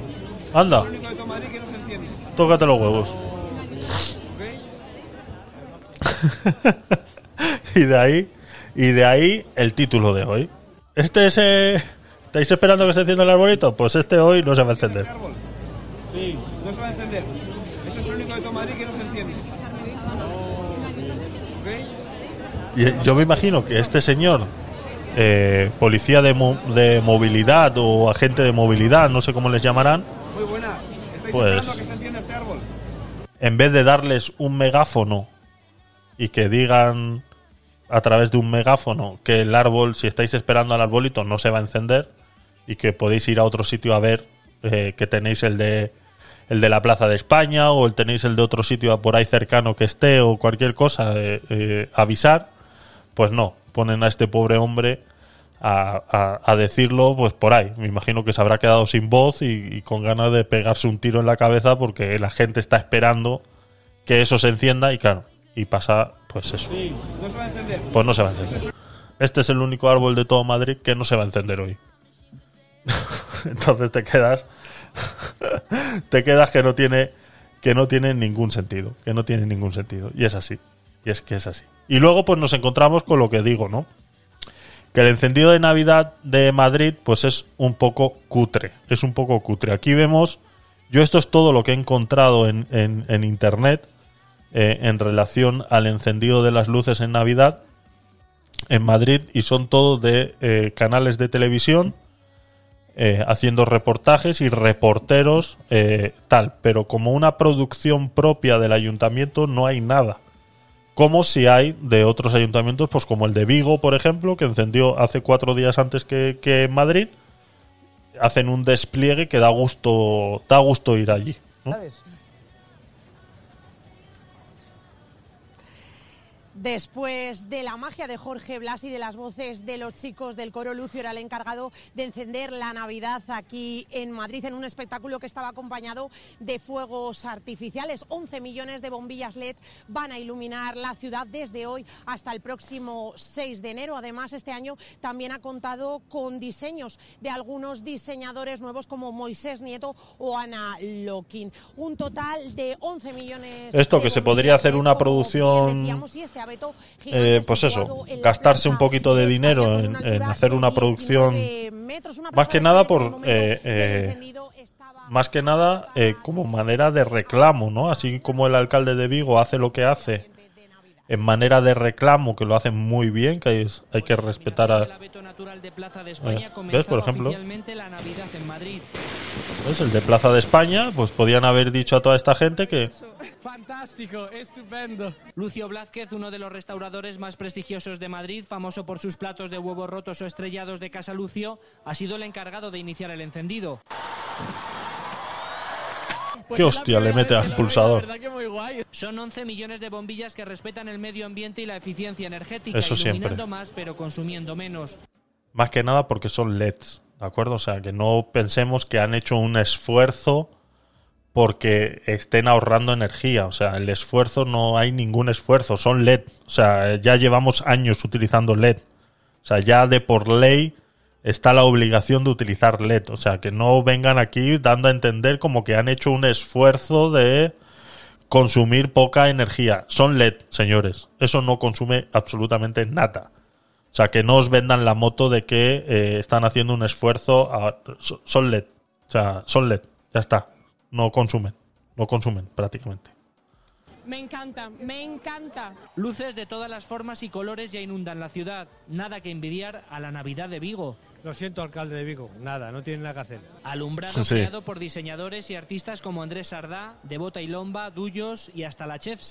Anda. Es el único de todo Madrid que no se enciende. Tócate los huevos. (laughs) y de ahí, y de ahí el título de hoy. Este es. eh, ¿Estáis esperando que se encienda el arbolito? Pues este hoy no se va a encender. Sí. No se va a encender. Este es el único de todo Madrid que no se enciende. ¿Ok? Y yo me imagino que este señor, eh, policía de, mo- de movilidad o agente de movilidad, no sé cómo les llamarán, Muy buenas. ¿Estáis Pues- que se este árbol? en vez de darles un megáfono y que digan a través de un megáfono que el árbol, si estáis esperando al arbolito, no se va a encender y que podéis ir a otro sitio a ver eh, que tenéis el de el de la Plaza de España o el tenéis el de otro sitio por ahí cercano que esté o cualquier cosa, eh, eh, avisar, pues no, ponen a este pobre hombre a, a- a decirlo pues por ahí. Me imagino que se habrá quedado sin voz y, y con ganas de pegarse un tiro en la cabeza porque la gente está esperando que eso se encienda y claro, y pasa pues eso. No se va a encender. Pues no se va a encender. Este es el único árbol de todo Madrid que no se va a encender hoy. (laughs) Entonces te quedas (laughs) te quedas que no tiene que no tiene ningún sentido, que no tiene ningún sentido y es así. Y es que es así. Y luego pues nos encontramos con lo que digo, ¿no? Que el encendido de Navidad de Madrid pues es un poco cutre, es un poco cutre. Aquí vemos yo esto es todo lo que he encontrado en, en- internet eh, en relación al encendido de las luces en Navidad en Madrid y son todos de eh, canales de televisión eh, haciendo reportajes y reporteros tal, pero como una producción propia del ayuntamiento no hay nada. Como si hay de otros ayuntamientos, pues como el de Vigo, por ejemplo, que encendió hace cuatro días antes que, Madrid, hacen un despliegue que da gusto, da gusto ir allí. Después de la magia de Jorge Blas y de las voces de los chicos del coro, Lucio era el encargado de encender la Navidad aquí en Madrid en un espectáculo que estaba acompañado de fuegos artificiales. 11 millones de bombillas LED van a iluminar la ciudad desde hoy hasta el próximo 6 de enero. Además, este año también ha contado con diseños de algunos diseñadores nuevos como Moisés Nieto o Ana Lokin. Un total de 11 millones Esto que se podría hacer LED, una producción decíamos, y este eh, pues eso, gastarse un poquito de dinero en, en hacer una producción más que nada por eh, eh, más que nada como manera de reclamo, ¿no? Así como el alcalde de Vigo hace lo que hace en manera de reclamo, que lo hacen muy bien, que hay, hay que respetar a... Eh, ¿Ves, por ejemplo? Oficialmente la Navidad en Madrid. ¿Ves? El de Plaza de España, pues podían haber dicho a toda esta gente que Fantástico, estupendo. Lucio Blázquez, uno de los restauradores más prestigiosos de Madrid, famoso por sus platos de huevos rotos o estrellados de Casa Lucio, ha sido el encargado de iniciar el encendido. Qué hostia le mete al pulsador. Son 11 millones de bombillas que respetan el medio ambiente y la eficiencia energética, Eso siempre. más pero consumiendo menos. Más que nada porque son LEDs, ¿de acuerdo? O sea, que no pensemos que han hecho un esfuerzo porque estén ahorrando energía. O sea, el esfuerzo no hay ningún esfuerzo, son LED. O sea, ya llevamos años utilizando LED. O sea, ya de por ley está la obligación de utilizar LED. O sea, que no vengan aquí dando a entender como que han hecho un esfuerzo de consumir poca energía. Son LED, señores. Eso no consume absolutamente nada. O sea, que no os vendan la moto de que eh, están haciendo un esfuerzo. a- son LED. O sea, son LED. Ya está. No consumen. No consumen prácticamente. Me encanta, me encanta. Luces de todas las formas y colores ya inundan la ciudad. Nada que envidiar a la Navidad de Vigo. Lo siento, alcalde de Vigo. Nada, no tiene nada que hacer. Alumbrado Sí. creado por diseñadores y artistas como Andrés Sardá, Devota y Lomba, Duyos y hasta la chef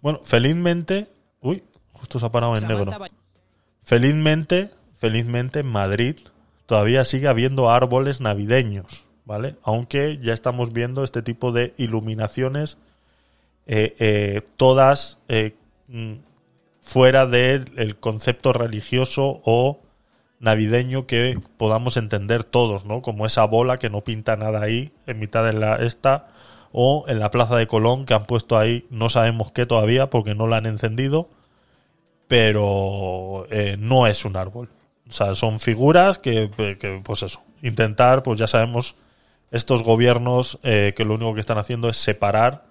Bueno, felizmente. Uy, justo se ha parado en Samantha negro. Felizmente, felizmente en Madrid todavía sigue habiendo árboles navideños, ¿vale? Aunque ya estamos viendo este tipo de iluminaciones, eh, eh, todas eh, mm, fuera del el concepto religioso o navideño que podamos entender todos, ¿no? Como esa bola que no pinta nada ahí en mitad de la esta o en la Plaza de Colón que han puesto ahí no sabemos qué todavía porque no la han encendido pero eh, no es un árbol. O sea, son figuras que, que, pues eso, intentar, pues ya sabemos, estos gobiernos eh, que lo único que están haciendo es separar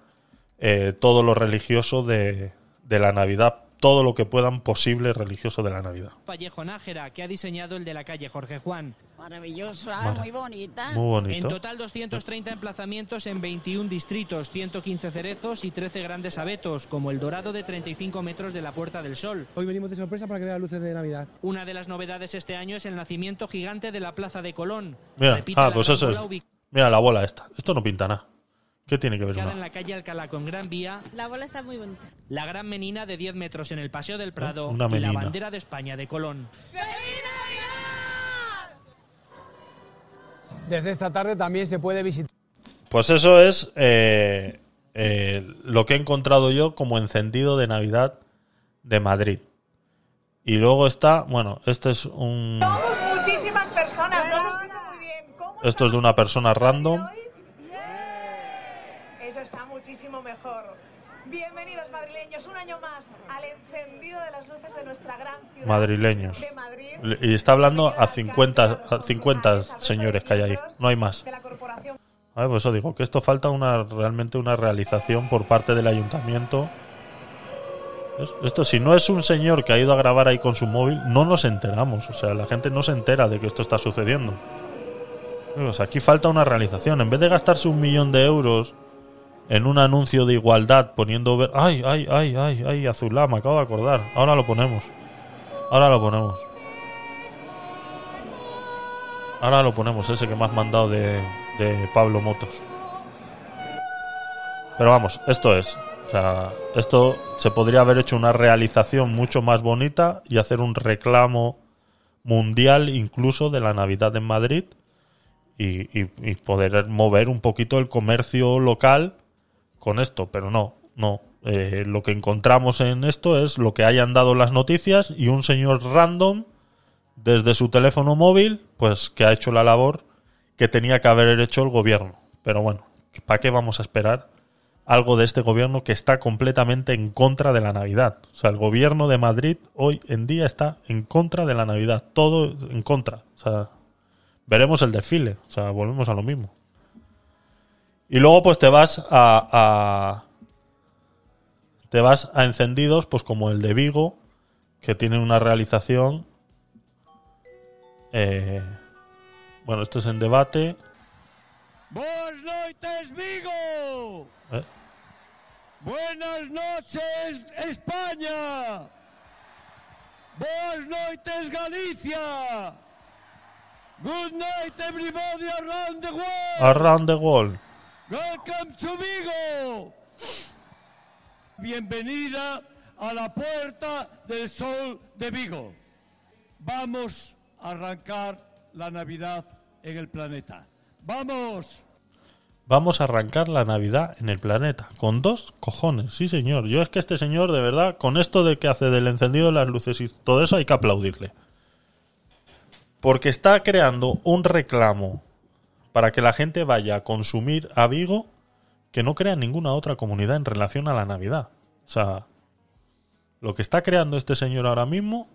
eh, todo lo religioso de, de la Navidad, todo lo que puedan posible religioso de la Navidad. Vallejo Nájera, que ha diseñado el de la calle Jorge Juan. Maravillosa, Vale. muy bonita. Muy bonito. En total 230 emplazamientos en 21 distritos, 115 cerezos y 13 grandes abetos, como el dorado de 35 metros de la Puerta del Sol. Hoy venimos de sorpresa para que vea luces de Navidad. Una de las novedades este año es el nacimiento gigante de la Plaza de Colón. Mira, Repite ah, pues eso es. Mira la bola esta. Esto no pinta nada. ¿Qué tiene que ver en una? la calle Alcalá con Gran Vía, La bola está muy bonita. la gran menina de 10 metros en el Paseo del Prado Una y la bandera de España de Colón. Desde esta tarde también se puede visitar. Pues eso es eh, eh, lo que he encontrado yo como encendido de Navidad de Madrid. Y luego está, bueno, este es un... muchas personas, no se escucha muy bien. ¿Cómo Esto es de una persona random. Eso está muchísimo mejor. Bienvenidos madrileños un año más al encendido de las luces de nuestra gran ciudad Madrileños. de Madrid. Y está hablando a 50, a 50 señores que hay ahí. No hay más. A ver, pues eso digo, que esto falta una realmente una realización por parte del ayuntamiento. Esto, si no es un señor que ha ido a grabar ahí con su móvil, no nos enteramos. O sea, la gente no se entera de que esto está sucediendo. Sea, aquí falta una realización. En vez de gastarse un millón de euros en un anuncio de igualdad poniendo... ver- Ay, ay, ay, ay, ay, Azulá, me acabo de acordar. Ahora lo ponemos. Ahora lo ponemos. Ahora lo ponemos, ese que me has mandado de, de Pablo Motos. Pero vamos, esto es. O sea, esto se podría haber hecho una realización mucho más bonita y hacer un reclamo mundial incluso de la Navidad en Madrid y, y- y poder mover un poquito el comercio local con esto, pero no, no. Eh, lo que encontramos en esto es lo que hayan dado las noticias y un señor random desde su teléfono móvil, pues que ha hecho la labor que tenía que haber hecho el gobierno. Pero bueno, ¿para qué vamos a esperar algo de este gobierno que está completamente en contra de la Navidad? O sea, el gobierno de Madrid hoy en día está en contra de la Navidad, todo en contra. O sea, veremos el desfile, o sea, volvemos a lo mismo. Y luego pues te vas a, a- te vas a encendidos pues como el de Vigo, que tiene una realización eh, bueno, esto es en debate. Buenas noches, Vigo. Eh, Buenas noches, España. Buenas noches, Galicia. Good night, everybody around the world. Around the world. Welcome to Vigo. Bienvenida a la Puerta del Sol de Vigo. Vamos a arrancar la Navidad en el planeta. ¡Vamos! Vamos a arrancar la Navidad en el planeta. Con dos cojones, sí señor. Yo es que este señor, de verdad, con esto de que hace del encendido de las luces y todo eso hay que aplaudirle. Porque está creando un reclamo para que la gente vaya a consumir a Vigo que no crea ninguna otra comunidad en relación a la Navidad. O sea, lo que está creando este señor ahora mismo,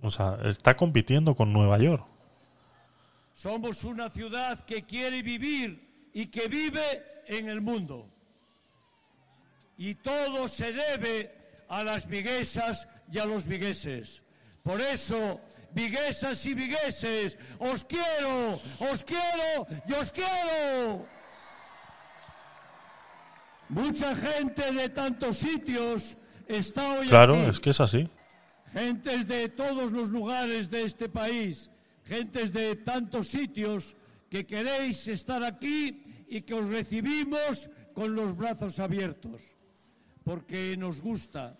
o sea, está compitiendo con Nueva York. Somos una ciudad que quiere vivir y que vive en el mundo. Y todo se debe a las viguesas y a los vigueses. Por eso, viguesas y vigueses, os quiero, os quiero y os quiero. Mucha gente de tantos sitios está hoy Claro, aquí. es que es así. Gentes de todos los lugares de este país, gentes de tantos sitios que queréis estar aquí y que os recibimos con los brazos abiertos, porque nos gusta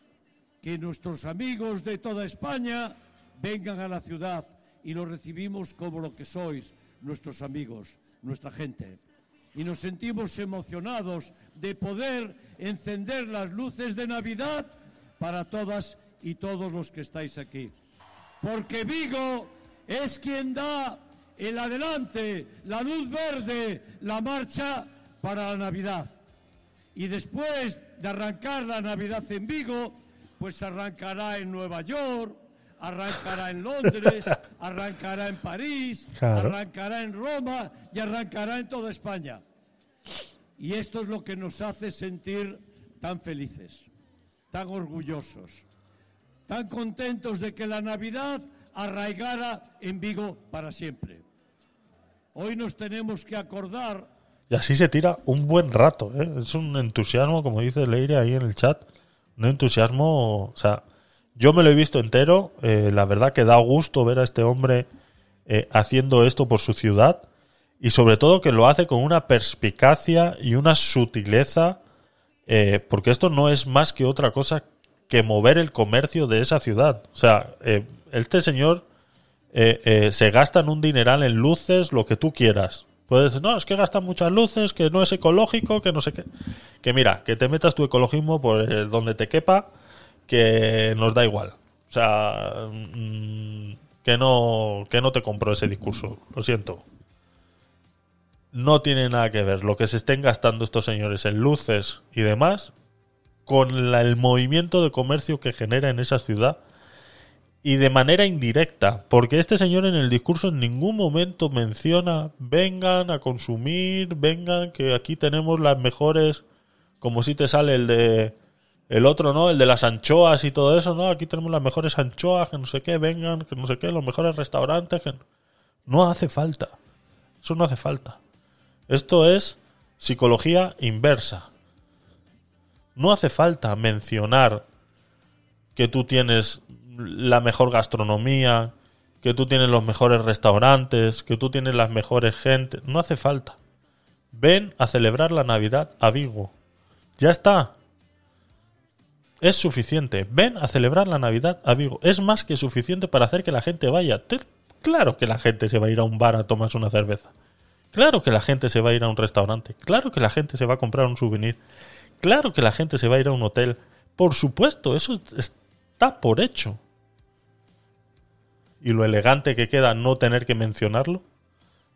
que nuestros amigos de toda España vengan a la ciudad y los recibimos como lo que sois, nuestros amigos, nuestra gente. Y nos sentimos emocionados de poder encender las luces de Navidad para todas y todos los que estáis aquí. Porque Vigo es quien da el adelante, la luz verde, la marcha para la Navidad. Y después de arrancar la Navidad en Vigo, pues arrancará en Nueva York, arrancará en Londres, (laughs) arrancará en París, Claro. arrancará en Roma y arrancará en toda España. Y esto es lo que nos hace sentir tan felices, tan orgullosos, tan contentos de que la Navidad arraigara en Vigo para siempre. Hoy nos tenemos que acordar Y así se tira un buen rato. ¿eh? Es un entusiasmo, como dice Leire ahí en el chat. Un entusiasmo. O sea, yo me lo he visto entero. eh, la verdad que da gusto ver a este hombre eh, haciendo esto por su ciudad. Y sobre todo que lo hace con una perspicacia y una sutileza. eh, porque esto no es más que otra cosa que mover el comercio de esa ciudad. O sea, este señor se gastan un dineral en luces, lo que tú quieras. Puedes decir, no, es que gastan muchas luces, que no es ecológico, que no sé qué. Que mira, que te metas tu ecologismo por donde te quepa, que nos da igual. O sea, mm, que no, que no te compro ese discurso. Lo siento. No tiene nada que ver lo que se estén gastando estos señores en luces y demás con el movimiento de comercio que genera en esa ciudad y de manera indirecta, porque este señor en el discurso en ningún momento menciona vengan a consumir, vengan que aquí tenemos las mejores, como si te sale el de el otro, ¿no? El de las anchoas y todo eso, ¿no? Aquí tenemos las mejores anchoas, que no sé qué, vengan, que no sé qué, los mejores restaurantes, que no hace falta. Eso no hace falta. Esto es psicología inversa. No hace falta mencionar que tú tienes la mejor gastronomía, que tú tienes los mejores restaurantes, que tú tienes las mejores gentes. No hace falta. Ven a celebrar la Navidad a Vigo. Ya está. Es suficiente. Ven a celebrar la Navidad a Vigo. Es más que suficiente para hacer que la gente vaya. Claro que la gente se va a ir a un bar a tomarse una cerveza. Claro que la gente se va a ir a un restaurante. Claro que la gente se va a comprar un souvenir. Claro que la gente se va a ir a un hotel. Por supuesto, eso está por hecho. Y lo elegante que queda no tener que mencionarlo,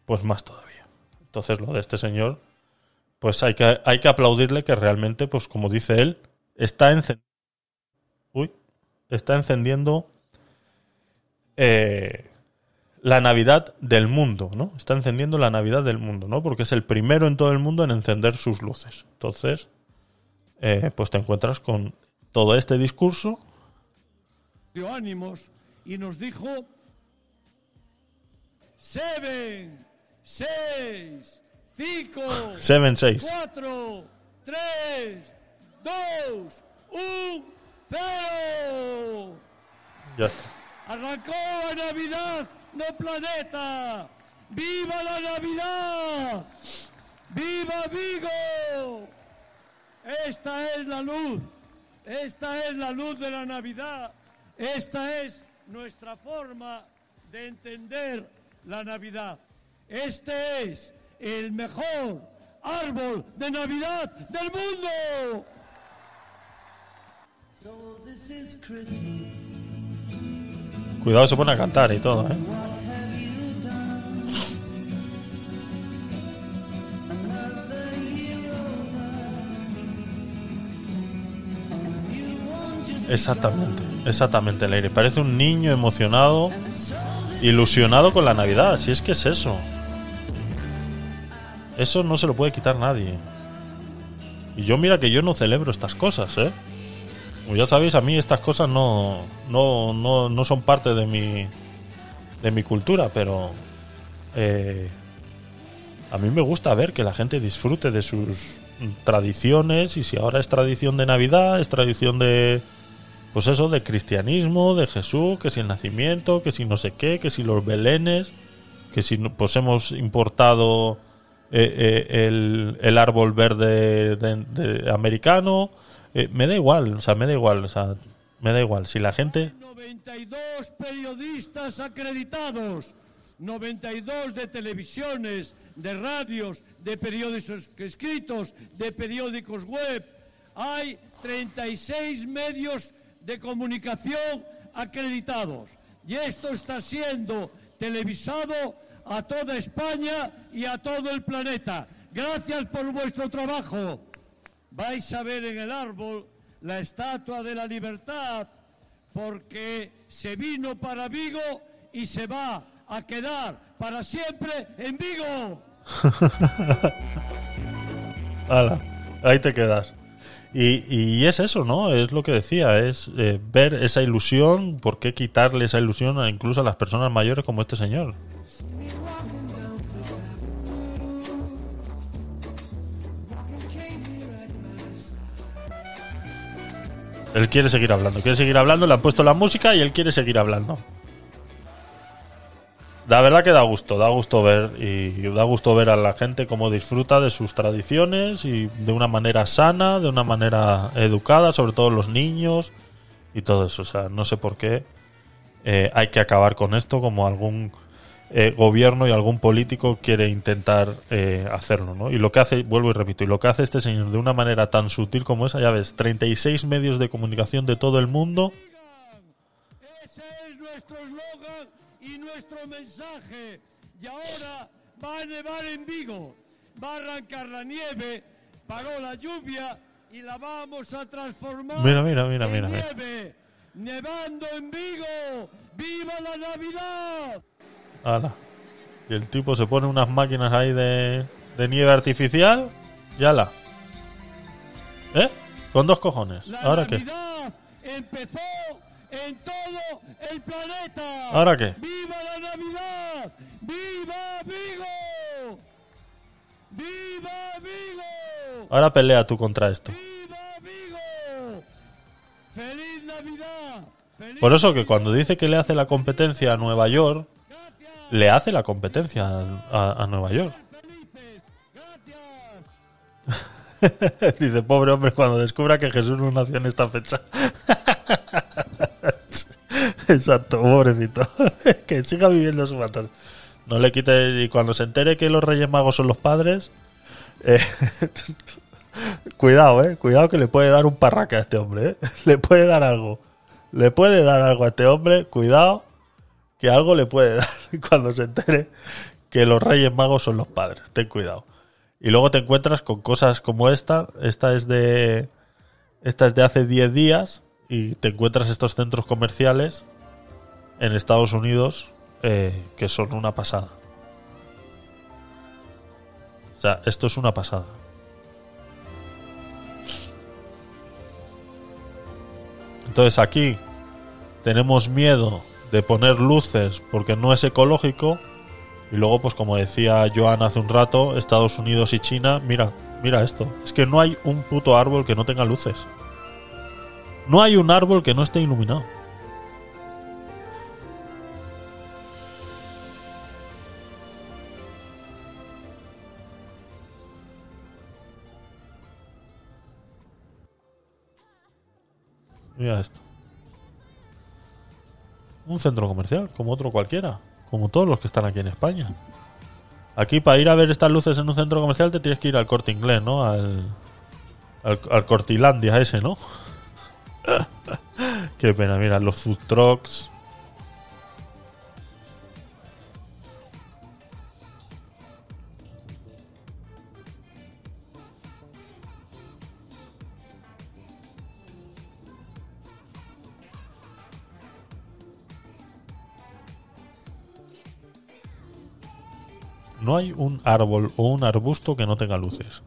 pues más todavía. Entonces lo de este señor, pues hay que, hay que aplaudirle que realmente, pues como dice él, está encendiendo. Uy, está encendiendo eh, la Navidad del mundo, ¿no? Está encendiendo la Navidad del mundo, ¿no? Porque es el primero en todo el mundo en encender sus luces. Entonces, eh, pues te encuentras con todo este discurso. dio ánimos y nos dijo Seven, seis, cinco, Seven, seis. cuatro, tres, dos, un, cero. Ya está. Arrancó la Navidad, no planeta. ¡Viva la Navidad! ¡Viva Vigo! Esta es la luz. Esta es la luz de la Navidad. Esta es nuestra forma de entender la Navidad. Este es el mejor árbol de Navidad del mundo. Cuidado, se pone a cantar y todo, ¿eh? Exactamente, exactamente, Leire. Parece un niño emocionado, ilusionado con la Navidad. Si es que es eso. Eso no se lo puede quitar nadie. Y yo mira que yo no celebro estas cosas, ¿eh? Ya sabéis, a mí estas cosas no, no, no, no son parte de mi, de mi cultura, pero eh, a mí me gusta ver que la gente disfrute de sus tradiciones y si ahora es tradición de Navidad, es tradición de, pues eso, de cristianismo, de Jesús, que si el nacimiento, que si no sé qué, que si los belenes, que si pues hemos importado eh, eh, el, el árbol verde de- de- americano, eh, me da igual, o sea, me da igual, o sea, me da igual. Si la gente 92 periodistas acreditados, 92 de televisiones, de radios, de periódicos escritos, de periódicos web. Hay 36 medios de comunicación acreditados. Y esto está siendo televisado a toda España y a todo el planeta. Gracias por vuestro trabajo. Vais a ver en el árbol la estatua de la libertad porque se vino para Vigo y se va a quedar para siempre en Vigo. (laughs) Ala, ahí te quedas. Y, es eso, ¿no? Es lo que decía, es eh, ver esa ilusión, por qué quitarle esa ilusión a, incluso a las personas mayores como este señor. Él quiere seguir hablando, quiere seguir hablando, le han puesto la música y él quiere seguir hablando. La verdad que da gusto, da gusto ver y da gusto ver a la gente cómo disfruta de sus tradiciones y de una manera sana, de una manera educada, sobre todo los niños y todo eso. O sea, no sé por qué eh, hay que acabar con esto como algún eh, gobierno y algún político quiere intentar eh, hacerlo, ¿no? Y lo que hace, vuelvo y repito, y lo que hace este señor de una manera tan sutil como esa, ya ves, 36 medios de comunicación de todo el mundo Ese es nuestro eslogan y nuestro mensaje. Y ahora va a nevar en Vigo, va a arrancar la nieve, paró la lluvia y la vamos a transformar Mira, mira, mira, en nieve. Nevando en Vigo. ¡Viva la Navidad! Ala. Y el tipo se pone unas máquinas ahí de, de nieve artificial y ala. ¿Eh? Con dos cojones. La ¿Ahora qué? Navidad empezó en todo el planeta. ¿Ahora qué? ¡Viva la Navidad! ¡Viva Vigo! ¡Viva Vigo! Ahora pelea tú contra esto. ¡Feliz Navidad! ¡Feliz Por eso que cuando dice que le hace la competencia a Nueva York, le hace la competencia a, Nueva York. (laughs) Dice, pobre hombre, cuando descubra que Jesús no nació en esta fecha. (laughs) Exacto, pobrecito. (laughs) que siga viviendo su fantasía. No le quite. Y cuando se entere que los Reyes Magos son los padres. eh, cuidado, eh. Cuidado que le puede dar un parraque a este hombre, eh. Le puede dar algo. Le puede dar algo a este hombre. Cuidado. Que algo le puede dar (laughs) cuando se entere que los Reyes Magos son los padres. Ten cuidado. Y luego te encuentras con cosas como esta. Esta es de. Esta es de hace 10 días. Y te encuentras estos centros comerciales en Estados Unidos eh, que son una pasada. O sea, esto es una pasada. Entonces aquí tenemos miedo de poner luces porque no es ecológico. Y luego, pues como decía Joan hace un rato, Estados Unidos y China, mira, mira esto. Es que no hay un puto árbol que no tenga luces. No hay un árbol que no esté iluminado. Mira esto. Un centro comercial, como otro cualquiera. Como todos los que están aquí en España. Aquí, para ir a ver estas luces en un centro comercial, te tienes que ir al corte inglés, ¿no? Al, al, al Cortilandia ese, ¿no? (laughs) Qué pena, mira, los food trucks. No hay un árbol o un arbusto que no tenga luces.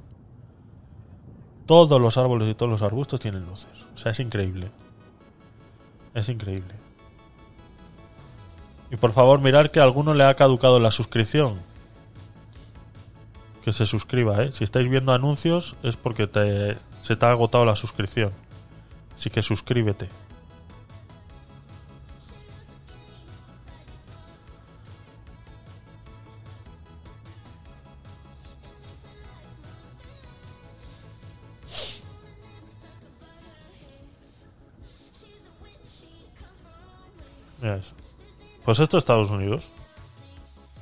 Todos los árboles y todos los arbustos tienen luces. O sea, es increíble. Es increíble. Y por favor, mirar que a alguno le ha caducado la suscripción. Que se suscriba, ¿eh? Si estáis viendo anuncios es porque te, se te ha agotado la suscripción. Así que suscríbete. Pues esto es Estados Unidos.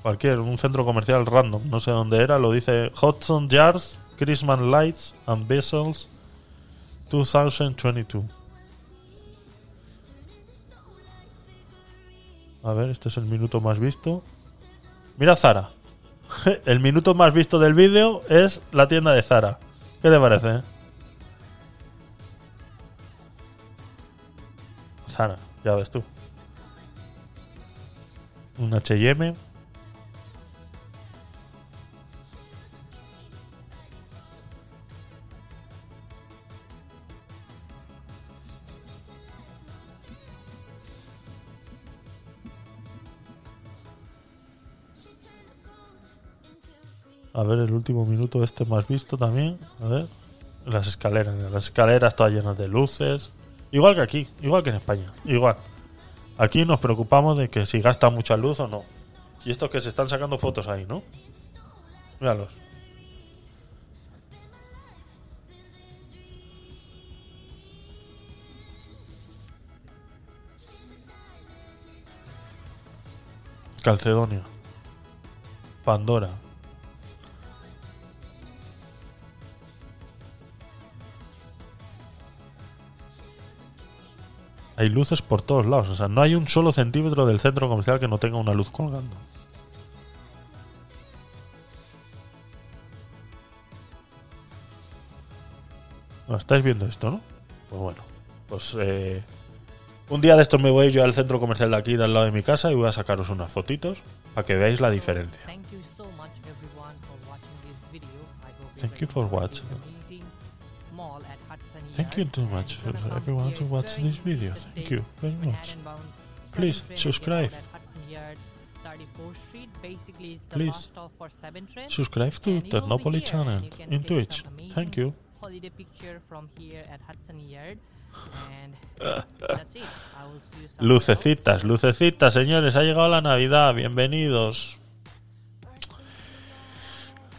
Cualquier, un centro comercial random, no sé dónde era, lo dice Hudson Yards, Christmas Lights and Vessels 2022. A ver, este es el minuto más visto. Mira Zara. (laughs) El minuto más visto del vídeo es la tienda de Zara. ¿Qué te parece? Zara, ya ves tú. Un HM. A ver, el último minuto este más visto también. A ver. Las escaleras. Las escaleras todas llenas de luces. Igual que aquí. Igual que en España. Igual. Aquí nos preocupamos de que si gasta mucha luz o no. Y estos que se están sacando fotos ahí, ¿no? Míralos. Calcedonia. Pandora. Hay luces por todos lados. O sea, no hay un solo centímetro del centro comercial que no tenga una luz colgando. Bueno, estáis viendo esto, ¿no? Pues bueno. Pues eh, un día de estos me voy yo al centro comercial de aquí, del lado de mi casa, y voy a sacaros unas fotitos para que veáis la diferencia. Thank you for watching Thank you too much for everyone to watch this video. Thank you very much. Please subscribe. Please subscribe to Technopoly channel in Twitch. Thank you. Holiday picture from here at Hudson Yard. (laughs) Lucecitas, lucecitas, señores. Ha llegado la Navidad. Bienvenidos.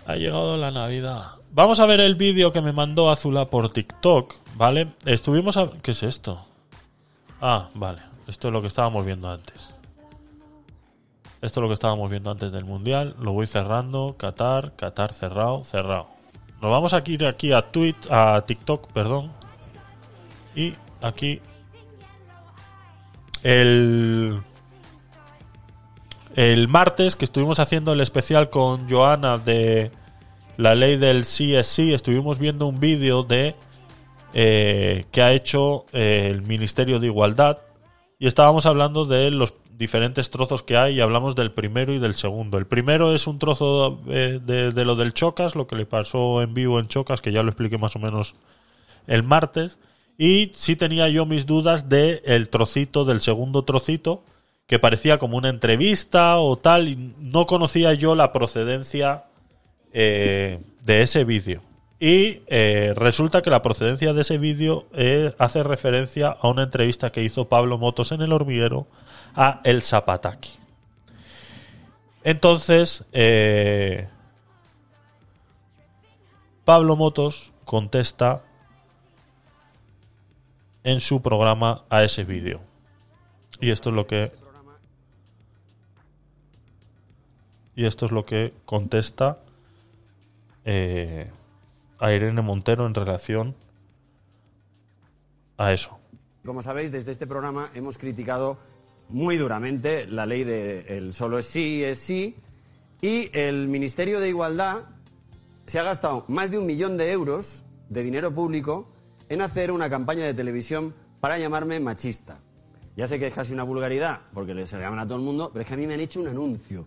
Ha llegado la Navidad. Vamos a ver el vídeo que me mandó Azula por TikTok, ¿vale? Estuvimos a... ¿Qué es esto? Ah, vale. Esto es lo que estábamos viendo antes. Esto es lo que estábamos viendo antes del Mundial. Lo voy cerrando. Qatar, Qatar cerrado, cerrado. Nos vamos a ir aquí a, a TikTok, perdón. Y aquí el el martes que estuvimos haciendo el especial con Joana de la ley del CSC, estuvimos viendo un vídeo de eh, que ha hecho eh, el Ministerio de Igualdad y estábamos hablando de los diferentes trozos que hay y hablamos del primero y del segundo. El primero es un trozo eh, de, lo del Chocas, lo que le pasó en vivo en Chocas, que ya lo expliqué más o menos el martes. Y sí tenía yo mis dudas de el trocito, del segundo trocito, que parecía como una entrevista o tal, y no conocía yo la procedencia eh, de ese vídeo. Y eh, resulta que la procedencia de ese vídeo eh, hace referencia a una entrevista que hizo Pablo Motos en El Hormiguero a El Zapataki. Entonces, Pablo Motos contesta en su programa a ese vídeo. Y esto es lo que. Y esto es lo que contesta eh, a Irene Montero en relación a eso. Como sabéis, desde este programa hemos criticado muy duramente la ley de el solo es sí es sí y el Ministerio de Igualdad se ha gastado más de un millón de euros de dinero público en hacer una campaña de televisión para llamarme machista. Ya sé que es casi una vulgaridad, porque se le llaman a todo el mundo, pero es que a mí me han hecho un anuncio.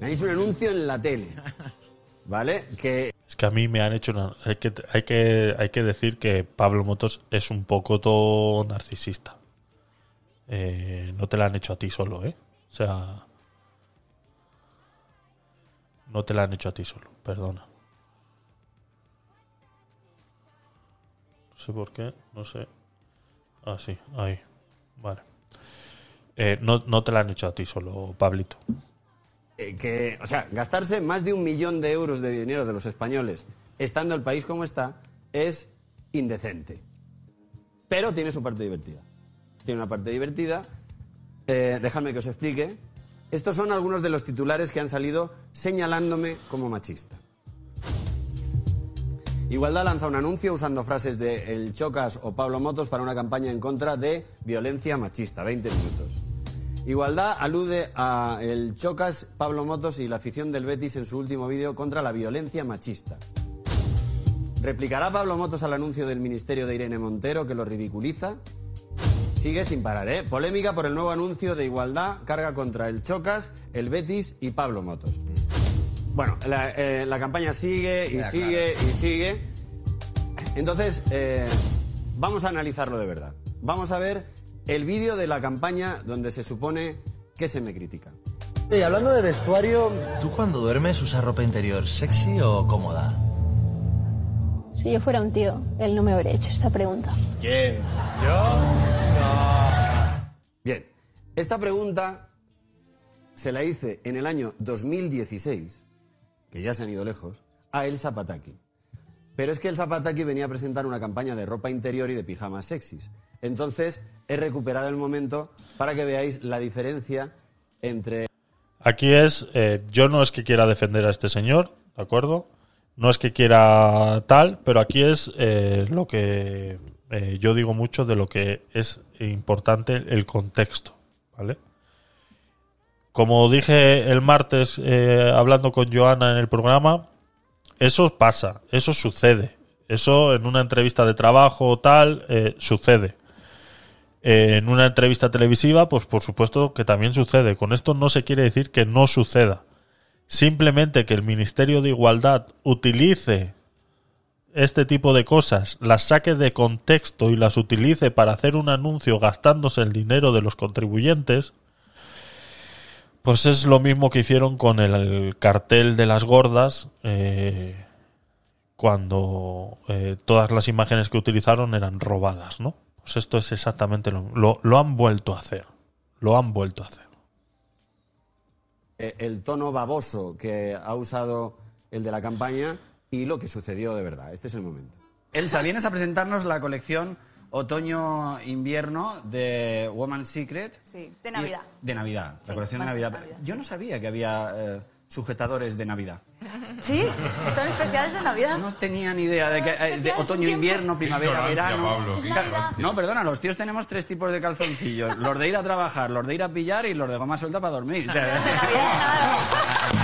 Me han hecho un anuncio en la tele. (laughs) ¿Vale? Que Es que a mí me han hecho una. Hay que, hay que, hay que decir que Pablo Motos es un poco todo narcisista. Eh, no te la han hecho a ti solo, ¿eh? O sea. No te la han hecho a ti solo, perdona. No sé por qué, no sé. Ah, sí, ahí. Vale. Eh, no, no te la han hecho a ti solo, Pablito. Eh, que, o sea, gastarse más de un millón de euros de dinero de los españoles estando el país como está es indecente. Pero tiene su parte divertida. Tiene una parte divertida. Eh, dejadme que os explique. Estos son algunos de los titulares que han salido señalándome como machista. Igualdad lanza un anuncio usando frases de El Chocas o Pablo Motos para una campaña en contra de violencia machista. 20 minutos. Igualdad alude a el Chocas, Pablo Motos y la afición del Betis en su último vídeo contra la violencia machista. ¿Replicará Pablo Motos al anuncio del Ministerio de Irene Montero que lo ridiculiza? Sigue sin parar, ¿eh? Polémica por el nuevo anuncio de Igualdad, carga contra el Chocas, el Betis y Pablo Motos. Bueno, la, eh, la campaña sigue y Queda sigue y sigue. Entonces, eh, vamos a analizarlo de verdad. Vamos a ver el vídeo de la campaña donde se supone que se me critica. Y hablando de vestuario, ¿tú cuando duermes usas ropa interior sexy o cómoda? Si yo fuera un tío, él no me habría hecho esta pregunta. ¿Quién? ¿Yo? Bien, esta pregunta se la hice en el año 2016, que ya se han ido lejos, a El Zapataki. Pero es que el Zapataki venía a presentar una campaña de ropa interior y de pijamas sexys. Entonces, he recuperado el momento para que veáis la diferencia entre... Aquí es, eh, yo no es que quiera defender a este señor, ¿de acuerdo? No es que quiera tal, pero aquí es eh, lo que eh, yo digo mucho de lo que es importante el contexto, ¿vale? Como dije el martes hablando con Joana en el programa, eso pasa, eso sucede. Eso en una entrevista de trabajo o tal sucede. En una entrevista televisiva, pues por supuesto que también sucede. Con esto no se quiere decir que no suceda. Simplemente que el Ministerio de Igualdad utilice este tipo de cosas, las saque de contexto y las utilice para hacer un anuncio gastándose el dinero de los contribuyentes, pues es lo mismo que hicieron con el, el cartel de las gordas eh, cuando eh, todas las imágenes que utilizaron eran robadas, ¿no? Pues esto es exactamente lo lo, lo han vuelto a hacer. Lo han vuelto a hacer. Eh, el tono baboso que ha usado el de la campaña y lo que sucedió de verdad. Este es el momento. Elsa, vienes a presentarnos la colección otoño-invierno de Woman's Secret. Sí, de Navidad. Y- de Navidad, la Sí, colección de. Navidad, Yo no sabía que había eh, sujetadores de Navidad. Sí, son especiales de Navidad. No tenía ni idea de que eh, de otoño, invierno, primavera, verano. Pablo, Es Navidad. No, perdona, los tíos tenemos tres tipos de calzoncillos: los de ir a trabajar, los de ir a pillar y los de goma suelta para dormir. (laughs) O sea,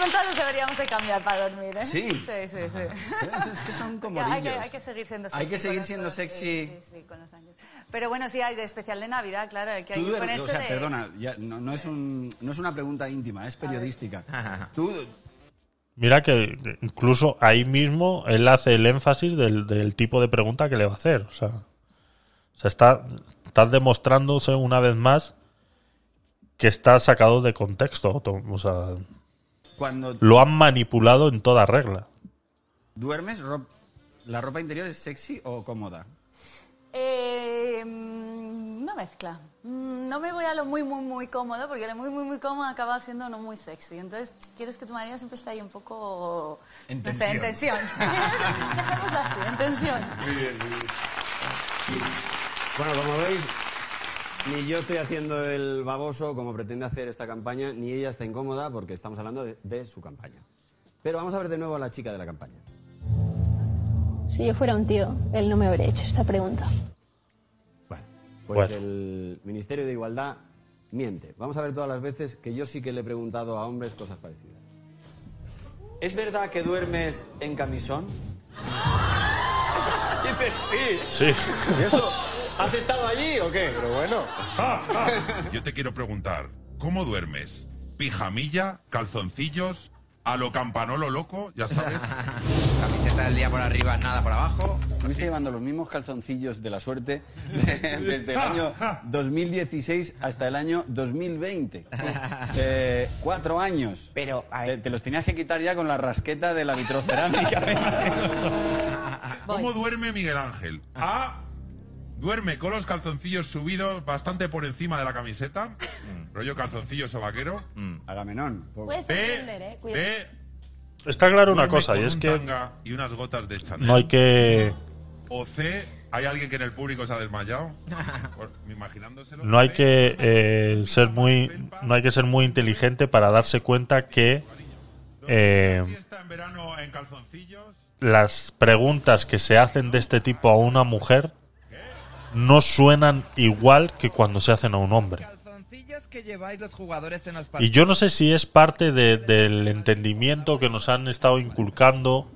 Los deberíamos de cambiar para dormir, ¿eh? Sí. Sí, sí, sí. Es- es que son Ya, hay, que, hay que seguir siendo sexy. Hay que seguir siendo sexy. Sí, sí, sí, con los años. Pero bueno, sí, hay de especial de Navidad, claro. Hay que Tú hay que o sea, de... perdona, ya, no, no es un, no es una pregunta íntima, es periodística. (laughs) Tú, Mira que incluso ahí mismo él hace el énfasis del, del tipo de pregunta que le va a hacer. O sea, o sea está, está demostrándose una vez más que está sacado de contexto. to- O sea, cuando lo han manipulado en toda regla. duermes, ro- ¿la ropa interior es sexy o cómoda? Eh, mm, una mezcla. Mm, No me voy a lo muy, muy, muy cómodo, porque lo muy, muy, muy cómodo acaba siendo no muy sexy. Entonces, quieres que tu marido siempre esté ahí un poco... En no sé, en tensión. Dejémoslo (laughs) (laughs) así, en tensión. Bueno, como veis, ni yo estoy haciendo el baboso como pretende hacer esta campaña, ni ella está incómoda porque estamos hablando de, de su campaña. Pero vamos a ver de nuevo a la chica de la campaña. Si yo fuera un tío, él no me habría hecho esta pregunta. Pues Bueno. el Ministerio de Igualdad miente. Vamos a ver todas las veces que yo sí que le he preguntado a hombres cosas parecidas. ¿Es verdad que duermes en camisón? (laughs) Dice, sí. Sí. ¿Y eso? ¿Has estado allí o qué? Pero bueno. (laughs) Yo te quiero preguntar, ¿cómo duermes? ¿Pijamilla? ¿Calzoncillos? ¿A lo campanolo loco? Ya sabes. (laughs) Camiseta del día por arriba, nada por abajo. Estuviste llevando los mismos calzoncillos de la suerte desde el año 2016 hasta el año 2020. (laughs) Eh, cuatro años. Pero, Te, te los tenías que quitar ya con la rasqueta de la vitrocerámica. ¿Cómo duerme Miguel Ángel? A. Duerme con los calzoncillos subidos bastante por encima de la camiseta. Rollo calzoncillos o vaquero. Agamenón. Puede sorprender, ¿eh? Cuidado. B. Está claro una duerme cosa, con y es un que tanga y unas gotas de Chanel. no hay que O C. ¿Hay alguien que en el público se ha desmayado? (laughs) Por- imaginándoselo. no hay que eh, ser muy no hay que ser muy inteligente para darse cuenta que eh, Está en verano en calzoncillos. las preguntas que se hacen de este tipo a una mujer no suenan igual que cuando se hacen a un hombre. Calzoncillos que lleváis los jugadores en los Y yo no sé si es parte de- del entendimiento que nos han estado inculcando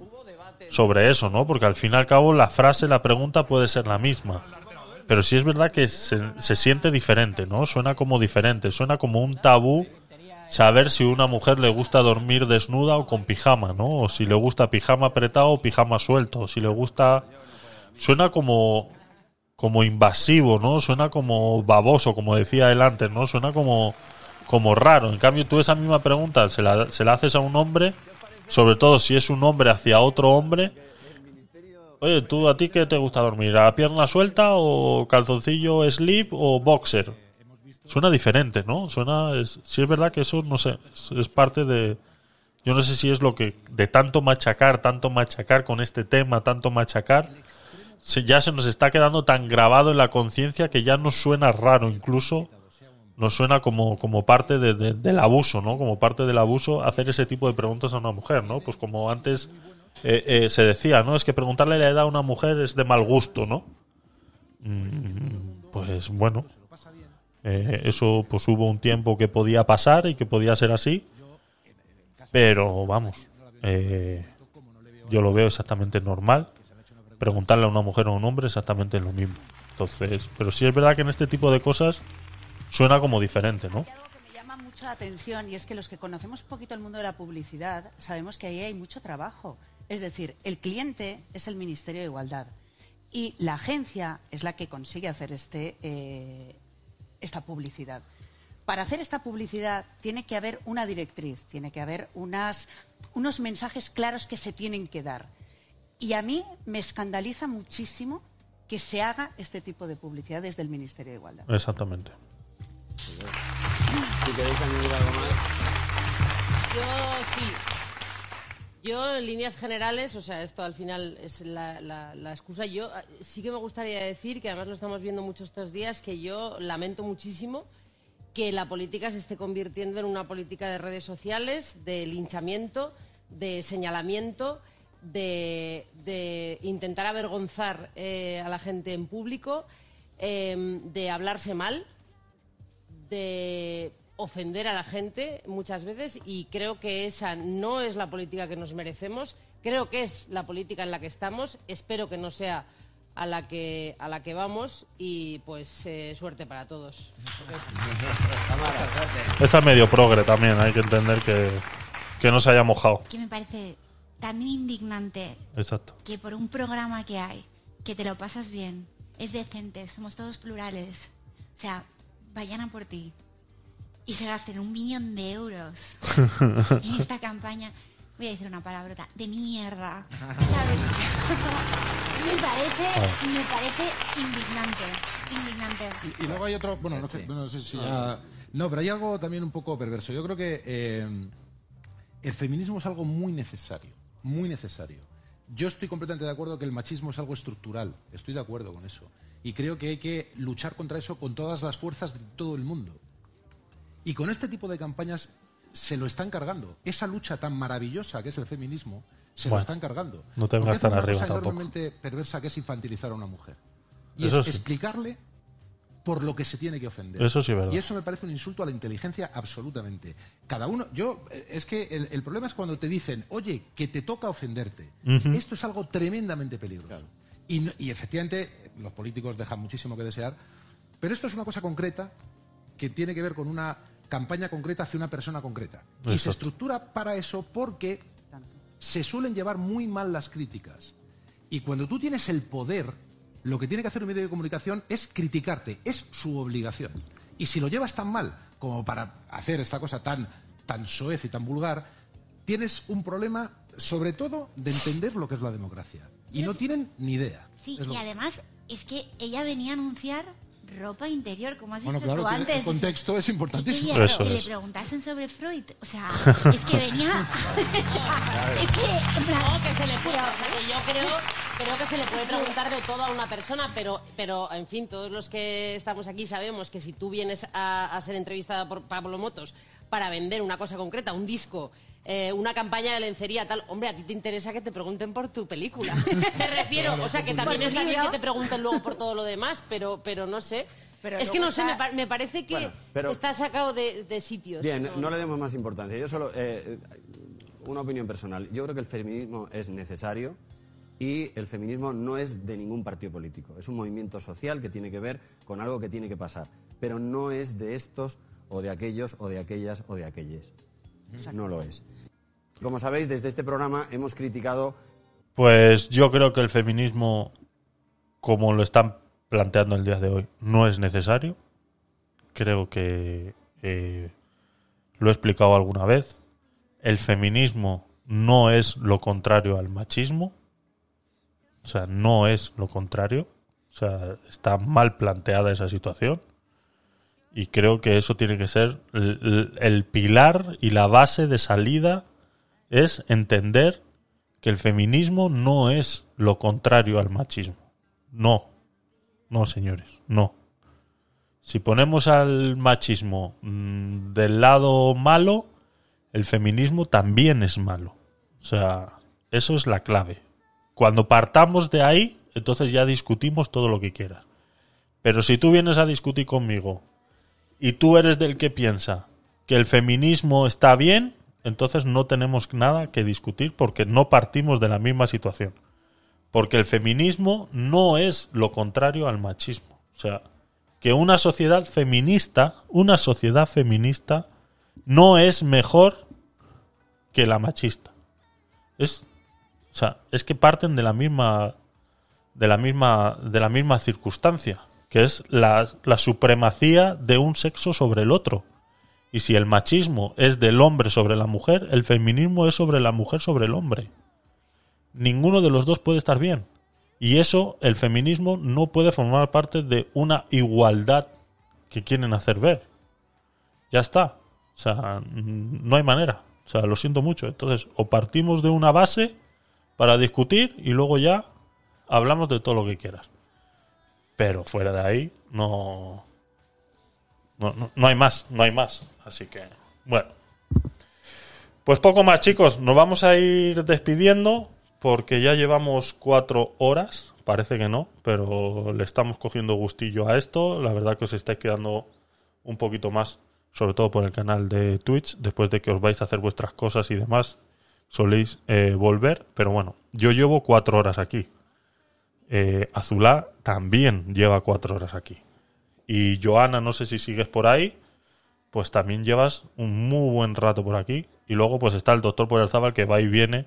sobre eso, ¿no? Porque al fin y al cabo la frase, la pregunta puede ser la misma. Pero sí es verdad que se, se siente diferente, ¿no? Suena como diferente, suena como un tabú saber si a una mujer le gusta dormir desnuda o con pijama, ¿no? O si le gusta pijama apretado o pijama suelto, o si le gusta... Suena como como invasivo, ¿no? Suena como baboso, como decía él antes, ¿no? Suena como, como raro. En cambio, tú esa misma pregunta se la, se la haces a un hombre, sobre todo si es un hombre hacia otro hombre. Oye, ¿tú a ti qué te gusta dormir? ¿A pierna suelta o calzoncillo slip o boxer? Suena diferente, ¿no? Suena... Sí es verdad que eso, no sé, es, es parte de... Yo no sé si es lo que... De tanto machacar, tanto machacar con este tema, tanto machacar ya se nos está quedando tan grabado en la conciencia que ya nos suena raro incluso nos suena como, como parte de- de- del abuso, ¿no? Como parte del abuso hacer ese tipo de preguntas a una mujer, ¿no? Pues como antes eh, eh, se decía, ¿no? Es que preguntarle la edad a una mujer es de mal gusto, ¿no? Mm, pues bueno, eh, eso pues hubo un tiempo que podía pasar y que podía ser así, pero vamos, yo lo veo exactamente normal. Preguntarle a una mujer o a un hombre exactamente lo mismo. Entonces, pero sí es verdad que en este tipo de cosas suena como diferente, ¿no? la atención y es que los que conocemos un poquito el mundo de la publicidad sabemos que ahí hay mucho trabajo. Es decir, el cliente es el Ministerio de Igualdad y la agencia es la que consigue hacer este, eh, esta publicidad. Para hacer esta publicidad tiene que haber una directriz, tiene que haber unas, unos mensajes claros que se tienen que dar. Y a mí me escandaliza muchísimo que se haga este tipo de publicidad desde el Ministerio de Igualdad. Exactamente. Si queréis añadir algo más. Yo sí. Yo, en líneas generales, o sea, esto al final es la, la- la excusa. Yo eh, sí que me gustaría decir, que además lo estamos viendo mucho estos días, que yo lamento muchísimo que la política se esté convirtiendo en una política de redes sociales, de linchamiento, de señalamiento, de, de intentar avergonzar eh, a la gente en público, eh, de hablarse mal, de ofender a la gente muchas veces y creo que esa no es la política que nos merecemos. Creo que es la política en la que estamos. Espero que no sea a la que a la que vamos y pues eh, suerte para todos. Está medio progre también, hay que entender que, que no se haya mojado. que me parece tan indignante Exacto. que por un programa que hay, que te lo pasas bien, es decente, somos todos plurales, o sea, vayan a por ti y se gasten un millón de euros en (laughs) esta campaña, voy a decir una palabrota, de mierda, ¿sabes? (laughs) me parece, me parece indignante, indignante. Y, y luego hay otro, bueno, no sé, bueno, no sé si ya- No, pero hay algo también un poco perverso. Yo creo que eh, el feminismo es algo muy necesario, muy necesario. Yo estoy completamente de acuerdo que el machismo es algo estructural, estoy de acuerdo con eso. Y creo que hay que luchar contra eso con todas las fuerzas de todo el mundo. Y con este tipo de campañas se lo están cargando. Esa lucha tan maravillosa que es el feminismo, se Bueno, lo están cargando. no te vengas tan arriba cosa tampoco. perversa que es infantilizar a una mujer. Y Eso es sí. explicarle por lo que se tiene que ofender. Eso sí es verdad. Y eso me parece un insulto a la inteligencia absolutamente. Cada uno, yo, eh, es que el, el problema es cuando te dicen, oye, que te toca ofenderte. Esto es algo tremendamente peligroso. Y, no- y efectivamente, los políticos dejan muchísimo que desear, pero esto es una cosa concreta que tiene que ver con una campaña concreta hacia una persona concreta. Y se estructura para eso porque se suelen llevar muy mal las críticas. Y cuando tú tienes el poder, lo que tiene que hacer un medio de comunicación es criticarte, es su obligación. Y si lo llevas tan mal como para hacer esta cosa tan, tan soez y tan vulgar, tienes un problema, sobre todo, de entender lo que es la democracia. Y no tienen ni idea. Sí, y además es que ella venía a anunciar ropa interior, como has Bueno, dicho claro, tú que antes. el contexto es importantísimo. Eso que le preguntasen sobre Freud. O sea, es que venía. (laughs) (laughs) es que, No, que se le puede, o sea, que yo creo, creo que se le puede preguntar de todo a una persona, pero, pero en fin, todos los que estamos aquí sabemos que si tú vienes a, a ser entrevistada por Pablo Motos para vender una cosa concreta, un disco, eh, una campaña de lencería, tal, hombre, a ti te interesa que te pregunten por tu película. (laughs) me refiero, Claro, o sea, que también está bien que te pregunten luego por todo lo demás, pero, pero no sé. Pero es que no sé, me, pa- me parece que Bueno, pero- está sacado de, de sitios. Bien, no le demos más importancia. Yo solo. eh, una opinión personal. Yo creo que el feminismo es necesario y el feminismo no es de ningún partido político. Es un movimiento social que tiene que ver con algo que tiene que pasar. Pero no es de estos o de aquellos o de aquellas o de aquellas. No lo es. Como sabéis, desde este programa hemos criticado Pues yo creo que el feminismo, como lo están planteando el día de hoy, no es necesario. Creo que eh, lo he explicado alguna vez. El feminismo no es lo contrario al machismo. O sea, no es lo contrario. O sea, está mal planteada esa situación. Y creo que eso tiene que ser el, pilar y la base de salida es entender que el feminismo no es lo contrario al machismo. No. No, señores, no. Si ponemos al machismo mm, del lado malo, el feminismo también es malo. O sea, eso es la clave. Cuando partamos de ahí, entonces ya discutimos todo lo que quieras. Pero si tú vienes a discutir conmigo y tú eres del que piensa que el feminismo está bien, entonces no tenemos nada que discutir porque no partimos de la misma situación. Porque el feminismo no es lo contrario al machismo. O sea, que una sociedad feminista, una sociedad feminista, no es mejor que la machista. Es, o sea, es que parten de la misma, de la misma, de la misma circunstancia, que es la, supremacía de un sexo sobre el otro. Y si el machismo es del hombre sobre la mujer, el feminismo es sobre la mujer sobre el hombre. Ninguno de los dos puede estar bien. Y eso, el feminismo no puede formar parte de una igualdad que quieren hacer ver. Ya está. O sea, mm, no hay manera. O sea, lo siento mucho. Entonces, o partimos de una base para discutir y luego ya hablamos de todo lo que quieras. Pero fuera de ahí, no. No, no, no hay más, no hay más. Así que, bueno. Pues poco más, chicos. Nos vamos a ir despidiendo porque ya llevamos cuatro horas. Parece que no, pero le estamos cogiendo gustillo a esto. La verdad que os estáis quedando un poquito más, sobre todo por el canal de Twitch, después de que os vais a hacer vuestras cosas y demás, soléis eh, volver. Pero bueno, yo llevo cuatro horas aquí. Eh, Azulá también lleva cuatro horas aquí. Y Joana, no sé si sigues por ahí, pues también llevas un muy buen rato por aquí. Y luego pues está el doctor Zabal que va y viene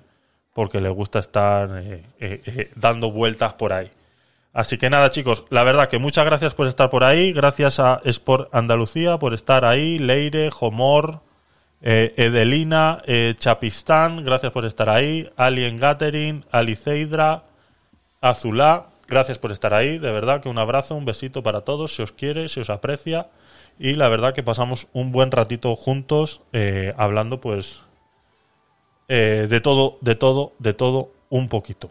porque le gusta estar eh, eh, dando vueltas por ahí. Así que nada, chicos, la verdad que muchas gracias por estar por ahí. Gracias a Sport Andalucía por estar ahí. Leire, Jomor, Edelina, Chapistán, gracias por estar ahí. Alien Gathering, Aliceidra, Azulá, gracias por estar ahí. De verdad que un abrazo, un besito para todos. Se os quiere, se os aprecia. Y la verdad que pasamos un buen ratito juntos eh, hablando, pues, eh, de todo, de todo, de todo, un poquito.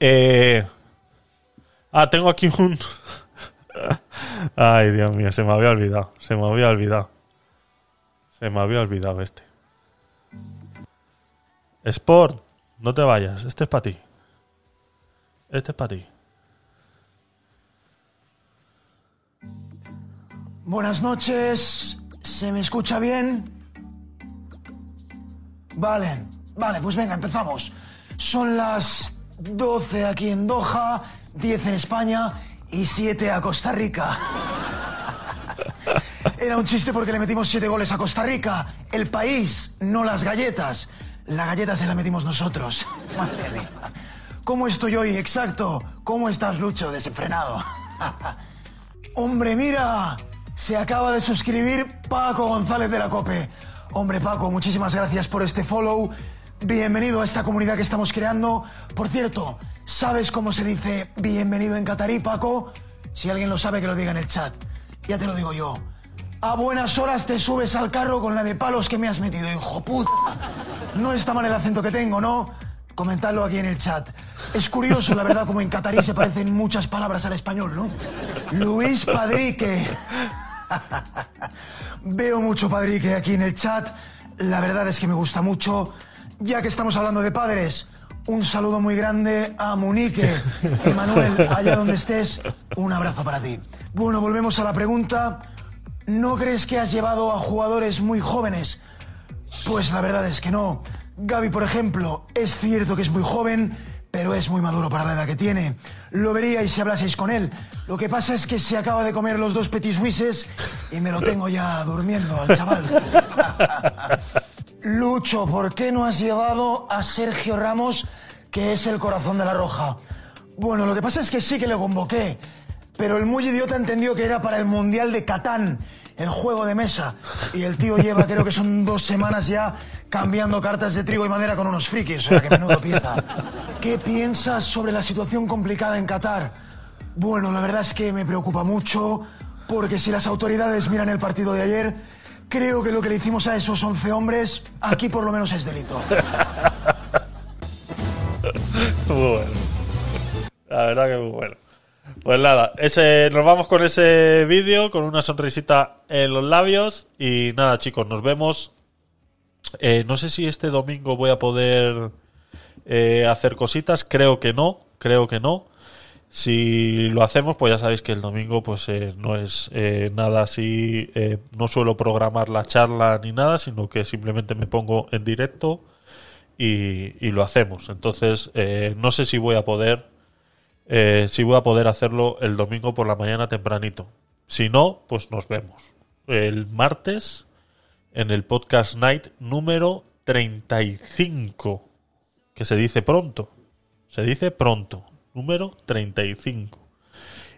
Eh, ah, tengo aquí un. (laughs) Ay, Dios mío, se me había olvidado. Se me había olvidado. Se me había olvidado este. Sport, no te vayas. Este es para ti. Este es para ti. Buenas noches. ¿Se me escucha bien? Vale, vale, pues venga, empezamos. Son las 12 aquí en Doha, 10 en España y 7 a Costa Rica. (laughs) Era un chiste porque le metimos 7 goles a Costa Rica. El país, no las galletas. La galleta se la metimos nosotros. (laughs) Madre mía. ¿Cómo estoy hoy? Exacto. ¿Cómo estás, Lucho? Desenfrenado. (laughs) Hombre, mira. Se acaba de suscribir Paco González de la Cope. Hombre, Paco, muchísimas gracias por este follow. Bienvenido a esta comunidad que estamos creando. Por cierto, ¿sabes cómo se dice bienvenido en catarí, Paco? Si alguien lo sabe, que lo diga en el chat. Ya te lo digo yo. A buenas horas te subes al carro con la de palos que me has metido, hijo puta. No está mal el acento que tengo, ¿no? Comentadlo aquí en el chat. Es curioso, la verdad, como en catarí se parecen muchas palabras al español, ¿no? Luis Padrique. (laughs) Veo mucho Padrique aquí en el chat. La verdad es que me gusta mucho. Ya que estamos hablando de padres, un saludo muy grande a Munique. (laughs) Emanuel, allá donde estés, un abrazo para ti. Bueno, volvemos a la pregunta. ¿No crees que has llevado a jugadores muy jóvenes? Pues la verdad es que no. Gaby, por ejemplo, es cierto que es muy joven, pero es muy maduro para la edad que tiene. Lo veríais si hablaseis con él. Lo que pasa es que se acaba de comer los dos petit suisses y me lo tengo ya durmiendo al chaval. (laughs) Lucho, ¿por qué no has llevado a Sergio Ramos, que es el corazón de la roja? Bueno, lo que pasa es que sí que le convoqué, pero el muy idiota entendió que era para el Mundial de Catán, el juego de mesa. Y el tío lleva, creo que son dos semanas ya, cambiando cartas de trigo y madera con unos frikis, o sea, que menudo pieza. ¿Qué piensas sobre la situación complicada en Qatar? Bueno, la verdad es que me preocupa mucho, porque si las autoridades miran el partido de ayer, creo que lo que le hicimos a esos 11 hombres, aquí por lo menos es delito. (laughs) Bueno. La verdad que muy bueno. Pues nada, ese, nos vamos con ese vídeo, con una sonrisita en los labios. Y nada, chicos, nos vemos. Eh, no sé si este domingo voy a poder eh, hacer cositas. Creo que no, creo que no. Si lo hacemos, pues ya sabéis que el domingo pues eh, no es nada así, no suelo programar la charla ni nada, sino que simplemente me pongo en directo y, lo hacemos. Entonces, no sé si voy a poder, eh, si voy a poder hacerlo el domingo por la mañana tempranito. Si no, pues nos vemos el martes en el podcast night número 35, que se dice pronto, se dice pronto número 35.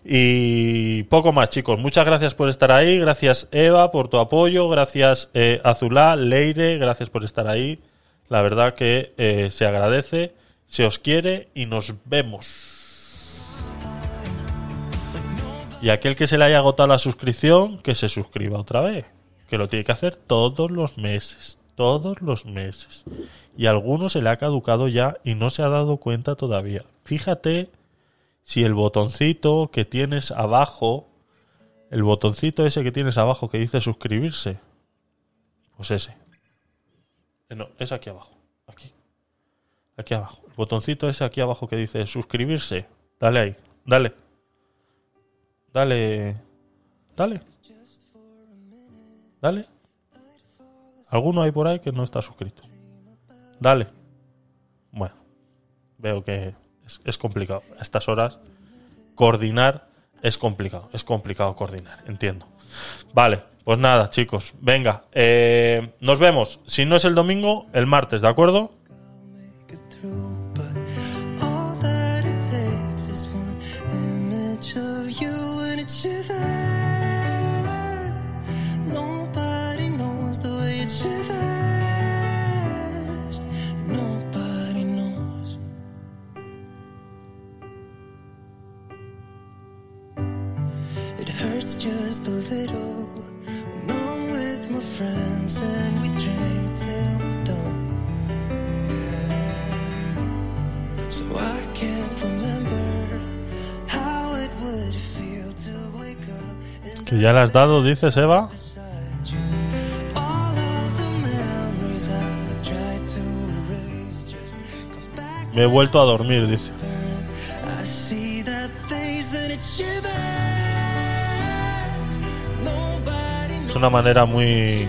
Y poco más, chicos. Muchas gracias por estar ahí. Gracias, Eva, por tu apoyo. Gracias, eh, Azulá, Leire. Gracias por estar ahí. La verdad que eh, se agradece, se os quiere y nos vemos. Y aquel que se le haya agotado la suscripción, que se suscriba otra vez. Que lo tiene que hacer todos los meses. Todos los meses. Y a alguno se le ha caducado ya y no se ha dado cuenta todavía. Fíjate si el botoncito que tienes abajo, el botoncito ese que tienes abajo que dice suscribirse, pues ese. Eh, No, es aquí abajo. Aquí. Aquí abajo. El botoncito ese aquí abajo que dice suscribirse. Dale ahí. Dale. Dale. Dale. Dale. ¿Alguno hay por ahí que no está suscrito? Dale. Bueno. Veo que es, es complicado. A estas horas, coordinar es complicado. Es complicado coordinar, entiendo. Vale, pues nada, chicos. Venga, eh, nos vemos. Si no es el domingo, el martes, ¿de acuerdo? Just a little when I'm with my friends and we drink till we're done. So I can't remember how it would feel to wake up Que ya le has dado, dices, Eva. Me he vuelto a dormir, dice. Una manera muy.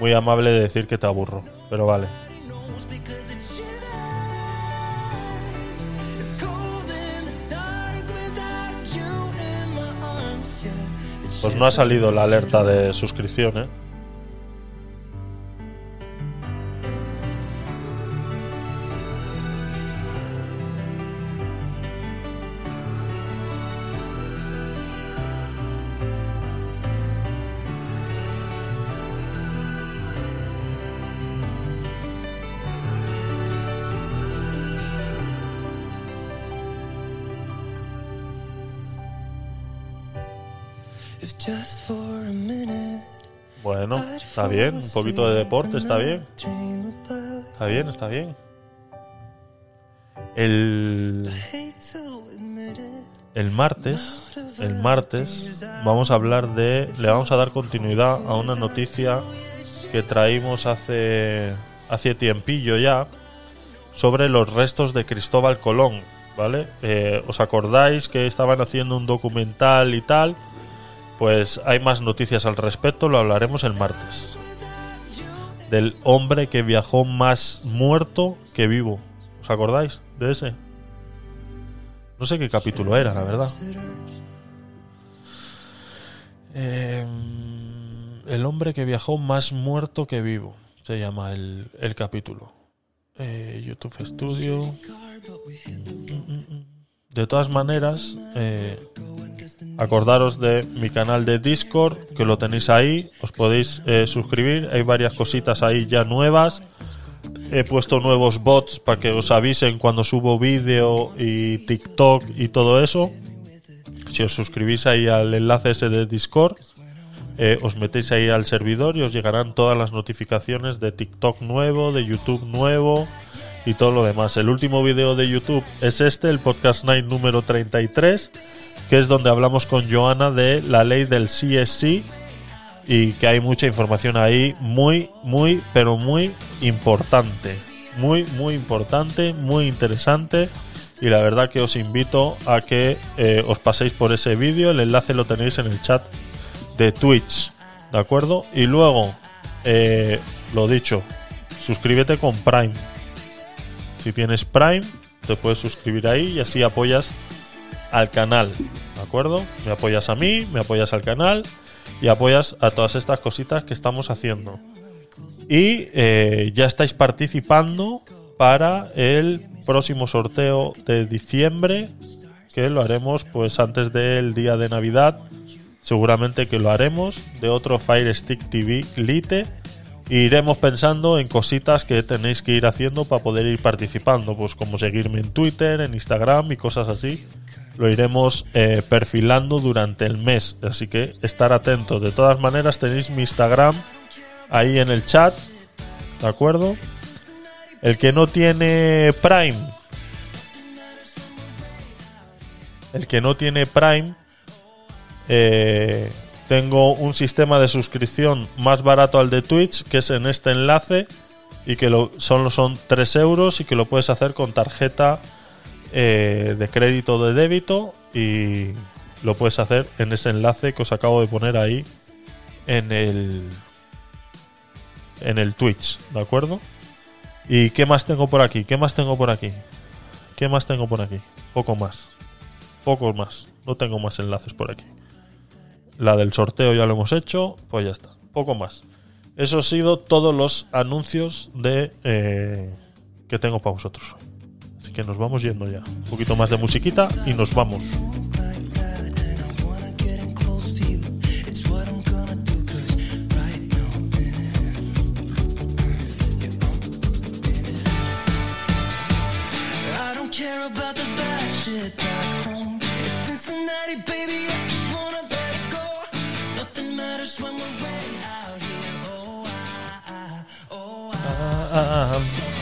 Muy amable de decir que te aburro. Pero vale. Pues no ha salido la alerta de suscripción, ¿eh? Bien. Un poquito de deporte, está bien. Está bien, está bien. El, el martes, el martes, vamos a hablar de. Le vamos a dar continuidad a una noticia que traímos hace, hace tiempillo ya sobre los restos de Cristóbal Colón, ¿vale? Eh, ¿Os acordáis que estaban haciendo un documental y tal? Pues hay más noticias al respecto, lo hablaremos el martes. Del hombre que viajó más muerto que vivo. ¿Os acordáis de ese? No sé qué capítulo era, la verdad. Eh, el hombre que viajó más muerto que vivo. Se llama el, el capítulo. Eh, YouTube Studio. De todas maneras, eh, acordaros de mi canal de Discord, que lo tenéis ahí. Os podéis eh, suscribir. Hay varias cositas ahí ya nuevas. He puesto nuevos bots para que os avisen cuando subo vídeo y TikTok y todo eso. Si os suscribís ahí al enlace ese de Discord, eh, os metéis ahí al servidor y os llegarán todas las notificaciones de TikTok nuevo, de YouTube nuevo y todo lo demás. El último vídeo de YouTube es este, el Podcast Night número 33, que es donde hablamos con Joana de la ley del CSC y que hay mucha información ahí muy, muy, pero muy importante. Muy, muy importante, muy interesante. Y la verdad que os invito a que eh, os paséis por ese vídeo. El enlace lo tenéis en el chat de Twitch. ¿De acuerdo? Y luego, eh, lo dicho, suscríbete con Prime. Si tienes Prime, te puedes suscribir ahí y así apoyas al canal. ¿De acuerdo? Me apoyas a mí, me apoyas al canal y apoyas a todas estas cositas que estamos haciendo. Y eh, ya estáis participando para el próximo sorteo de diciembre, que lo haremos pues antes del día de Navidad. Seguramente que lo haremos de otro Fire Stick TV Lite. Iremos pensando en cositas que tenéis que ir haciendo para poder ir participando, pues como seguirme en Twitter, en Instagram y cosas así. Lo iremos eh, perfilando durante el mes, así que estar atentos. De todas maneras tenéis mi Instagram ahí en el chat, ¿de acuerdo? El que no tiene Prime, el que no tiene Prime, eh, tengo un sistema de suscripción más barato al de Twitch, que es en este enlace, y que lo, solo son 3 euros y que lo puedes hacer con tarjeta eh, de crédito o de débito y lo puedes hacer en ese enlace que os acabo de poner ahí en el en el Twitch, ¿de acuerdo? ¿Y qué más tengo por aquí? ¿Qué más tengo por aquí? ¿Qué más tengo por aquí? Poco más. Poco más. No tengo más enlaces por aquí. La del sorteo ya lo hemos hecho. Pues ya está. Poco más. Eso ha sido todos los anuncios de eh, que tengo para vosotros. Así que nos vamos yendo ya. Un poquito más de musiquita y nos vamos. I. Eh,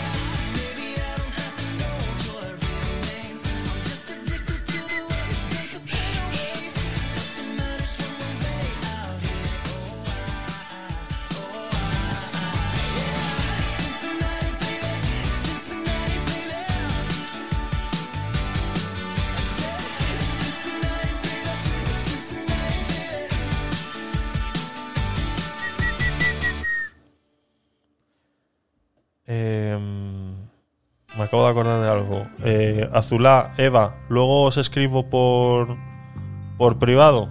me acabo de acordar de algo. Eh, Azulá, Eva, luego os escribo por, por privado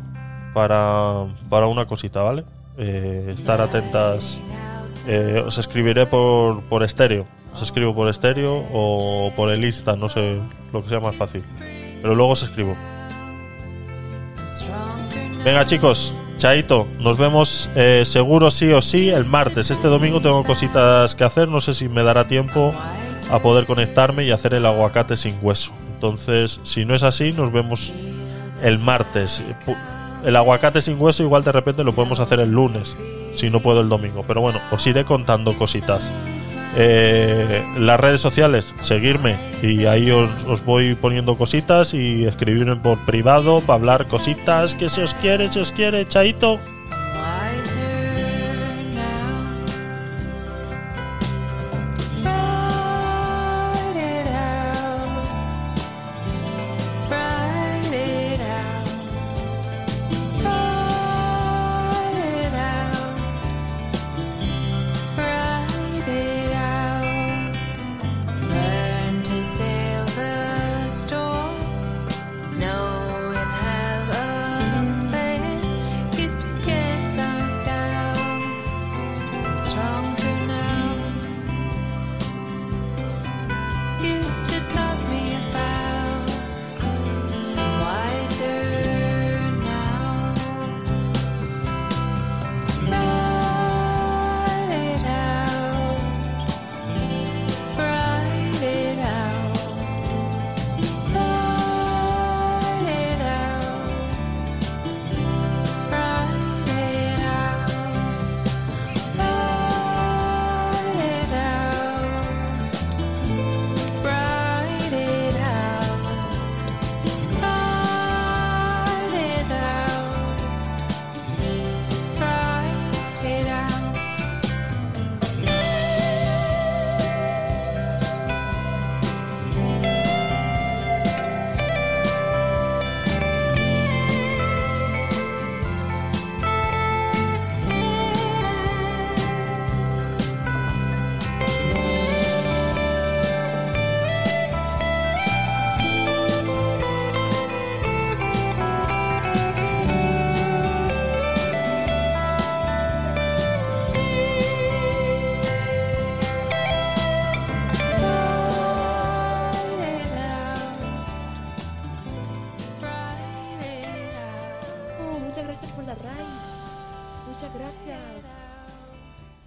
para, para una cosita, ¿vale? Eh, estar atentas. Eh, os escribiré por, por estéreo. Os escribo por estéreo o por el Insta, no sé lo que sea más fácil. Pero luego os escribo. Venga chicos, Chaito, nos vemos eh, seguro sí o sí el martes. Este domingo tengo cositas que hacer, no sé si me dará tiempo a poder conectarme y hacer el aguacate sin hueso. Entonces, si no es así, nos vemos el martes. El aguacate sin hueso igual de repente lo podemos hacer el lunes, si no puedo el domingo. Pero bueno, os iré contando cositas. Eh, las redes sociales, seguirme y ahí os, os voy poniendo cositas y escribirme por privado para hablar cositas que se os quiere, se os quiere, chaito.